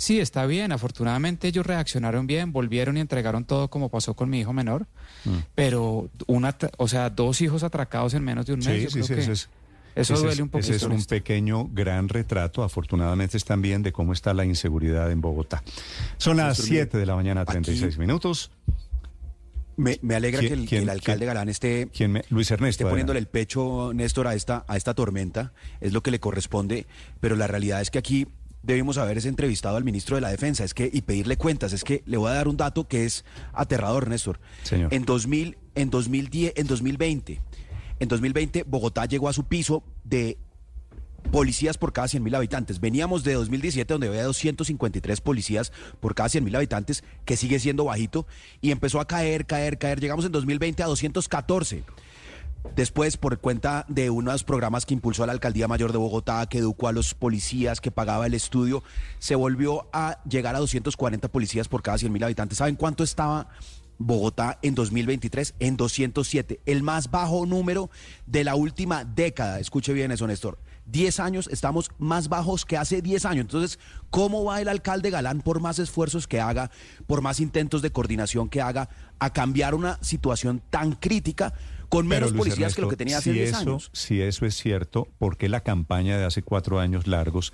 Sí, está bien. Afortunadamente ellos reaccionaron bien, volvieron y entregaron todo como pasó con mi hijo menor. Mm. Pero una, o sea, dos hijos atracados en menos de un mes. Sí, yo sí, creo sí, que ese es, eso ese duele un poquito. Ese es un pequeño, gran retrato, afortunadamente es también de cómo está la inseguridad en Bogotá. Son las Néstor, mire, 7 de la mañana, 36 minutos. Me, me alegra ¿Quién- que el, quién- el alcalde quién- Galán esté, quién me- Luis Ernesto, esté poniéndole el pecho, Néstor, a esta, a esta tormenta. Es lo que le corresponde. Pero la realidad es que aquí debimos haber entrevistado al ministro de la Defensa es que, y pedirle cuentas. Es que le voy a dar un dato que es aterrador, Néstor. Señor. En, 2000, en, 2010, en 2020, en 2020 Bogotá llegó a su piso de policías por cada 100.000 habitantes. Veníamos de 2017 donde había 253 policías por cada 100.000 habitantes, que sigue siendo bajito, y empezó a caer, caer, caer. Llegamos en 2020 a 214. Después, por cuenta de unos programas que impulsó la Alcaldía Mayor de Bogotá, que educó a los policías, que pagaba el estudio, se volvió a llegar a 240 policías por cada 100.000 habitantes. ¿Saben cuánto estaba Bogotá en 2023? En 207, el más bajo número de la última década. Escuche bien eso, Néstor. 10 años, estamos más bajos que hace 10 años. Entonces, ¿cómo va el alcalde Galán, por más esfuerzos que haga, por más intentos de coordinación que haga, a cambiar una situación tan crítica con menos Pero, policías que lo que tenía hace si 10 eso, años? Si eso es cierto, ¿por qué la campaña de hace cuatro años largos,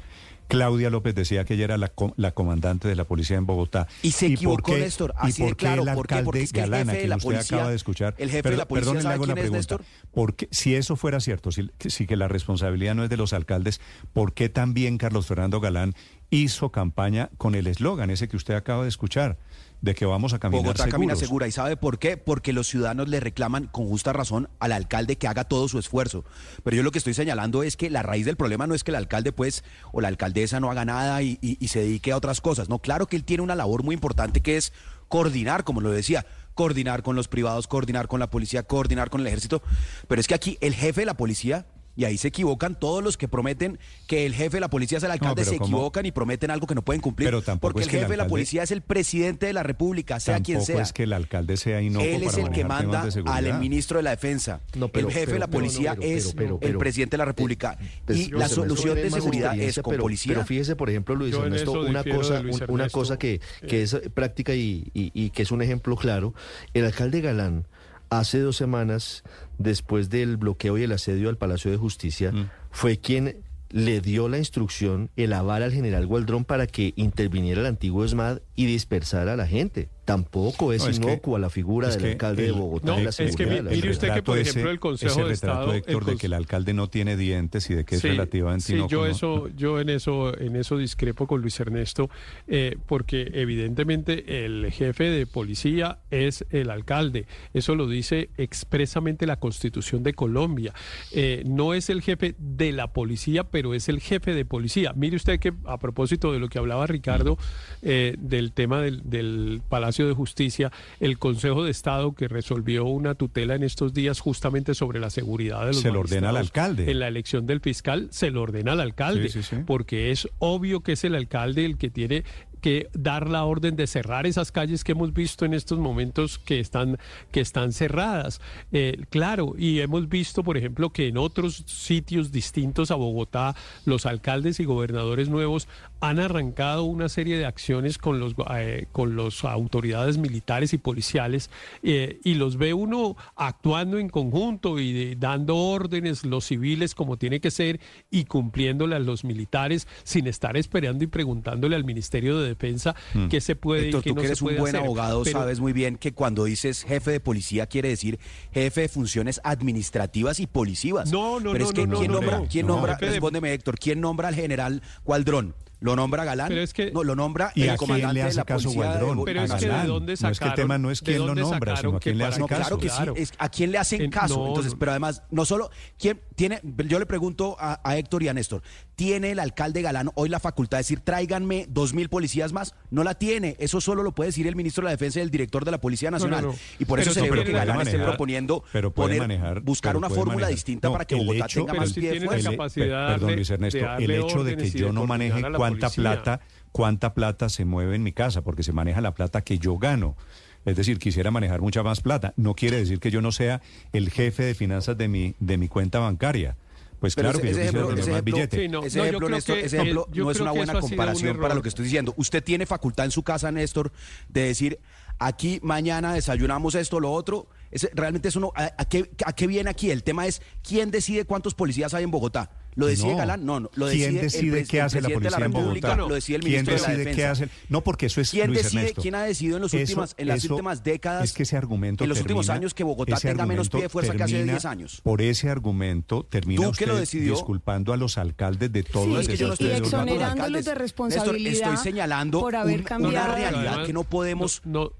Claudia López decía que ella era la, la comandante de la policía en Bogotá? Y se equivocó, Néstor, ¿Y así de por qué claro. el alcalde Porque es que el jefe de la usted policía- acaba de escuchar, el jefe pero- de la policía, perdón, le ¿sabe hago la pregunta. Néstor? ¿Por qué- si eso fuera cierto, si, si que la responsabilidad no es de los alcaldes, ¿por qué también Carlos Fernando Galán hizo campaña con el eslogan ese que usted acaba de escuchar, de que vamos a caminar Bogotá seguros? camina segura. ¿Y sabe por qué? Porque los ciudadanos le reclaman con justa razón al alcalde que haga todo su esfuerzo. Pero yo lo que estoy señalando es que la raíz del problema no es que el alcalde, pues, o la alcaldesa no haga nada y, y- y se dedique a otras cosas. No, claro que él tiene una labor muy importante que es coordinar, como lo decía, coordinar con los privados, coordinar con la policía, coordinar con el ejército. Pero es que aquí el jefe de la policía y ahí se equivocan todos los que prometen que el jefe de la policía es el alcalde, pero se ¿cómo? equivocan y prometen algo que no pueden cumplir. Pero tampoco porque es el que el jefe de la policía es el presidente de la República, sea quien sea. es que el alcalde sea Él es para el que manda al ministro de la Defensa. No, pero- el jefe pero- de la policía es pero- el pero- presidente de la República. Pues, y la solución de seguridad es con pero, policía. Pero fíjese, por ejemplo, Luis Ernesto, una cosa, una cosa que, que es práctica y, y- y que es un ejemplo claro. El alcalde Galán, hace dos semanas, después del bloqueo y el asedio al Palacio de Justicia, Mm. fue quien le dio la instrucción, el aval al general Gualdrón para que interviniera el antiguo ESMAD y dispersara a la gente. Tampoco es, No, es que- inocua la figura del alcalde de Bogotá No, la es que la mire usted que, por ejemplo, el Consejo ese de retrato, Estado- Héctor, el de que el alcalde no tiene dientes y de que es Sí, relativamente sí, inocuo, yo ¿no? eso, yo en eso, en eso discrepo con Luis Ernesto, eh, porque evidentemente el jefe de policía es el alcalde. Eso lo dice expresamente la Constitución de Colombia. Eh, no es el jefe de la policía, pero es el jefe de policía. Mire usted que a propósito de lo que hablaba Ricardo eh, del tema del, del Palacio de Justicia, el Consejo de Estado que resolvió una tutela en estos días justamente sobre la seguridad de los Se lo ordena al alcalde. En la elección del fiscal se lo ordena al alcalde, Sí, sí, sí. porque es obvio que es el alcalde el que tiene que dar la orden de cerrar esas calles que hemos visto en estos momentos que están, que están cerradas. Eh, claro, y hemos visto, por ejemplo, que en otros sitios distintos a Bogotá, los alcaldes y gobernadores nuevos han arrancado una serie de acciones con los eh, con las autoridades militares y policiales eh, y los ve uno actuando en conjunto y de- dando órdenes los civiles como tiene que ser y cumpliéndole a los militares sin estar esperando y preguntándole al Ministerio de Defensa Mm. qué se puede Héctor, y qué tú no que se eres un buen hacer. abogado, Pero- sabes muy bien que cuando dices jefe de policía quiere decir jefe de funciones administrativas y policivas. No, no, Pero no, es que no, ¿quién no, nombra, no, quién no. nombra, respóndeme Héctor, quién nombra al general Gualdrón? ¿Lo nombra Galán? Pero es que- no, lo nombra ¿Y el comandante le de hace la caso policía Gualdrón? Pero es A que de Galán. dónde No es que el tema no es quién lo nombra, sino a quién le hace No, caso. claro que Claro. sí. Es, ¿A quién le hacen En- caso? no, Entonces, pero además, no solo, ¿quién tiene? Yo le pregunto a, a Héctor y a Néstor, ¿tiene el alcalde Galán hoy la facultad de decir tráiganme dos mil policías más? No la tiene. Eso solo lo puede decir el ministro de la Defensa y el director de la Policía no, Nacional. no. Y por Pero eso sí celebro que Galán esté manejar, proponiendo pero puede poner- manejar, buscar pero una puede fórmula manejar. distinta No, para que el Bogotá hecho- tenga Pero más sí pie de fuerza. Capacidad de perdón, Luis Ernesto, de el hecho de que yo no maneje cuánta policía. plata, cuánta plata se mueve en mi casa, porque se maneja la plata que yo gano. Es decir, quisiera manejar mucha más plata. No quiere decir que yo no sea el jefe de finanzas de mi, de mi cuenta bancaria. Pues Pero claro ese- que ese ejemplo- ese billete. Sí, no, ese no, ejemplo, Néstor, que ese el- ejemplo no es una buena un comparación para lo que estoy diciendo. Usted tiene facultad en su casa, Néstor, de decir, aquí mañana desayunamos esto, lo otro. Ese- realmente eso no, ¿a, a qué, ¿a qué viene aquí? El tema es, ¿quién decide cuántos policías hay en Bogotá? ¿Lo decide No. Galán? No, no. Lo ¿Quién decide el decide pres- qué el hace la presidente de policía en Bogotá? Lo decide el ¿Quién ministro de la decide qué hace? No, porque eso es ¿Quién Luis decide, Ernesto. quién ha decidido en, los Eso- últimas, en las últimas décadas? Es que ese argumento en los últimos termina- años que Bogotá tenga menos pie de fuerza que hace termina- 10 años. Por ese argumento termina ¿Tú que lo usted decidió? disculpando a los alcaldes de todas Sí, las Es que yo no estoy exonerándolos de Néstor, responsabilidad estoy señalando por haber un- cambiado. una realidad Además, que no podemos... No,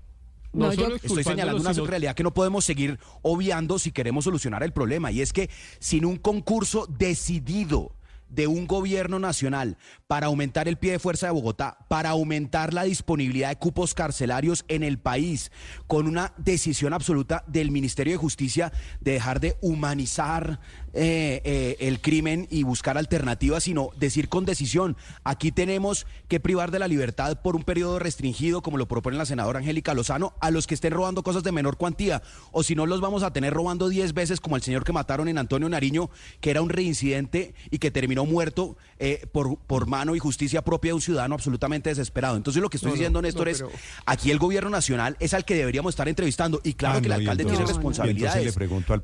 No, no yo- Estoy señalando una sino- realidad que no podemos seguir obviando si queremos solucionar el problema. Y es que sin un concurso decidido de un gobierno nacional para aumentar el pie de fuerza de Bogotá, para aumentar la disponibilidad de cupos carcelarios en el país, con una decisión absoluta del Ministerio de Justicia de dejar de humanizar eh, eh, el crimen y buscar alternativas, sino decir con decisión, aquí tenemos que privar de la libertad por un periodo restringido, como lo propone la senadora Angélica Lozano, a los que estén robando cosas de menor cuantía, o si no los vamos a tener robando 10 veces, como el señor que mataron en Antonio Nariño, que era un reincidente y que terminó muerto eh, por, por mano y justicia propia de un ciudadano absolutamente desesperado. Entonces lo que estoy No, diciendo, no, Néstor, es, pero- aquí el gobierno nacional es al que deberíamos estar entrevistando, y claro Ah, que el alcalde entonces- tiene responsabilidades,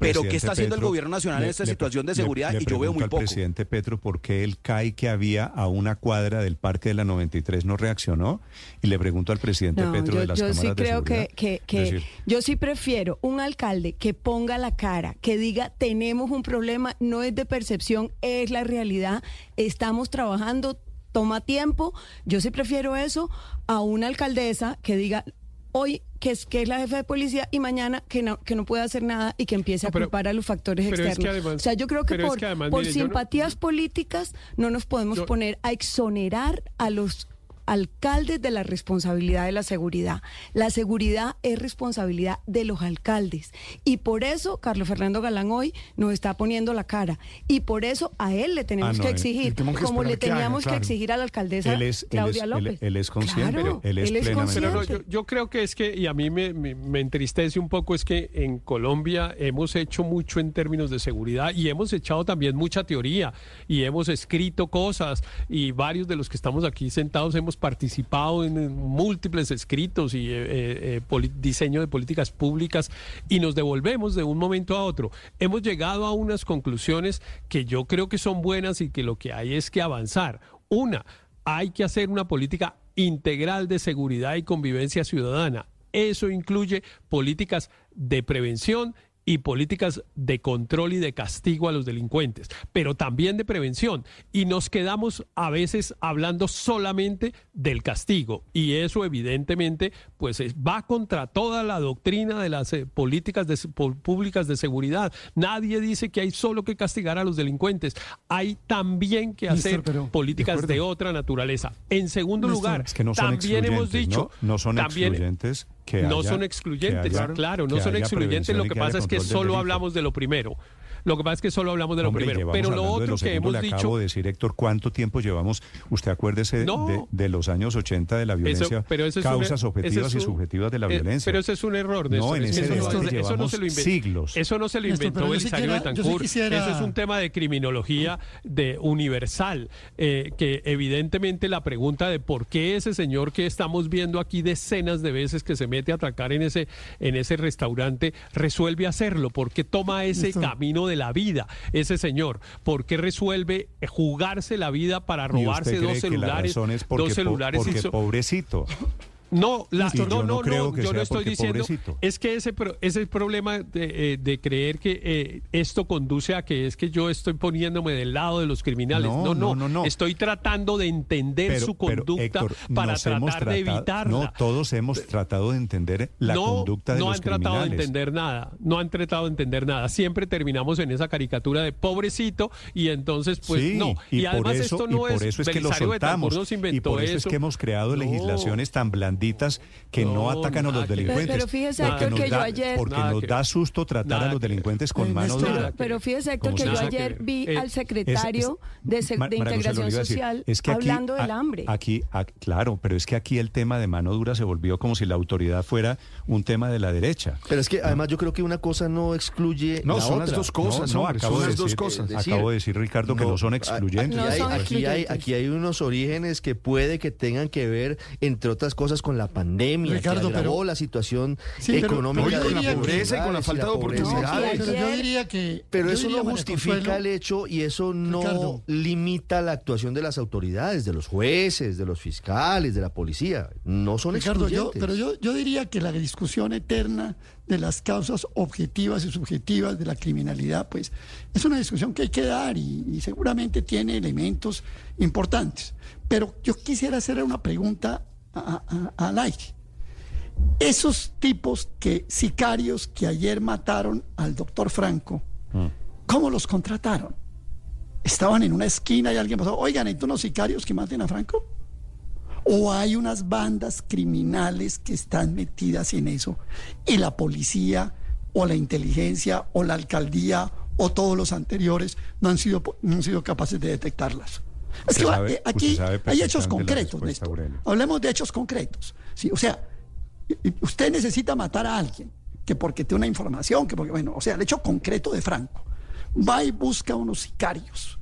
pero ¿qué está haciendo el gobierno nacional le- en esta le- situación de le- seguridad? le y yo veo muy pregunto poco. al presidente Petro por qué el CAI que había a una cuadra del Parque de la 93 no reaccionó. Y le pregunto al presidente No, Petro yo, de las yo cámaras sí de creo que, seguridad. que, que Es decir, yo sí prefiero un alcalde que ponga la cara, que diga tenemos un problema, no es de percepción, es la realidad, estamos trabajando, toma tiempo. Yo sí prefiero eso a una alcaldesa que diga hoy que es que es la jefa de policía y mañana que no que no puede hacer nada y que empiece No, a culpar a los factores pero es que externos. además- o sea, yo creo que es por, que además, por mire, yo no- simpatías políticas no nos podemos Yo- poner a exonerar a los alcaldes de la responsabilidad de la seguridad. La seguridad es responsabilidad de los alcaldes. Y por eso Carlos Fernando Galán hoy nos está poniendo la cara. Y por eso a él le tenemos Ah, no, que exigir, tenemos que como le esperar que haga, teníamos claro. que exigir a la alcaldesa Él es- él Claudia es- él- López. él es consciente, Claro, él es plenamente Pero no, consciente. yo, yo creo que es que, y a mí me, me- me entristece un poco, es que en Colombia hemos hecho mucho en términos de seguridad y hemos echado también mucha teoría y hemos escrito cosas y varios de los que estamos aquí sentados hemos participado en, múltiples escritos y eh, eh, eh, diseño de políticas públicas y nos devolvemos de un momento a otro. Hemos llegado a unas conclusiones que yo creo que son buenas y que lo que hay es que avanzar. Una, hay que hacer una política integral de seguridad y convivencia ciudadana. Eso incluye políticas de prevención y políticas de control y de castigo a los delincuentes, pero también de prevención. Y nos quedamos a veces hablando solamente del castigo. Y eso evidentemente pues es- va contra toda la doctrina de las eh, políticas de, públicas de seguridad. Nadie dice que hay solo que castigar a los delincuentes. Hay también que hacer pero, políticas de otra naturaleza. En segundo lugar, es que no son también hemos dicho... ¿no? No son también- excluyentes que no haya- son excluyentes, haya- claro, no son excluyentes. Lo que pasa es que solo hablamos de lo primero. Lo que pasa es que solo hablamos de lo Hombre, primero. Pero lo otro lo que hemos le dicho. acabo de decir, Héctor, ¿cuánto tiempo llevamos? Usted acuérdese No. de, de los años 80 de la violencia, pero un- causas ese objetivas y subjetivas de la eh, violencia. pero ese es un error. No, Néstor, en ese eso, no, eso no se lo siglos. Eso no se lo inventó Belisario Betancourt. quisiera- Eso es un tema de criminología de universal, eh, que evidentemente la pregunta de por qué ese señor que estamos viendo aquí decenas de veces que se mete a atracar en ese, en ese restaurante resuelve hacerlo, por qué toma ese camino de la vida ese señor, por qué resuelve jugarse la vida para ¿Y usted robarse dos celulares, razón es porque, dos celulares y porque so- pobrecito? No, la- no, no no, creo no, que yo no estoy diciendo. pobrecito. Es que ese, ese problema de, eh, de creer que eh, esto conduce a que es que yo estoy poniéndome del lado de los criminales. No, No, no, no, no, no. Estoy tratando de entender Pero- su pero, conducta Héctor, para tratar de evitarla. No, todos hemos tratado de entender la no, conducta de no los han tratado de criminales. entender nada, no han tratado de entender nada. Siempre terminamos en esa caricatura de pobrecito y entonces pues sí, no. y, Y, además eso, esto no y por es eso es que lo soltamos nos y inventó por eso, es que hemos creado No. legislaciones tan blanditas que no, No, atacan a los delincuentes. Pero- pero fíjese, porque Héctor, que yo ayer- porque Nada nos que da susto tratar Nada a los delincuentes con mano dura. Pero, pero fíjese, Héctor, ¿Cómo que yo ayer vi Eh, al secretario de, Integración Social es que aquí- hablando del hambre. Aquí, claro, pero es que aquí el tema de mano dura se volvió como si la autoridad fuera un tema de la derecha. Pero es que además yo creo que una cosa no excluye No, la son otra. las dos cosas, no, hombre, acabo son de las dos cosas. decir, Acabo de decir, Ricardo, que no son excluyentes. No Aquí hay, aquí hay unos orígenes que puede que tengan que ver, entre otras cosas, con la pandemia, Ricardo, que agravó pero- la situación Sí, económica pero de que- pobreza y con la falta de oportunidades. pero yo diría que. Pero yo eso diría, no justifica Consuelo, el hecho y eso no Ricardo. limita la actuación de las autoridades, de los jueces, de los fiscales, de la policía. No son Ricardo, yo, pero yo, yo diría que la discusión eterna de las causas objetivas y subjetivas de la criminalidad, pues es una discusión que hay que dar y, y seguramente tiene elementos importantes. Pero yo quisiera hacer una pregunta a- a- al aire. Esos tipos que, sicarios que ayer mataron al doctor Franco, ¿cómo los contrataron? Estaban en una esquina y alguien pasó, oigan, ¿hay unos sicarios que maten a Franco? o hay unas bandas criminales que están metidas en eso y la policía o la inteligencia o la alcaldía o todos los anteriores no han sido, no han sido capaces de detectarlas. Es que sabe- eh, aquí hay hechos concretos, Néstor. Hablemos de hechos concretos. Sí, o sea, usted necesita matar a alguien que porque tiene una información, que porque, bueno, o sea, el hecho concreto de Franco. Va y busca unos sicarios.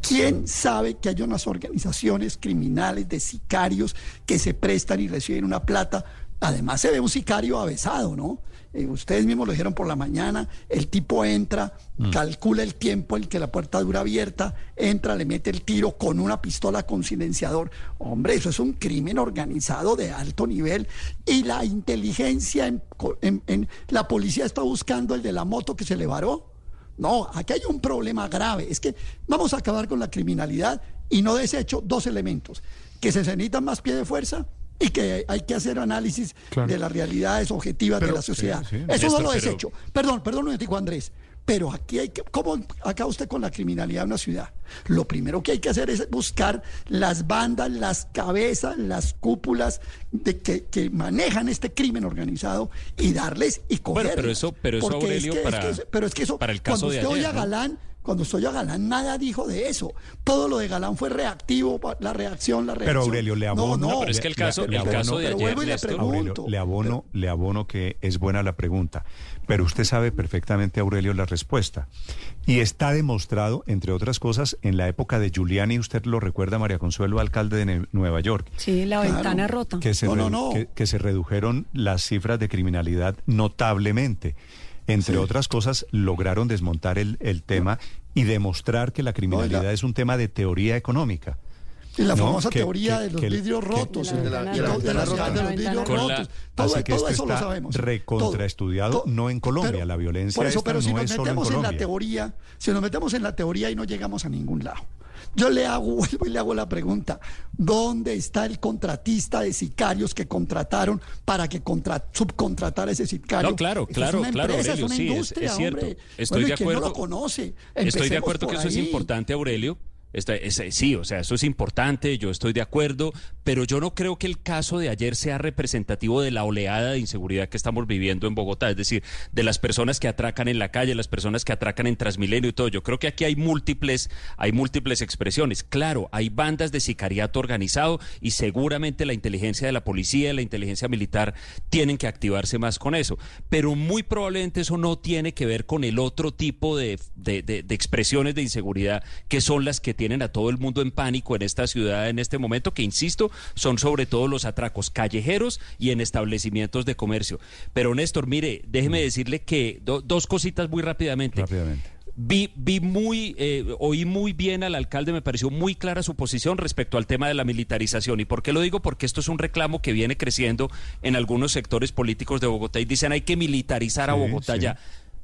¿Quién sabe que hay unas organizaciones criminales de sicarios que se prestan y reciben una plata? Además se ve un sicario avesado, ¿no? Eh, ustedes mismos lo dijeron por la mañana, el tipo entra, calcula el tiempo en que la puerta dura abierta, entra, le mete el tiro con una pistola con silenciador. Hombre, eso es un crimen organizado de alto nivel y la inteligencia en, en- en- la policía está buscando el de la moto que se le varó. No, aquí hay un problema grave. Es que vamos a acabar con la criminalidad y no desecho dos elementos. Que se necesitan más pie de fuerza y que hay que hacer análisis Claro. de las realidades objetivas Pero- de la sociedad. sí, sí. Eso no lo pero- desecho. Perdón, perdón, un momentico, Andrés. Pero aquí hay que, ¿cómo acaba usted con la criminalidad de una ciudad? Lo primero que hay que hacer es buscar las bandas, las cabezas, las cúpulas de que, que manejan este crimen organizado y darles y cogerlos. pero eso- pero eso, Porque es Aurelio, que- es para- que eso- pero es que eso, para el caso cuando de usted oye a ¿no? Cuando usted oye a Galán, nada dijo de eso. Todo lo de Galán fue reactivo, la reacción, la reacción. Pero Aurelio, le abono. No, no, pero es que el caso- le el abono- caso de pero ayer, vuelvo y le pregunto. Aurelio, le abono, le abono que es buena la pregunta, pero usted sabe perfectamente, Aurelio, la respuesta. Y está demostrado, entre otras cosas, en la época de Giuliani, usted lo recuerda, María Consuelo, alcalde de Nueva York, Sí, la Claro. ventana rota. que se, No, no, redu- no. Que, que se redujeron las cifras de criminalidad notablemente. Entre otras cosas, lograron desmontar el, el tema y demostrar que la criminalidad es un tema de teoría económica. Y la ¿no? famosa Que- teoría que- de los que- vidrios rotos, De la de la, de la- de la- Con de la los vidrios rotos. Todo, Así que todo esto eso lo está sabemos. recontraestudiado, Todo. no en Colombia. Pero- la violencia Por eso, esta pero si no nos es solo en metemos en, la teoría, si nos metemos en la teoría y no llegamos a ningún lado. Yo le hago, [laughs] vuelvo y le hago la pregunta, ¿dónde está el contratista de sicarios que contrataron para que contra, subcontratara ese sicario? No, claro, es claro, una claro, empresa, Aurelio, es una sí, es- industria, es cierto. hombre. Estoy Bueno, de ¿y quién no acuerdo. lo conoce? Estoy de acuerdo que eso es importante, Aurelio. Es- sí, o sea, eso es importante, yo estoy de acuerdo, pero yo no creo que el caso de ayer sea representativo de la oleada de inseguridad que estamos viviendo en Bogotá, es decir, de las personas que atracan en la calle, las personas que atracan en Transmilenio y todo. Yo creo que aquí hay múltiples, hay múltiples expresiones. Claro, hay bandas de sicariato organizado y seguramente la inteligencia de la policía la inteligencia militar tienen que activarse más con eso, pero muy probablemente eso no tiene que ver con el otro tipo de, de- de- de expresiones de inseguridad que son las que tienen a todo el mundo en pánico en esta ciudad en este momento, que insisto, son sobre todo los atracos callejeros y en establecimientos de comercio. Pero Néstor, mire, déjeme decirle que do- dos cositas muy rápidamente. Rápidamente. Vi, vi muy, eh, oí muy bien al alcalde, me pareció muy clara su posición respecto al tema de la militarización. ¿Y por qué lo digo? Porque esto es un reclamo que viene creciendo en algunos sectores políticos de Bogotá y dicen hay que militarizar a Bogotá sí. ya.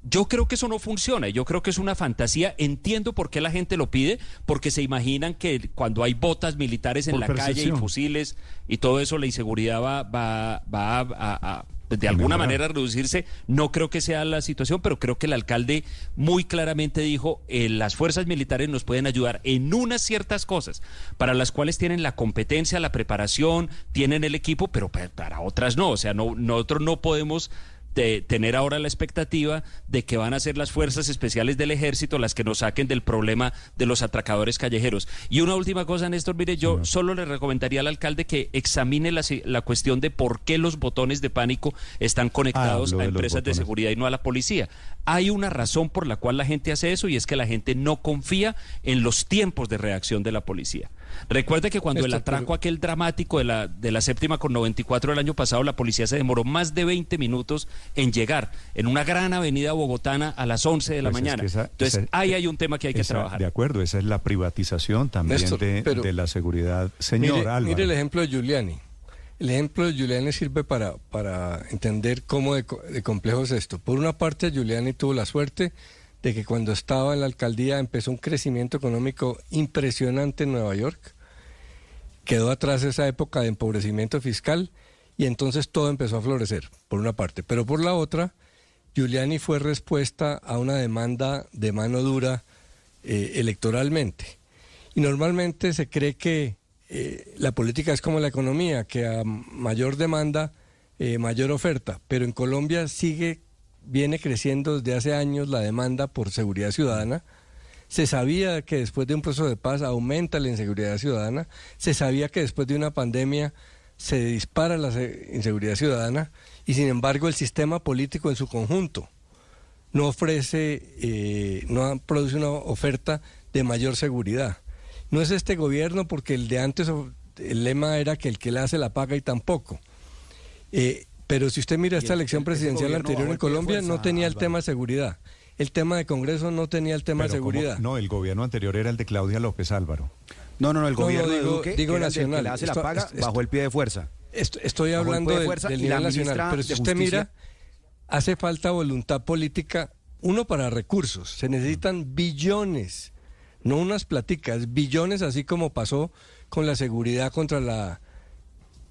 Yo creo que eso no funciona, yo creo que es una fantasía, entiendo por qué la gente lo pide, porque se imaginan que cuando hay botas militares en Por la calle y fusiles y todo eso, la inseguridad va, va, va a, a- a, de alguna manera reducirse. No creo que sea la situación, pero creo que el alcalde muy claramente dijo, eh, las fuerzas militares nos pueden ayudar en unas ciertas cosas, para las cuales tienen la competencia, la preparación, tienen el equipo, pero pa- para otras no. O sea, no, nosotros no podemos de tener ahora la expectativa de que van a ser las fuerzas especiales del ejército las que nos saquen del problema de los atracadores callejeros. Y una última cosa, Néstor, mire, yo solo le recomendaría al alcalde que examine la, cuestión de por qué los botones de pánico están conectados a empresas de seguridad y no a la policía. Hay una razón por la cual la gente hace eso y es que la gente no confía en los tiempos de reacción de la policía. Recuerde que cuando el atraco pero- aquel dramático de la, de la séptima con 94 del año pasado, la policía se demoró más de 20 minutos en llegar en una gran avenida bogotana a las 11 de la Pues es mañana. que esa- Entonces, esa- ahí hay un tema que hay que trabajar. De acuerdo, esa es la privatización también Néstor, de, pero- de la seguridad. Señor mire, Álvaro. mire el ejemplo de Giuliani. El ejemplo de Giuliani sirve para, para entender cómo de, co- de complejo es esto. Por una parte, Giuliani tuvo la suerte de que cuando estaba en la alcaldía empezó un crecimiento económico impresionante en Nueva York. Quedó atrás esa época de empobrecimiento fiscal y entonces todo empezó a florecer, por una parte. Pero por la otra, Giuliani fue respuesta a una demanda de mano dura eh, electoralmente. Y normalmente se cree que eh, la política es como la economía, que a mayor demanda, eh, mayor oferta. Pero en Colombia sigue, viene creciendo desde hace años la demanda por seguridad ciudadana. Se sabía que después de un proceso de paz aumenta la inseguridad ciudadana. Se sabía que después de una pandemia se dispara la se- inseguridad ciudadana. Y sin embargo el sistema político en su conjunto no ofrece, eh, no produce una oferta de mayor seguridad. No es este gobierno porque el de antes, el lema era que el que la hace la paga y tampoco. Eh, pero si usted mira esta el- elección presidencial anterior en Colombia, no tenía el tema de seguridad. El tema de Congreso no tenía el tema de seguridad. No, el gobierno anterior era el de Claudia López Álvaro. No, no, no, el No, no, gobierno de digo- Duque, digo que era el nacional. que la hace la paga, esto- bajó el pie de fuerza. Est- Estoy hablando de de- fuerza del nivel nacional, pero si usted mira, hace falta voluntad política, uno para recursos, se necesitan billones, no unas platicas, billones, así como pasó con la seguridad contra la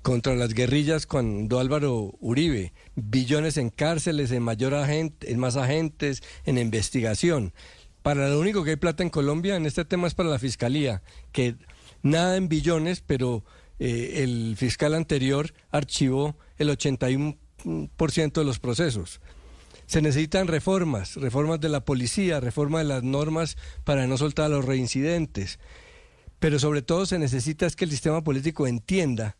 contra las guerrillas cuando Álvaro Uribe, billones en cárceles, en mayor agente, en más agentes, en investigación. Para lo único que hay plata en Colombia en este tema es para la fiscalía, que nada en billones, pero eh, el fiscal anterior archivó el 81% de los procesos. Se necesitan reformas, reformas de la policía, reforma de las normas para no soltar a los reincidentes. Pero sobre todo se necesita es que el sistema político entienda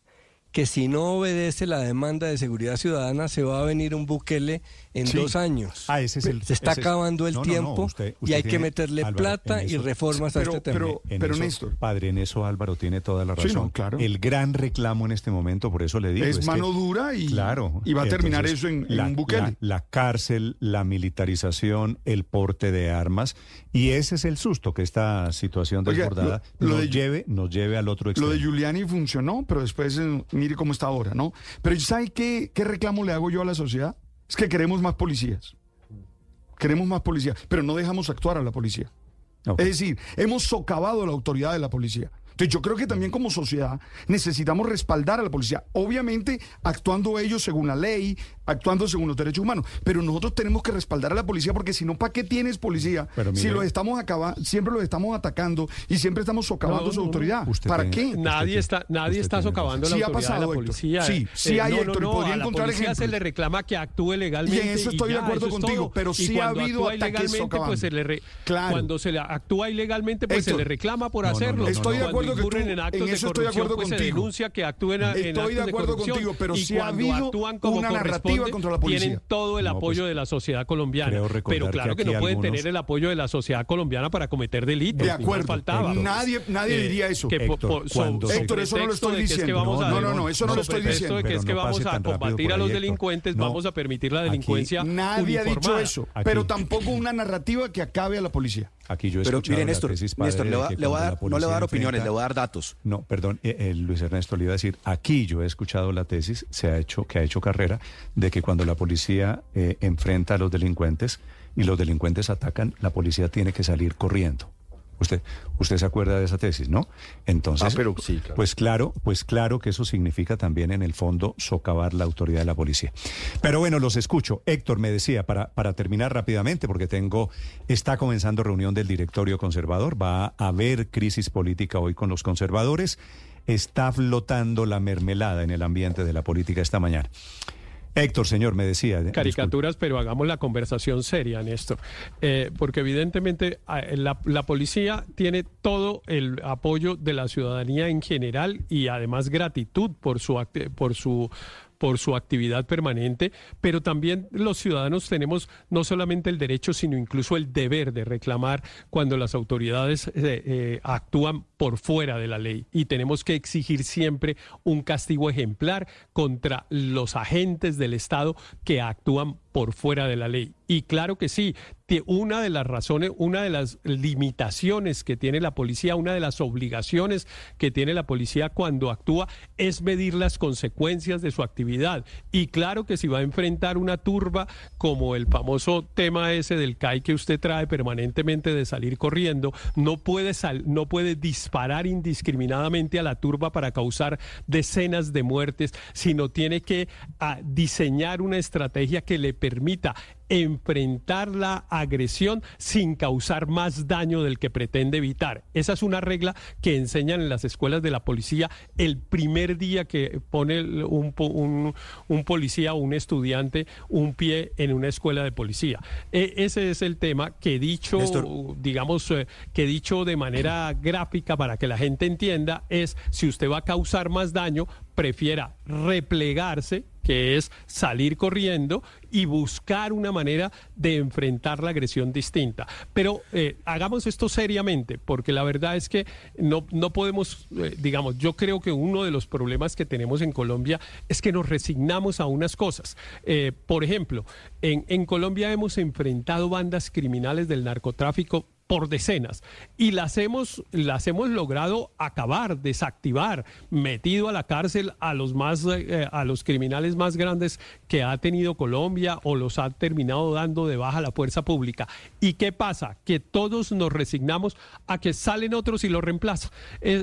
que si no obedece la demanda de seguridad ciudadana se va a venir un Bukele en Sí. dos años. Ah, ese es el- se está ese es- acabando el No, no, no, tiempo usted- y hay que meterle Álvaro, plata y reformas a este tema. en pero, eso, Néstor. Padre, en eso Álvaro tiene toda la Sí, razón. no, claro. El gran reclamo en este momento, por eso le digo. Es mano dura y- claro, y va a terminar entonces, eso en- en la, un Bukele. La, la cárcel, la militarización, el porte de armas. Y ese es el susto que esta situación Oiga, desbordada lo- lo nos, de- lleve, nos lleve al otro Lo extremo. de Giuliani funcionó, pero después eh, mire cómo está ahora, ¿no? Pero ¿sabe qué, qué reclamo le hago yo a la sociedad? Es que queremos más policías. Queremos más policías, pero no dejamos actuar a la policía. Es decir, hemos socavado la autoridad de la policía. Entonces yo creo que también como sociedad necesitamos respaldar a la policía, obviamente actuando ellos según la ley, actuando según los derechos humanos, pero nosotros tenemos que respaldar a la policía porque si no, ¿para qué tienes policía? Pero mire- si los estamos acabando, siempre los estamos atacando y siempre estamos socavando No, su no, autoridad. Usted ¿Para tiene- qué? Nadie está, nadie está socavando la Sí ha autoridad pasado, de la Héctor. policía. Sí, sí Eh, hay, no, Héctor, y podría a la policía se le reclama que actúe legalmente. Y en eso estoy de ya, acuerdo es contigo, todo. pero sí ha habido ataques ilegalmente, pues se le re- Claro. Cuando se le actúa ilegalmente, pues se le reclama por hacerlo. Estoy de acuerdo que tú- en actos eso estoy de acuerdo pues se contigo. denuncia que actúen en, en Estoy de acuerdo contigo, pero y sí ha habido actúan como una narrativa contra la policía. Tienen todo el No, apoyo pues, de la sociedad colombiana. Pero claro que que, no pueden algunos- tener el apoyo de la sociedad colombiana para cometer delitos. De acuerdo. faltaba. Nadie- nadie Eh, diría eso. que Héctor, po- so- cuando so se- Héctor, eso no lo estoy diciendo. vamos a- No, no, no, eso no lo estoy diciendo. de que es que no vamos a combatir a los Héctor. delincuentes, No. vamos a permitir la delincuencia Nadie ha dicho eso, pero tampoco una narrativa que acabe a la policía. Aquí yo he Pero escuchado mire, la Néstor, Néstor, le de voy a- que le dar- no le voy a dar opiniones, enfrenta- le voy a dar datos. No, perdón, eh, eh, Luis Ernesto le iba a decir, aquí yo he escuchado la tesis, se ha hecho, que ha hecho carrera, de que cuando la policía eh, enfrenta a los delincuentes y los delincuentes atacan, la policía tiene que salir corriendo. Usted, usted se acuerda de esa tesis, ¿no? Entonces, Ah, pero sí, claro. pues claro, pues claro que eso significa también en el fondo socavar la autoridad de la policía. Pero bueno, los escucho. Héctor me decía, para, para terminar rápidamente, porque tengo, está comenzando reunión del directorio conservador, va a haber crisis política hoy con los conservadores, está flotando la mermelada en el ambiente de la política esta mañana. Héctor, señor, me decía. eh, caricaturas, pero hagamos la conversación seria, Néstor. Eh, porque evidentemente ah, la, la policía tiene todo el apoyo de la ciudadanía en general y además gratitud por su por su por su actividad permanente, pero también los ciudadanos tenemos no solamente el derecho, sino incluso el deber de reclamar cuando las autoridades eh, eh, actúan por fuera de la ley y tenemos que exigir siempre un castigo ejemplar contra los agentes del Estado que actúan por fuera de la ley. Y claro que sí, una de las razones, una de las limitaciones que tiene la policía, una de las obligaciones que tiene la policía cuando actúa es medir las consecuencias de su actividad. Y claro que si va a enfrentar una turba como el famoso tema ese del CAI que usted trae permanentemente de salir corriendo, no puede, no puede disparar indiscriminadamente a la turba para causar decenas de muertes, sino tiene que ah, diseñar una estrategia que le permita enfrentar la agresión sin causar más daño del que pretende evitar. Esa es una regla que enseñan en las escuelas de la policía el primer día que pone un, un, policía o un estudiante un pie en una escuela de policía. E, ese es el tema que dicho, digamos, eh, que dicho de manera gráfica para que la gente entienda es si usted va a causar más daño, prefiera replegarse que es salir corriendo y buscar una manera de enfrentar la agresión distinta. Pero eh, hagamos esto seriamente, porque la verdad es que no, no podemos, eh, digamos, yo creo que uno de los problemas que tenemos en Colombia es que nos resignamos a unas cosas. Eh, por ejemplo, en, en Colombia hemos enfrentado bandas criminales del narcotráfico por decenas y las hemos las hemos logrado acabar, desactivar, metido a la cárcel a los más eh, a los criminales más grandes que ha tenido Colombia o los ha terminado dando de baja la fuerza pública. ¿Y qué pasa? Que todos nos resignamos a que salen otros y lo reemplazan.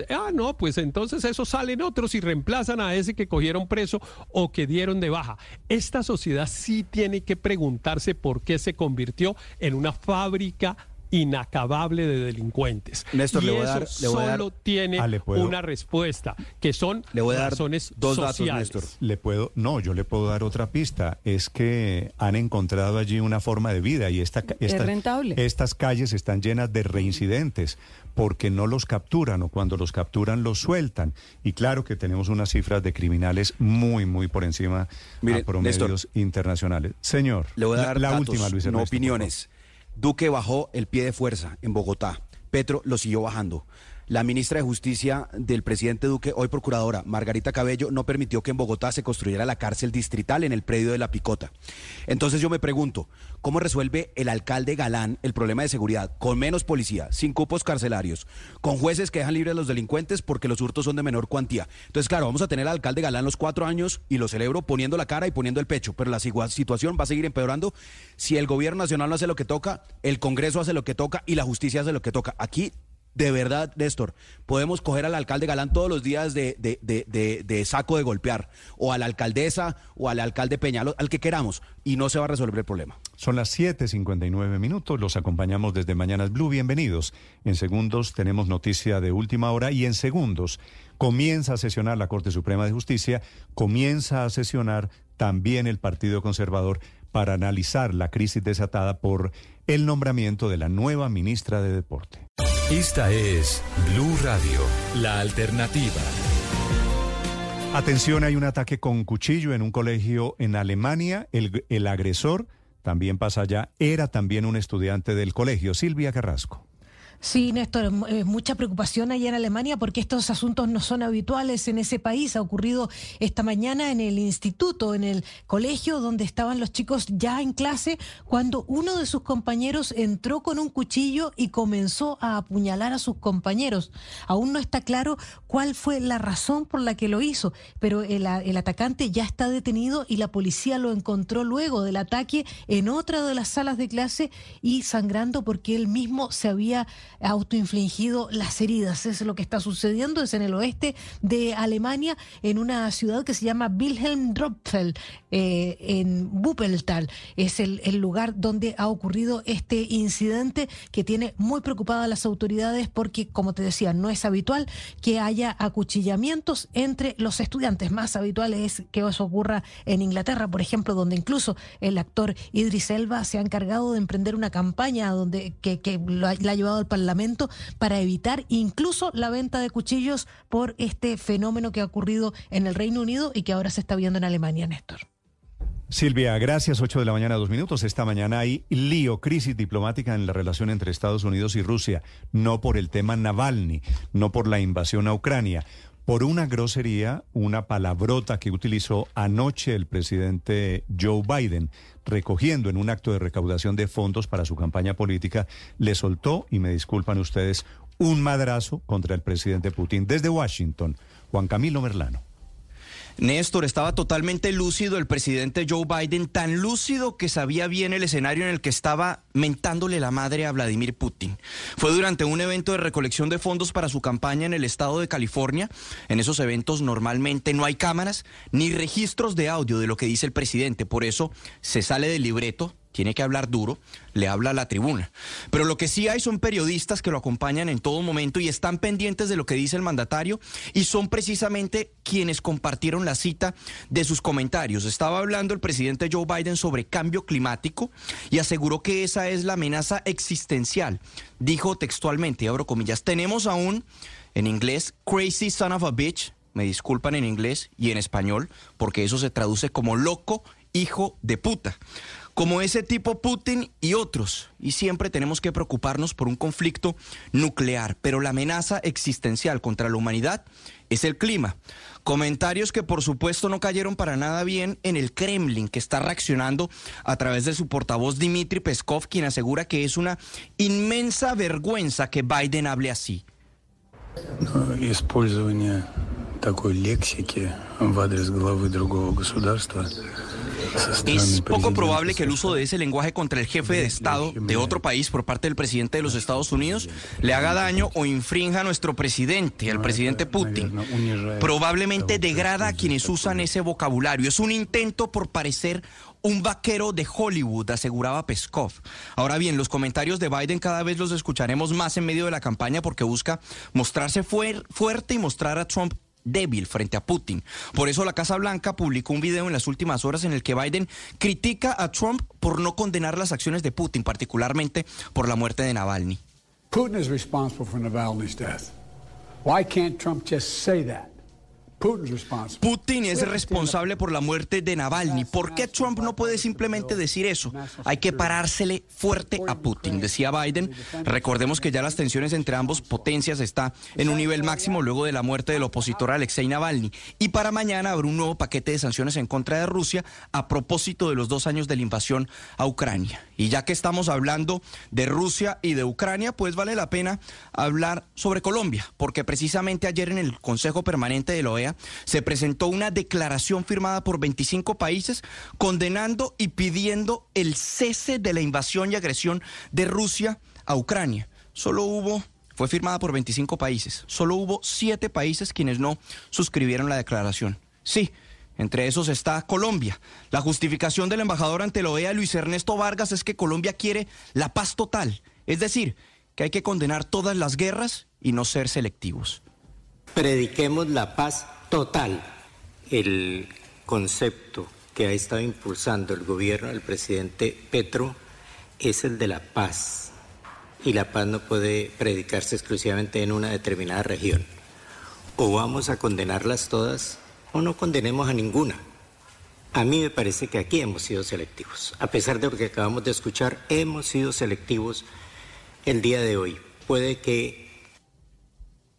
ah, no, pues entonces esos salen otros y reemplazan a ese que cogieron preso o que dieron de baja. Esta sociedad sí tiene que preguntarse por qué se convirtió en una fábrica inacabable de delincuentes. Néstor, y le voy eso a dar, le solo voy a dar- tiene Ah, ¿le puedo? una respuesta, que son Le voy a dar razones dos datos, sociales. Néstor. Le puedo, no, yo le puedo dar otra pista. Es que han encontrado allí una forma de vida y esta, esta- rentable. estas calles están llenas de reincidentes porque no los capturan o cuando los capturan los sueltan. Y claro que tenemos unas cifras de criminales muy, muy por encima Mire, a promedios Néstor. internacionales. Señor, Le voy a dar la, datos, última, Luis no Ernesto, por opiniones. Duque bajó el pie de fuerza en Bogotá. Petro lo siguió bajando. La ministra de Justicia del presidente Duque, hoy procuradora, Margarita Cabello, no permitió que en Bogotá se construyera la cárcel distrital en el predio de la Picota. Entonces yo me pregunto, ¿cómo resuelve el alcalde Galán el problema de seguridad con menos policía, sin cupos carcelarios, con jueces que dejan libres a los delincuentes porque los hurtos son de menor cuantía? Entonces, claro, vamos a tener al alcalde Galán los cuatro años y lo celebro poniendo la cara y poniendo el pecho, pero la situación va a seguir empeorando si el gobierno nacional no hace lo que toca, el Congreso hace lo que toca y la justicia hace lo que toca. Aquí de verdad, Néstor, podemos coger al alcalde Galán todos los días de, saco de golpear, o a la alcaldesa, o al alcalde Peñalo, al que queramos, y no se va a resolver el problema. Son las 7:59 minutos. Los acompañamos desde Mañanas Blue. Bienvenidos. En segundos tenemos noticia de última hora y en segundos comienza a sesionar la Corte Suprema de Justicia, comienza a sesionar también el Partido Conservador para analizar la crisis desatada por el nombramiento de la nueva ministra de Deporte. Esta es Blue Radio, la alternativa. Atención, hay un ataque con cuchillo en un colegio en Alemania. El, el agresor también pasa allá. Era también un estudiante del colegio. Silvia Carrasco. Sí, Néstor, eh, mucha preocupación allá en Alemania porque estos asuntos no son habituales en ese país. Ha ocurrido esta mañana en el instituto, en el colegio donde estaban los chicos ya en clase, cuando uno de sus compañeros entró con un cuchillo y comenzó a apuñalar a sus compañeros. Aún no está claro cuál fue la razón por la que lo hizo, pero el, el atacante ya está detenido y la policía lo encontró luego del ataque en otra de las salas de clase y sangrando porque él mismo se había autoinfligido las heridas. Es lo que está sucediendo, es en el oeste de Alemania, en una ciudad que se llama Wilhelm Dropfeld, eh, en Wuppertal. Es el, el lugar donde ha ocurrido este incidente que tiene muy preocupadas a las autoridades porque, como te decía, no es habitual que haya acuchillamientos entre los estudiantes. Más habitual es que eso ocurra en Inglaterra, por ejemplo, donde incluso el actor Idris Elba se ha encargado de emprender una campaña donde que, que la ha llevado al Parlamento para evitar incluso la venta de cuchillos por este fenómeno que ha ocurrido en el Reino Unido y que ahora se está viendo en Alemania, Néstor. Silvia, gracias. 8 de la mañana, dos minutos. Esta mañana hay lío, crisis diplomática en la relación entre Estados Unidos y Rusia, no por el tema Navalny, no por la invasión a Ucrania, por una grosería, una palabrota que utilizó anoche el presidente Joe Biden, recogiendo en un acto de recaudación de fondos para su campaña política, le soltó, y me disculpan ustedes, un madrazo contra el presidente Putin. Desde Washington, Juan Camilo Merlano. Néstor, estaba totalmente lúcido el presidente Joe Biden, tan lúcido que sabía bien el escenario en el que estaba mentándole la madre a Vladimir Putin. Fue durante un evento de recolección de fondos para su campaña en el estado de California. En esos eventos normalmente no hay cámaras ni registros de audio de lo que dice el presidente, por eso se sale del libreto tiene que hablar duro, le habla a la tribuna. Pero lo que sí hay son periodistas que lo acompañan en todo momento y están pendientes de lo que dice el mandatario y son precisamente quienes compartieron la cita de sus comentarios. Estaba hablando el presidente Joe Biden sobre cambio climático y aseguró que esa es la amenaza existencial. Dijo textualmente, abro comillas, tenemos aún en inglés crazy son of a bitch, me disculpan en inglés y en español, porque eso se traduce como loco hijo de puta como ese tipo Putin y otros. Y siempre tenemos que preocuparnos por un conflicto nuclear, pero la amenaza existencial contra la humanidad es el clima. Comentarios que por supuesto no cayeron para nada bien en el Kremlin, que está reaccionando a través de su portavoz Dmitry Peskov, quien asegura que es una inmensa vergüenza que Biden hable así. Es poco probable que el uso de ese lenguaje contra el jefe de Estado de otro país por parte del presidente de los Estados Unidos le haga daño o infrinja a nuestro presidente, al presidente Putin. Probablemente degrada a quienes usan ese vocabulario. Es un intento por parecer un vaquero de Hollywood, aseguraba Peskov. Ahora bien, los comentarios de Biden cada vez los escucharemos más en medio de la campaña porque busca mostrarse fuerte y mostrar a Trump débil frente a Putin. Por eso la Casa Blanca publicó un video en las últimas horas en el que Biden critica a Trump por no condenar las acciones de Putin, particularmente por la muerte de Navalny. Putin is responsible for Navalny's death. Why can't Trump just say that? Putin es responsable por la muerte de Navalny. ¿Por qué Trump no puede simplemente decir eso? Hay que parársele fuerte a Putin, decía Biden. Recordemos que ya las tensiones entre ambos potencias está en un nivel máximo luego de la muerte del opositor Alexei Navalny. Y para mañana habrá un nuevo paquete de sanciones en contra de Rusia a propósito de los dos años de la invasión a Ucrania. Y ya que estamos hablando de Rusia y de Ucrania, pues vale la pena hablar sobre Colombia, porque precisamente ayer en el Consejo Permanente de la OEA se presentó una declaración firmada por 25 países condenando y pidiendo el cese de la invasión y agresión de Rusia a Ucrania. Solo hubo fue firmada por 25 países. Solo hubo siete países quienes no suscribieron la declaración. Sí, entre esos está Colombia. La justificación del embajador ante la OEA, Luis Ernesto Vargas, es que Colombia quiere la paz total. Es decir, que hay que condenar todas las guerras y no ser selectivos. Prediquemos la paz total. El concepto que ha estado impulsando el gobierno del presidente Petro es el de la paz. Y la paz no puede predicarse exclusivamente en una determinada región. O vamos a condenarlas todas o no condenemos a ninguna. A mí me parece que aquí hemos sido selectivos. A pesar de lo que acabamos de escuchar, hemos sido selectivos el día de hoy. Puede que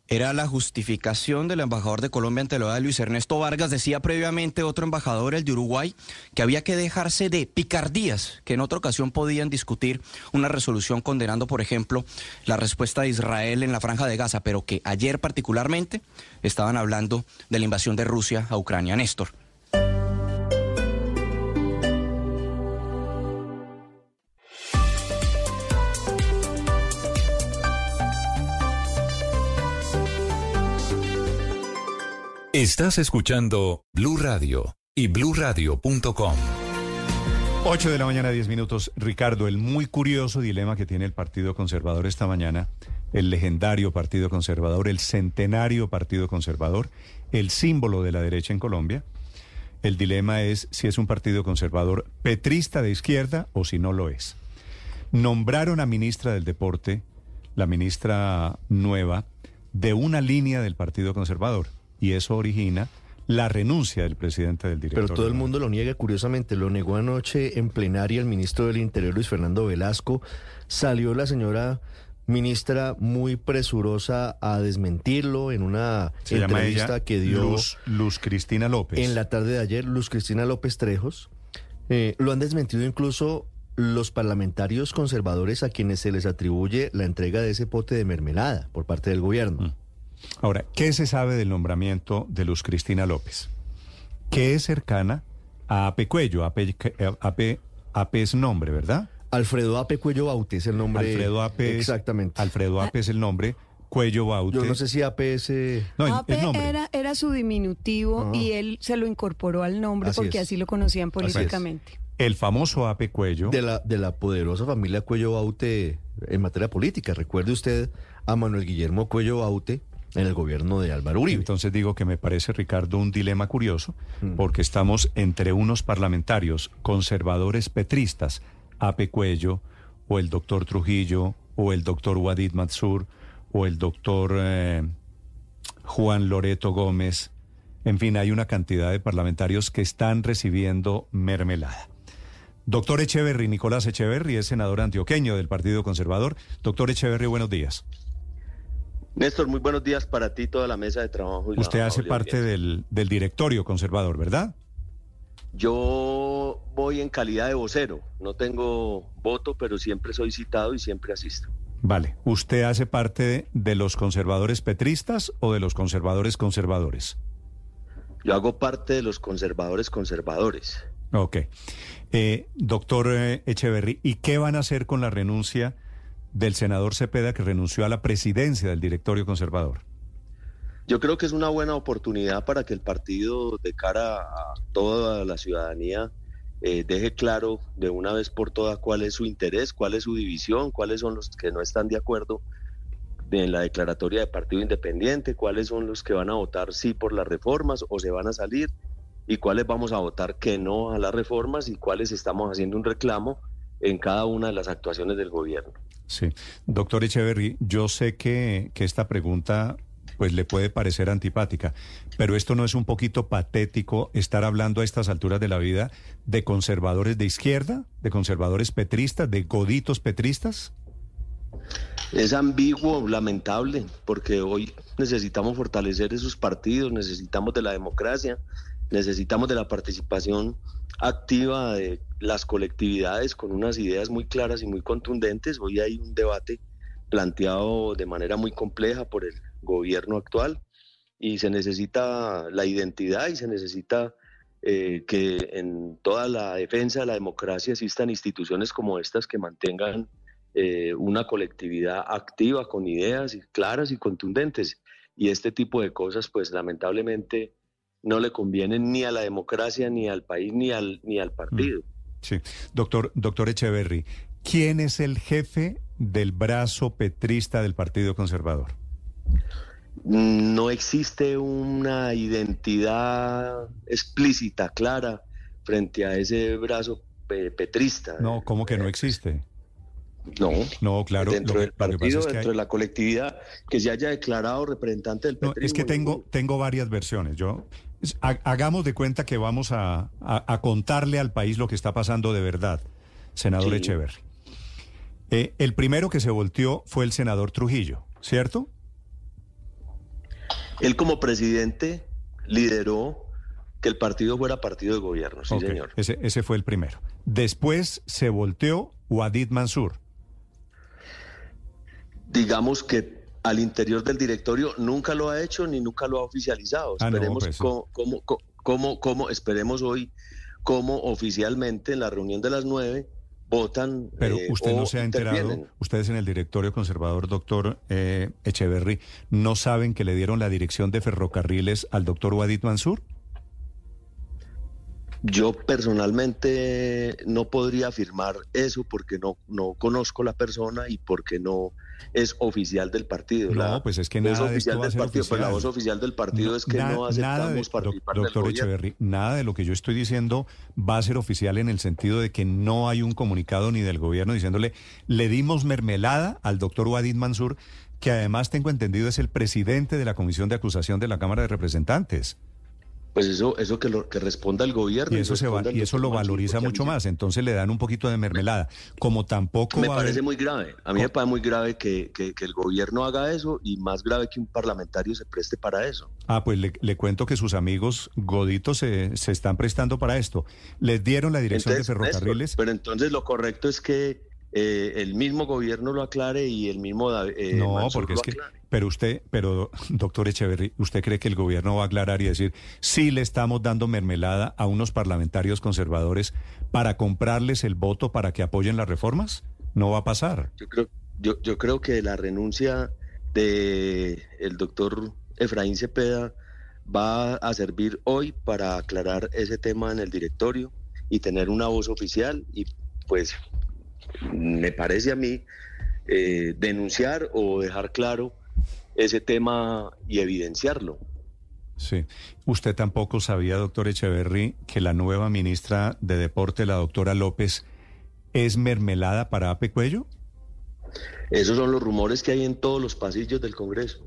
era la justificación del embajador de Colombia ante la OEA, Luis Ernesto Vargas. Decía previamente otro embajador, el de Uruguay, que había que dejarse de picardías, que en otra ocasión podían discutir una resolución condenando, por ejemplo, la respuesta de Israel en la franja de Gaza, pero que ayer particularmente estaban hablando de la invasión de Rusia a Ucrania. Néstor. Estás escuchando Blue Radio y bluradio.com. 8 de la mañana, 10 minutos. Ricardo, el muy curioso dilema que tiene el Partido Conservador esta mañana, el legendario Partido Conservador, el centenario Partido Conservador, el símbolo de la derecha en Colombia. El dilema es si es un partido conservador petrista de izquierda o si no lo es. Nombraron a ministra del Deporte la ministra nueva, de una línea del Partido Conservador. Y eso origina la renuncia del presidente del directorio. Pero todo el mundo lo niega, curiosamente. Lo negó anoche en plenaria el ministro del Interior, Luis Fernando Velasco. Salió la señora ministra muy presurosa a desmentirlo en una Se entrevista que dio Luz, Luz Cristina López. en la tarde de ayer, Luz Cristina López Trejos. Eh, lo han desmentido incluso los parlamentarios conservadores a quienes se les atribuye la entrega de ese pote de mermelada por parte del gobierno. Ahora, ¿qué se sabe del nombramiento de Luz Cristina López? Que es cercana a Ape Cuello. Ape, Ape- Ape es nombre, ¿verdad? Alfredo Ape Cuello Baute es el nombre. Alfredo Ape Exactamente. Alfredo Ape es el nombre. Cuello Baute. Yo no sé si Ape es... eh, No, nombre. era, era su diminutivo Ah. y él se lo incorporó al nombre Así porque es. así lo conocían políticamente. El famoso Ape Cuello. De la, de la poderosa familia Cuello Baute en materia política. Recuerde usted a Manuel Guillermo Cuello Baute en el gobierno de Álvaro Uribe. Entonces digo que me parece, Ricardo, un dilema curioso, Mm. porque estamos entre unos parlamentarios conservadores petristas, Ape Cuello, o el doctor Trujillo, o el doctor Wadid Mansur, o el doctor eh, Juan Loreto Gómez. En fin, hay una cantidad de parlamentarios que están recibiendo mermelada. Doctor Echeverry, Nicolás Echeverry, es senador antioqueño del Partido Conservador. Doctor Echeverry, buenos días. Néstor, muy buenos días para ti, toda la mesa de trabajo. y Usted hace parte del, del directorio conservador, ¿verdad? Yo voy en calidad de vocero, no tengo voto, pero siempre soy citado y siempre asisto. Vale. ¿Usted hace parte de los conservadores petristas o de los conservadores conservadores? Yo hago parte de los conservadores conservadores. Ok. Eh, doctor eh, Echeverry, ¿y qué van a hacer con la renuncia del senador Cepeda que renunció a la presidencia del directorio conservador? Yo creo que es una buena oportunidad para que el partido, de cara a toda la ciudadanía, eh, deje claro de una vez por todas cuál es su interés, cuál es su división, cuáles son los que no están de acuerdo en la declaratoria de partido independiente, cuáles son los que van a votar sí por las reformas o se van a salir y cuáles vamos a votar que no a las reformas y cuáles estamos haciendo un reclamo en cada una de las actuaciones del gobierno. Sí. Doctor Echeverry, yo sé que, que esta pregunta pues le puede parecer antipática, pero esto no es un poquito patético estar hablando a estas alturas de la vida de conservadores de izquierda, de conservadores petristas, de goditos petristas. Es ambiguo, lamentable, porque hoy necesitamos fortalecer esos partidos, necesitamos de la democracia, necesitamos de la participación activa de las colectividades con unas ideas muy claras y muy contundentes. Hoy hay un debate planteado de manera muy compleja por el gobierno actual y se necesita la identidad y se necesita eh, que en toda la defensa de la democracia existan instituciones como estas que mantengan eh, una colectividad activa con ideas claras y contundentes. Y este tipo de cosas, pues lamentablemente no le convienen ni a la democracia, ni al país, ni al, ni al partido. Sí. Doctor, doctor Echeverry, ¿quién es el jefe del brazo petrista del Partido Conservador? No existe una identidad explícita, clara, frente a ese brazo pe- petrista. No, ¿cómo que no existe? No. No, claro. dentro lo que- del partido, es que dentro hay- de la colectividad, que se haya declarado representante del No, petrismo. es que tengo, tengo varias versiones. Yo hagamos de cuenta que vamos a, a- a contarle al país lo que está pasando de verdad, senador Sí. Echeverry. Eh, el primero que se volteó fue el senador Trujillo, ¿cierto? Él como presidente lideró que el partido fuera partido de gobierno, sí señor. Ese, ese fue el primero. Después se volteó Wadid Mansur. Digamos que al interior del directorio nunca lo ha hecho ni nunca lo ha oficializado. Ah, no, Esperemos pues, cómo, cómo, cómo- esperemos hoy cómo oficialmente en la reunión de las nueve votan. Pero eh, usted no se ha enterado, ustedes en el directorio conservador, doctor eh, Echeverry, ¿no saben que le dieron la dirección de ferrocarriles al doctor Wadid Mansur? Yo personalmente no podría afirmar eso porque no, no conozco la persona y porque no es oficial del partido. No, La pues es que nada de esto oficial va a del ser partido, pues la oficial. voz oficial del partido No, es que na- no nada de- aceptamos participar doc- del Doctor. Echeverry, nada de lo que yo estoy diciendo va a ser oficial en el sentido de que no hay un comunicado ni del gobierno diciéndole le dimos mermelada al doctor Wadid Mansur, que además tengo entendido es el presidente de la Comisión de Acusación de la Cámara de Representantes. Pues eso, eso que, lo, que responda el gobierno. Y eso, se va, y eso lo valoriza mucho más. Entonces le dan un poquito de mermelada. Como tampoco Me va parece haber- muy grave. A mí me parece muy grave que, que- que el gobierno haga eso y más grave que un parlamentario se preste para eso. Ah, pues le, le cuento que sus amigos goditos se, se están prestando para esto. Les dieron la dirección Entonces, de ferrocarriles. Pero entonces lo correcto es que eh, el mismo gobierno lo aclare y el mismo eh, no, Mansur porque es que, aclare. Pero usted, pero doctor Echeverry, ¿usted cree que el gobierno va a aclarar y decir, sí le estamos dando mermelada a unos parlamentarios conservadores para comprarles el voto para que apoyen las reformas? No va a pasar. Yo creo, yo, yo creo que la renuncia de el doctor Efraín Cepeda va a servir hoy para aclarar ese tema en el directorio y tener una voz oficial y pues me parece a mí eh, denunciar o dejar claro ese tema y evidenciarlo. Sí. Usted tampoco sabía, doctor Echeverry, que la nueva ministra de Deporte, la doctora López, es mermelada para Ape Cuello. Esos son los rumores que hay en todos los pasillos del Congreso.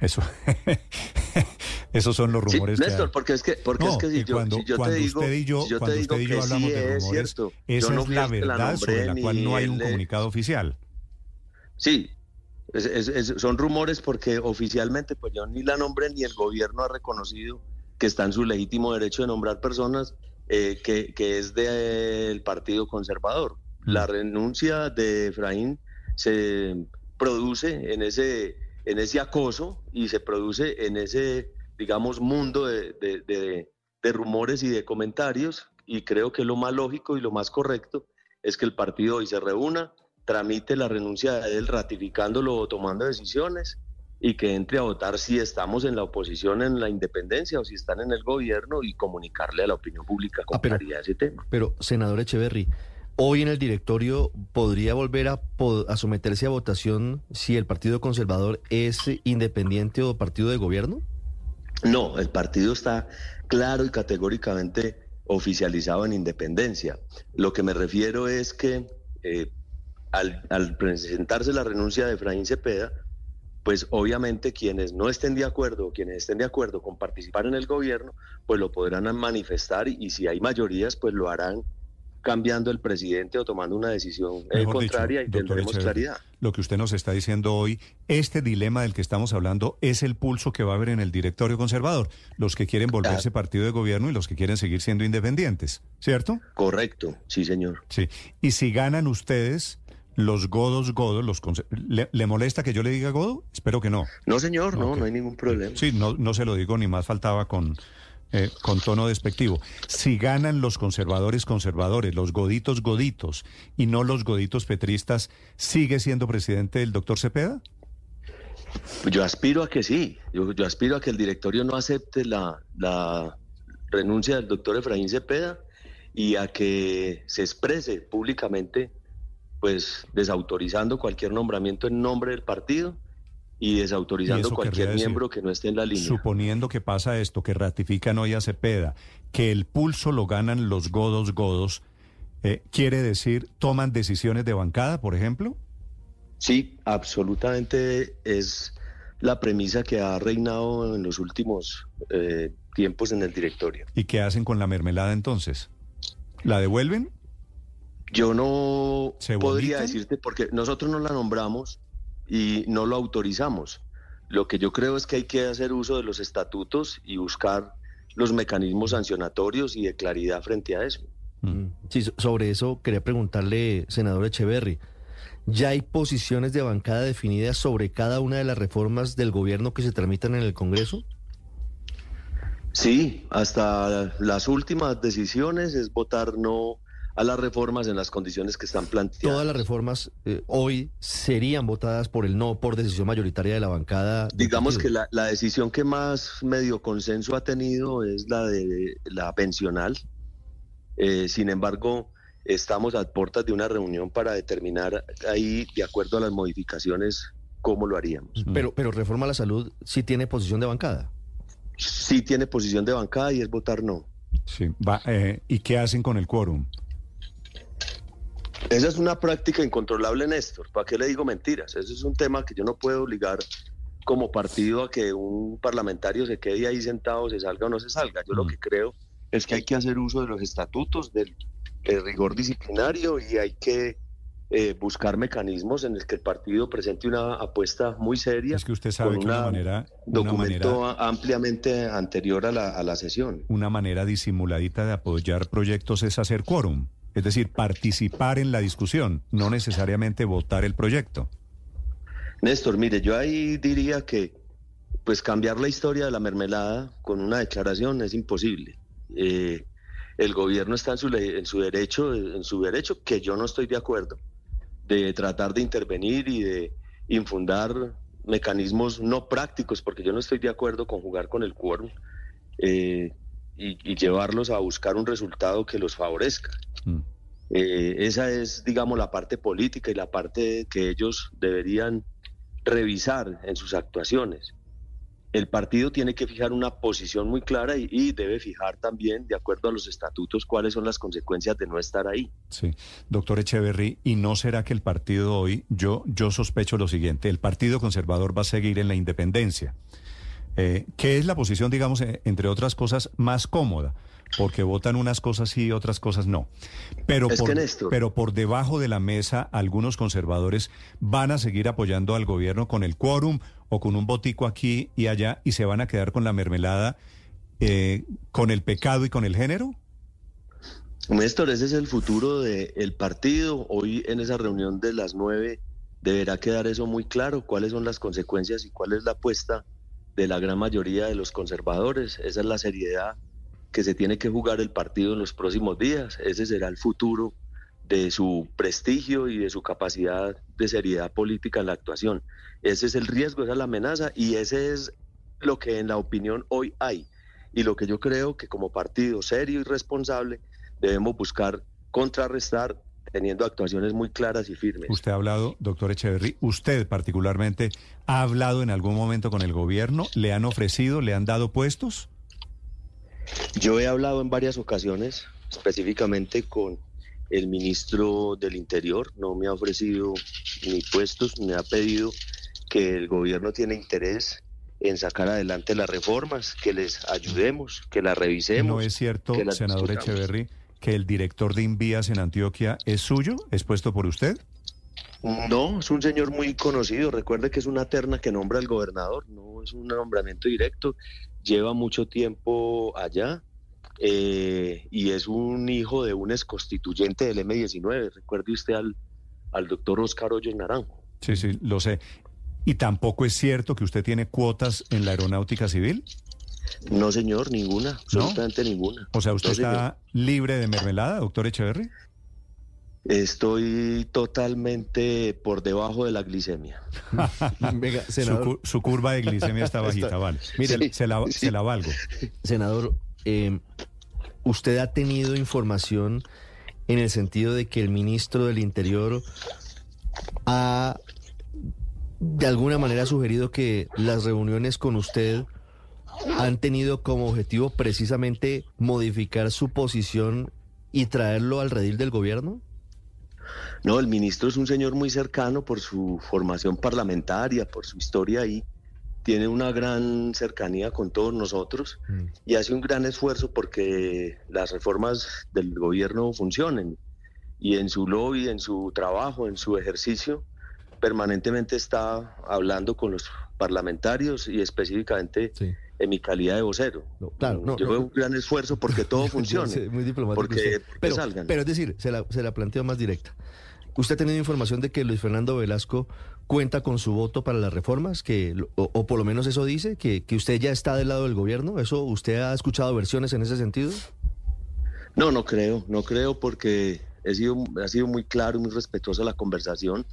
Eso. [laughs] Esos son los Sí, rumores hay. Néstor, porque es que, porque No, es que si yo, cuando- si yo te cuando digo, usted y yo- si yo te cuando digo usted y yo que hablamos sí de es rumores, cierto, Esa no es la verdad nombré, sobre la cual no hay un comunicado oficial. Sí, son rumores porque oficialmente pues yo ni la nombré ni el gobierno ha reconocido que está en su legítimo derecho de nombrar personas eh, que, que es del Partido Conservador. La renuncia de Efraín se produce en ese, en ese acoso y se produce en ese, digamos, mundo de, de- de- de rumores y de comentarios y creo que lo más lógico y lo más correcto es que el partido hoy se reúna, tramite la renuncia de él ratificándolo o tomando decisiones y que entre a votar si estamos en la oposición en la independencia o si están en el gobierno y comunicarle a la opinión pública con claridad ese tema. Pero, senador Echeverry, hoy en el directorio podría volver a someterse a votación si el Partido Conservador es independiente o partido de gobierno? No, el partido está claro y categóricamente oficializado en independencia. Lo que me refiero es que eh, al, al presentarse la renuncia de Efraín Cepeda, pues obviamente quienes no estén de acuerdo o quienes estén de acuerdo con participar en el gobierno, pues lo podrán manifestar y, y si hay mayorías, pues lo harán cambiando el presidente o tomando una decisión eh, dicho, contraria y tendremos claridad. Lo que usted nos está diciendo hoy, este dilema del que estamos hablando es el pulso que va a haber en el directorio conservador. Los que quieren volverse partido de gobierno y los que quieren seguir siendo independientes, ¿cierto? Correcto, sí, señor. Sí. Y si ganan ustedes, los godos godos, los ¿le, le molesta que yo le diga godo? Espero que no. No, señor, no, no hay ningún problema. Sí, no, no se lo digo ni más faltaba con, eh, con tono despectivo. Si ganan los conservadores conservadores, los goditos goditos y no los goditos petristas, ¿sigue siendo presidente el doctor Cepeda? Pues yo aspiro a que sí, yo, yo aspiro a que el directorio no acepte la, la renuncia del doctor Efraín Cepeda y a que se exprese públicamente, pues desautorizando cualquier nombramiento en nombre del partido y desautorizando cualquier decir, miembro que no esté en la línea. Suponiendo que pasa esto, que ratifican hoy a Cepeda, que el pulso lo ganan los godos godos, eh, ¿quiere decir toman decisiones de bancada, por ejemplo? Sí, absolutamente es la premisa que ha reinado en los últimos eh, tiempos en el directorio. ¿Y qué hacen con la mermelada entonces? ¿La devuelven? Yo no ¿Se podría decirte porque nosotros no la nombramos y no lo autorizamos. Lo que yo creo es que hay que hacer uso de los estatutos y buscar los mecanismos sancionatorios y de claridad frente a eso. Sí, so- sobre eso quería preguntarle, senador Echeverry. ¿Ya hay posiciones de bancada definidas sobre cada una de las reformas del gobierno que se tramitan en el Congreso? Sí, hasta las últimas decisiones es votar no a las reformas en las condiciones que están planteadas. Todas las reformas eh, hoy serían votadas por el no por decisión mayoritaria de la bancada. Digamos que la, la decisión que más medio consenso ha tenido es la de la pensional. Eh, sin embargo, estamos a puertas de una reunión para determinar ahí, de acuerdo a las modificaciones, cómo lo haríamos. Pero, pero Reforma a la Salud sí tiene posición de bancada. Sí tiene posición de bancada y es votar no. Sí, va, eh, ¿y qué hacen con el quórum? Esa es una práctica incontrolable, Néstor. ¿Para qué le digo mentiras? Ese es un tema que yo no puedo obligar como partido a que un parlamentario se quede ahí sentado, se salga o no se salga. Yo lo que creo es que hay que hacer uso de los estatutos, del, del rigor disciplinario y hay que eh, buscar mecanismos en el que el partido presente una apuesta muy seria. Es que usted sabe con que una manera, una documento manera, ampliamente anterior a la, a la sesión. una manera disimuladita de apoyar proyectos es hacer quórum, es decir, participar en la discusión, no necesariamente votar el proyecto. Néstor, mire, yo ahí diría que pues cambiar la historia de la mermelada con una declaración es imposible. Eh, el gobierno está en su, derecho, en su derecho, que yo no estoy de acuerdo, de tratar de intervenir y de infundar mecanismos no prácticos, porque yo no estoy de acuerdo con jugar con el quórum eh, y, y llevarlos a buscar un resultado que los favorezca. Eh, esa es, digamos, la parte política y la parte que ellos deberían revisar en sus actuaciones. El partido tiene que fijar una posición muy clara y, y debe fijar también, de acuerdo a los estatutos, cuáles son las consecuencias de no estar ahí. Sí, doctor Echeverry, ¿y no será que el partido hoy, yo, yo sospecho lo siguiente, el Partido Conservador va a seguir en la independencia? Eh, ¿Qué es la posición, digamos, eh, entre otras cosas, más cómoda? Porque votan unas cosas sí y otras cosas no. Pero por, pero por debajo de la mesa, algunos conservadores van a seguir apoyando al gobierno con el quórum o con un botico aquí y allá y se van a quedar con la mermelada, eh, con el pecado y con el género. Néstor, ese es el futuro del partido. Hoy en esa reunión de las nueve deberá quedar eso muy claro, cuáles son las consecuencias y cuál es la apuesta de la gran mayoría de los conservadores. Esa es la seriedad que se tiene que jugar el partido en los próximos días. Ese será el futuro de su prestigio y de su capacidad de seriedad política en la actuación. Ese es el riesgo, esa es la amenaza y ese es lo que en la opinión hoy hay. Y lo que yo creo que como partido serio y responsable debemos buscar contrarrestar teniendo actuaciones muy claras y firmes. Usted ha hablado, doctor Echeverry, usted particularmente, ¿ha hablado en algún momento con el gobierno? ¿Le han ofrecido, le han dado puestos? Yo he hablado en varias ocasiones, específicamente con el ministro del Interior, no me ha ofrecido ni puestos, me ha pedido que el gobierno tiene interés en sacar adelante las reformas, que les ayudemos, que las revisemos. ¿No es cierto, senador discutamos. Echeverry, que el director de Invías en Antioquia es suyo, es puesto por usted? No, es un señor muy conocido. Recuerde que es una terna que nombra el gobernador, no es un nombramiento directo. Lleva mucho tiempo allá eh, y es un hijo de un exconstituyente del M19. Recuerde usted al, al doctor Oscar Hoyos Naranjo. Sí, sí, lo sé. ¿Y tampoco es cierto que usted tiene cuotas en la aeronáutica civil? No, señor, ninguna, absolutamente ninguna. O sea, ¿usted No, está libre de mermelada, doctor Echeverry? Estoy totalmente por debajo de la glicemia. [laughs] Venga, Su, senador. cu- su curva de glicemia está [laughs] bajita, Está- vale. Mire, se, se la, se la valgo. Senador, eh, ¿usted ha tenido información en el sentido de que el ministro del Interior ha de alguna manera sugerido que las reuniones con usted han tenido como objetivo precisamente modificar su posición y traerlo al redil del gobierno? No, el ministro es un señor muy cercano por su formación parlamentaria, por su historia ahí. Tiene una gran cercanía con todos nosotros y hace un gran esfuerzo porque las reformas del gobierno funcionen. Y en su lobby, en su trabajo, en su ejercicio, permanentemente está hablando con los parlamentarios y específicamente en mi calidad de vocero. claro, no, Yo no. veo un gran esfuerzo porque todo [laughs] funcione. Muy diplomático porque, usted. porque pero, salgan. pero es decir, se la, se la planteo más directa. ¿Usted ha tenido información de que Luis Fernando Velasco cuenta con su voto para las reformas? Que, o, o por lo menos eso dice, que, que usted ya está del lado del gobierno. ¿Eso usted ha escuchado versiones en ese sentido? No, no creo, no creo porque he sido, ha sido muy claro y muy respetuosa la conversación.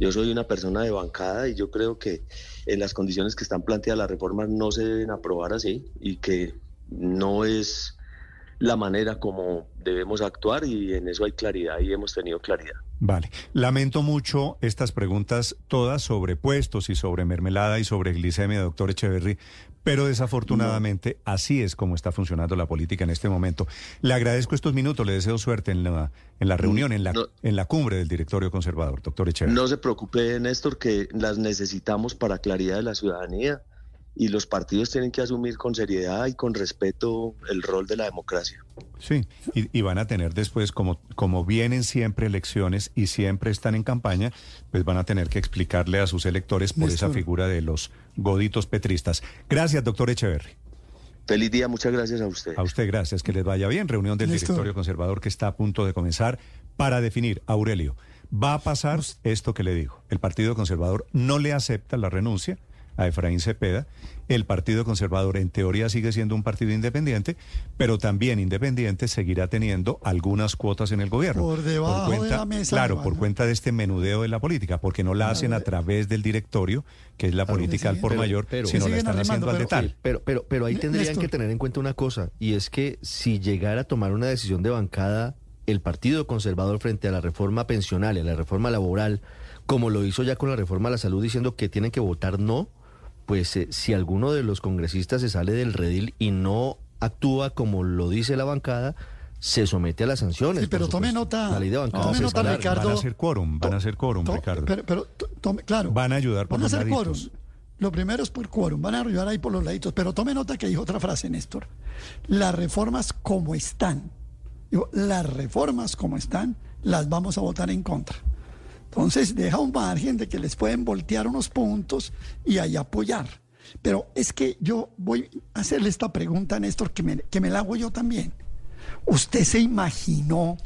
Yo soy una persona de bancada y yo creo que en las condiciones que están planteadas las reformas no se deben aprobar así y que no es la manera como debemos actuar y en eso hay claridad y hemos tenido claridad. Vale, lamento mucho estas preguntas todas sobre puestos y sobre mermelada y sobre glicemia, doctor Echeverry, pero desafortunadamente así es como está funcionando la política en este momento. Le agradezco estos minutos, le deseo suerte en la, en la reunión, en la, en la cumbre del directorio conservador, doctor Echeverry. No se preocupe, Néstor, que las necesitamos para claridad de la ciudadanía y los partidos tienen que asumir con seriedad y con respeto el rol de la democracia. Sí, y, van a tener después, como, como vienen siempre elecciones y siempre están en campaña, pues van a tener que explicarle a sus electores por esa figura de los goditos petristas. Gracias, doctor Echeverry. Feliz día, muchas gracias a usted. A usted gracias, que les vaya bien. Reunión del directorio conservador que está a punto de comenzar para definir, Aurelio, va a pasar esto que le dijo. El Partido Conservador no le acepta la renuncia a Efraín Cepeda. El Partido Conservador en teoría sigue siendo un partido independiente, pero también independiente seguirá teniendo algunas cuotas en el gobierno. Por debajo cuenta, de la mesa. Claro, por cuenta de este menudeo de la política, porque no la hacen a través del directorio, que es la política al por mayor, sino la están haciendo al de tal. Pero, pero, pero ahí tendrían que tener en cuenta una cosa, y es que si llegara a tomar una decisión de bancada el Partido Conservador frente a la reforma pensional y a la reforma laboral, como lo hizo ya con la reforma a la salud, diciendo que tienen que votar no, pues eh, si alguno de los congresistas se sale del redil y no actúa como lo dice la bancada, se somete a las sanciones. Sí, pero tome nota. La ley de bancada. tome nota, Ricardo. Van a hacer quórum, van a hacer quórum, Ricardo. Pero, pero tome, claro. Van a ayudar por van a los hacer quórum. Lo primero es por quórum, van a ayudar ahí por los laditos. Pero tome nota que dijo otra frase, Néstor. Las reformas como están, digo, las reformas como están, las vamos a votar en contra. Entonces deja un margen de que les pueden voltear unos puntos y ahí apoyar. Pero es que yo voy a hacerle esta pregunta a Néstor, que me, que me la hago yo también. ¿Usted se imaginó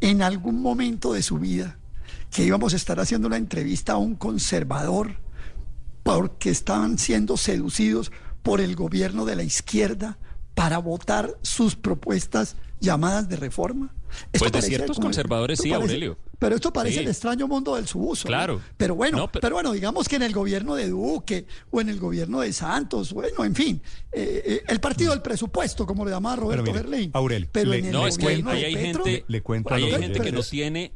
en algún momento de su vida que íbamos a estar haciendo una entrevista a un conservador porque estaban siendo seducidos por el gobierno de la izquierda para votar sus propuestas llamadas de reforma? Pues de ciertos conservadores sí, Aurelio. Pero esto parece Sí. el extraño mundo del subuso. ¿no? Claro. Pero bueno, No, pero... pero- bueno, digamos que en el gobierno de Duque o en el gobierno de Santos, bueno, en fin, eh, eh, el partido del presupuesto, como le llamaba Roberto mire, Gerlain. Aurelio, pero le- en el No, es que gobierno ahí de hay Petro, gente, Le cuento a ahí los hay gente que no tiene,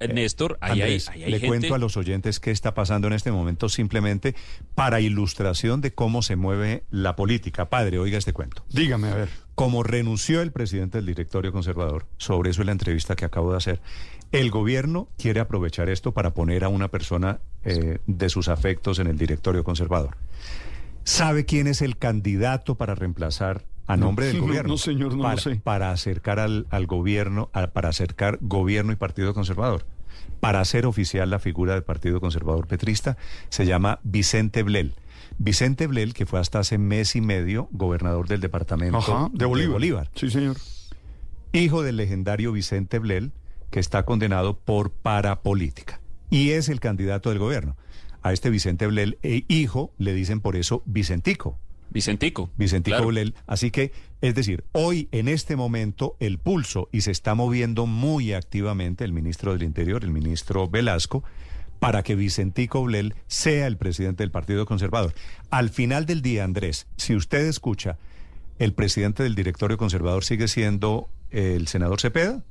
eh, Néstor, ahí hay, hay le gente... cuento a los oyentes qué está pasando en este momento simplemente para ilustración de cómo se mueve la política. Padre, oiga este cuento. Dígame, a ver. Como renunció el presidente del directorio conservador, sobre eso es la entrevista que acabo de hacer, el gobierno quiere aprovechar esto para poner a una persona eh, de sus afectos en el directorio conservador. ¿Sabe quién es el candidato para reemplazar a nombre del No, gobierno? no, señor, no lo para, sé. Para acercar al, al gobierno, a- para acercar gobierno y partido conservador. Para hacer oficial la figura del Partido Conservador Petrista, se llama Vicente Blel. Vicente Blel, que fue hasta hace mes y medio gobernador del departamento Ajá, de Bolívar. Sí, señor. hijo del legendario Vicente Blel, que está condenado por parapolítica. Y es el candidato del gobierno. A este Vicente Blel, e hijo, le dicen por eso Vicentico. Vicentico. Vicentico claro. Blel. Así que, es decir, hoy en este momento el pulso y se está moviendo muy activamente el ministro del Interior, el ministro Velasco, para que Vicentico Blel sea el presidente del Partido Conservador. Al final del día, Andrés, si usted escucha, el presidente del directorio conservador sigue siendo el senador Cepeda,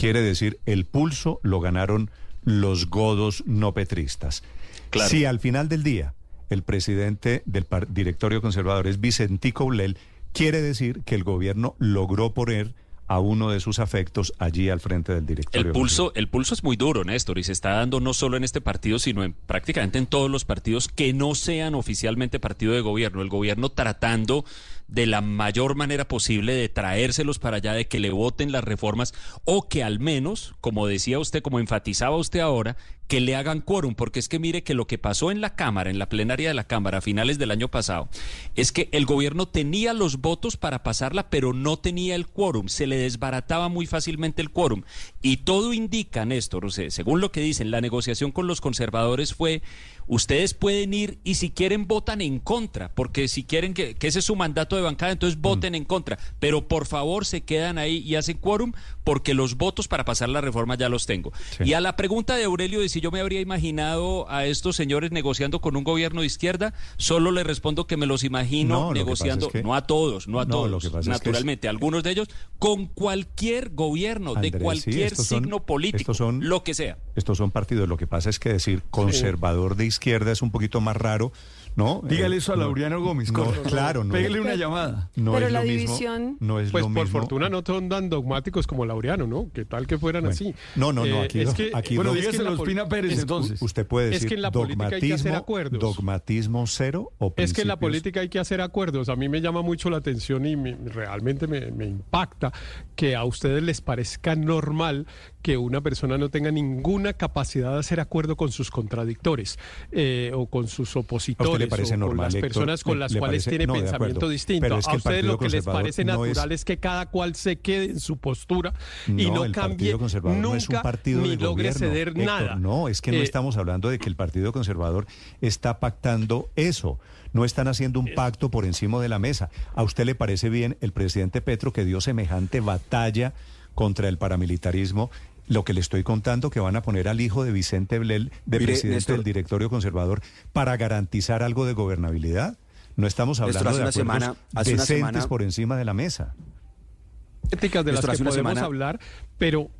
quiere decir el pulso lo ganaron los godos no petristas. Claro. Si al final del día el presidente del directorio conservador es Vicentico Blel, quiere decir que el gobierno logró poner a uno de sus afectos allí al frente del directorio. El pulso, el pulso es muy duro, Néstor, y se está dando no solo en este partido, sino en prácticamente en todos los partidos que no sean oficialmente partido de gobierno. El gobierno tratando de la mayor manera posible de traérselos para allá, de que le voten las reformas o que al menos, como decía usted, como enfatizaba usted ahora, que le hagan quórum, porque es que mire que lo que pasó en la Cámara, en la plenaria de la Cámara a finales del año pasado, es que el gobierno tenía los votos para pasarla, pero no tenía el quórum, se le desbarataba muy fácilmente el quórum. Y todo indica, Néstor, según lo que dicen, la negociación con los conservadores fue ustedes pueden ir y si quieren votan en contra, porque si quieren que, que ese es su mandato de bancada, entonces Mm. voten en contra. Pero por favor se quedan ahí y hacen quórum porque los votos para pasar la reforma ya los tengo. Y a la pregunta de Aurelio de si yo me habría imaginado a estos señores negociando con un gobierno de izquierda, solo le respondo que me los imagino No, negociando, es que- no a todos, no a No, todos, que pasa es que es- naturalmente, algunos de ellos, con cualquier gobierno, Andrés, de sí, cualquier son- signo político, son- lo que sea. Estos son partidos. Lo que pasa es que decir conservador de izquierda es un poquito más raro, ¿no? Dígale Eh, eso a no- Laureano Gómez. no, claro, no. Pégale una llamada. No Pero es la lo mismo, división- no es Pues lo por mismo. fortuna no son tan dogmáticos como Laureano, ¿no? Que tal que fueran Bueno, así. no, no, no, Eh, aquí es que, aquí bueno, no. es que en la Dígaselo a Ospina Pérez, es- entonces. Usted puede Es decir que en la política hay que hacer acuerdos. dogmatismo cero o Es que en la principios- política hay que hacer acuerdos. A mí me llama mucho la atención y me- realmente me, me impacta que a ustedes les parezca normal que una persona no tenga ninguna capacidad de hacer acuerdo con sus contradictores eh, o con sus opositores parece o con normal, las Héctor? personas con ¿Le- las le cuales parece? tiene No, pensamiento distinto. Pero es que a ustedes lo que les parece no es- natural es... que cada cual se quede en su postura y No, no el cambie nunca no es un partido ni logre gobierno. ceder Héctor, nada. No, es que no Eh, estamos hablando de que el Partido Conservador está pactando eso. No están haciendo un pacto por encima de la mesa. ¿A usted le parece bien el presidente Petro que dio semejante batalla contra el paramilitarismo? Lo que le estoy contando, que van a poner al hijo de Vicente Blel, de Mire, presidente Néstor. del directorio conservador, para garantizar algo de gobernabilidad. No estamos Néstor, hablando hace de una acuerdos semana- hace una decentes semana- por encima de la mesa. éticas de las que podemos semana- hablar, pero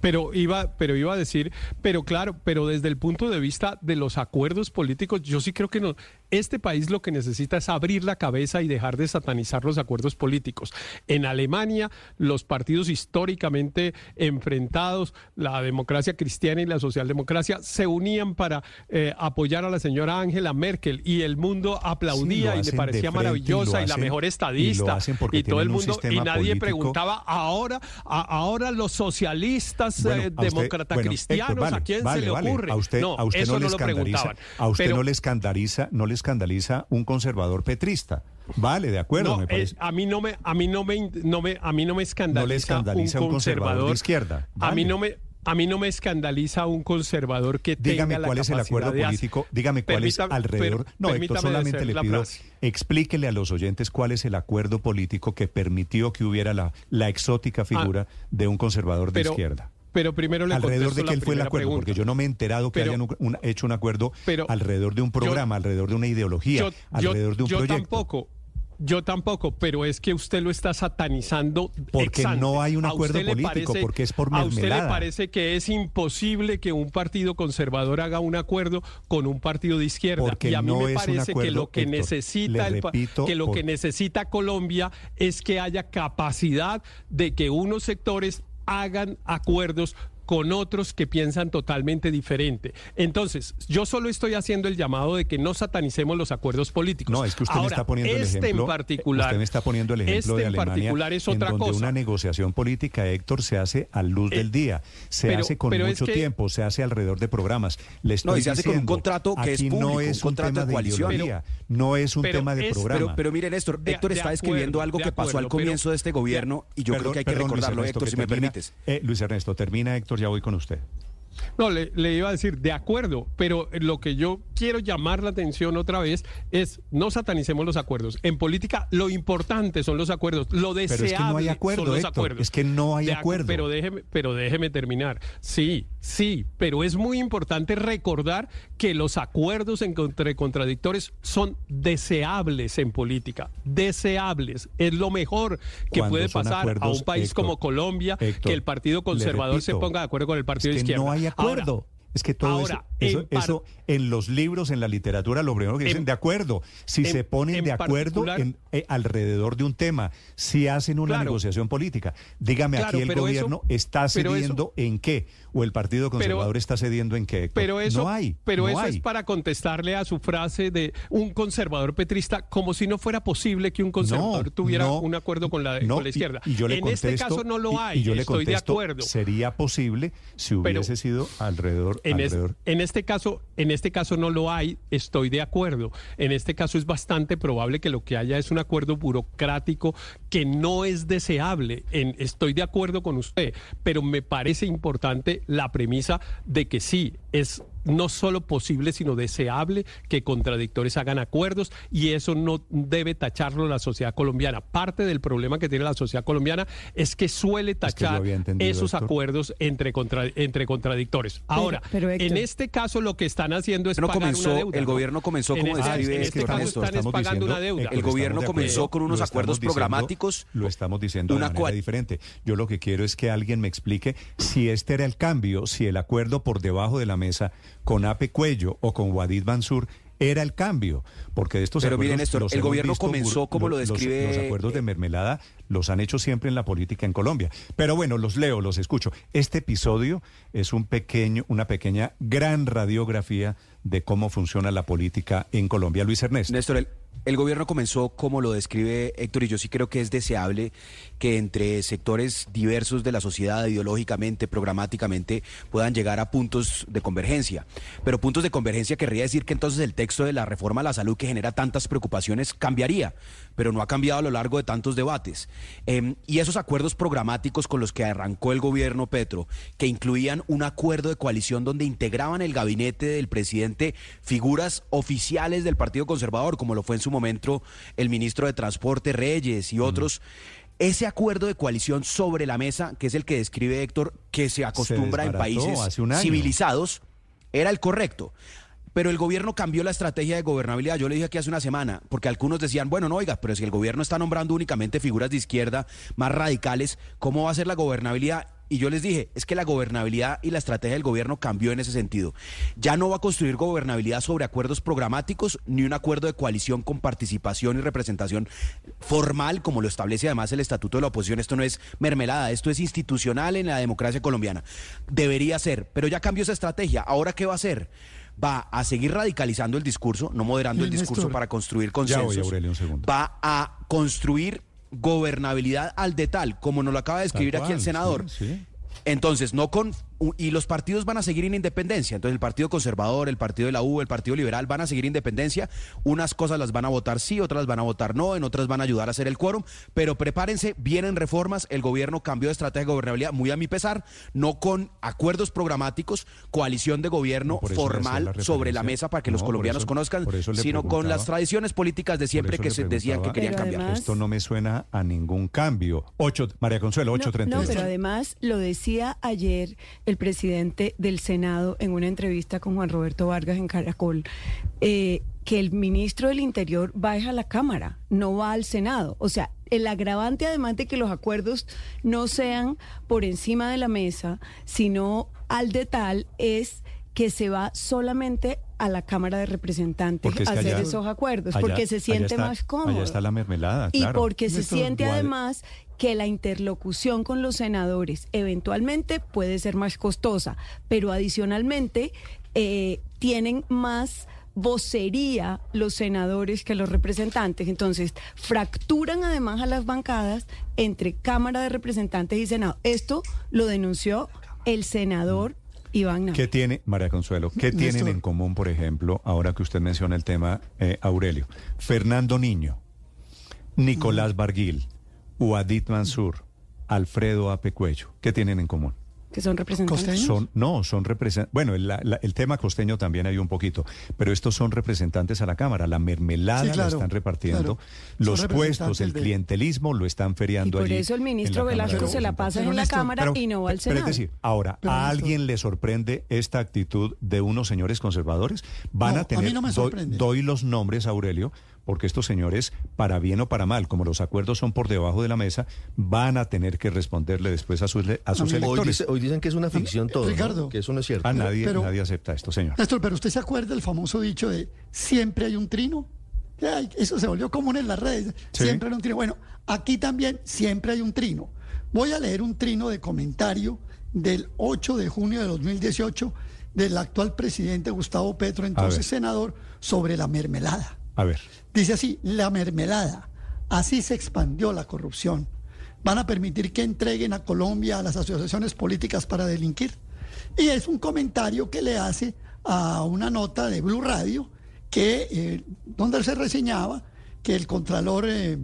pero iba pero iba a decir, pero claro, pero desde el punto de vista de los acuerdos políticos, yo sí creo que no este país lo que necesita es abrir la cabeza y dejar de satanizar los acuerdos políticos. En Alemania, los partidos históricamente enfrentados, la democracia cristiana y la socialdemocracia, se unían para eh, apoyar a la señora Angela Merkel y el mundo aplaudía Sí, y le parecía frente y lo maravillosa y, la mejor estadista y todo el mundo y nadie político- preguntaba ahora a- ahora los socialistas Bueno, eh, bueno, cristianos vale, a quién vale, se le vale. ocurre A usted, no a usted eso no, no, le lo preguntaban a usted Pero- no le escandaliza, no le escandaliza un conservador petrista. Vale, de acuerdo, no, me parece. a mí no me a mí no me, no me a mí no me escandaliza, No le escandaliza un conservador de izquierda. a mí no me a mí no me escandaliza un conservador que Dígame tenga la cuál es el acuerdo político, dígame cuál es alrededor. per- no, Héctor, solamente le pido, explíquele a los oyentes cuál es el acuerdo político que permitió que hubiera la, la exótica figura de un conservador de Ah. pero- izquierda. Pero primero le alrededor de qué fue el acuerdo, pregunta. porque yo no me he enterado que Pero- hayan un- un- hecho un acuerdo pero alrededor de un programa, alrededor de una ideología, yo, alrededor de un yo proyecto. tampoco. Yo tampoco, pero es que usted lo está satanizando. Porque no hay un ¿A acuerdo político, parece- porque es por ¿A usted le mermelada. parece que es imposible que un partido conservador haga un acuerdo con un partido de izquierda? Porque y a mí no me parece que lo que Héctor, necesita el repito, que lo por- que necesita Colombia es que haya capacidad de que unos sectores hagan acuerdos con otros que piensan totalmente diferente. Entonces, yo solo estoy haciendo el llamado de que no satanicemos los acuerdos políticos. No, es que usted me Ahora, está poniendo el este ejemplo. en particular. Usted me está poniendo el ejemplo este de en Alemania, particular es en otra donde cosa. una negociación política, Héctor, se hace a luz del día, se pero- hace con pero es mucho que- tiempo, se hace alrededor de programas. Le estoy No, y se hace con un contrato que es público, no es un contrato tema de coalición. no es un pero tema de es- programa. Pero, pero mire, Néstor, De- Héctor de está describiendo algo de que pasó al comienzo de este gobierno y yo creo que hay que perdón, recordarlo, Ernesto, Héctor, que si me permites. eh, Luis Ernesto, termina Héctor, ya voy con usted. No, le, le iba a decir, de acuerdo, pero lo que yo quiero llamar la atención otra vez es no satanicemos los acuerdos. En política lo importante son los acuerdos, lo es que deseable no hay acuerdo, son los Héctor, acuerdos. es que no hay De acu- acuerdo. Pero déjeme, pero déjeme terminar. Sí, sí, pero es muy importante recordar que los acuerdos entre contradictores son deseables en política, deseables. Es lo mejor que puede pasar a un país Héctor, como Colombia, Héctor, que el Partido Conservador se ponga de acuerdo con el Partido es que Izquierda. no hay acuerdo. Ahora, es que todo ahora, eso, eso, en par- eso en los libros, en la literatura, lo primero que dicen, En- de acuerdo. Si en- se ponen en de acuerdo eh, alrededor de un tema, si hacen una Claro. negociación política, dígame Claro, aquí el eso- gobierno está eso- cediendo en qué, o el Partido Conservador está cediendo en qué. Héctor? Pero eso, no hay. pero no eso hay. es para contestarle a su frase de un conservador petrista, como si no fuera posible que un conservador No, tuviera un acuerdo con la, con izquierda. Y, yo le en contesto, este caso no lo hay. Y, yo le estoy de acuerdo. sería posible si Pero- hubiese sido alrededor. En, es- en este caso, en este caso no lo hay, estoy de acuerdo. En este caso es bastante probable que lo que haya es un acuerdo burocrático que no es deseable. En, estoy de acuerdo con usted, pero me parece importante la premisa de que sí, es no solo posible, sino deseable que contradictores hagan acuerdos y eso no debe tacharlo la sociedad colombiana. Parte del problema que tiene la sociedad colombiana es que suele tachar esos acuerdos entre, entre contradictores. Ahora, en este caso lo que están haciendo es pagar comenzó, una deuda. El gobierno comenzó, como este, en este caso están pagando una deuda. El gobierno comenzó con unos acuerdos programáticos. Lo estamos diciendo de manera diferente. Yo lo que quiero es que alguien me explique si este era el cambio, si el acuerdo por debajo de la mesa con Ape Cuello o con Wadid Mansur era el cambio, porque de estos Pero acuerdos miren esto, los el gobierno visto, comenzó como lo los- describe- los, acuerdos de mermelada los han hecho siempre en la política en Colombia. Pero bueno, los leo, los escucho. Este episodio es un pequeño, una pequeña gran radiografía de cómo funciona la política en Colombia. Luis Ernesto. Néstor, el, el gobierno comenzó como lo describe Héctor y yo sí creo que es deseable que entre sectores diversos de la sociedad, ideológicamente, programáticamente, puedan llegar a puntos de convergencia. Pero puntos de convergencia querría decir que entonces el texto de la reforma a la salud que genera tantas preocupaciones cambiaría, pero no ha cambiado a lo largo de tantos debates. Em, y esos acuerdos programáticos con los que arrancó el gobierno Petro, que incluían un acuerdo de coalición donde integraban el gabinete del presidente figuras oficiales del Partido Conservador, como lo fue en su momento el ministro de Transporte Reyes y otros. Ese acuerdo de coalición sobre la mesa, que es el que describe Héctor, que se acostumbra en países civilizados, era el correcto. Pero el gobierno cambió la estrategia de gobernabilidad. Yo le dije aquí hace una semana, porque algunos decían, bueno, no, oiga, pero si el gobierno está nombrando únicamente figuras de izquierda más radicales, ¿cómo va a ser la gobernabilidad? Y yo les dije, es que la gobernabilidad y la estrategia del gobierno cambió en ese sentido. Ya no va a construir gobernabilidad sobre acuerdos programáticos ni un acuerdo de coalición con participación y representación formal, como lo establece además el Estatuto de la Oposición. Esto no es mermelada, esto es institucional en la democracia colombiana. Debería ser, pero ya cambió esa estrategia. ¿Ahora qué va a hacer? Va a seguir radicalizando el discurso, no moderando el Néstor. discurso para construir Ya consensos. voy, Aurelio, un segundo. Va a construir gobernabilidad al de tal, como nos lo acaba de escribir aquí el senador. sí, sí. Entonces, no con. Y los partidos van a seguir en independencia. Entonces, el Partido Conservador, el Partido de la U, el Partido Liberal van a seguir en independencia. Unas cosas las van a votar sí, otras las van a votar no, en otras van a ayudar a hacer el quórum. Pero prepárense, vienen reformas. El gobierno cambió de estrategia de gobernabilidad, muy a mi pesar, no con acuerdos programáticos, coalición de gobierno formal la sobre la mesa para que los No, colombianos eso- conozcan, sino con las tradiciones políticas de siempre que se decían que querían Pero cambiar. además- Esto no me suena a ningún cambio. Ocho, María Consuelo, No, 8.32. No, pero además lo decía ayer el presidente del Senado en una entrevista con Juan Roberto Vargas en Caracol, eh, que el ministro del Interior va a la Cámara, no va al Senado. O sea, el agravante además de que los acuerdos no sean por encima de la mesa, sino al de tal, es que se va solamente a la Cámara de Representantes a hacer allá- esos acuerdos, allá- porque se siente está- más cómodo. Allá está la mermelada, Y claro. porque se siente igual- además que la interlocución con los senadores eventualmente puede ser más costosa, pero adicionalmente eh, tienen más vocería los senadores que los representantes. Entonces, fracturan además a las bancadas entre Cámara de Representantes y Senado. Esto lo denunció el senador Iván Nava. ¿Qué tiene, María Consuelo, qué tienen en común, por ejemplo, ahora que usted menciona el tema, eh, Aurelio? Fernando Niño, Nicolás Barguil, Uadit Mansur, Alfredo Ape Cuello. ¿Qué tienen en común? que son representantes. Son, no, son representantes. Bueno, el, la- la- el tema costeño también hay un poquito, pero estos son representantes a la Cámara. La mermelada Sí, la están repartiendo, claro. Los puestos, el de- clientelismo lo están Y feriando por allí eso el ministro Velasco se la pasa en la. Cámara Pero- y no va al pero Senado. es decir, ahora, Pero, ¿a alguien le sorprende esta actitud de unos señores conservadores? Van No, a a tener, mí no me doy- sorprende. doy los nombres, Aurelio, porque estos señores, para bien o para mal, como los acuerdos son por debajo de la mesa, van a tener que responderle después a sus, a sus Hoy, electores. dice- hoy dicen que es una ficción todo, ¿no? Ricardo. que eso no es cierto. Ah, nadie, Pero- nadie acepta esto, señor. Néstor, pero usted se acuerda del famoso dicho de siempre hay un trino. Ay, eso se volvió común en las redes. Sí. Siempre hay un trino. Bueno, aquí también siempre hay un trino. Voy a leer un trino de comentario del 8 de junio de 2018 del actual presidente Gustavo Petro, entonces senador, sobre la mermelada. A ver. Dice así, la mermelada, así se expandió la corrupción. ¿Van a permitir que entreguen a Colombia a las asociaciones políticas para delinquir? Y es un comentario que le hace a una nota de Blue Radio que eh, donde se reseñaba que el contralor eh,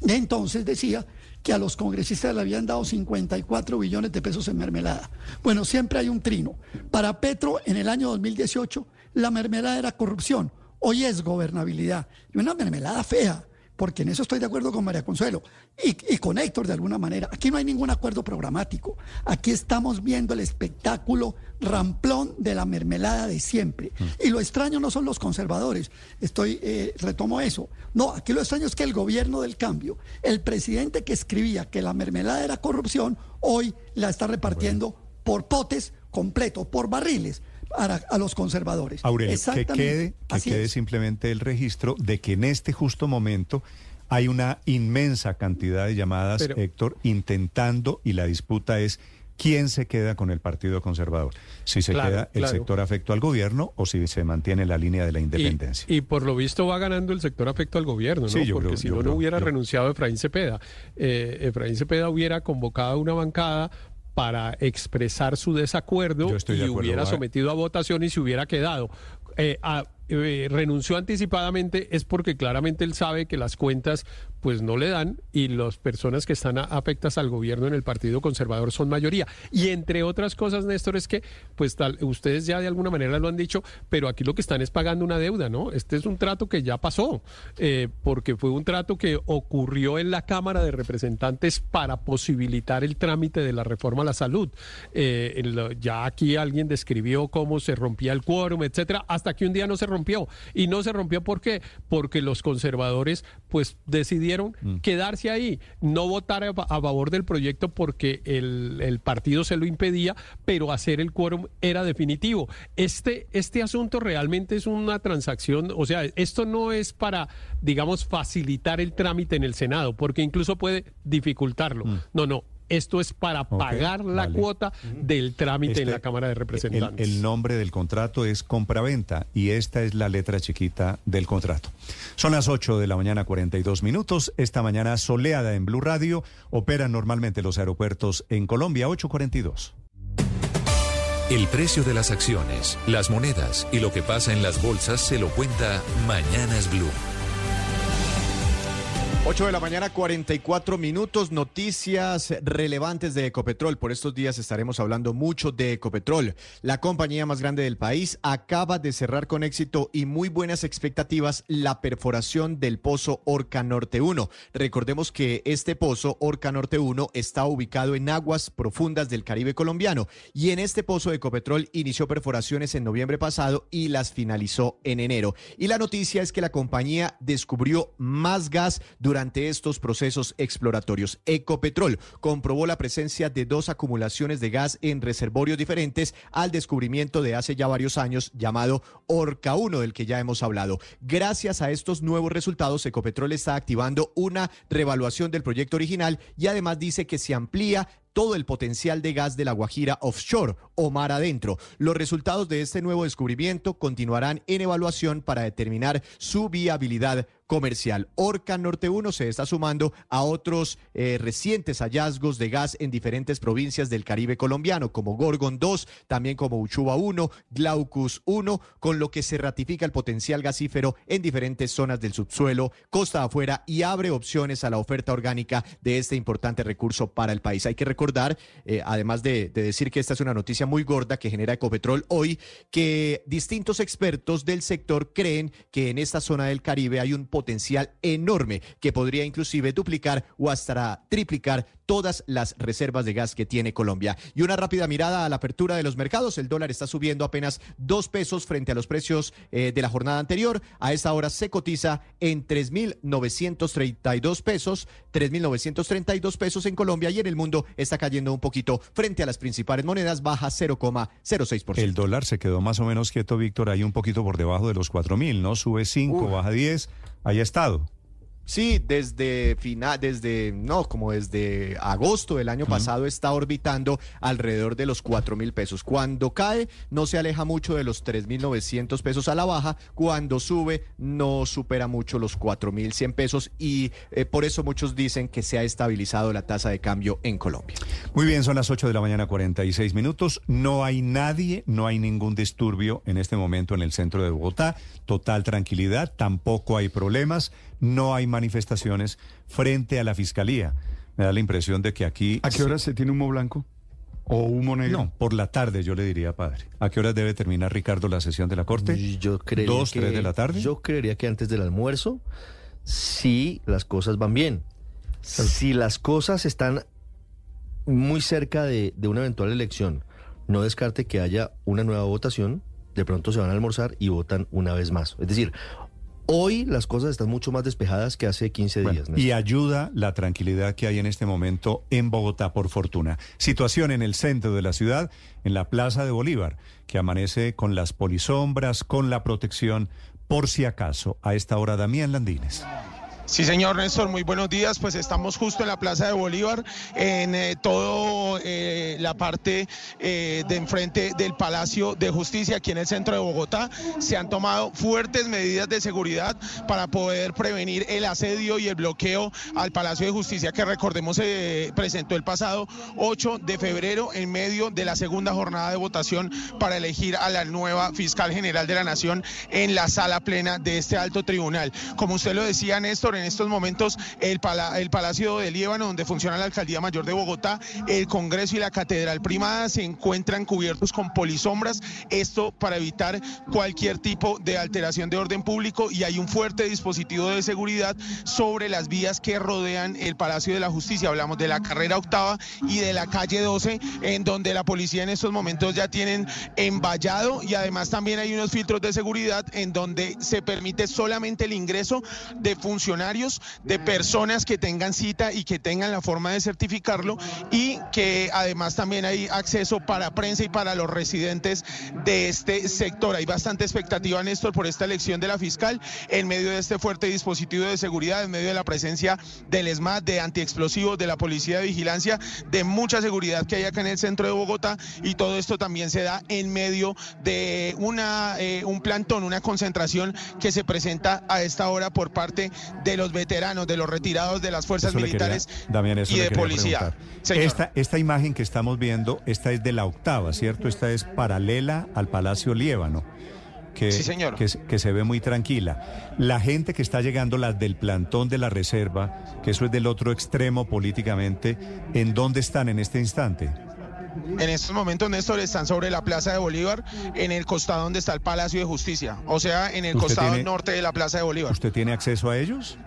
de entonces decía que a los congresistas le habían dado 54 billones de pesos en mermelada. Bueno, siempre hay un trino. Para Petro, en el año 2018, la mermelada era corrupción. Hoy es gobernabilidad. Y una mermelada fea porque en eso estoy de acuerdo con María Consuelo y, con Héctor de alguna manera. Aquí no hay ningún acuerdo programático. Aquí estamos viendo el espectáculo ramplón de la mermelada de siempre. Mm. Y lo extraño no son los conservadores. Estoy, eh, retomo eso. No, aquí lo extraño es que el gobierno del cambio, el presidente que escribía que la mermelada era corrupción, hoy la está repartiendo por potes completo, por barriles a, los conservadores. Aurelio, que quede, que quede simplemente el registro de que en este justo momento hay una inmensa cantidad de llamadas, Héctor, intentando y la disputa es quién se queda con el Partido Conservador. Si se queda el sector afecto al gobierno o si se mantiene la línea de la independencia. Y, por lo visto va ganando el sector afecto al gobierno, ¿no? Porque si no, no hubiera renunciado Efraín Cepeda. Eh, Efraín Cepeda hubiera convocado una bancada para expresar su desacuerdo y hubiera sometido a votación y se hubiera quedado. Eh, eh, renunció anticipadamente es porque claramente él sabe que las cuentas pues no le dan y las personas que están afectas al gobierno en el Partido Conservador son mayoría. Y entre otras cosas, Néstor, es que pues tal, ustedes ya de alguna manera lo han dicho, pero aquí lo que están es pagando una deuda, ¿no? Este es un trato que ya pasó, eh, porque fue un trato que ocurrió en la Cámara de Representantes para posibilitar el trámite de la reforma a la salud. Eh, ya aquí alguien describió cómo se rompía el quórum, etcétera, hasta que un día no se rompió. Y no se rompió ¿por qué? Porque los conservadores pues decidieron mm. quedarse ahí, no votar a, favor del proyecto porque el, el, partido se lo impedía, pero hacer el quórum era definitivo. Este, este asunto realmente es una transacción, o sea, esto no es para, digamos, facilitar el trámite en el Senado, porque incluso puede dificultarlo. Mm. No, no, esto es para pagar la cuota del trámite en la este, Cámara de Representantes. El, nombre del contrato es compraventa y esta es la letra chiquita del contrato. Son las 8 de la mañana, 42 minutos. Esta mañana soleada en Blue Radio. Operan normalmente los aeropuertos en Colombia, 842. El precio de las acciones, las monedas y lo que pasa en las bolsas se lo cuenta Mañanas Blue. 8 de la mañana, 44 minutos. Noticias relevantes de Ecopetrol. Por estos días estaremos hablando mucho de Ecopetrol. La compañía más grande del país acaba de cerrar con éxito y muy buenas expectativas la perforación del pozo Orca Norte 1. Recordemos que este pozo Orca Norte 1 está ubicado en aguas profundas del Caribe colombiano y en este pozo Ecopetrol inició perforaciones en noviembre pasado y las finalizó en enero. Y la noticia es que la compañía descubrió más gas durante durante estos procesos exploratorios. Ecopetrol comprobó la presencia de dos acumulaciones de gas en reservorios diferentes al descubrimiento de hace ya varios años llamado Orca 1, del que ya hemos hablado. Gracias a estos nuevos resultados, Ecopetrol está activando una revaluación del proyecto original y además dice que se amplía todo el potencial de gas de la Guajira offshore o mar adentro. Los resultados de este nuevo descubrimiento continuarán en evaluación para determinar su viabilidad comercial. Orca Norte 1 se está sumando a otros eh, recientes hallazgos de gas en diferentes provincias del Caribe colombiano, como Gorgon 2, también como Uchuba 1, Glaucus 1, con lo que se ratifica el potencial gasífero en diferentes zonas del subsuelo, costa afuera y abre opciones a la oferta orgánica de este importante recurso para el país. Hay que recordar, eh, además de, de decir que esta es una noticia muy gorda que genera Ecopetrol hoy, que distintos expertos del sector creen que en esta zona del Caribe hay un potencial enorme que podría inclusive duplicar o hasta triplicar todas las reservas de gas que tiene Colombia. Y una rápida mirada a la apertura de los mercados. El dólar está subiendo apenas dos pesos frente a los precios eh, de la jornada anterior. A esta hora se cotiza en 3.932 pesos, 3.932 pesos en Colombia y en el mundo está cayendo un poquito frente a las principales monedas, baja 0,06%. El dólar se quedó más o menos quieto, Víctor, ahí un poquito por debajo de los 4.000, ¿no? Sube 5, baja 10, ahí ha estado. Sí, desde final, desde, no, como desde agosto del año pasado está orbitando alrededor de los cuatro mil pesos. Cuando cae, no se aleja mucho de los tres mil novecientos pesos a la baja. Cuando sube, no supera mucho los cuatro mil cien pesos y eh, por eso muchos dicen que se ha estabilizado la tasa de cambio en Colombia. Muy bien, son las 8 de la mañana, 46 minutos. No hay nadie, no hay ningún disturbio en este momento en el centro de Bogotá. Total tranquilidad, tampoco hay problemas no hay manifestaciones frente a la Fiscalía. Me da la impresión de que aquí... ¿A qué hora se tiene humo blanco? ¿O humo negro? No, por la tarde yo le diría, padre. ¿A qué horas debe terminar, Ricardo, la sesión de la Corte? Yo creería ¿Dos, que- tres de la tarde? Yo creería que antes del almuerzo, si las cosas van bien. Si las cosas están muy cerca de, de una eventual elección, no descarte que haya una nueva votación, de pronto se van a almorzar y votan una vez más. Es decir, hoy las cosas están mucho más despejadas que hace 15 días. Y ayuda la tranquilidad que hay en este momento en Bogotá, por fortuna. Situación en el centro de la ciudad, en la Plaza de Bolívar, que amanece con las polisombras, con la protección, por si acaso. A esta hora, Damián Landines. Sí, señor Néstor, muy buenos días. Pues estamos justo en la Plaza de Bolívar, en eh, todo eh, la parte eh, de enfrente del Palacio de Justicia, aquí en el centro de Bogotá. Se han tomado fuertes medidas de seguridad para poder prevenir el asedio y el bloqueo al Palacio de Justicia, que recordemos se presentó el pasado 8 de febrero en medio de la segunda jornada de votación para elegir a la nueva fiscal general de la Nación en la sala plena de este alto tribunal. Como usted lo decía, Néstor, en estos momentos el Palacio de Líbano, donde funciona la Alcaldía Mayor de Bogotá, el Congreso y la Catedral Primada se encuentran cubiertos con polisombras, esto para evitar cualquier tipo de alteración de orden público y hay un fuerte dispositivo de seguridad sobre las vías que rodean el Palacio de la Justicia. Hablamos de la carrera octava y de la calle 12, en donde la policía en estos momentos ya tienen envallado y además también hay unos filtros de seguridad en donde se permite solamente el ingreso de funcionarios, de personas que tengan cita y que tengan la forma de certificarlo y que además también hay acceso para prensa y para los residentes de este sector. Hay bastante expectativa, Néstor, por esta elección de la fiscal en medio de este fuerte dispositivo de seguridad, en medio de la presencia del ESMAD, de antiexplosivos, de la policía de vigilancia, de mucha seguridad que hay acá en el centro de Bogotá y todo esto también se da en medio de una, eh, un plantón, una concentración que se presenta a esta hora por parte de los veteranos, de los retirados de las fuerzas Eso le quería- militares Damián, y de policía. Esta, esta imagen que estamos viendo, esta es de la octava, ¿cierto? Esta es paralela al Palacio Líbano. Que, Sí, señor. Que, que se ve muy tranquila. La gente que está llegando, las del plantón de la reserva, que eso es del otro extremo políticamente, ¿en dónde están en este instante? En estos momentos, Néstor, están sobre la Plaza de Bolívar, en el costado donde está el Palacio de Justicia, o sea, en el ¿Usted costado tiene- norte de la Plaza de Bolívar. ¿Usted tiene acceso a ellos?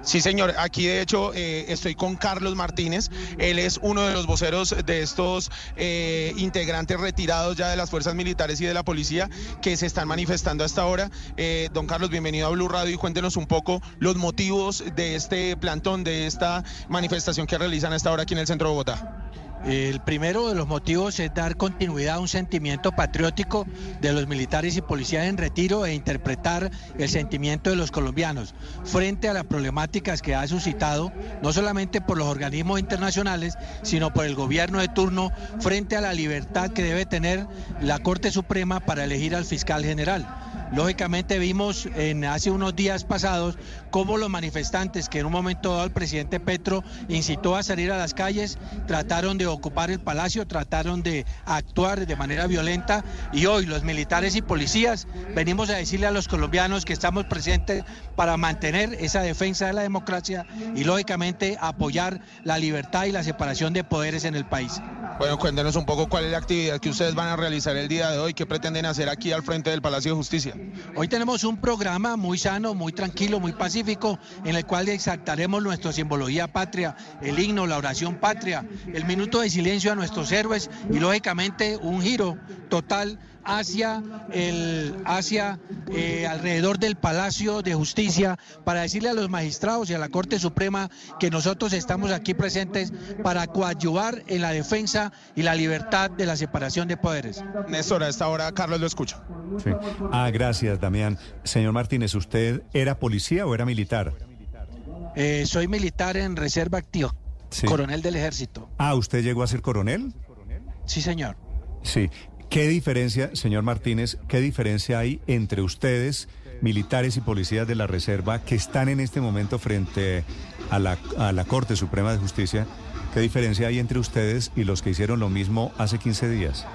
Sí, señor. Aquí, de hecho, eh, estoy con Carlos Martínez. Él es uno de los voceros de estos eh, integrantes retirados ya de las fuerzas militares y de la policía que se están manifestando hasta ahora. Eh, don Carlos, bienvenido a Blue Radio y cuéntenos un poco los motivos de este plantón, de esta manifestación que realizan hasta ahora aquí en el centro de Bogotá. El primero de los motivos es dar continuidad a un sentimiento patriótico de los militares y policías en retiro e interpretar el sentimiento de los colombianos frente a las problemáticas que ha suscitado, no solamente por los organismos internacionales, sino por el gobierno de turno, frente a la libertad que debe tener la Corte Suprema para elegir al fiscal general. Lógicamente vimos en hace unos días pasados cómo los manifestantes que en un momento dado el presidente Petro incitó a salir a las calles, trataron de ocupar el palacio, trataron de actuar de manera violenta y hoy los militares y policías venimos a decirle a los colombianos que estamos presentes para mantener esa defensa de la democracia y lógicamente apoyar la libertad y la separación de poderes en el país. Bueno, cuéntenos un poco cuál es la actividad que ustedes van a realizar el día de hoy, qué pretenden hacer aquí al frente del Palacio de Justicia. Hoy tenemos un programa muy sano, muy tranquilo, muy pacífico, en el cual exaltaremos nuestra simbología patria, el himno, la oración patria, el minuto de silencio a nuestros héroes y lógicamente un giro total hacia el hacia eh, alrededor del Palacio de Justicia para decirle a los magistrados y a la Corte Suprema que nosotros estamos aquí presentes para coadyuvar en la defensa y la libertad de la separación de poderes. Néstor, a esta hora Carlos lo escucha. Sí. Ah, gracias, Damián. Señor Martínez, ¿usted era policía o era militar? Eh, soy militar en reserva activa, Sí. coronel del ejército. Ah, ¿usted llegó a ser coronel? Sí, señor. Sí. ¿Qué diferencia, señor Martínez, qué diferencia hay entre ustedes, militares y policías de la Reserva, que están en este momento frente a la, a la Corte Suprema de Justicia? ¿Qué diferencia hay entre ustedes y los que hicieron lo mismo hace 15 días?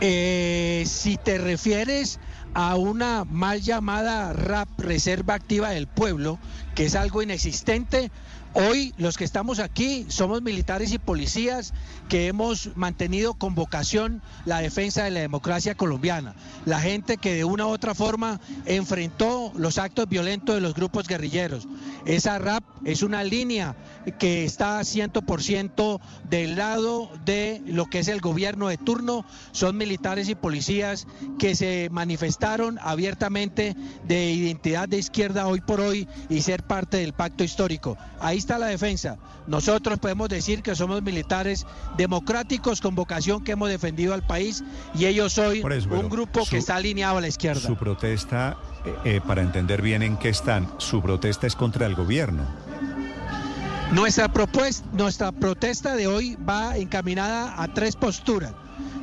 Eh, si te refieres a una mal llamada RAP, Reserva Activa del Pueblo, que es algo inexistente. Hoy los que estamos aquí somos militares y policías que hemos mantenido con vocación la defensa de la democracia colombiana. La gente que de una u otra forma enfrentó los actos violentos de los grupos guerrilleros. Esa RAP es una línea que está 100% del lado de lo que es el gobierno de turno. Son militares y policías que se manifestaron abiertamente de identidad de izquierda hoy por hoy y ser parte del pacto histórico. Ahí está la defensa. Nosotros podemos decir que somos militares democráticos con vocación que hemos defendido al país y ellos hoy un grupo que está alineado a la izquierda. Su protesta, eh, eh, para entender bien en qué están, su protesta es contra el gobierno. Nuestra, propuesta, nuestra protesta de hoy va encaminada a tres posturas.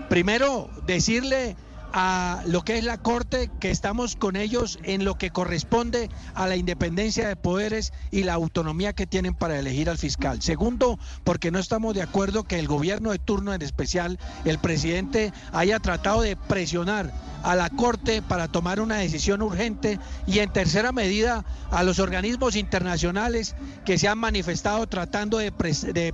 Primero, decirle a lo que es la Corte, que estamos con ellos en lo que corresponde a la independencia de poderes y la autonomía que tienen para elegir al fiscal. Segundo, porque no estamos de acuerdo que el gobierno de turno, en especial el presidente, haya tratado de presionar a la Corte para tomar una decisión urgente y en tercera medida a los organismos internacionales que se han manifestado tratando de,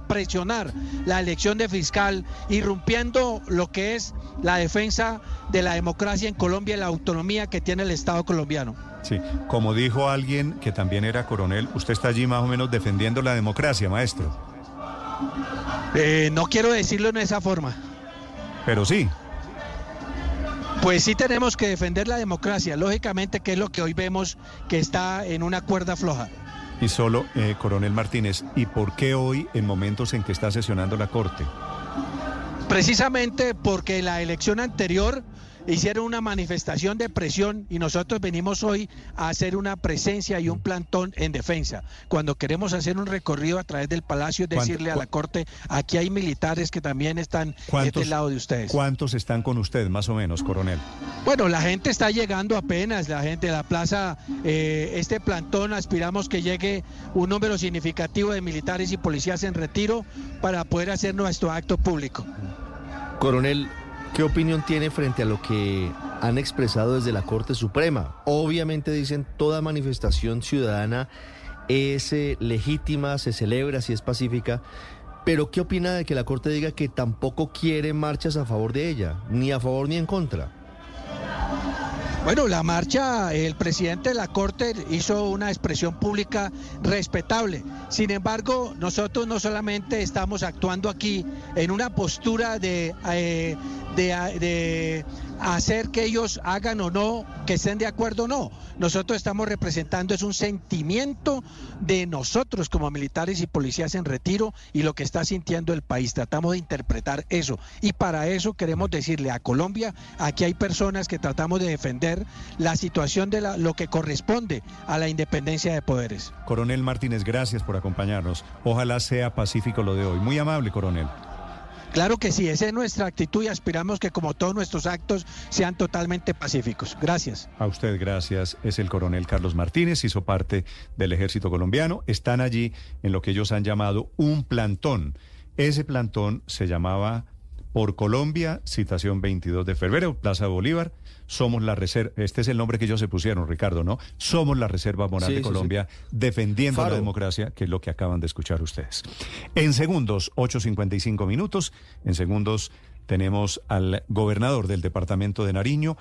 presionar la elección de fiscal, irrumpiendo lo que es la defensa de la democracia en Colombia y la autonomía que tiene el Estado colombiano. Sí, como dijo alguien que también era coronel, usted está allí más o menos defendiendo la democracia, maestro. Eh, no quiero decirlo en esa forma. Pero sí. Pues sí tenemos que defender la democracia, lógicamente, que es lo que hoy vemos que está en una cuerda floja. Y solo, eh, coronel Martínez, ¿y por qué hoy, en momentos en que está sesionando la Corte? Precisamente porque la elección anterior hicieron una manifestación de presión y nosotros venimos hoy a hacer una presencia y un plantón en defensa. Cuando queremos hacer un recorrido a través del palacio, decirle a la corte, aquí hay militares que también están de este lado de ustedes. ¿Cuántos están con usted, más o menos, coronel? Bueno, la gente está llegando apenas, la gente de la plaza, eh, este plantón aspiramos que llegue un número significativo de militares y policías en retiro para poder hacer nuestro acto público. Coronel, ¿Qué opinión tiene frente a lo que han expresado desde la Corte Suprema? Obviamente dicen toda manifestación ciudadana es eh, legítima, se celebra si es pacífica, pero ¿qué opina de que la Corte diga que tampoco quiere marchas a favor de ella, ni a favor ni en contra? Bueno, la marcha, el presidente de la Corte hizo una expresión pública respetable. Sin embargo, nosotros no solamente estamos actuando aquí en una postura de, eh, de, hacer que ellos hagan o no, que estén de acuerdo o no. Nosotros estamos representando es un sentimiento de nosotros como militares y policías en retiro y lo que está sintiendo el país. Tratamos de interpretar eso. Y para eso queremos decirle a Colombia, aquí hay personas que tratamos de defender la situación de lo que corresponde a la independencia de poderes. Coronel Martínez, gracias por acompañarnos. Ojalá sea pacífico lo de hoy. Muy amable, coronel. Claro que sí, esa es nuestra actitud y aspiramos que como todos nuestros actos sean totalmente pacíficos. Gracias. A usted gracias. Es el coronel Carlos Martínez, hizo parte del ejército colombiano. Están allí en lo que ellos han llamado un plantón. Ese plantón se llamaba Por Colombia, citación 22 de febrero, Plaza Bolívar somos la reserva, este es el nombre que ellos se pusieron, Ricardo, ¿no? Somos la Reserva Moral de Colombia, defendiendo la democracia, que es lo que acaban de escuchar ustedes. En segundos, 8.55 minutos, en segundos tenemos al gobernador del departamento de Nariño,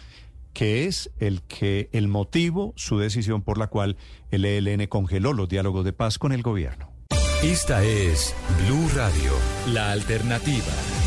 que es el que el motivo, su decisión por la cual el ELN congeló los diálogos de paz con el gobierno. Esta es Blue Radio, la alternativa.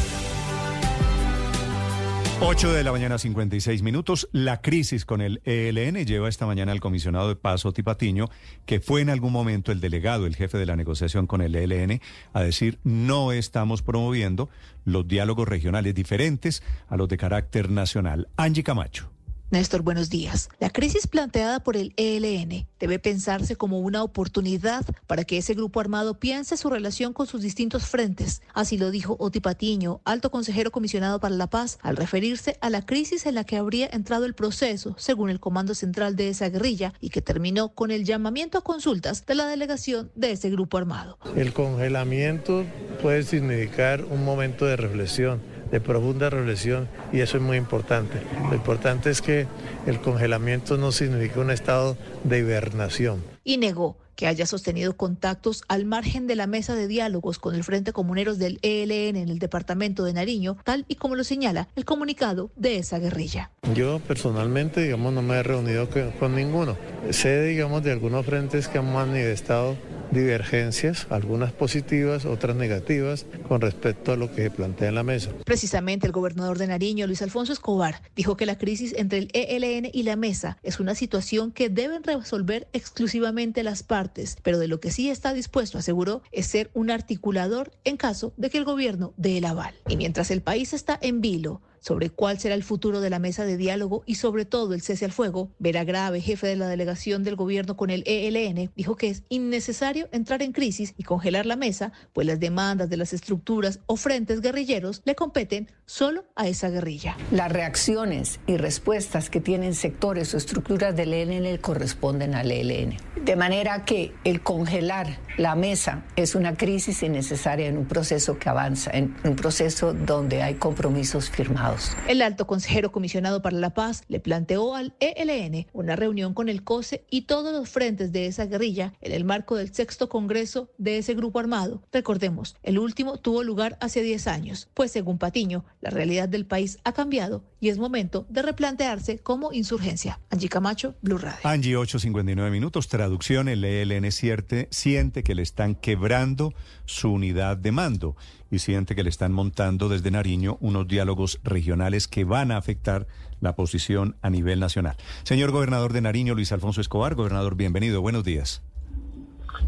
8 de la mañana, 56 minutos. La crisis con el ELN lleva esta mañana al comisionado de Paso Tipatiño, que fue en algún momento el delegado, el jefe de la negociación con el ELN, a decir no estamos promoviendo los diálogos regionales diferentes a los de carácter nacional. Angie Camacho. Néstor, buenos días. La crisis planteada por el ELN debe pensarse como una oportunidad para que ese grupo armado piense su relación con sus distintos frentes. Así lo dijo Oti Patiño, alto consejero comisionado para la paz, al referirse a la crisis en la que habría entrado el proceso, según el comando central de esa guerrilla, y que terminó con el llamamiento a consultas de la delegación de ese grupo armado. El congelamiento puede significar un momento de reflexión de profunda reflexión y eso es muy importante. Lo importante es que el congelamiento no significa un estado de hibernación. Y negó que haya sostenido contactos al margen de la mesa de diálogos con el Frente Comuneros del ELN en el departamento de Nariño, tal y como lo señala el comunicado de esa guerrilla. Yo personalmente, digamos, no me he reunido con, ninguno. Sé, digamos, de algunos frentes que han manifestado divergencias, algunas positivas, otras negativas, con respecto a lo que se plantea en la mesa. Precisamente el gobernador de Nariño, Luis Alfonso Escobar, dijo que la crisis entre el ELN y la mesa es una situación que deben resolver exclusivamente las partes, pero de lo que sí está dispuesto, aseguró, es ser un articulador en caso de que el gobierno dé el aval. Y mientras el país está en vilo, sobre cuál será el futuro de la mesa de diálogo y sobre todo el cese al fuego, Vera Grave, jefe de la delegación del gobierno con el ELN, dijo que es innecesario entrar en crisis y congelar la mesa, pues las demandas de las estructuras o frentes guerrilleros le competen solo a esa guerrilla. Las reacciones y respuestas que tienen sectores o estructuras del ELN corresponden al ELN. De manera que el congelar la mesa es una crisis innecesaria en un proceso que avanza, en un proceso donde hay compromisos firmados. El alto consejero comisionado para la paz le planteó al ELN una reunión con el COSE y todos los frentes de esa guerrilla en el marco del sexto congreso de ese grupo armado. Recordemos, el último tuvo lugar hace 10 años, pues según Patiño, la realidad del país ha cambiado y es momento de replantearse como insurgencia. Angie Camacho, Blue Radio. Angie, 8.59 minutos. Traducción, el ELN siente, siente que le están quebrando su unidad de mando y siente que le están montando desde Nariño unos diálogos regionales que van a afectar la posición a nivel nacional. Señor gobernador de Nariño, Luis Alfonso Escobar, gobernador, bienvenido, buenos días.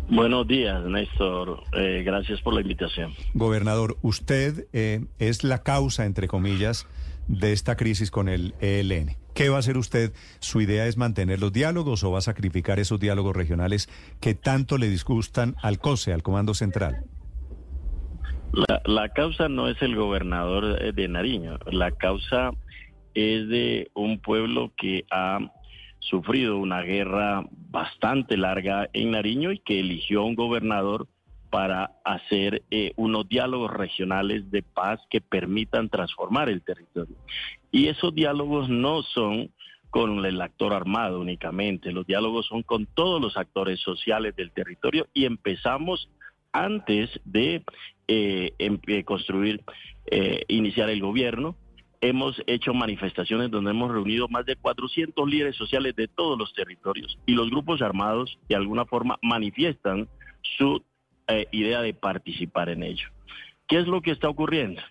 Buenos días, Néstor. Eh, gracias por la invitación. Gobernador, usted eh, es la causa, entre comillas, de esta crisis con el ELN. ¿Qué va a hacer usted? ¿Su idea es mantener los diálogos o va a sacrificar esos diálogos regionales que tanto le disgustan al COSE, al Comando Central? La, causa no es el gobernador de Nariño, la causa es de un pueblo que ha sufrido una guerra bastante larga en Nariño y que eligió un gobernador para hacer eh, unos diálogos regionales de paz que permitan transformar el territorio. Y esos diálogos no son con el actor armado únicamente, los diálogos son con todos los actores sociales del territorio y empezamos antes de eh, em, eh, construir, eh, iniciar el gobierno. Hemos hecho manifestaciones donde hemos reunido más de 400 líderes sociales de todos los territorios y los grupos armados de alguna forma manifiestan su idea de participar en ello. ¿Qué es lo que está ocurriendo?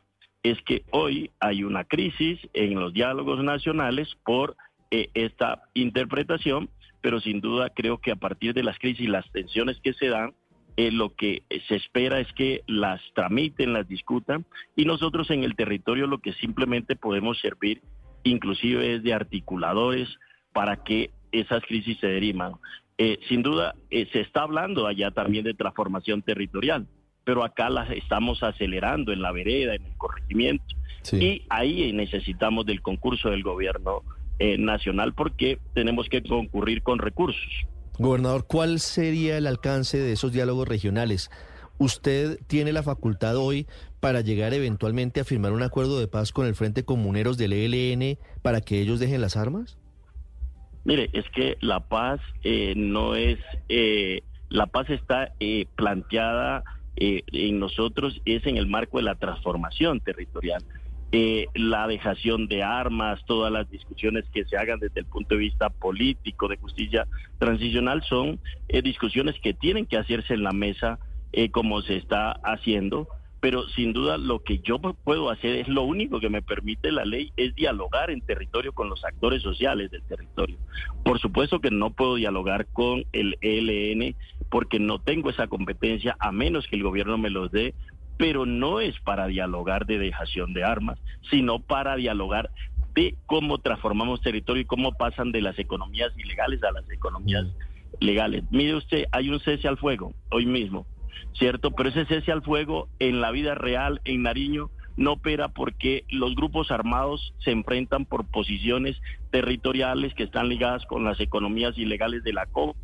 Es que hoy hay una crisis en los diálogos nacionales por esta interpretación, pero sin duda creo que a partir de las crisis, y las tensiones que se dan, eh, lo que se espera es que las tramiten, las discutan y nosotros en el territorio lo que simplemente podemos servir inclusive es de articuladores para que esas crisis se derivan. Eh, sin duda eh, se está hablando allá también de transformación territorial, pero acá las estamos acelerando en la vereda, en el corregimiento y ahí necesitamos del concurso del gobierno nacional porque tenemos que concurrir con recursos. Gobernador, ¿cuál sería el alcance de esos diálogos regionales? ¿Usted tiene la facultad hoy para llegar eventualmente a firmar un acuerdo de paz con el Frente Comuneros del ELN para que ellos dejen las armas? Mire, es que la paz eh, no es, eh, la paz está eh, planteada en nosotros, es en el marco de la transformación territorial. Eh, la dejación de armas, todas las discusiones que se hagan desde el punto de vista político de justicia transicional son eh, discusiones que tienen que hacerse en la mesa eh, como se está haciendo, pero sin duda lo que yo puedo hacer es lo único que me permite la ley es dialogar en territorio con los actores sociales del territorio. Por supuesto que no puedo dialogar con el ELN porque no tengo esa competencia a menos que el gobierno me los dé, pero no es para dialogar de dejación de armas, sino para dialogar de cómo transformamos territorio y cómo pasan de las economías ilegales a las economías legales. Mire usted, hay un cese al fuego hoy mismo, ¿cierto? Pero ese cese al fuego en la vida real, en Nariño, no opera porque los grupos armados se enfrentan por posiciones territoriales que están ligadas con las economías ilegales de la COP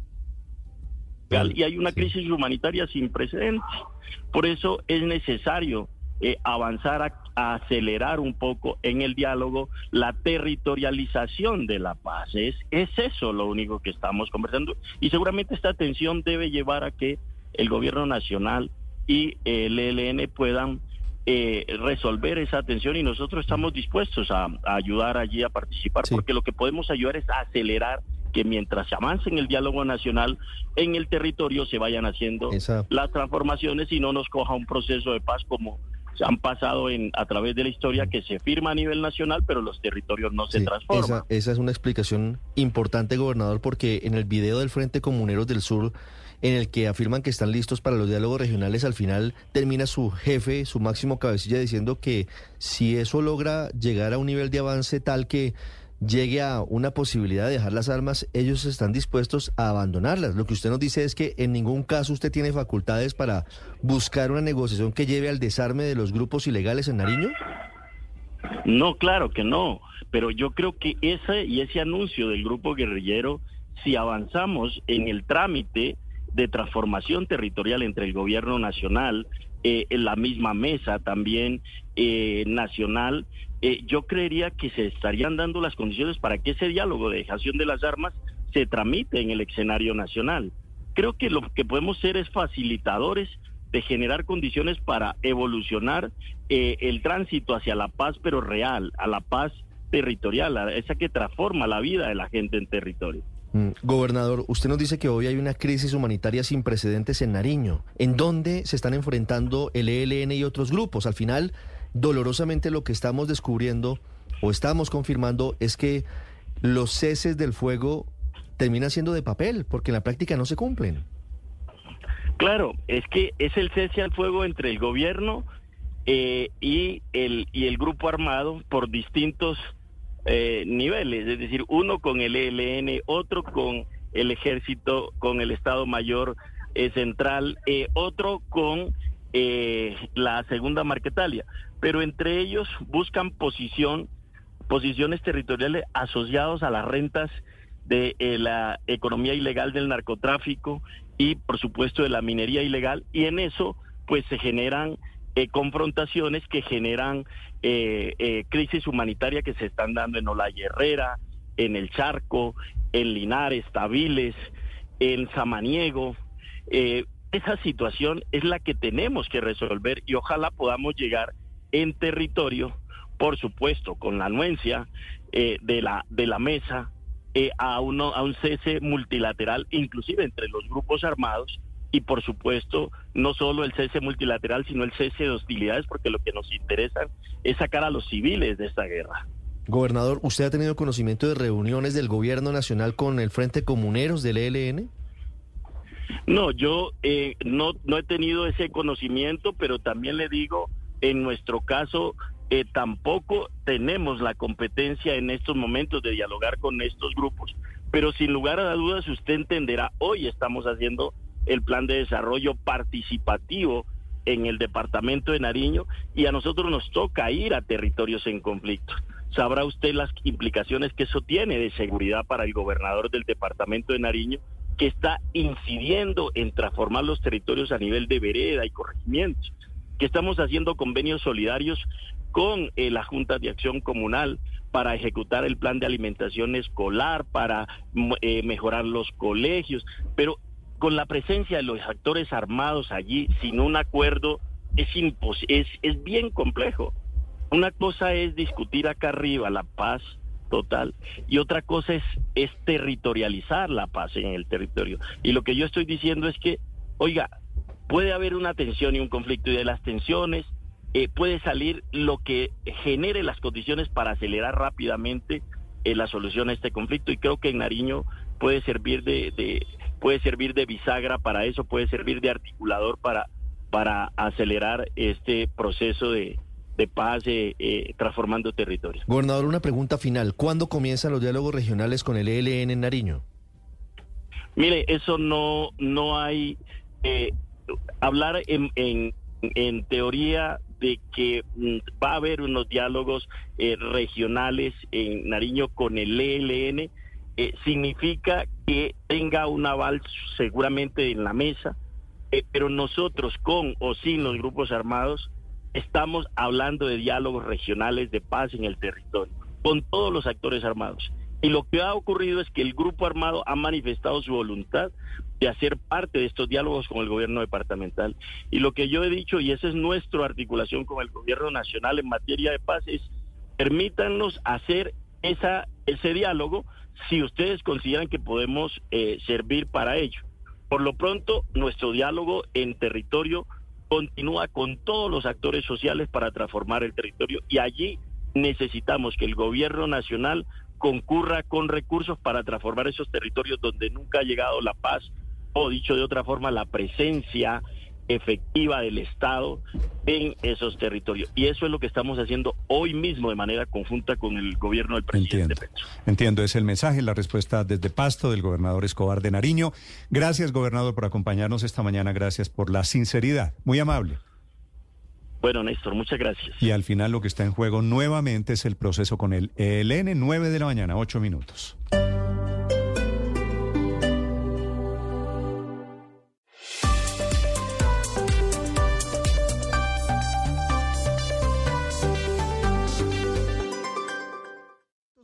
y hay una crisis humanitaria sin precedentes. Por eso es necesario eh, avanzar a, a, acelerar un poco en el diálogo la territorialización de la paz. Es, es eso lo único que estamos conversando y seguramente esta tensión debe llevar a que el gobierno nacional y el ELN puedan eh, resolver esa tensión y nosotros estamos dispuestos a, a ayudar allí a participar porque lo que podemos ayudar es a acelerar que mientras se avance en el diálogo nacional, en el territorio se vayan haciendo Esa- las transformaciones y no nos coja un proceso de paz como se han pasado en, a través de la historia que se firma a nivel nacional, pero los territorios no se transforman. esa, esa es una explicación importante, gobernador, porque en el video del Frente Comuneros del Sur, en el que afirman que están listos para los diálogos regionales, al final termina su jefe, su máximo cabecilla, diciendo que si eso logra llegar a un nivel de avance tal que llegue a una posibilidad de dejar las armas, ellos están dispuestos a abandonarlas. Lo que usted nos dice es que en ningún caso usted tiene facultades para buscar una negociación que lleve al desarme de los grupos ilegales en Nariño. No, claro que no, pero yo creo que ese y ese anuncio del grupo guerrillero, si avanzamos en el trámite de transformación territorial entre el gobierno nacional, eh, en la misma mesa también eh, nacional, eh, yo creería que se estarían dando las condiciones para que ese diálogo de dejación de las armas se tramite en el escenario nacional. Creo que lo que podemos ser es facilitadores de generar condiciones para evolucionar eh, el tránsito hacia la paz, pero real, a la paz territorial, a esa que transforma la vida de la gente en territorio. Mm, Gobernador, usted nos dice que hoy hay una crisis humanitaria sin precedentes en Nariño. ¿En dónde se están enfrentando el ELN y otros grupos? Al final, dolorosamente lo que estamos descubriendo o estamos confirmando es que los ceses del fuego terminan siendo de papel, porque en la práctica no se cumplen. Claro, es que es el cese al fuego entre el gobierno eh, y, el, y el grupo armado por distintos eh, niveles, es decir, uno con el ELN, otro con el ejército, con el Estado Mayor eh, Central, eh, otro con eh, la Segunda Marquetalia, pero entre ellos buscan posición, posiciones territoriales asociados a las rentas de la economía ilegal del narcotráfico y por supuesto de la minería ilegal y en eso pues se generan eh, confrontaciones que generan eh, eh, crisis humanitaria que se están dando en Olaya Herrera, en El Charco, en Linares, Tabiles, en Samaniego. Eh, esa situación es la que tenemos que resolver y ojalá podamos llegar en territorio, por supuesto, con la anuencia eh, de, la, de la mesa a, uno, a un cese multilateral, inclusive entre los grupos armados, y por supuesto, no solo el cese multilateral, sino el cese de hostilidades, porque lo que nos interesa es sacar a los civiles de esta guerra. Gobernador, ¿usted ha tenido conocimiento de reuniones del gobierno nacional con el Frente Comuneros del ELN? No, yo eh, no, no he tenido ese conocimiento, pero también le digo, en nuestro caso, eh, tampoco tenemos la competencia en estos momentos de dialogar con estos grupos. Pero sin lugar a dudas, usted entenderá, hoy estamos haciendo el plan de desarrollo participativo en el departamento de Nariño y a nosotros nos toca ir a territorios en conflicto. Sabrá usted las implicaciones que eso tiene de seguridad para el gobernador del departamento de Nariño, que está incidiendo en transformar los territorios a nivel de vereda y corregimientos, que estamos haciendo convenios solidarios con eh, la Junta de Acción Comunal para ejecutar el plan de alimentación escolar, para mm, eh, mejorar los colegios, pero con la presencia de los actores armados allí, sin un acuerdo, es, es, es bien complejo. Una cosa es discutir acá arriba la paz total y otra cosa es, es territorializar la paz en el territorio. Y lo que yo estoy diciendo es que, oiga, puede haber una tensión y un conflicto y de las tensiones eh, puede salir lo que genere las condiciones para acelerar rápidamente eh, la solución a este conflicto y creo que en Nariño puede servir de, de puede servir de bisagra para eso, puede servir de articulador para, para acelerar este proceso de, de paz eh, eh, transformando territorios. Gobernador, una pregunta final. ¿Cuándo comienzan los diálogos regionales con el ELN en Nariño? Mire, eso no, no hay... Eh, hablar en, en, en, teoría de que mm, va a haber unos diálogos eh, regionales en Nariño con el ELN eh, significa que tenga un aval seguramente en la mesa, eh, pero nosotros con o sin los grupos armados estamos hablando de diálogos regionales de paz en el territorio, con todos los actores armados. Y lo que ha ocurrido es que el grupo armado ha manifestado su voluntad de hacer parte de estos diálogos con el gobierno departamental. Y lo que yo he dicho, y esa es nuestra articulación con el gobierno nacional en materia de paz, es permítanos hacer esa, ese diálogo si ustedes consideran que podemos eh, servir para ello. Por lo pronto, nuestro diálogo en territorio continúa con todos los actores sociales para transformar el territorio y allí necesitamos que el gobierno nacional concurra con recursos para transformar esos territorios donde nunca ha llegado la paz o dicho de otra forma la presencia efectiva del Estado en esos territorios. Y eso es lo que estamos haciendo hoy mismo de manera conjunta con el gobierno del presidente Entiendo. Entiendo, es el mensaje, la respuesta desde Pasto del gobernador Escobar de Nariño. Gracias, gobernador, por acompañarnos esta mañana. Gracias por la sinceridad. Muy amable. Bueno, Néstor, muchas gracias. Y al final lo que está en juego nuevamente es el proceso con el ELN, 9 de la mañana, 8 minutos.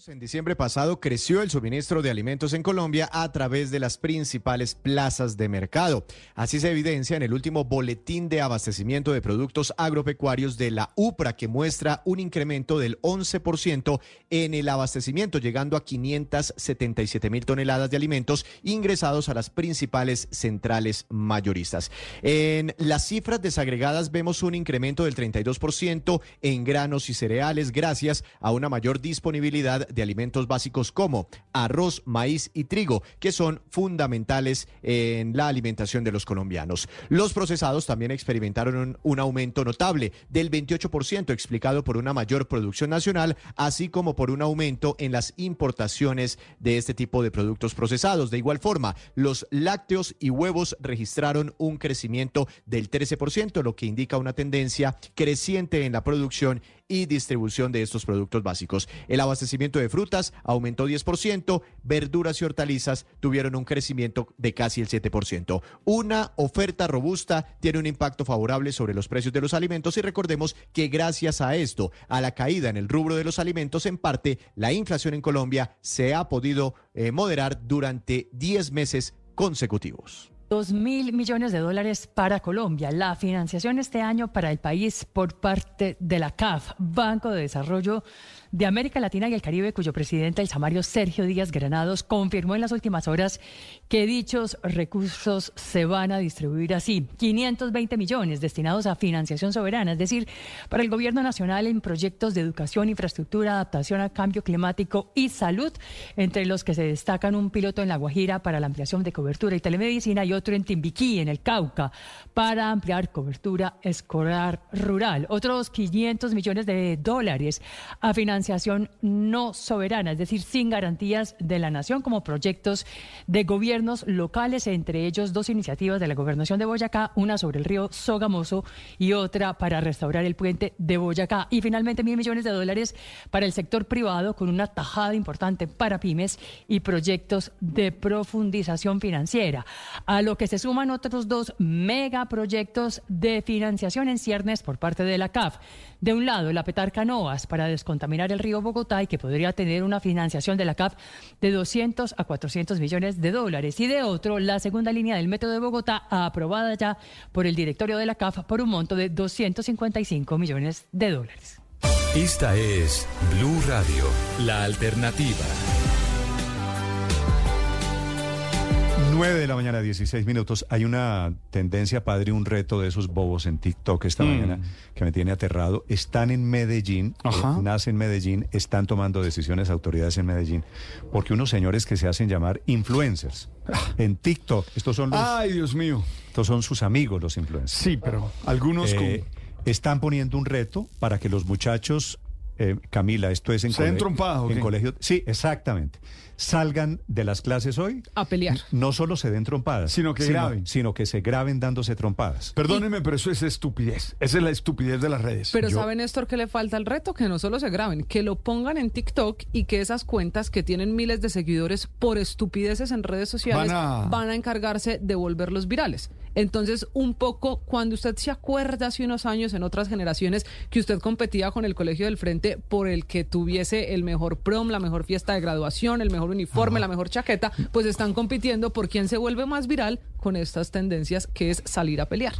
En diciembre pasado creció el suministro de alimentos en Colombia a través de las principales plazas de mercado. Así se evidencia en el último boletín de abastecimiento de productos agropecuarios de la UPRA, que muestra un incremento del 11% en el abastecimiento, llegando a 577 mil toneladas de alimentos ingresados a las principales centrales mayoristas. En las cifras desagregadas vemos un incremento del 32% en granos y cereales gracias a una mayor disponibilidad de alimentos básicos como arroz, maíz y trigo, que son fundamentales en la alimentación de los colombianos. Los procesados también experimentaron un, aumento notable del 28%, explicado por una mayor producción nacional, así como por un aumento en las importaciones de este tipo de productos procesados. De igual forma, los lácteos y huevos registraron un crecimiento del 13%, lo que indica una tendencia creciente en la producción y distribución de estos productos básicos. El abastecimiento de frutas aumentó 10%, verduras y hortalizas tuvieron un crecimiento de casi el 7%. Una oferta robusta tiene un impacto favorable sobre los precios de los alimentos y recordemos que gracias a esto, a la caída en el rubro de los alimentos, en parte la inflación en Colombia se ha podido eh, moderar durante 10 meses consecutivos. Dos mil millones de dólares para Colombia. La financiación este año para el país por parte de la CAF, Banco de Desarrollo de América Latina y el Caribe, cuyo presidente, el samario Sergio Díaz Granados, confirmó en las últimas horas que dichos recursos se van a distribuir así. 520 millones destinados a financiación soberana, es decir, para el gobierno nacional en proyectos de educación, infraestructura, adaptación al cambio climático y salud, entre los que se destacan un piloto en La Guajira para la ampliación de cobertura y telemedicina y otro en Timbiquí, en el Cauca, para ampliar cobertura escolar rural. Otros 500 millones de dólares a financiación no soberana, es decir, sin garantías de la nación, como proyectos de gobiernos locales, entre ellos dos iniciativas de la gobernación de Boyacá, una sobre el río Sogamoso y otra para restaurar el puente de Boyacá. Y finalmente mil millones de dólares para el sector privado, con una tajada importante para pymes y proyectos de profundización financiera, a lo que se suman otros dos megaproyectos de financiación en ciernes por parte de la CAF. De un lado, la Petar Canoas para descontaminar el río Bogotá y que podría tener una financiación de la CAF de 200 a 400 millones de dólares. Y de otro, la segunda línea del Método de Bogotá, aprobada ya por el directorio de la CAF por un monto de 255 millones de dólares. Esta es Blue Radio, la alternativa. 9 de la mañana, 16 minutos. Hay una tendencia, padre, un reto de esos bobos en TikTok esta Mm. mañana que me tiene aterrado. Están en Medellín, eh, nace en Medellín, están tomando decisiones autoridades en Medellín, porque unos señores que se hacen llamar influencers en TikTok, estos son los, Ay, Dios mío. estos son sus amigos los influencers. Sí, pero algunos Eh, están poniendo un reto para que los muchachos, eh, Camila, esto es en, ¿Se den cole- trompada o en colegio. Sí, exactamente. Salgan de las clases hoy. A pelear. No solo se den trompadas, Sino que graben. sino que se graben dándose trompadas. Perdónenme, pero eso es estupidez. Esa es la estupidez de las redes. Pero Yo- ¿sabe, Néstor, que le falta el reto? Que no solo se graben, que lo pongan en TikTok y que esas cuentas que tienen miles de seguidores por estupideces en redes sociales Van van a- a, encargarse de volverlos virales. Entonces, un poco, cuando usted se acuerda hace unos años, en otras generaciones, que usted competía con el Colegio del Frente por el que tuviese el mejor prom, la mejor fiesta de graduación, el mejor uniforme, la mejor chaqueta, pues están compitiendo por quién se vuelve más viral con estas tendencias, que es salir a pelear.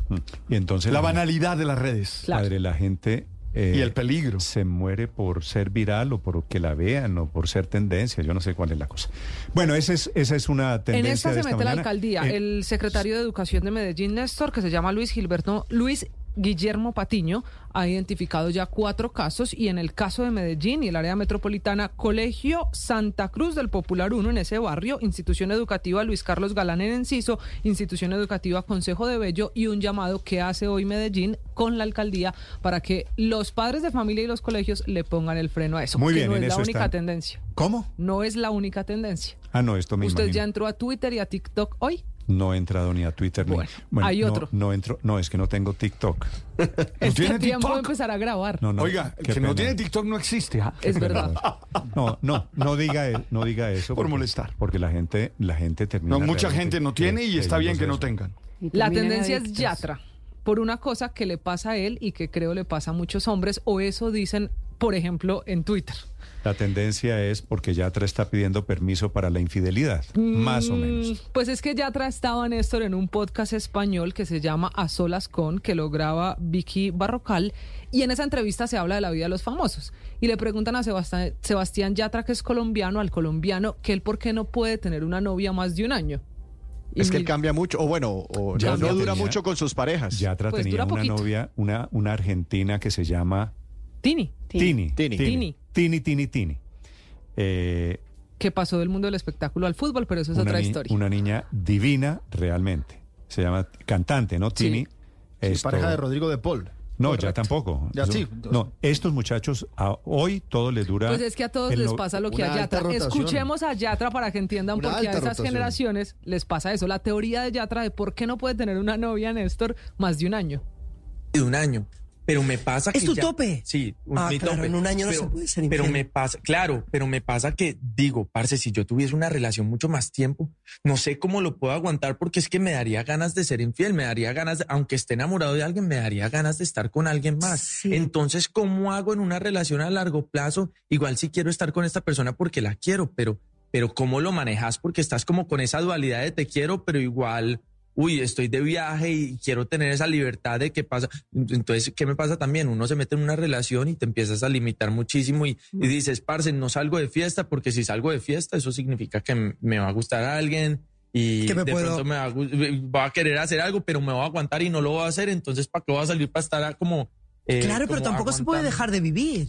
Y entonces La banalidad de las redes. Padre, la gente eh, Y el peligro. se muere por ser viral o por que la vean o por ser tendencia. Yo no sé cuál es la cosa. Bueno, esa es, esa es una En tendencia. esta de se esta mete la alcaldía. Eh, el secretario de Educación de Medellín, Néstor, que se llama Luis Gilberto, Luis Guillermo Patiño, ha identificado ya cuatro casos y en el caso de Medellín y el área metropolitana, Colegio Santa Cruz del Popular 1 en ese barrio, Institución Educativa Luis Carlos Galán en Enciso, Institución Educativa Consejo de Bello y un llamado que hace hoy Medellín con la alcaldía para que los padres de familia y los colegios le pongan el freno a eso. Muy que bien, no en es la única tendencia. ¿Cómo? No es la única tendencia. Ah, no, esto me ¿Usted imagino. ya entró a Twitter y a TikTok hoy? No he entrado ni a Twitter Bueno, ni. hay no, otro. No entro. No, es que no tengo TikTok. Este tiempo de empezar a grabar. No, no, Oiga, que no tiene TikTok no existe. ¿ah? Es verdad. No, no, no diga, e- no diga eso. Por porque- molestar. Porque la gente, la gente termina. No, mucha gente no tiene y está bien que no tengan. La tendencia es adictos. Yatra, por una cosa que le pasa a él y que creo le pasa a muchos hombres, o eso dicen, por ejemplo, en Twitter. La tendencia es porque Yatra está pidiendo permiso para la infidelidad, más o menos. Mm, Pues es que Yatra estaba, Néstor, en un podcast español que se llama A Solas Con, que lo graba Vicky Barrocal, y en esa entrevista se habla de la vida de los famosos. Y le preguntan a Sebasti- Sebastián Yatra, que es colombiano, al colombiano, que él por qué no puede tener una novia más de un año. Y Es que él cambia mucho, o bueno, o Ya no, no tenía- dura mucho con sus parejas. Yatra Pues tenía una poquito. novia, una, una argentina que se llama Tini, Tini. Tini. Tini. Tini, Tini, Tini. Eh, que pasó del mundo del espectáculo al fútbol, pero eso es otra ni- historia. una niña divina realmente. Se llama cantante, ¿no? Tini. Sí, Esto- pareja de Rodrigo de Paul. No, Correcto. ya tampoco. Ya sí. No, estos muchachos a- hoy todo les dura. Pues es que a todos les pasa lo que a Yatra. rotación. Escuchemos a Yatra para que entiendan por qué a esas rotación. generaciones les pasa eso. La teoría de Yatra de por qué no puede tener una novia, Néstor, más de un año. de un año. Pero me pasa que. ¿Es tu ya- tope? Sí, un, Ah, mi claro, tope. en un año no pero, se puede ser Pero me pasa, claro, pero me pasa que digo, parce, si yo tuviese una relación mucho más tiempo, no sé cómo lo puedo aguantar porque es que me daría ganas de ser infiel, me daría ganas, de- aunque esté enamorado de alguien, me daría ganas de estar con alguien más. Entonces, ¿cómo hago en una relación a largo plazo? Igual si quiero estar con esta persona porque la quiero, pero, pero ¿cómo lo manejas? Porque estás como con esa dualidad de te quiero, pero igual uy, estoy de viaje y quiero tener esa libertad de qué pasa. Entonces, ¿qué me pasa también? Uno se mete en una relación y te empiezas a limitar muchísimo y, y dices, parce, no salgo de fiesta porque si salgo de fiesta, eso significa que me va a gustar a alguien y de puedo- pronto me va a, gu- va a querer hacer algo, pero me voy a aguantar y no lo voy a hacer. Entonces, ¿para qué voy a salir para estar como... eh, claro, pero tampoco se puede dejar de vivir.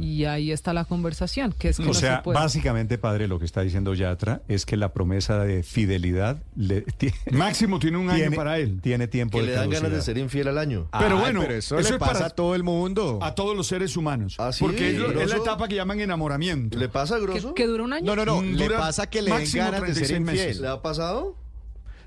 Y ahí está la conversación, que es que O no sea, se puede. básicamente, padre, lo que está diciendo Yatra es que la promesa de fidelidad le, [laughs] Máximo tiene un año tiene- para él. Tiene tiempo Que de le dan ganas de ser infiel al año. Pero Ay, bueno, pero eso, eso le es pasa para- a todo el mundo. A todos los seres humanos. ¿Ah, sí? Porque es, la etapa que llaman enamoramiento. ¿Le pasa, ¿Que, Grosso? que dura un año? No, no, no. Mm, Le pasa que le den máximo ganas de ser 36 meses. infiel. ¿Le ha pasado?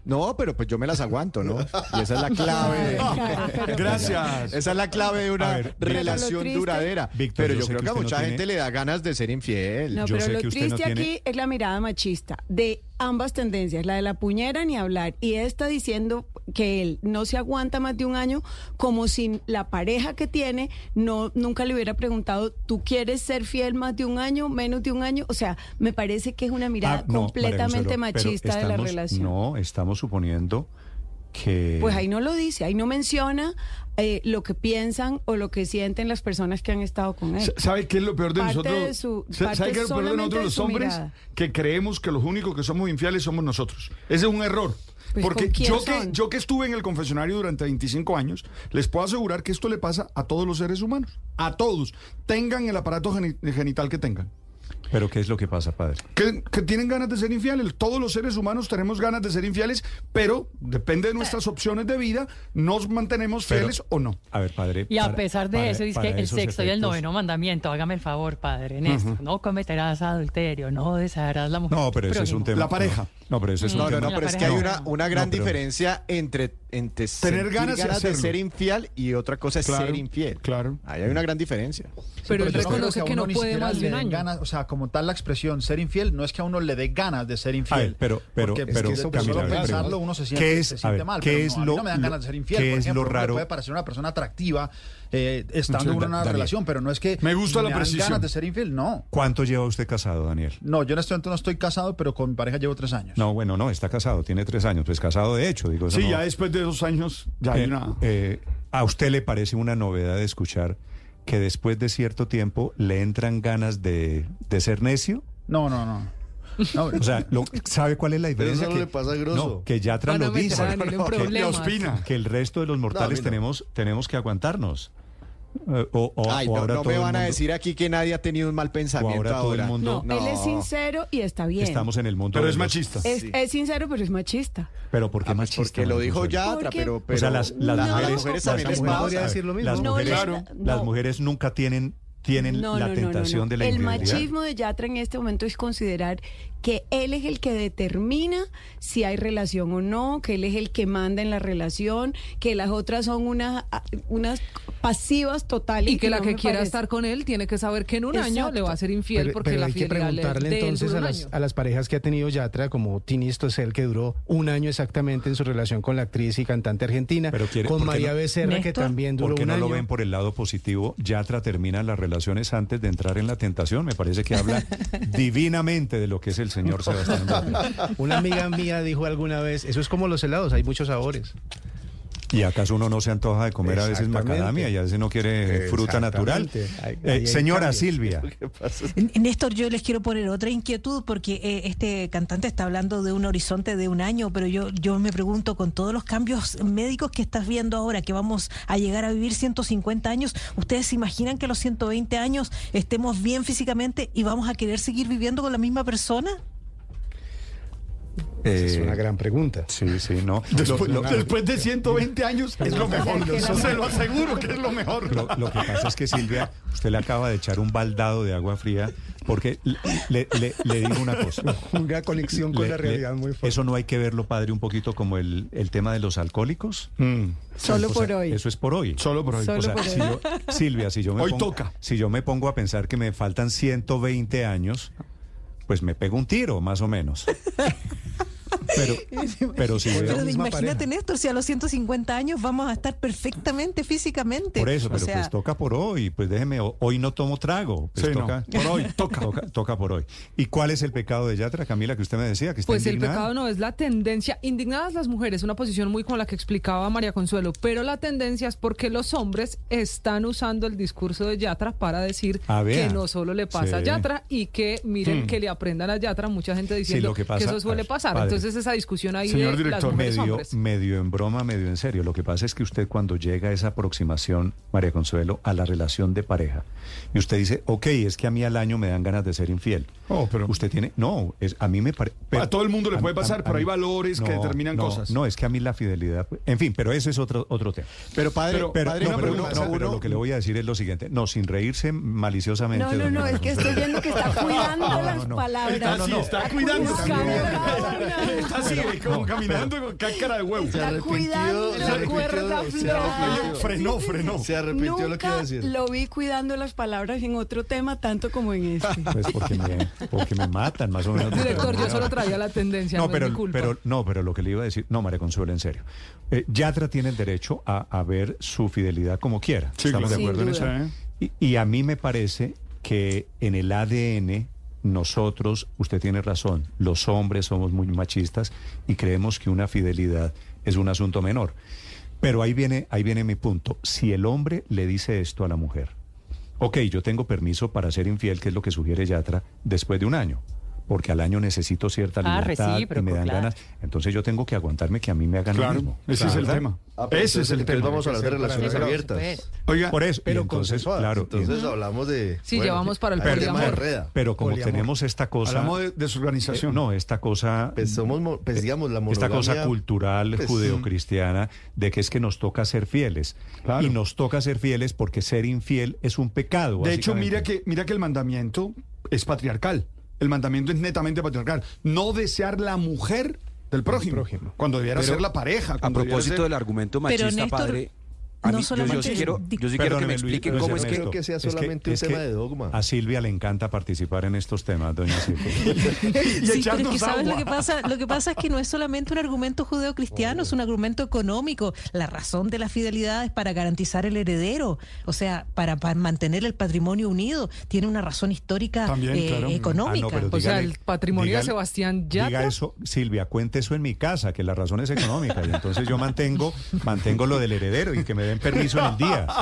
No, pero pues yo me las aguanto, ¿no? Y esa es la clave. [laughs] Gracias. Esa es la clave de A una ver, Víctor. Pero relación triste- duradera. Víctor, pero yo yo, sé creo que que a usted no mucha tiene- gente le da ganas de ser infiel. No, Yo pero sé lo que usted no triste tiene- aquí es la mirada machista de ambas tendencias, la de la puñera ni hablar, y esta diciendo que él no se aguanta más de un año, como si la pareja que tiene no nunca le hubiera preguntado, ¿tú quieres ser fiel más de un año, menos de un año? O sea, me parece que es una mirada Ah, no, completamente machista de la relación. No, estamos suponiendo que... Pues ahí no lo dice, ahí no menciona eh, lo que piensan o lo que sienten las personas que han estado con él. ¿Sabe qué es lo peor de Parte nosotros? de su- ¿Sabe qué es lo peor de nosotros de los hombres? mirada. Que creemos que los únicos que somos infieles somos nosotros. Ese es un error. Pues, Porque ¿con quién yo que, yo que estuve en el confesionario durante 25 años, les puedo asegurar que esto le pasa a todos los seres humanos. A todos. Tengan el aparato geni- genital que tengan. Pero ¿qué es lo que pasa, padre? Que, que tienen ganas de ser infieles. Todos los seres humanos tenemos ganas de ser infieles, pero depende de nuestras opciones de vida, nos mantenemos Pero- fieles o no. A ver, padre. Y a para- pesar de para- eso, dice que el sexto y el noveno mandamiento, hágame el favor, padre, en esto. No cometerás adulterio, no desearás la mujer. No, pero ese es un tema. La pareja. No, no, pero eso es un No, no, tema. no, pero es que hay una, una gran No, pero- diferencia entre, entre Tener ganas de ser infiel y otra cosa es Claro, ser infiel. claro. Ahí hay una gran diferencia. pero él reconoce a que uno no ni puede siquiera más de le un año. ganas, o sea, como tal la expresión ser infiel, no es que a uno le dé ganas de ser infiel. A ver, pero, pero, porque, pero, es que Camila, solo a ver, pensarlo uno se siente, ¿Qué es- se a siente ver, mal. qué pero es no, a mí lo- no me dan ganas de ser infiel. qué Por es lo ejemplo, uno le raro? puede parecer una persona atractiva eh, estando Sí, en una Daniel. relación, pero no es que Me gusta la precisión. ganas de ser infiel, no. ¿Cuánto lleva usted casado, Daniel? No, yo en este momento no estoy casado, pero con mi pareja llevo tres años. No, bueno, no, está casado, tiene tres años, pues casado de hecho, digo. eso Sí, no- ya después de dos años ya hay Eh, una... eh, ¿A usted le parece una novedad de escuchar que después de cierto tiempo le entran ganas de, de ser necio? No, no, no. No, O sea, lo- ¿sabe cuál es la diferencia? eso no le pasa Grosso. No, que Yatra Van a lo meter dice. que- que, que el resto de los mortales no. tenemos, tenemos que aguantarnos. Eh, o, o- Ay, o no, ahora no todo me el van a decir aquí que nadie ha tenido un mal pensamiento ahora todo el mundo- No, él es sincero y está bien. Estamos en el mundo Pero es los- machista. Es, es sincero, pero es machista. Pero ¿por qué Ah, pues machista? porque lo dijo Porque- pero, pero o sea, las, las No, mujeres, las mujeres también les mujeres- pasa. a ver, decir lo mismo. Las No mujeres, no. las mujeres nunca tienen, tienen No, la no, no, no, tentación no. de la El infidelidad. machismo de Yatra en este momento es considerar que él es el que determina si hay relación o no, que él es el que manda en la relación, que las otras son unas, unas pasivas totales. Y que la no que quiera parece. estar con él tiene que saber que en un año le va a ser infiel Pero, porque pero la hay que preguntarle de entonces a las, a las parejas que ha tenido Yatra, como Tini Stossel, que duró un año exactamente en su relación con la actriz y cantante argentina, Pero quiere- con ¿por qué María no- Becerra, que también duró ¿Por qué un no año. lo ven por el lado positivo? Yatra termina las relaciones antes de entrar en la tentación. Me parece que habla [laughs] divinamente de lo que es el señor Sebastián. [laughs] Una amiga mía dijo alguna vez, eso es como los helados, hay muchos sabores. ¿Y acaso uno no se antoja de comer a veces macadamia y a veces no quiere fruta natural? Eh, hay señora cambios. Silvia, Néstor, yo les quiero poner otra inquietud porque eh, este cantante está hablando de un horizonte de un año, pero yo, yo me pregunto, con todos los cambios médicos que estás viendo ahora, que vamos a llegar a vivir 150 años, ¿ustedes se imaginan que a los 120 años estemos bien físicamente y vamos a querer seguir viviendo con la misma persona? Es eh, una gran pregunta. Sí, sí, no. [laughs] Después, Lo- lo- después de 120 años es lo mejor. Se lo aseguro que es lo mejor. Lo, lo que pasa es que Silvia, usted le acaba de echar un baldado de agua fría porque le, le- le- le digo una cosa. [laughs] Una conexión con Le- la le- realidad muy fuerte. Eso no hay que verlo, padre, un poquito como el, el tema de los alcohólicos. Solo O sea, por hoy. Eso es por hoy. Solo por hoy. Solo O sea, por si hoy. yo- Silvia, si yo me Hoy pongo, toca. si yo me pongo a pensar que me faltan 120 años, pues me pego un tiro, más o menos. [laughs] Pero, [laughs] pero si Pero imagínate, pareja. Néstor, si a los 150 años vamos a estar perfectamente físicamente. Por eso, O pero sea, pues toca por hoy. Pues déjeme, ho- hoy no tomo trago. Pues Sí, no. toca, Por hoy, [laughs] toca. toca. Toca por hoy. ¿Y cuál es el pecado de Yatra, Camila, que usted me decía? Que está Pues el pecado no es la tendencia. Indignadas las mujeres, una posición muy como la que explicaba María Consuelo, pero la tendencia es porque los hombres están usando el discurso de Yatra para decir Ah, que no solo le pasa a Sí. Yatra y que miren Hmm. que le aprendan a Yatra, mucha gente diciendo lo que eso suele a pasar. padre. Entonces esa discusión ahí Señor de director, medio, hombres. medio en broma, medio en serio. Lo que pasa es que usted cuando llega a esa aproximación, María Consuelo, a la relación de pareja, y usted dice, ok, es que a mí al año me dan ganas de ser infiel. Oh, pero- Usted tiene, no, es, a mí me parece... A todo el mundo le puede pasar, pero hay valores que determinan no, cosas. No, es que a mí la fidelidad, en fin, pero eso es otro, otro tema. Pero padre, Pero- Pero, padre, no, una pero, pregunta, no, pero uno- lo que le voy a decir es lo siguiente. No, sin reírse maliciosamente. No, no, no, es que estoy viendo que está [laughs] cuidando No, no, las palabras. Está así, está cuidando. Está así, como caminando con cáscara de huevo. Está cuidando se la cuerda. Frenó, frenó. Se arrepintió lo que iba a Nunca decir. lo vi cuidando las palabras en otro tema tanto como en este. Pues porque me, porque me matan, más o menos. Director, yo solo traía la tendencia, no, No, pero, es mi culpa. pero, no, pero lo que le iba a decir, no, María Consuelo, en serio. Eh, Yatra tiene el derecho a, a ver su fidelidad como quiera. Sí, ¿Estamos claro. de acuerdo en eso? Y, y a mí me parece que en el ADN nosotros, usted tiene razón, los hombres somos muy machistas y creemos que una fidelidad es un asunto menor. Pero ahí viene, ahí viene mi punto. Si el hombre le dice esto a la mujer, ok, yo tengo permiso para ser infiel, que es lo que sugiere Yatra, después de un año. Porque al año necesito cierta Ah, libertad y me dan claro. ganas. Entonces yo tengo que aguantarme que a mí me hagan lo Claro, mismo. ese es el ¿Verdad? tema. Ah, Ese es el tema. vamos a hablar de relaciones abiertas. Oiga, Por eso, Pero entonces, claro, Entonces hablamos de. Sí, llevamos para el poliamor. pero como Poliamor. tenemos esta cosa... hablamos de desorganización. eh, no, esta cosa... Pues somos, mo- pues digamos, la esta cosa cultural pues, judeocristiana de que es que nos toca ser fieles. Claro. Y nos toca ser fieles porque ser infiel es un pecado. De hecho, mira que, mira que el mandamiento es patriarcal. El mandamiento es netamente patriarcal. No desear la mujer del prójimo. prójimo. Cuando debiera Pero, ser la pareja. A propósito ser- del argumento Pero, machista, Néstor- padre, A no mí- yo- yo, solamente sí quiero, yo sí quiero que me expliquen cómo es que... creo que sea solamente un es tema que de dogma. A Silvia le encanta participar en estos temas, doña [laughs] Silvia. Sí, pero es que sabes lo que pasa, lo que pasa es que no es solamente un argumento judeocristiano, es un argumento económico. La razón de la fidelidad es para garantizar el heredero, o sea, para, para mantener el patrimonio unido. Tiene una razón histórica También, eh, claro. económica. Ah, no, O sea, el patrimonio de Sebastián Yatra. Diga eso, Silvia, cuente eso en mi casa, que la razón es económica. Y entonces yo mantengo, mantengo lo del heredero y que me den permiso en el día. [laughs]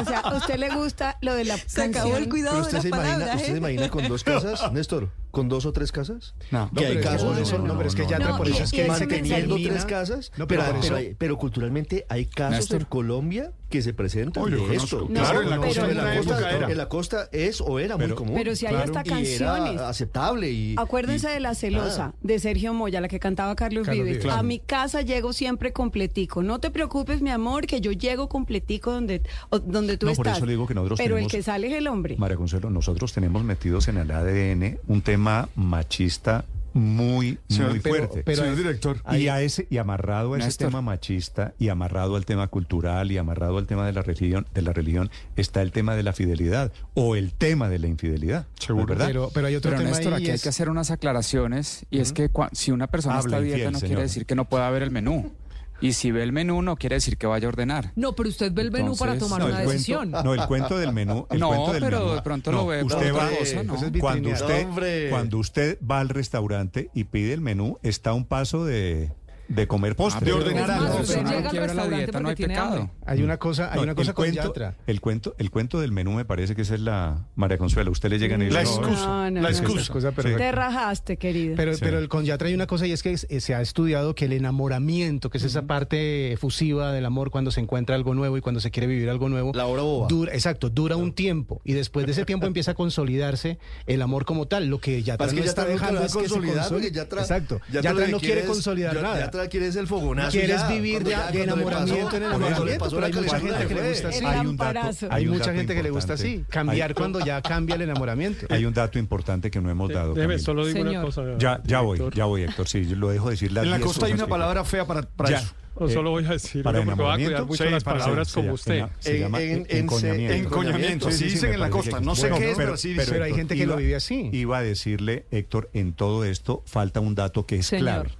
O sea, ¿a usted le gusta lo de la Se acabó el cuidado Pero usted de se las imagina, palabras. ¿usted se imagina con dos casas, [laughs] Néstor? ¿Con dos o tres casas? No, que hay pero es que casos. eso- no, pero es que Yatra, por eso es que dice que tres casas. No, pero, pero pero, eso- hay- pero culturalmente hay casos Néstor. en Colombia que se presentan Oh, yo de. Claro, en la pero costa- en la costa- época era. en la costa es o era muy Pero- común. Pero si hay hasta Y canciones. era aceptable y Acuérdense y- de La Celosa, de Sergio Moya, la que cantaba Carlos, Carlos Vives. A mi casa llego siempre completico. No te preocupes, mi amor, que yo llego completico donde, donde tú No, por estás. eso le digo que nosotros Pero tenemos- el que sale es el hombre. María Consuelo, nosotros tenemos metidos en el ADN un tema machista muy, Señor, muy pero- fuerte. pero Señor director. Y, a ese, y amarrado a ese Néstor. tema machista, y amarrado al tema cultural, y amarrado al tema de la religión, de la religión, está el tema de la fidelidad, o el tema de la infidelidad. Seguro, ¿verdad? Pero, pero hay otro Pero tema Néstor, ahí aquí hay que hacer unas aclaraciones y es que cua- si una persona Habla está dieta no señor. quiere decir que no pueda ver el menú. Y si ve el menú no quiere decir que vaya a ordenar. No, pero usted ve el menú para tomar No, una cuento- decisión. no, el cuento del menú. El No, cuento del pero menú. de pronto No, lo ve usted va, cosa, ¿no? Eso es Cuando usted, cuando usted va al restaurante y pide el menú, está a un paso de, de comer postre. pero- de ordenar algo. usted Pero no llega al quiebra la restaurante dieta, no hay pecado. hambre. Hay una cosa, hay No, una cosa el con cuento, Yatra. el cuento, el cuento del menú me parece que esa es la María Consuelo. Usted le llega y La dice, no, excusa, No, no, la no. excusa. excusa perfecta. Te rajaste, querido. Pero, Sí. pero el con Yatra hay una cosa y es que es- eh, se ha estudiado que el enamoramiento, que es esa parte efusiva del amor cuando se encuentra algo nuevo y cuando se quiere vivir algo nuevo, La hora boba. dura, exacto, dura un tiempo y después de ese tiempo [laughs] empieza a consolidarse el amor como tal. Lo que Yatra Pasa no que está Yatra dejando es que se consolide. exacto. Yatra Yatra, no quiere es- consolidar nada. Yatra quiere es el fogonazo. Quieres ya, vivir de, ya- enamoramiento en enamoramiento, pero hay mucha gente que le gusta así. El hay un dato, lamparazo. Hay un mucha dato gente que le gusta así, cambiar cuando ya cambia el enamoramiento. Hay un dato importante que no hemos dado. Déjeme, solo digo una cosa. Ya, ya voy, ya voy, Héctor. Sí, yo lo dejo decir En la 10 costa hay una palabra fea para, eso. O solo voy a decir, para porque voy a cuidar enamoramiento, mucho sí, las para- palabras se como llama- usted. Se llama En- en- en- encoñamiento. Encoñamiento, Sí, así sí, sí, dicen en la costa. No sé Bueno, qué es, pero así dicen. Pero hay Héctor, gente que lo vive así. Iba a decirle, Héctor, en todo esto falta un dato que es Señor. clave.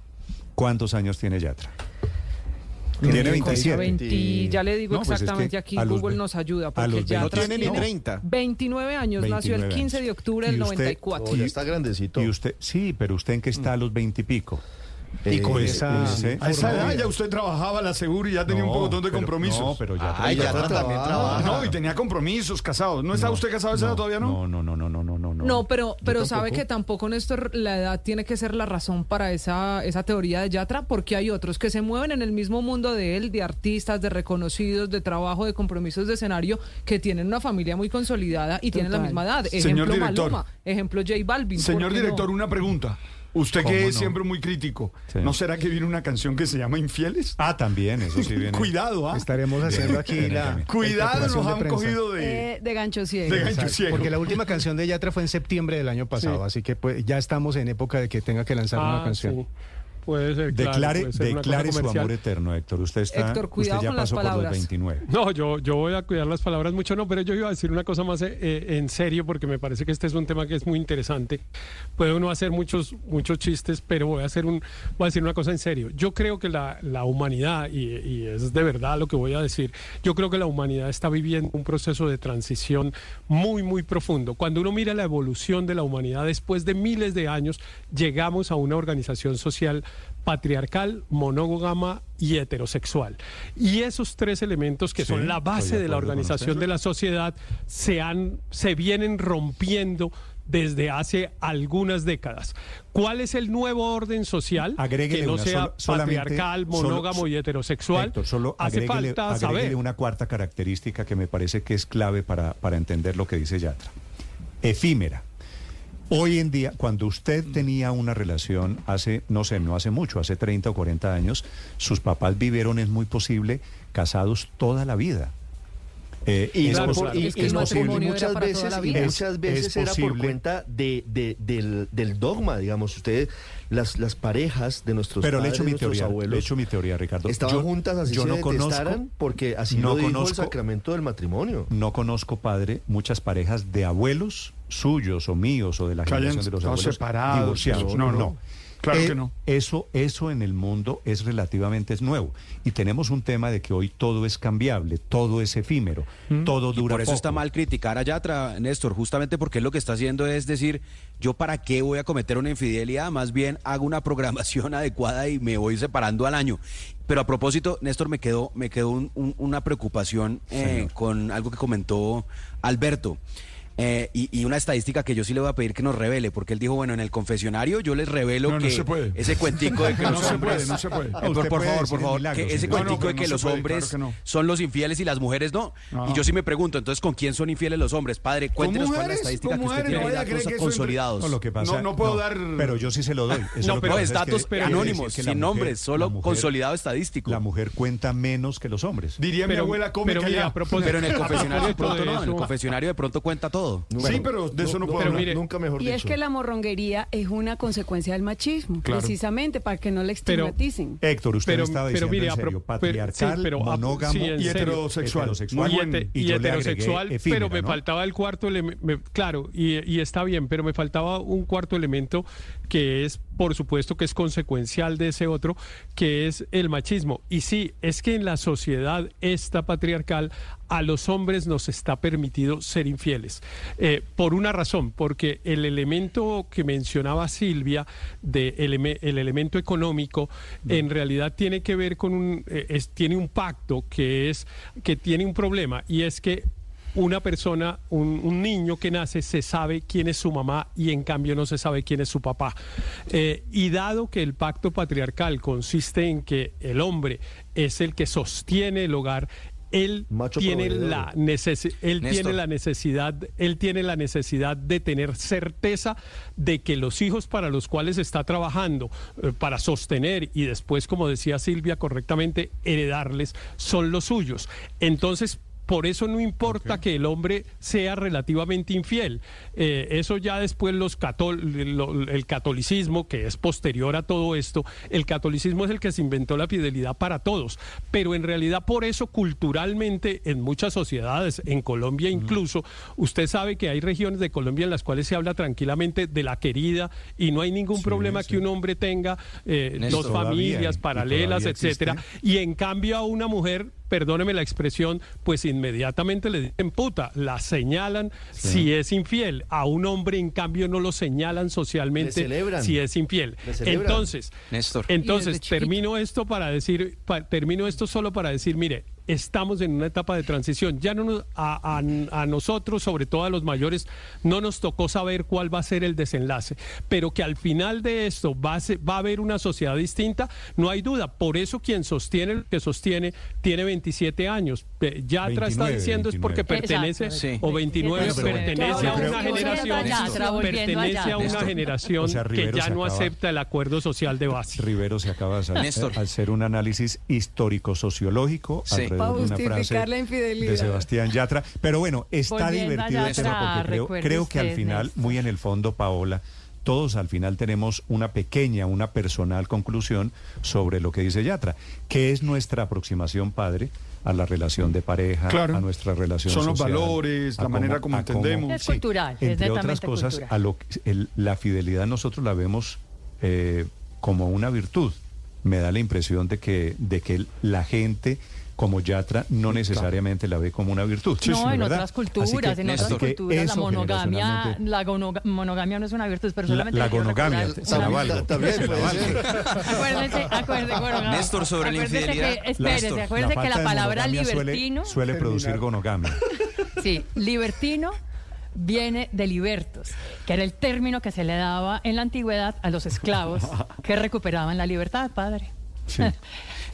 ¿Cuántos años tiene Yatra? Tiene Tiene 27. 20, ya le digo No, pues es exactamente que aquí, a los Google ve- nos ayuda. a Porque los ya 20 tras- No tiene ni 30. 29 años, nació el 29 15 de años. octubre Y del usted- 94. Oh, ya está grandecito. Y usted, sí, pero usted en qué está a los 20 y pico. Y con Pues, esa- ese- A esa edad ya usted trabajaba la seguro y ya tenía un No, poco de pero- compromisos. No, pero ya Ay, ya Yatra también trabaja. No, y tenía compromisos, casados. ¿No está usted casado a esa edad todavía, no? No, no, no, no, no, no, no. No, pero, pero sabe que tampoco, Néstor, la edad tiene que ser la razón para esa, esa teoría de Yatra, porque hay otros que se mueven en el mismo mundo de él, de artistas, de reconocidos, de trabajo, de compromisos de escenario, que tienen una familia muy consolidada y tienen la misma edad. Señor Ejemplo director. Maluma, ejemplo J Balvin. ¿por Señor director, una pregunta. Usted ¿Cómo que es no? siempre muy crítico, Sí. ¿no será que viene una canción que se llama Infieles? Ah, también, eso sí viene. [laughs] Cuidado, ¿ah? Estaremos haciendo aquí la. Cuidado, nos han cogido de... Eh, de gancho ciego. de gancho ciego. Porque la última canción de Yatra fue en septiembre del año pasado, así que pues, ya estamos en época de que tenga que lanzar una Ah, canción. sí. Puede ser, claro, Declare, puede ser una cosa declare su amor eterno, Héctor. Usted está, Héctor, cuidado usted ya con las pasó por los palabras. 29. No, yo, yo voy a cuidar las palabras mucho, no, pero yo iba a decir una cosa más eh, eh, en serio, porque me parece que este es un tema que es muy interesante. Puede uno hacer muchos, muchos chistes, pero voy a, hacer un, voy a decir una cosa en serio. Yo creo que la, la humanidad, y, y es de verdad lo que voy a decir, yo creo que la humanidad está viviendo un proceso de transición muy, muy profundo. Cuando uno mira la evolución de la humanidad después de miles de años, llegamos a una organización social patriarcal, monógama y heterosexual. Y esos tres elementos que Sí, son la base de la organización de la sociedad se han se vienen rompiendo desde hace algunas décadas. ¿Cuál es el nuevo orden social Agréguele que no una sea patriarcal, solo- monógamo y heterosexual? Héctor, solo Hace agréguele, falta saber. una cuarta característica que me parece que es clave para, para entender lo que dice Yatra. Efímera. Hoy en día, cuando usted tenía una relación hace, no sé, no hace mucho, hace 30 o 40 años, sus papás vivieron, es muy posible, casados toda la vida. Eh, Y, es y- y que es posible. muchas veces, y muchas veces es era por cuenta de, de- del, del dogma, digamos. Ustedes, las, las parejas de nuestros Pero le padres, echo mi nuestros teoría, abuelos, le echo mi teoría, Ricardo. estaban Yo- juntas así yo se no detestaran conozco- porque así no lo dijo el conozco- sacramento del matrimonio. No conozco, padre, muchas parejas de abuelos suyos o míos o de la Que generación de los abuelos separados, divorciados. no, No, no. Claro Eh, que no. Eso, eso en el mundo es relativamente nuevo. Y tenemos un tema de que hoy todo es cambiable, todo es efímero, todo Y dura por eso poco. está mal criticar a Yatra, Néstor, justamente porque él lo que está haciendo es decir, yo para qué voy a cometer una infidelidad, más bien hago una [laughs] programación adecuada y me voy separando al año. Pero a propósito, Néstor, me quedó, me quedó un- un- una preocupación eh, con algo que comentó Alberto. Eh, y, y una estadística que yo sí le voy a pedir que nos revele, porque él dijo, bueno, en el confesionario yo les revelo No, no que se puede. ese cuentico de que [laughs] No los se hombres... puede, no se puede. Eh, por, favor, por favor, milagros, que ese sí. No, no, cuentico de que se los puede, hombres claro que no. son los infieles y las mujeres no. No. Y yo sí me pregunto, entonces, ¿con quién son infieles los hombres? Padre, cuéntenos cuál es la estadística ¿Con que usted mujeres? tiene creer datos que consolidados. No, lo que pasa, No, no puedo dar- Pero yo sí se lo doy. Eso No, lo pero es datos anónimos, sin nombres, solo consolidado estadístico. La mujer cuenta menos que los hombres. Diría mi Pero- abuela, come pero en el confesionario de pronto de no, en el confesionario de pronto cuenta todo. Sí, pero de eso no puedo pero hablar. mire, Nunca mejor Y dicho. es que la morronguería es una consecuencia del machismo, Claro. precisamente para que no le Pero- estigmaticen. Héctor, usted Pero- estaba pero diciendo mire, en a pro- serio, pero- patriarcal, sí, monógamo sí, en Y heterosexual. heterosexual. y, Y y heterosexual, efímera, pero me ¿no? faltaba el cuarto elemento, claro, y, y está bien, pero me faltaba un cuarto elemento que es, por supuesto, que es consecuencial de ese otro, que es el machismo. Y sí, es que en la sociedad esta patriarcal a los hombres nos está permitido ser infieles. Eh, por una razón, porque el elemento que mencionaba Silvia, de eleme- el elemento económico, en realidad tiene que ver con un, eh, es- tiene un pacto que es, que tiene un problema, y es que una persona, un, un niño que nace, se sabe quién es su mamá y en cambio no se sabe quién es su papá. Eh, y dado que el pacto patriarcal consiste en que el hombre es el que sostiene el hogar, él Macho tiene proveedor. la necesi- él Néstor. tiene la necesidad él tiene la necesidad de tener certeza de que los hijos para los cuales está trabajando eh, para sostener y después como decía Silvia correctamente heredarles son los suyos entonces por eso no importa que el hombre sea relativamente infiel. Eh, eso ya después los catol- lo- el catolicismo, que es posterior a todo esto, el catolicismo es el que se inventó la fidelidad para todos. Pero en realidad por eso culturalmente en muchas sociedades, en Colombia incluso, usted sabe que hay regiones de Colombia en las cuales se habla tranquilamente de la querida y no hay ningún problema que un hombre tenga eh, dos familias y paralelas, existe. etcétera. Y en cambio a una mujer, perdóneme la expresión, pues inmediatamente le dicen puta, la señalan si es infiel. A un hombre, en cambio, no lo señalan socialmente si es infiel. Entonces, Néstor. entonces termino esto para decir, pa- termino esto solo para decir, mire, estamos en una etapa de transición. Ya no nos- a, a- a nosotros, sobre todo a los mayores, no nos tocó saber cuál va a ser el desenlace, pero que al final de esto va a, ser- va a haber una sociedad distinta, no hay duda. Por eso quien sostiene lo que sostiene tiene 27 años. Eh, Yatra está 29, diciendo es porque 29. pertenece, Exacto. Sí. o 29, Bueno, pero- pertenece a una generación, pertenece a una generación O sea, que ya no acaba- acepta el acuerdo social de base. Rivero se acaba de hacer, Néstor. hacer un análisis histórico-sociológico Sí. Alrededor Para de una frase la infidelidad. de Sebastián Yatra. Pero bueno, está Volviendo divertido porque creo, que al final, Néstor. muy en el fondo, Paola, todos al final tenemos una pequeña, una personal conclusión sobre lo que dice Yatra. ¿Qué es nuestra aproximación, padre? a la relación de pareja, Claro. a nuestra relación Son los valores, la manera como a cómo- entendemos. Es cultural, es entre otras cosas, cultural. a lo que- el- la fidelidad nosotros la vemos eh, como una virtud. Me da la impresión de que, de que la gente como Yatra no necesariamente la ve como una virtud. no, en ¿verdad? otras culturas, que- en otras culturas la monogamia, la gonoga- monogamia no es una virtud, pero La, solamente la gonogamia, la valgo. También la. Acuérdese, acuérdese, bueno, Néstor, sobre la acuérdese infidelidad. Que, espérese, Néstor, acuérdese que la palabra monogamia suele- libertino, suele, producir gonogamia. sí, libertino viene de libertos, que era el término que se le daba en la antigüedad a los esclavos [laughs] que recuperaban la libertad, padre.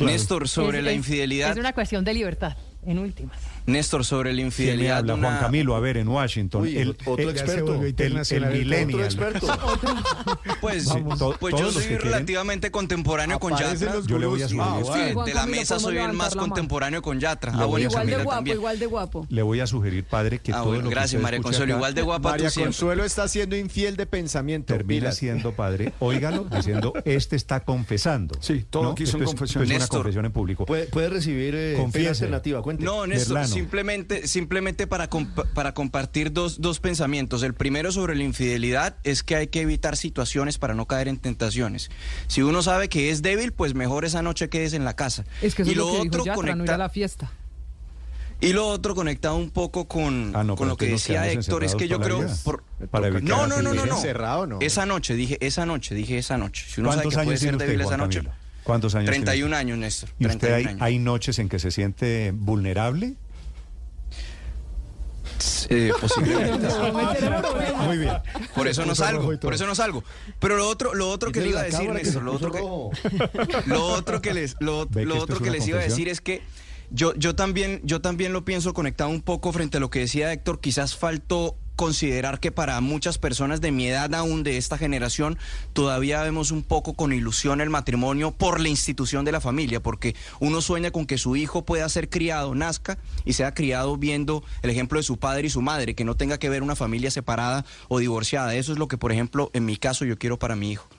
Néstor, sobre Es- la infidelidad. Es una cuestión de libertad, en últimas. Néstor, sobre la ¿Quién me infidelidad. habla? una- Juan Camilo, a ver, en Washington. Uy, el, otro el- experto. el- el, millennial. otro experto. [laughs] Pues, Vamos, pues todos yo soy relativamente contemporáneo con Yatra. Yo le voy a sí, Ah, de la mesa soy el más contemporáneo con Yatra. Ah, bueno, Igual de guapo, también. igual de guapo. Le voy a sugerir, padre, que Ah, todo bueno, lo que gracias, María Consuelo. Igual de guapa María. Consuelo está siendo infiel de pensamiento. termina siendo padre. Óigalo [laughs] diciendo, este está confesando. Sí, todo aquí son confesiones. una confesión en público. Puede, recibir eh, alternativa, cuente. No, Néstor. Simplemente, simplemente para, para compartir dos, dos pensamientos. El primero sobre la infidelidad es que hay que evitar situaciones para no caer en tentaciones. Si uno sabe que es débil, pues mejor esa noche quedes en la casa. Es que eso y es lo, lo que otro dijo Yatra, no ir conecta- a la fiesta. Y lo otro conectado un poco con, Ah, no, con lo que decía Héctor, es que yo creo... por-. Para evitar no, no, no, no, no. Encerrado, no. Esa noche, dije esa noche, dije esa noche. Si uno sabe ¿Cuántos que puede ser usted, débil esa noche. Camilo? ¿Cuántos años tiene 31 usted? años, Néstor. ¿Y usted 31 hay, años. hay noches en que se siente vulnerable? Eh, posiblemente. [laughs] Muy bien. Por eso no salgo, por eso no salgo. Pero lo otro, lo otro que le iba a decir, Néstor, lo otro que, [laughs] lo otro que les, lo, lo otro que les iba a decir es que yo, yo también, yo también lo pienso conectado un poco frente a lo que decía Héctor. Quizás faltó considerar que para muchas personas de mi edad aún de esta generación todavía vemos un poco con ilusión el matrimonio por la institución de la familia, porque uno sueña con que su hijo pueda ser criado, nazca y sea criado viendo el ejemplo de su padre y su madre, que no tenga que ver una familia separada o divorciada. Eso es lo que, por ejemplo, en mi caso yo quiero para mi hijo.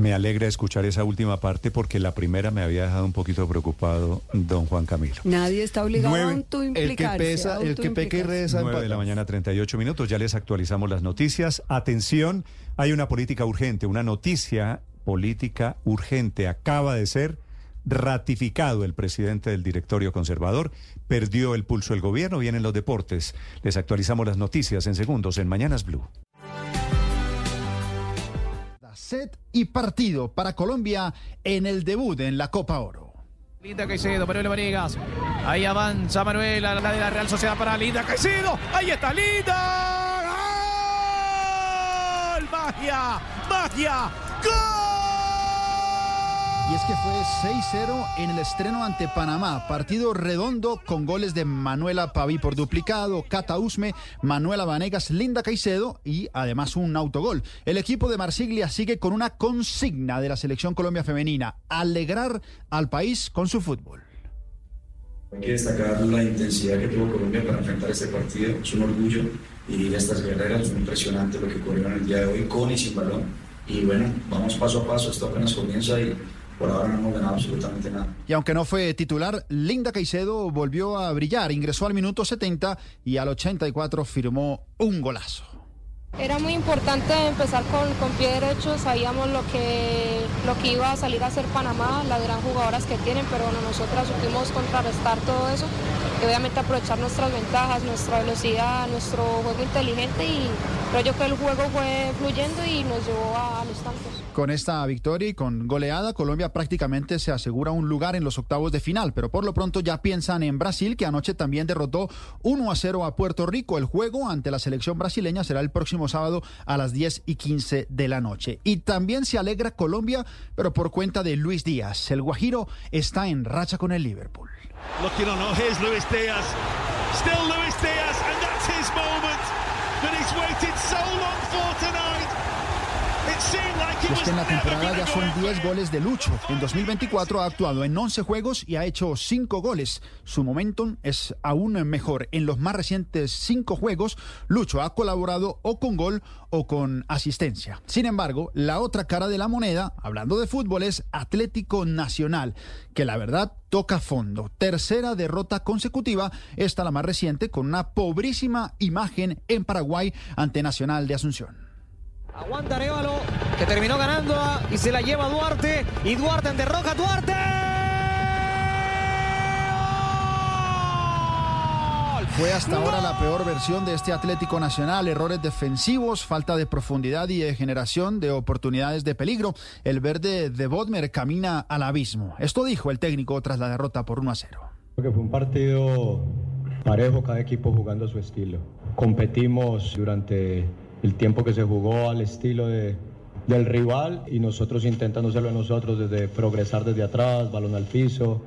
Me alegra escuchar esa última parte porque la primera me había dejado un poquito preocupado, don Juan Camilo. Nadie está obligado a Nueve. autoimplicarse. pesa- el que peca y reza 9 de la mañana, 38 minutos. Ya les actualizamos las noticias. Atención, hay una política urgente, una noticia política urgente. Acaba de ser ratificado el presidente del directorio conservador. Perdió el pulso el gobierno. Vienen los deportes. Les actualizamos las noticias en segundos en Mañanas Blue. Set y partido para Colombia en el debut en la Copa Oro. Linda Caicedo, Manuel Vanegas. Ahí avanza Manuel a la de la Real Sociedad para Linda Caicedo. Ahí está Linda. ¡Gol! ¡Magia! ¡Magia! ¡Gol! Y es que fue 6-0 en el estreno ante Panamá. Partido redondo con goles de Manuela Paví por duplicado, Cata Usme, Manuela Vanegas, Linda Caicedo y además un autogol. El equipo de Marsiglia sigue con una consigna de la selección Colombia femenina: alegrar al país con su fútbol. Hay que destacar la intensidad que tuvo Colombia para enfrentar este partido. Es un orgullo y estas guerreras es impresionante lo que en el día de hoy con y sin balón. Y bueno, vamos paso a paso, esto apenas comienza y por ahora no hemos ganado absolutamente nada. Y aunque no fue titular, Linda Caicedo volvió a brillar. Ingresó al minuto 70 y al 84 firmó un golazo. Era muy importante empezar con, con pie derecho, sabíamos lo que, lo que iba a salir a hacer Panamá, las gran jugadoras que tienen, pero bueno, nosotras supimos contrarrestar todo eso obviamente aprovechar nuestras ventajas, nuestra velocidad, nuestro juego inteligente y creo yo que el juego fue fluyendo y nos llevó a, a los tantos. Con esta victoria y con goleada, Colombia prácticamente se asegura un lugar en los octavos de final, pero por lo pronto ya piensan en Brasil, que anoche también derrotó 1 a 0 a Puerto Rico. El juego ante la selección brasileña será el próximo sábado a las 10 y 15 de la noche. Y también se alegra Colombia, pero por cuenta de Luis Díaz. El Guajiro está en racha con el Liverpool. Looking on, oh, here's Luis Diaz. Still Luis Diaz, and that's his moment that he's waited so long for tonight. It it es que en la temporada ya son 10 goles de Lucho. En 2024 ha actuado en 11 juegos y ha hecho 5 goles. Su momentum es aún mejor. En los más recientes 5 juegos, Lucho ha colaborado o con gol o con asistencia. Sin embargo, la otra cara de la moneda, hablando de fútbol, es Atlético Nacional, que la verdad toca fondo. Tercera derrota consecutiva, esta la más reciente, con una pobrísima imagen en Paraguay ante Nacional de Asunción. Aguanta Arevalo, que terminó ganando y se la lleva Duarte. Y Duarte en derroca, Duarte. Fue hasta ahora la peor versión de este Atlético Nacional. Errores defensivos, falta de profundidad y de generación de oportunidades de peligro. El verde de Bodmer camina al abismo. Esto dijo el técnico tras la derrota por 1 a 0. Creo que fue un partido parejo, cada equipo jugando a su estilo. Competimos durante el tiempo que se jugó al estilo de- del rival y nosotros intentando hacerlo nosotros desde progresar desde atrás, balón al piso,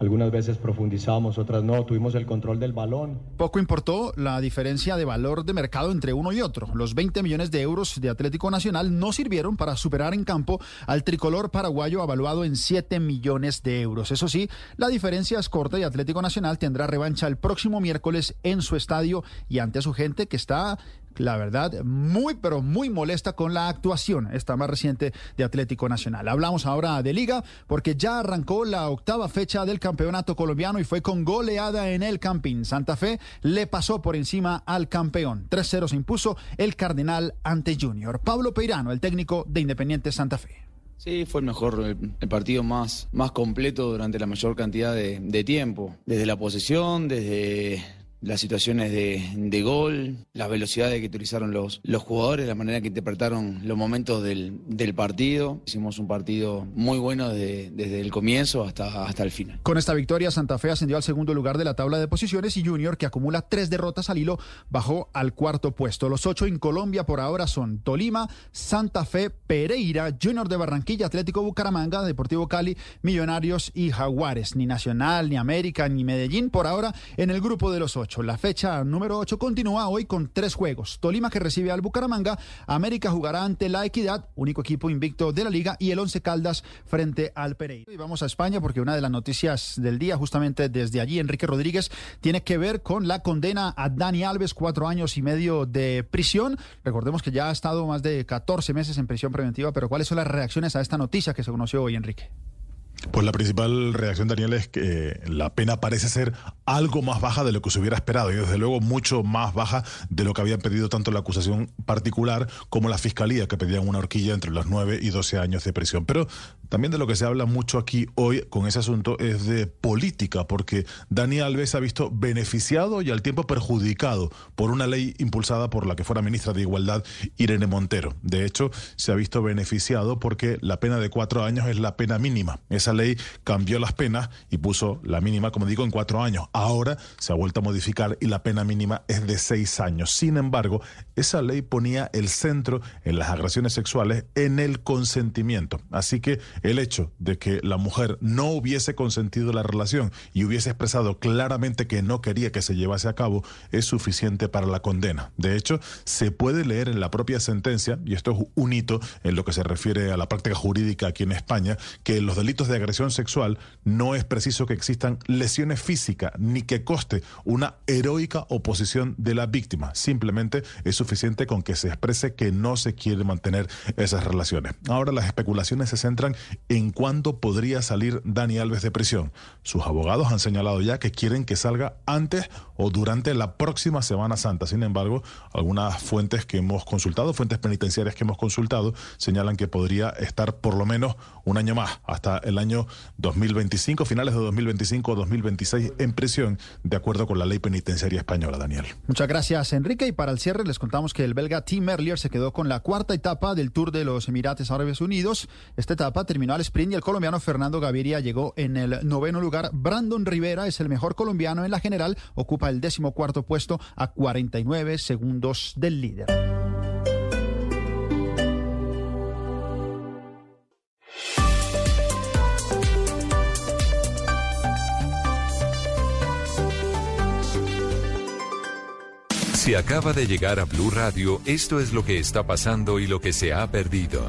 algunas veces profundizamos, otras no, tuvimos el control del balón. Poco importó la diferencia de valor de mercado entre uno y otro. Los 20 millones de euros de Atlético Nacional no sirvieron para superar en campo al tricolor paraguayo evaluado en 7 millones de euros. Eso sí, la diferencia es corta y Atlético Nacional tendrá revancha el próximo miércoles en su estadio y ante su gente que está la verdad, muy, pero muy molesta con la actuación, esta más reciente de Atlético Nacional. Hablamos ahora de liga porque ya arrancó la octava fecha del campeonato colombiano y fue con goleada en el Campín. Santa Fe le pasó por encima al campeón. 3-0 se impuso el Cardenal ante Junior. Pablo Peirano, el técnico de Independiente Santa Fe. Sí, fue el mejor, el, el partido más, más completo durante la mayor cantidad de, de tiempo. Desde la posesión, desde las situaciones de, de, gol, las velocidades que utilizaron los, los jugadores, la manera que interpretaron los momentos del, del partido. Hicimos un partido muy bueno de, desde el comienzo hasta, hasta el final. Con esta victoria, Santa Fe ascendió al segundo lugar de la tabla de posiciones y Junior, que acumula tres derrotas al hilo, bajó al cuarto puesto. Los ocho en Colombia por ahora son Tolima, Santa Fe, Pereira, Junior de Barranquilla, Atlético Bucaramanga, Deportivo Cali, Millonarios y Jaguares. Ni Nacional, ni América, ni Medellín por ahora en el grupo de los ocho. La fecha número 8 continúa hoy con tres juegos. Tolima que recibe al Bucaramanga, América jugará ante la Equidad, único equipo invicto de la liga, y el Once Caldas frente al Pereira. Y vamos a España porque una de las noticias del día, justamente desde allí, Enrique Rodríguez, tiene que ver con la condena a Dani Alves, cuatro años y medio de prisión. Recordemos que ya ha estado más de 14 meses en prisión preventiva, pero ¿cuáles son las reacciones a esta noticia que se conoció hoy, Enrique? Pues la principal reacción, Daniel, es que la pena parece ser algo más baja de lo que se hubiera esperado y desde luego mucho más baja de lo que habían pedido tanto la acusación particular como la fiscalía, que pedían una horquilla entre los 9 y 12 años de prisión. Pero también de lo que se habla mucho aquí hoy con ese asunto es de política, porque Dani Alves ha visto beneficiado y al tiempo perjudicado por una ley impulsada por la que fuera ministra de Igualdad, Irene Montero. De hecho, se ha visto beneficiado porque la pena de cuatro años es la pena mínima. Esa ley cambió las penas y puso la mínima, como digo, en cuatro años. Ahora se ha vuelto a modificar y la pena mínima es de seis años. Sin embargo, esa ley ponía el centro en las agresiones sexuales en el consentimiento. Así que el hecho de que la mujer no hubiese consentido la relación y hubiese expresado claramente que no quería que se llevase a cabo es suficiente para la condena. De hecho, se puede leer en la propia sentencia, y esto es un hito en lo que se refiere a la práctica jurídica aquí en España, que los delitos de agresión sexual no es preciso que existan lesiones físicas ni que coste una heroica oposición de la víctima. Simplemente es suficiente con que se exprese que no se quiere mantener esas relaciones. Ahora las especulaciones se centran en cuándo podría salir Dani Alves de prisión. Sus abogados han señalado ya que quieren que salga antes o durante la próxima Semana Santa. Sin embargo, algunas fuentes que hemos consultado, fuentes penitenciarias que hemos consultado, señalan que podría estar por lo menos un año más, hasta el año 2025, finales de 2025 o 2026 en prisión, de acuerdo con la ley penitenciaria española, Daniel. Muchas gracias, Enrique. Y para el cierre les contamos que el belga Tim Merlier se quedó con la cuarta etapa del Tour de los Emirates Árabes Unidos. Esta etapa terminó al sprint y el colombiano Fernando Gaviria llegó en el noveno lugar. Brandon Rivera es el mejor colombiano en la general, ocupa el décimo cuarto puesto a 49 segundos del líder. Si acaba de llegar a Blue Radio, esto es lo que está pasando y lo que se ha perdido.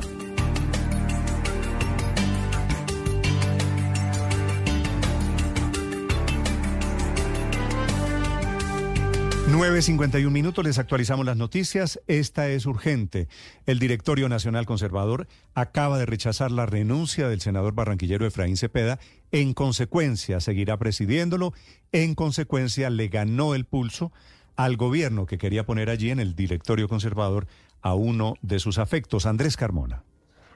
9.51 minutos, les actualizamos las noticias. Esta es urgente. El Directorio Nacional Conservador acaba de rechazar la renuncia del senador barranquillero Efraín Cepeda. En consecuencia, seguirá presidiéndolo. En consecuencia, le ganó el pulso al gobierno que quería poner allí en el Directorio Conservador a uno de sus afectos, Andrés Carmona.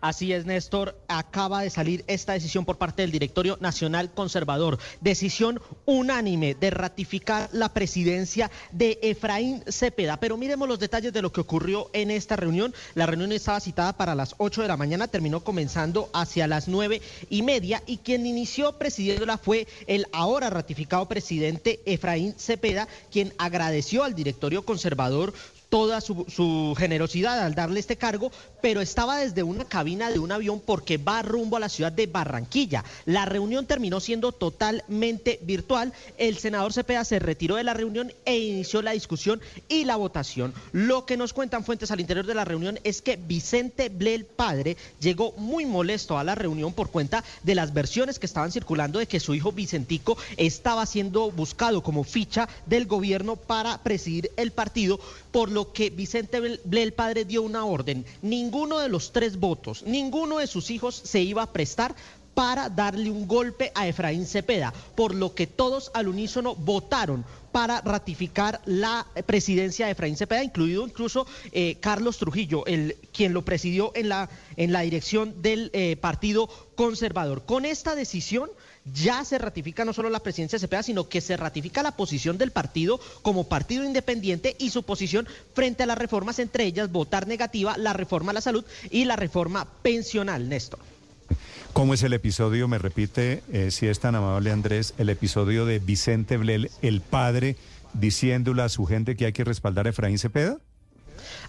Así es, Néstor. Acaba de salir esta decisión por parte del Directorio Nacional Conservador. Decisión unánime de ratificar la presidencia de Efraín Cepeda. Pero miremos los detalles de lo que ocurrió en esta reunión. La reunión estaba citada para las 8 de la mañana, terminó comenzando hacia las nueve y media. Y quien inició presidiéndola fue el ahora ratificado presidente Efraín Cepeda, quien agradeció al Directorio Conservador toda su, su, generosidad al darle este cargo, pero estaba desde una cabina de un avión porque va rumbo a la ciudad de Barranquilla. La reunión terminó siendo totalmente virtual. El senador Cepeda se retiró de la reunión e inició la discusión y la votación. Lo que nos cuentan fuentes al interior de la reunión es que Vicente Blel padre llegó muy molesto a la reunión por cuenta de las versiones que estaban circulando de que su hijo Vicentico estaba siendo buscado como ficha del gobierno para presidir el partido, por lo que Vicente Blel padre dio una orden. Ninguno de los tres votos, ninguno de sus hijos se iba a prestar para darle un golpe a Efraín Cepeda, por lo que todos al unísono votaron para ratificar la presidencia de Efraín Cepeda, incluido incluso eh, Carlos Trujillo, el quien lo presidió en la, en la dirección del eh, Partido Conservador. Con esta decisión ya se ratifica no solo la presidencia de Cepeda, sino que se ratifica la posición del partido como partido independiente y su posición frente a las reformas, entre ellas votar negativa la reforma a la salud y la reforma pensional, Néstor. ¿Cómo es el episodio? Me repite, eh, si es tan amable Andrés, el episodio de Vicente Blel, el padre, diciéndole a su gente que hay que respaldar a Efraín Cepeda.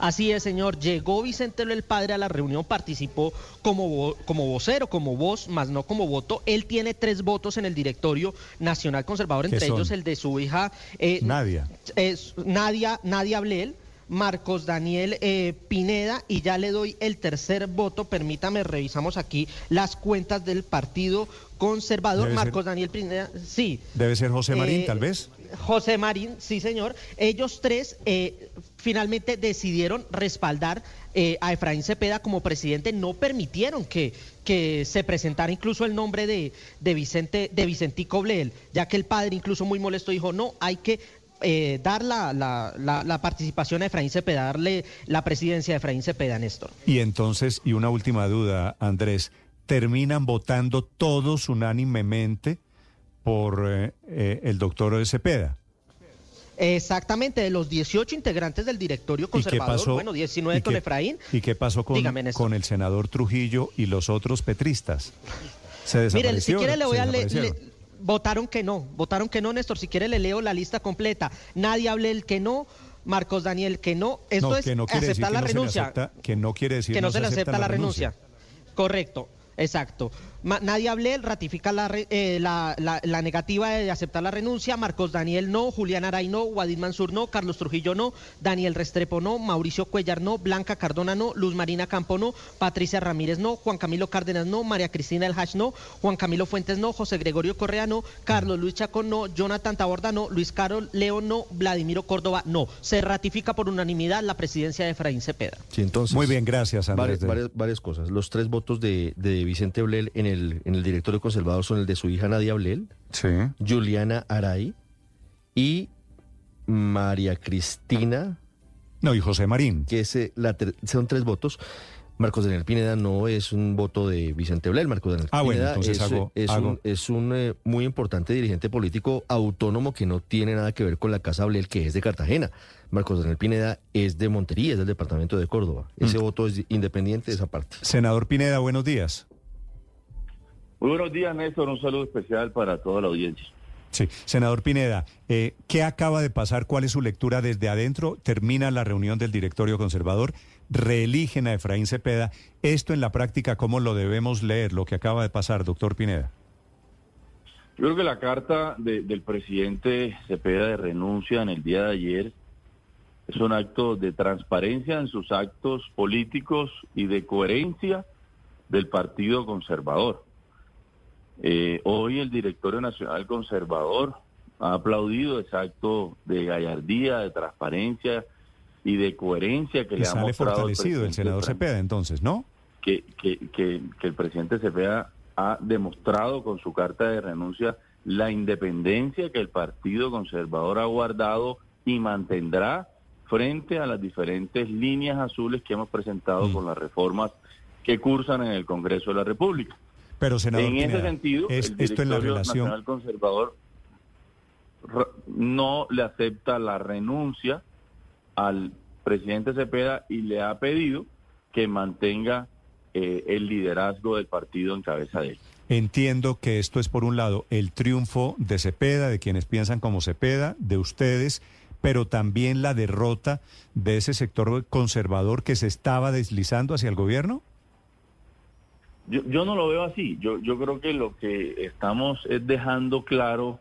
Así es, señor. Llegó Vicente el padre a la reunión, participó como, como vocero, como voz, más no como voto. Él tiene tres votos en el directorio nacional conservador, entre ellos el de su hija eh, Nadia. Es, Nadia, Nadia Blel. Marcos Daniel eh, Pineda y ya le doy el tercer voto. Permítame, revisamos aquí las cuentas del Partido Conservador. Marcos Daniel Pineda, sí. Debe ser José Marín, Eh, tal vez. José Marín, sí señor. Ellos tres eh, finalmente decidieron respaldar eh, a Efraín Cepeda como presidente, no permitieron que, que se presentara incluso el nombre de, de Vicente, de Vicentico Blel, ya que el padre incluso muy molesto dijo, no, hay que eh, dar la, la participación a Efraín Cepeda, darle la presidencia a Efraín Cepeda, Néstor. Y entonces, y una última duda, Andrés, ¿terminan votando todos unánimemente por eh, eh, el doctor Cepeda? Exactamente, de los 18 integrantes del directorio ¿Y qué conservador, pasó? bueno, 19 ¿Y con qué- Efraín. ¿Y qué pasó con, el senador Trujillo y los otros petristas? Se Miren, si quiere le voy a leer. votaron que no, votaron que no, Néstor. Si quiere le leo la lista completa. Nadie hable el que no, Marcos Daniel que no. Esto No, es que no aceptar la no renuncia. acepta- que no quiere decir que no, se le acepta la renuncia. Correcto. Exacto. Ma- Nadie hablé, ratifica la, re- eh, la, la- la negativa de aceptar la renuncia. Marcos Daniel no, Julián Aray no, Guadil Mansur no, Carlos Trujillo no, Daniel Restrepo no, Mauricio Cuellar no, Blanca Cardona no, Luz Marina Campo no, Patricia Ramírez no, Juan Camilo Cárdenas no, María Cristina El Hash no, Juan Camilo Fuentes no, José Gregorio Correa no, Carlos Luis Chacón no, Jonathan Taborda no, Luis Carol León no, Vladimiro Córdoba no. Se ratifica por unanimidad la presidencia de Efraín Cepeda. Sí, entonces, Muy bien, gracias, Andrés. Varias, varias- varias cosas. Los tres votos de, de Vicente Blel en el, en el directorio conservador son el de su hija Nadia Blel, Juliana Aray y María Cristina. No, y José Marín. Que es, la ter- son tres votos. Marcos Daniel Pineda no es un voto de Vicente Blel. Marcos Daniel Ah, bueno, Pineda entonces es, hago- es hago- un, es un, eh, muy importante dirigente político autónomo que no tiene nada que ver con la Casa Blel, que es de Cartagena. Marcos Daniel Pineda es de Montería, es del departamento de Córdoba. Ese Mm. voto es independiente de esa parte. Senador Pineda, buenos días. Muy buenos días, Néstor. Un saludo especial para toda la audiencia. Sí, senador Pineda, eh, ¿qué acaba de pasar? ¿Cuál es su lectura desde adentro? Termina la reunión del directorio conservador, reeligen a Efraín Cepeda. Esto en la práctica, ¿cómo lo debemos leer? Lo que acaba de pasar, doctor Pineda. Yo creo que la carta de- del presidente Cepeda de renuncia en el día de ayer es un acto de transparencia en sus actos políticos y de coherencia del Partido Conservador. Eh, hoy el directorio nacional conservador ha aplaudido ese acto de gallardía, de transparencia y de coherencia que Y le ha sale mostrado el fortalecido el senador Frank Cepeda, entonces, ¿no? que, que, que, que el presidente Cepeda ha demostrado con su carta de renuncia la independencia que el Partido Conservador ha guardado y mantendrá frente a las diferentes líneas azules que hemos presentado Mm. con las reformas que cursan en el Congreso de la República. Pero, senador en ese sentido, es- el esto en la Directorio relación... Nacional Conservador no le acepta la renuncia al presidente Cepeda y le ha pedido que mantenga eh, el liderazgo del partido en cabeza de él. Entiendo que esto es, por un lado, el triunfo de Cepeda, de quienes piensan como Cepeda, de ustedes, pero también la derrota de ese sector conservador que se estaba deslizando hacia el gobierno? Yo, yo no lo veo así. Yo, yo creo que lo que estamos es dejando claro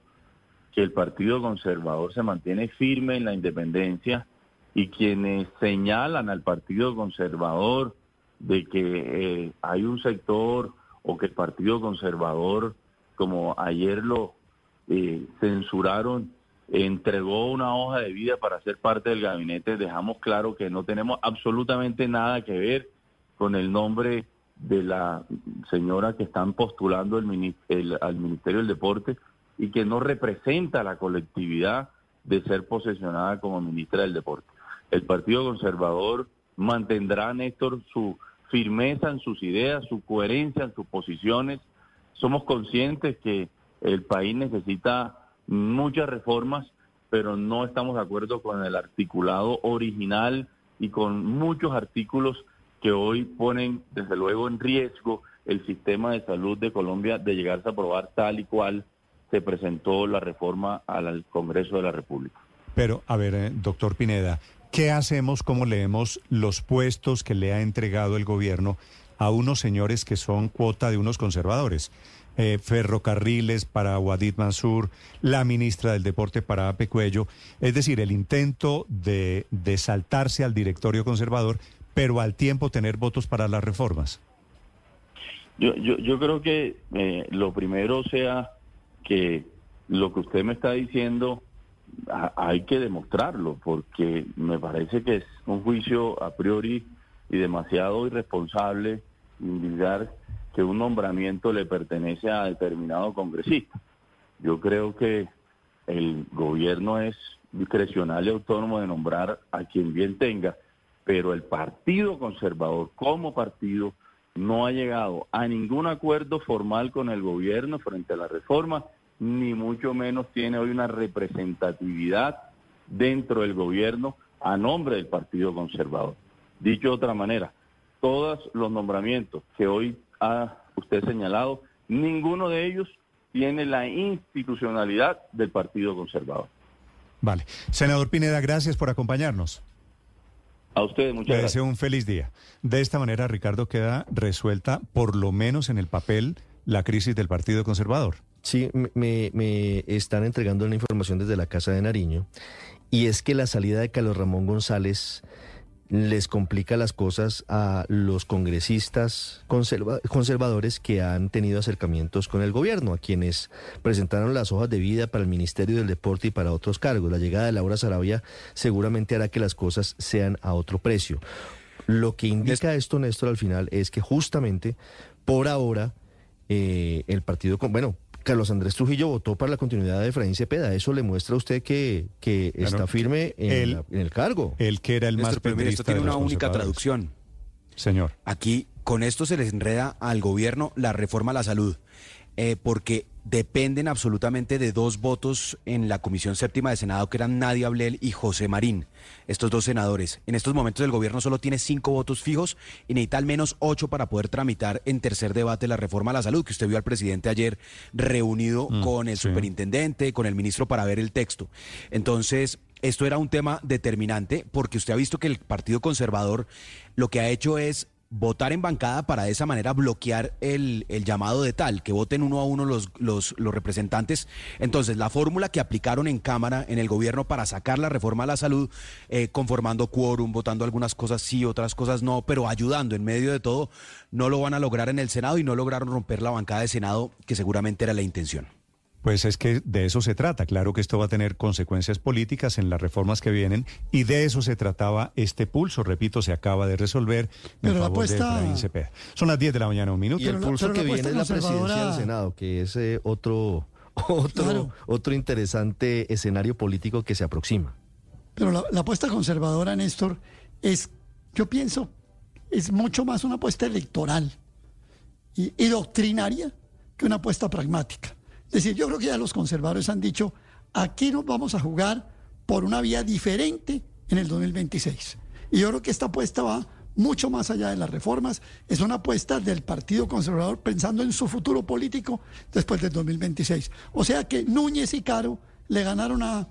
que el Partido Conservador se mantiene firme en la independencia y quienes señalan al Partido Conservador de que eh, hay un sector o que el Partido Conservador, como ayer lo eh, censuraron, entregó una hoja de vida para ser parte del gabinete, dejamos claro que no tenemos absolutamente nada que ver con el nombre de la señora que están postulando el, el, al Ministerio del Deporte y que no representa la colectividad de ser posesionada como ministra del Deporte. El Partido Conservador mantendrá, Néstor, su firmeza en sus ideas, su coherencia en sus posiciones. Somos conscientes que el país necesita muchas reformas, pero no estamos de acuerdo con el articulado original y con muchos artículos que hoy ponen desde luego en riesgo el sistema de salud de Colombia de llegarse a aprobar tal y cual se presentó la reforma al Congreso de la República. Pero, a ver, eh, doctor Pineda, ¿qué hacemos, cómo leemos los puestos que le ha entregado el gobierno a unos señores que son cuota de unos conservadores? Eh, ferrocarriles para Wadid Mansur, la ministra del Deporte para Ape Cuello, es decir, el intento de, de saltarse al directorio conservador pero al tiempo tener votos para las reformas? Yo, yo, yo creo que eh, lo primero sea que lo que usted me está diciendo hay que demostrarlo, porque me parece que es un juicio a priori y demasiado irresponsable indicar que un nombramiento le pertenece a determinado congresista. Yo creo que el gobierno es discrecional y autónomo de nombrar a quien bien tenga pero el Partido Conservador como partido no ha llegado a ningún acuerdo formal con el gobierno frente a la reforma, ni mucho menos tiene hoy una representatividad dentro del gobierno a nombre del Partido Conservador. Dicho de otra manera, todos los nombramientos que hoy ha usted señalado, ninguno de ellos tiene la institucionalidad del Partido Conservador. Vale. Senador Pineda, gracias por acompañarnos. A ustedes, muchas Le deseo un feliz día. De esta manera, Ricardo, queda resuelta, por lo menos en el papel, la crisis del Partido Conservador. Sí, me, me están entregando una información desde la Casa de Nariño, y es que la salida de Carlos Ramón González les complica las cosas a los congresistas conservadores que han tenido acercamientos con el gobierno, a quienes presentaron las hojas de vida para el Ministerio del Deporte y para otros cargos. La llegada de Laura Sarabia seguramente hará que las cosas sean a otro precio. Lo que indica esto, Néstor, al final es que justamente por ahora eh, el partido, bueno, Carlos Andrés Trujillo votó para la continuidad de Efraín Cepeda. Eso le muestra a usted que, que está firme en, el cargo. El que era el más pero esto tiene una única traducción. Señor. Aquí, con esto se les enreda al gobierno la reforma a la salud. Eh, porque dependen absolutamente de dos votos en la Comisión Séptima de Senado, que eran Nadia Ablel y José Marín, estos dos senadores. En estos momentos el gobierno solo tiene cinco votos fijos y necesita al menos ocho para poder tramitar en tercer debate la reforma a la salud, que usted vio al presidente ayer reunido mm, con el superintendente, con el ministro para ver el texto. Entonces, esto era un tema determinante porque usted ha visto que el Partido Conservador lo que ha hecho es votar en bancada para de esa manera bloquear el, llamado de tal, que voten uno a uno los, los, los representantes. Entonces, la fórmula que aplicaron en Cámara, en el gobierno, para sacar la reforma a la salud, eh, conformando quórum, votando algunas cosas sí, otras cosas no, pero ayudando en medio de todo, no lo van a lograr en el Senado y no lograron romper la bancada de Senado, que seguramente era la intención. Pues es que de eso se trata. Claro que esto va a tener consecuencias políticas en las reformas que vienen y de eso se trataba este pulso. Repito, se acaba de resolver Pero la apuesta... Son las 10 de la mañana, un minuto. Y el pulso que viene es la presidencia del Senado, que es eh, otro, [laughs] otro, otro interesante escenario político que se aproxima. Pero la, la apuesta conservadora, Néstor, es, yo pienso, es mucho más una apuesta electoral y, y doctrinaria que una apuesta pragmática. Es decir, yo creo que ya los conservadores han dicho, aquí nos vamos a jugar por una vía diferente en el 2026. Y yo creo que esta apuesta va mucho más allá de las reformas. Es una apuesta del Partido Conservador pensando en su futuro político después del 2026. O sea que Núñez y Caro le ganaron a,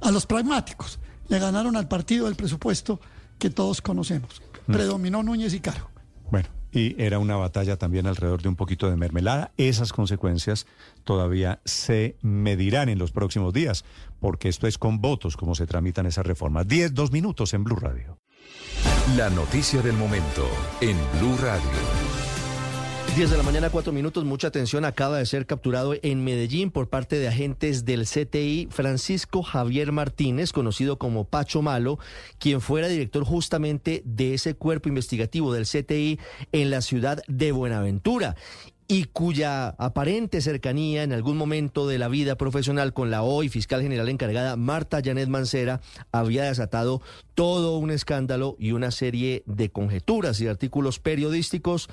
a los pragmáticos. Le ganaron al partido del presupuesto que todos conocemos. Mm. Predominó Núñez y Caro. Bueno, y era una batalla también alrededor de un poquito de mermelada. Esas consecuencias todavía se medirán en los próximos días, porque esto es con votos como se tramitan esas reformas. Diez, dos minutos en Blue Radio. La noticia del momento en Blue Radio. 10 de la mañana, 4 minutos. Mucha atención. Acaba de ser capturado en Medellín por parte de agentes del CTI Francisco Javier Martínez, conocido como Pacho Malo, quien fuera director justamente de ese cuerpo investigativo del CTI en la ciudad de Buenaventura y cuya aparente cercanía en algún momento de la vida profesional con la hoy fiscal general encargada Marta Janet Mancera había desatado todo un escándalo y una serie de conjeturas y artículos periodísticos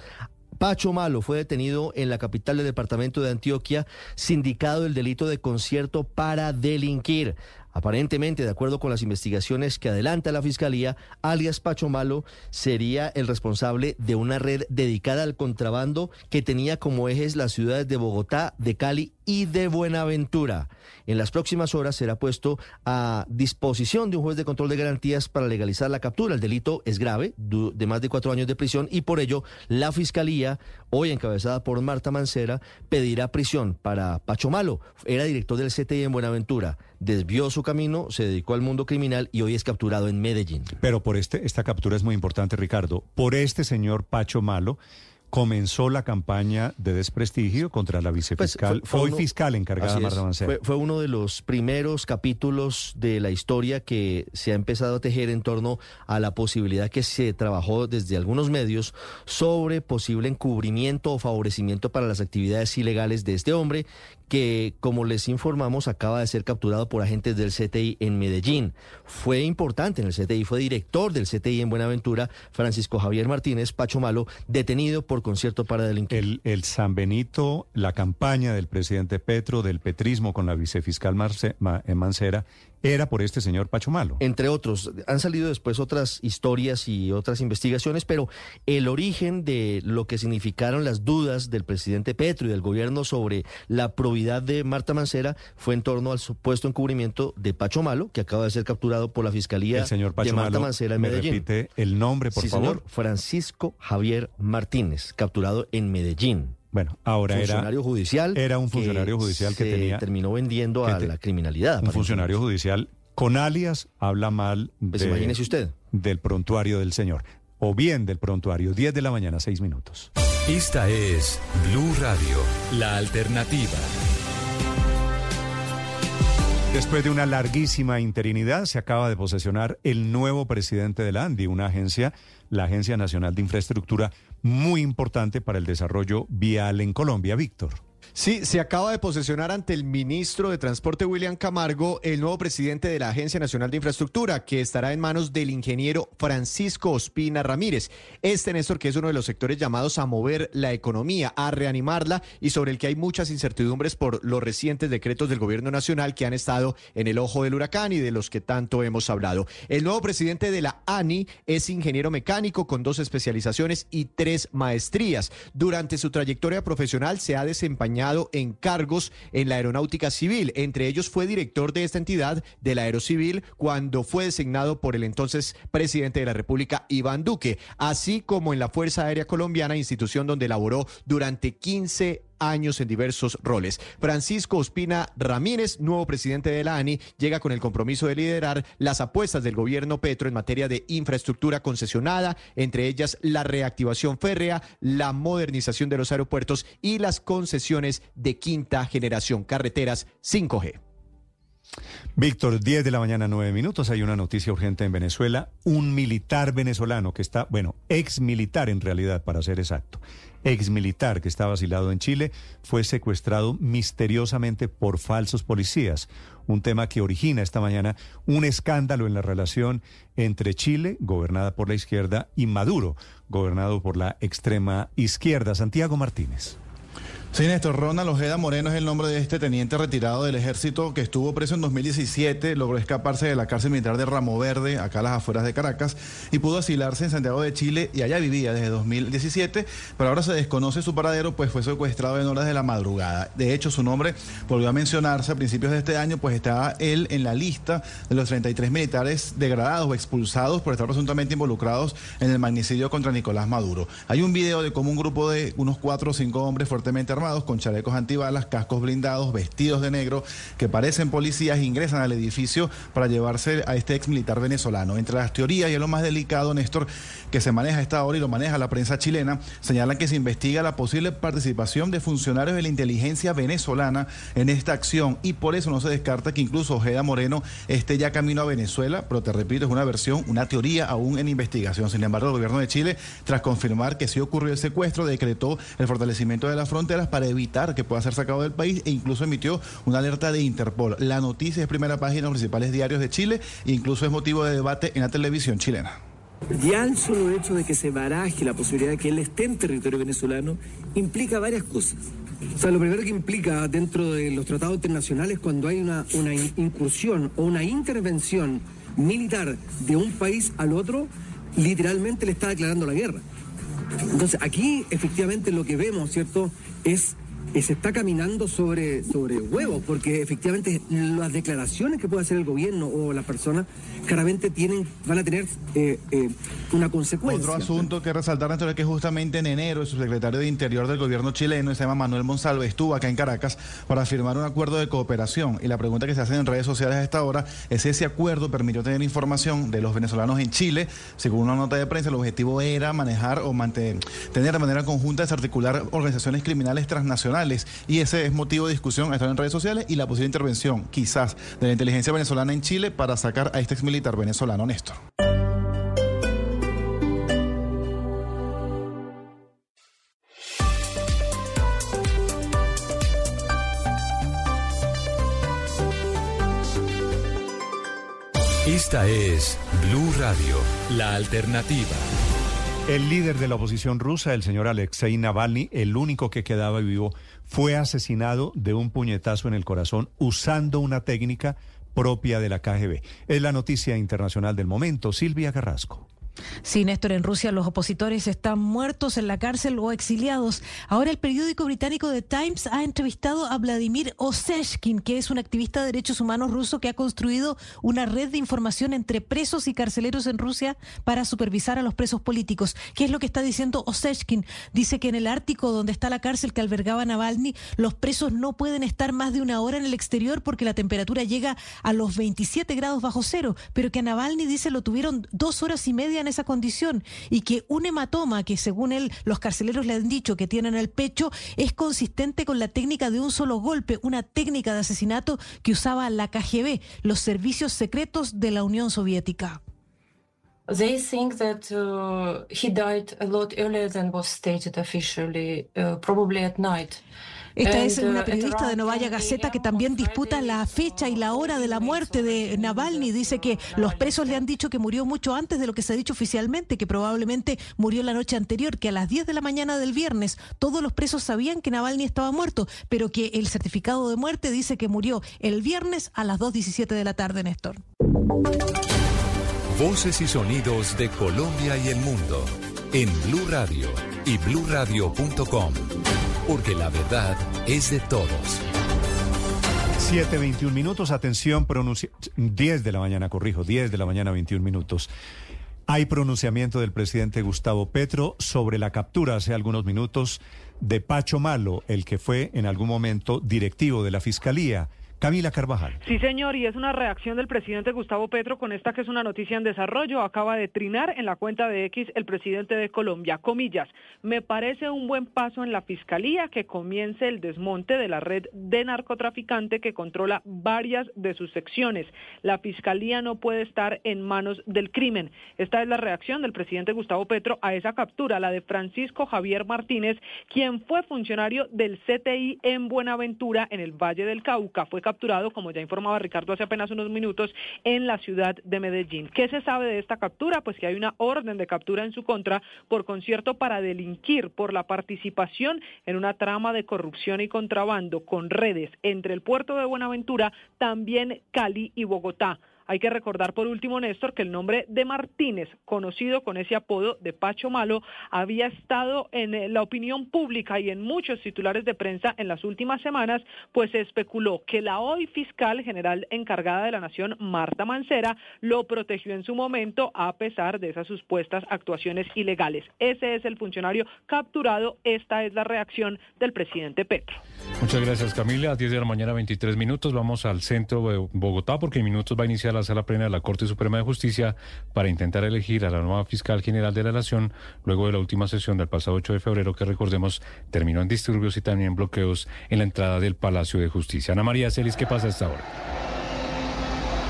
Pacho Malo fue detenido en la capital del departamento de Antioquia, sindicado del delito de concierto para delinquir. Aparentemente, de acuerdo con las investigaciones que adelanta la Fiscalía, alias Pacho Malo sería el responsable de una red dedicada al contrabando que tenía como ejes las ciudades de Bogotá, de Cali y de Buenaventura. En las próximas horas será puesto a disposición de un juez de control de garantías para legalizar la captura. El delito es grave, de más de cuatro años de prisión, y por ello la Fiscalía, hoy encabezada por Marta Mancera, pedirá prisión para Pacho Malo. Era director del CTI en Buenaventura desvió su camino, se dedicó al mundo criminal y hoy es capturado en Medellín. Pero por este, esta captura es muy importante, Ricardo. Por este señor Pacho Malo comenzó la campaña de desprestigio contra la vicefiscal, Pues, fue- fue hoy uno- fiscal encargada. Marta. Fue, fue uno de los primeros capítulos de la historia que se ha empezado a tejer en torno a la posibilidad que se trabajó desde algunos medios sobre posible encubrimiento o favorecimiento para las actividades ilegales de este hombre que, como les informamos, acaba de ser capturado por agentes del CTI en Medellín. Fue importante en el CTI, fue director del CTI en Buenaventura, Francisco Javier Martínez Pacho Malo, detenido por concierto para delinquir. El, San Benito, la campaña del presidente Petro, del petrismo con la vicefiscal Marce- Ma- eh, Mancera, era por este señor Pacho Malo. Entre otros, han salido después otras historias y otras investigaciones, pero el origen de lo que significaron las dudas del presidente Petro y del gobierno sobre la probidad de Marta Mancera fue en torno al supuesto encubrimiento de Pacho Malo, que acaba de ser capturado por la Fiscalía El señor de Pacho Marta Malo, Mancera en me Medellín. repite el nombre, por Sí, favor. señor. Francisco Javier Martínez, capturado en Medellín. Bueno, ahora era funcionario judicial. era un que funcionario judicial que se tenía terminó vendiendo que a te- la criminalidad. un funcionario judicial con alias habla mal Pues de- imagínese usted. del prontuario del señor o bien del prontuario 10 de la mañana 6 minutos. Esta es Blue Radio, la alternativa. Después de una larguísima interinidad, se acaba de posesionar el nuevo presidente de la ANDI, una agencia, la Agencia Nacional de Infraestructura, muy importante para el desarrollo vial en Colombia. Víctor. Sí, se acaba de posesionar ante el ministro de Transporte William Camargo el nuevo presidente de la Agencia Nacional de Infraestructura, que estará en manos del ingeniero Francisco Ospina Ramírez. Este Néstor, que es uno de los sectores llamados a mover la economía, a reanimarla y sobre el que hay muchas incertidumbres por los recientes decretos del gobierno nacional que han estado en el ojo del huracán y de los que tanto hemos hablado. El nuevo presidente de la ANI es ingeniero mecánico con dos especializaciones y tres maestrías. Durante su trayectoria profesional se ha desempeñado en cargos en la aeronáutica civil. Entre ellos fue director de esta entidad de la Aerocivil cuando fue designado por el entonces presidente de la República, Iván Duque, así como en la Fuerza Aérea Colombiana, institución donde laboró durante 15 años en diversos roles. Francisco Ospina Ramírez, nuevo presidente de la ANI, llega con el compromiso de liderar las apuestas del gobierno Petro en materia de infraestructura concesionada, entre ellas la reactivación férrea, la modernización de los aeropuertos y las concesiones de quinta generación, carreteras 5G. Víctor, 10 de la mañana, 9 minutos. Hay una noticia urgente en Venezuela. Un militar venezolano que está, bueno, ex militar en realidad, para ser exacto, ex militar que está vacilado en Chile, fue secuestrado misteriosamente por falsos policías. Un tema que origina esta mañana un escándalo en la relación entre Chile, gobernada por la izquierda, y Maduro, gobernado por la extrema izquierda. Santiago Martínez. Sí, Néstor, Ronald Ojeda Moreno es el nombre de este teniente retirado del ejército que estuvo preso en 2017, logró escaparse de la cárcel militar de Ramo Verde, acá a las afueras de Caracas, y pudo asilarse en Santiago de Chile y allá vivía desde 2017, pero ahora se desconoce su paradero, pues fue secuestrado en horas de la madrugada. De hecho, su nombre volvió a mencionarse a principios de este año, pues estaba él en la lista de los 33 militares degradados o expulsados por estar presuntamente involucrados en el magnicidio contra Nicolás Maduro. Hay un video de cómo un grupo de unos cuatro o cinco hombres fuertemente armados con chalecos antibalas, cascos blindados, vestidos de negro, que parecen policías, ingresan al edificio para llevarse a este ex militar venezolano. Entre las teorías, y lo más delicado, Néstor, que se maneja a esta hora y lo maneja la prensa chilena, señalan que se investiga la posible participación de funcionarios de la inteligencia venezolana en esta acción y por eso no se descarta que incluso Ojeda Moreno esté ya camino a Venezuela, pero te repito, es una versión, una teoría aún en investigación. Sin embargo, el gobierno de Chile, tras confirmar que sí ocurrió el secuestro, decretó el fortalecimiento de las fronteras para evitar que pueda ser sacado del país e incluso emitió una alerta de Interpol. La noticia es primera página de los principales diarios de Chile e incluso es motivo de debate en la televisión chilena. Ya el solo hecho de que se baraje la posibilidad de que él esté en territorio venezolano implica varias cosas. O sea, lo primero que implica dentro de los tratados internacionales cuando hay una, una incursión o una intervención militar de un país al otro, literalmente le está declarando la guerra. Entonces, aquí efectivamente lo que vemos, ¿cierto?, es se está caminando sobre, sobre huevos, porque efectivamente las declaraciones que puede hacer el gobierno o la persona claramente tienen, van a tener eh, eh, una consecuencia. Otro asunto que resaltar es que justamente en enero el subsecretario de Interior del gobierno chileno, se llama Manuel Monsalve, estuvo acá en Caracas para firmar un acuerdo de cooperación. Y la pregunta que se hace en redes sociales a esta hora es si ese acuerdo permitió tener información de los venezolanos en Chile. Según una nota de prensa, el objetivo era manejar o mantener, tener de manera conjunta desarticular organizaciones criminales transnacionales y ese es motivo de discusión estar en redes sociales y la posible intervención quizás de la inteligencia venezolana en Chile para sacar a este ex militar venezolano Néstor. Esta es Blue Radio, la alternativa. El líder de la oposición rusa, el señor Alexei Navalny, el único que quedaba vivo, fue asesinado de un puñetazo en el corazón usando una técnica propia de la KGB. Es la noticia internacional del momento. Silvia Carrasco. Sí, Néstor, en Rusia los opositores están muertos en la cárcel o exiliados. Ahora el periódico británico The Times ha entrevistado a Vladimir Osechkin, que es un activista de derechos humanos ruso que ha construido una red de información entre presos y carceleros en Rusia para supervisar a los presos políticos. ¿Qué es lo que está diciendo Osechkin? Dice que en el Ártico, donde está la cárcel que albergaba Navalny, los presos no pueden estar más de una hora en el exterior porque la temperatura llega a los 27 grados bajo cero, pero que a Navalny, dice, lo tuvieron dos horas y media esa condición y que un hematoma que según él los carceleros le han dicho que tiene en el pecho es consistente con la técnica de un solo golpe, una técnica de asesinato que usaba la KGB, los servicios secretos de la Unión Soviética. They think that uh, he died a lot earlier than was stated officially, uh, probably at night. Esta es una periodista de Novaya Gazeta que también disputa la fecha y la hora de la muerte de Navalny. Dice que los presos le han dicho que murió mucho antes de lo que se ha dicho oficialmente, que probablemente murió la noche anterior, que a las 10 de la mañana del viernes todos los presos sabían que Navalny estaba muerto, pero que el certificado de muerte dice que murió el viernes a las 2.17 de la tarde, Néstor. Voces y sonidos de Colombia y el mundo en Blue Radio y bluradio.com. Porque la verdad es de todos. 7.21 minutos, atención, pronuncia 10 de la mañana, corrijo, 10 de la mañana, 21 minutos. Hay pronunciamiento del presidente Gustavo Petro sobre la captura hace algunos minutos de Pacho Malo, el que fue en algún momento directivo de la Fiscalía. Camila Carvajal. Sí, señor, y es una reacción del presidente Gustavo Petro con esta que es una noticia en desarrollo. Acaba de trinar en la cuenta de X el presidente de Colombia. Comillas, me parece un buen paso en la fiscalía que comience el desmonte de la red de narcotraficante que controla varias de sus secciones. La fiscalía no puede estar en manos del crimen. Esta es la reacción del presidente Gustavo Petro a esa captura, la de Francisco Javier Martínez, quien fue funcionario del CTI en Buenaventura, en el Valle del Cauca. Fue capturado, como ya informaba Ricardo hace apenas unos minutos, en la ciudad de Medellín. ¿Qué se sabe de esta captura? Pues que hay una orden de captura en su contra por concierto para delinquir por la participación en una trama de corrupción y contrabando con redes entre el puerto de Buenaventura, también Cali y Bogotá. Hay que recordar por último, Néstor, que el nombre de Martínez, conocido con ese apodo de Pacho Malo, había estado en eh, la opinión pública y en muchos titulares de prensa en las últimas semanas, pues se especuló que la hoy fiscal general encargada de la Nación, Marta Mancera, lo protegió en su momento a pesar de esas supuestas actuaciones ilegales. Ese es el funcionario capturado. Esta es la reacción del presidente Petro. Muchas gracias, Camila. A 10 de la mañana, 23 minutos. Vamos al centro de Bogotá porque en minutos va a iniciar la sala plena de la Corte Suprema de Justicia para intentar elegir a la nueva fiscal general de la Nación luego de la última sesión del pasado 8 de febrero que recordemos terminó en disturbios y también bloqueos en la entrada del Palacio de Justicia. Ana María Celis, ¿qué pasa a esta hora?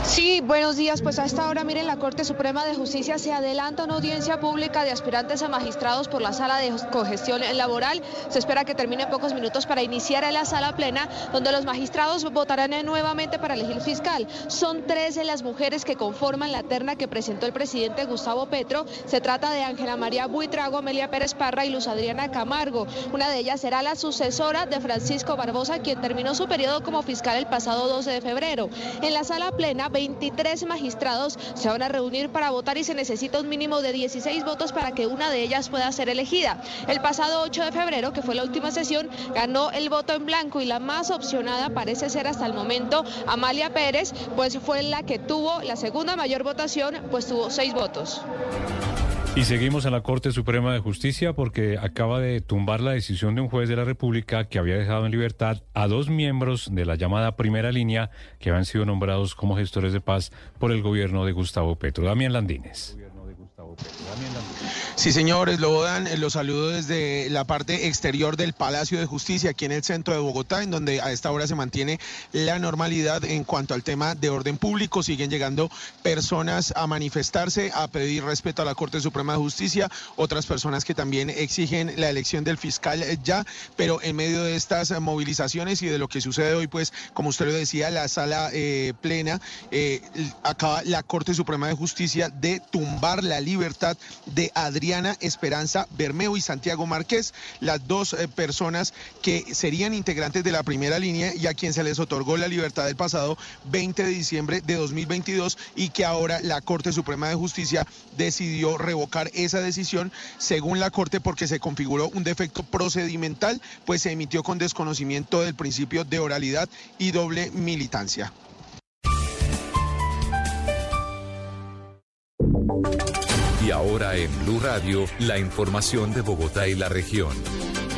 Sí, buenos días. Pues a esta hora, miren, la Corte Suprema de Justicia se adelanta una audiencia pública de aspirantes a magistrados por la sala de cogestión laboral. Se espera que termine en pocos minutos para iniciar en la sala plena, donde los magistrados votarán nuevamente para elegir fiscal. Son tres de las mujeres que conforman la terna que presentó el presidente Gustavo Petro. Se trata de Ángela María Buitrago, Amelia Pérez Parra y Luz Adriana Camargo. Una de ellas será la sucesora de Francisco Barbosa, quien terminó su periodo como fiscal el pasado 12 de febrero. En la sala plena, 23 magistrados se van a reunir para votar y se necesita un mínimo de 16 votos para que una de ellas pueda ser elegida. El pasado 8 de febrero, que fue la última sesión, ganó el voto en blanco y la más opcionada parece ser hasta el momento Amalia Pérez, pues fue la que tuvo la segunda mayor votación, pues tuvo seis votos. Y seguimos en la Corte Suprema de Justicia porque acaba de tumbar la decisión de un juez de la República que había dejado en libertad a dos miembros de la llamada primera línea que habían sido nombrados como gestores de paz por el gobierno de Gustavo Petro. Damián Landines. Sí, señores, lo dan. Los saludo desde la parte exterior del Palacio de Justicia, aquí en el centro de Bogotá, en donde a esta hora se mantiene la normalidad en cuanto al tema de orden público. Siguen llegando personas a manifestarse, a pedir respeto a la Corte Suprema de Justicia, otras personas que también exigen la elección del fiscal ya, pero en medio de estas movilizaciones y de lo que sucede hoy, pues, como usted lo decía, la sala eh, plena, eh, acaba la Corte Suprema de Justicia de tumbar la libertad de Adriana Esperanza Bermeo y Santiago Márquez, las dos eh, personas que serían integrantes de la primera línea y a quien se les otorgó la libertad el pasado 20 de diciembre de 2022 y que ahora la Corte Suprema de Justicia decidió revocar esa decisión según la Corte porque se configuró un defecto procedimental, pues se emitió con desconocimiento del principio de oralidad y doble militancia. Y ahora en Blue Radio, la información de Bogotá y la región.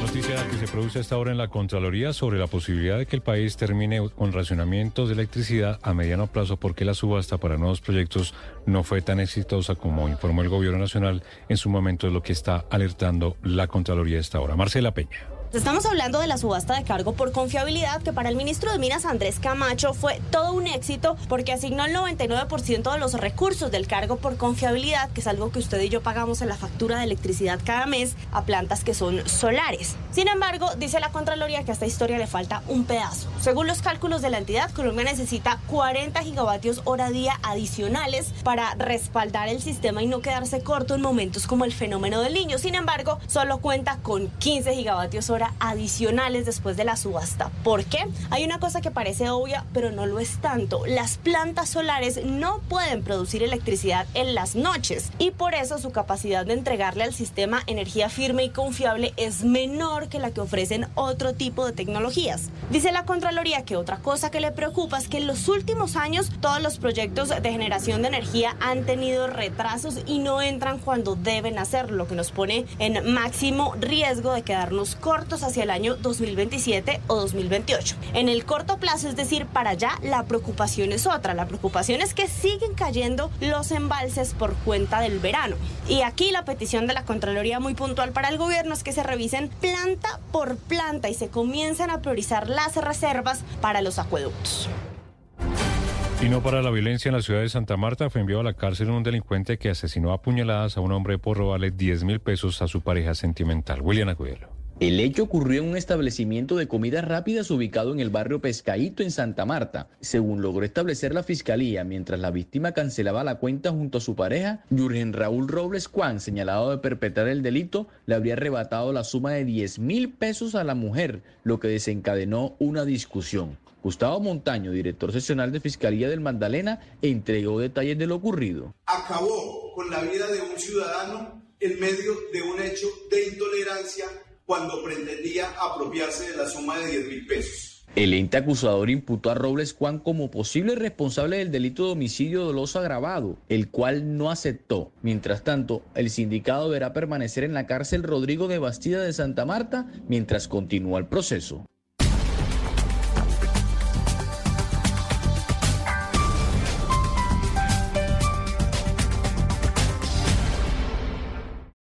Noticia que se produce a esta hora en la Contraloría sobre la posibilidad de que el país termine con racionamientos de electricidad a mediano plazo porque la subasta para nuevos proyectos no fue tan exitosa como informó el Gobierno Nacional en su momento, es lo que está alertando la Contraloría a esta hora. Marcela Peña. Estamos hablando de la subasta de cargo por confiabilidad que para el ministro de Minas Andrés Camacho fue todo un éxito porque asignó el 99% de los recursos del cargo por confiabilidad, que es algo que usted y yo pagamos en la factura de electricidad cada mes, a plantas que son solares. Sin embargo, dice la Contraloría que a esta historia le falta un pedazo. Según los cálculos de la entidad, Colombia necesita 40 gigavatios hora día adicionales para respaldar el sistema y no quedarse corto en momentos como el fenómeno del niño. Sin embargo, solo cuenta con 15 gigavatios hora adicionales después de la subasta. ¿Por qué? Hay una cosa que parece obvia, pero no lo es tanto. Las plantas solares no pueden producir electricidad en las noches y por eso su capacidad de entregarle al sistema energía firme y confiable es menor que la que ofrecen otro tipo de tecnologías. Dice la Contraloría que otra cosa que le preocupa es que en los últimos años todos los proyectos de generación de energía han tenido retrasos y no entran cuando deben hacerlo, lo que nos pone en máximo riesgo de quedarnos cortos hacia el año 2027 o 2028. En el corto plazo, es decir, para allá, la preocupación es otra. La preocupación es que siguen cayendo los embalses por cuenta del verano. Y aquí la petición de la Contraloría muy puntual para el gobierno es que se revisen planta por planta y se comiencen a priorizar las reservas para los acueductos. Y no para la violencia en la ciudad de Santa Marta, fue enviado a la cárcel un delincuente que asesinó a puñaladas a un hombre por robarle 10 mil pesos a su pareja sentimental. William Agudelo. El hecho ocurrió en un establecimiento de comidas rápidas ubicado en el barrio Pescaíto en Santa Marta. Según logró establecer la fiscalía, mientras la víctima cancelaba la cuenta junto a su pareja, Jurgen Raúl Robles Juan, señalado de perpetrar el delito, le habría arrebatado la suma de 10 mil pesos a la mujer, lo que desencadenó una discusión. Gustavo Montaño, director seccional de Fiscalía del Magdalena, entregó detalles de lo ocurrido. Acabó con la vida de un ciudadano en medio de un hecho de intolerancia cuando pretendía apropiarse de la suma de 10 mil pesos. El ente acusador imputó a Robles Juan como posible responsable del delito de homicidio doloso agravado, el cual no aceptó. Mientras tanto, el sindicado deberá permanecer en la cárcel Rodrigo de Bastida de Santa Marta mientras continúa el proceso.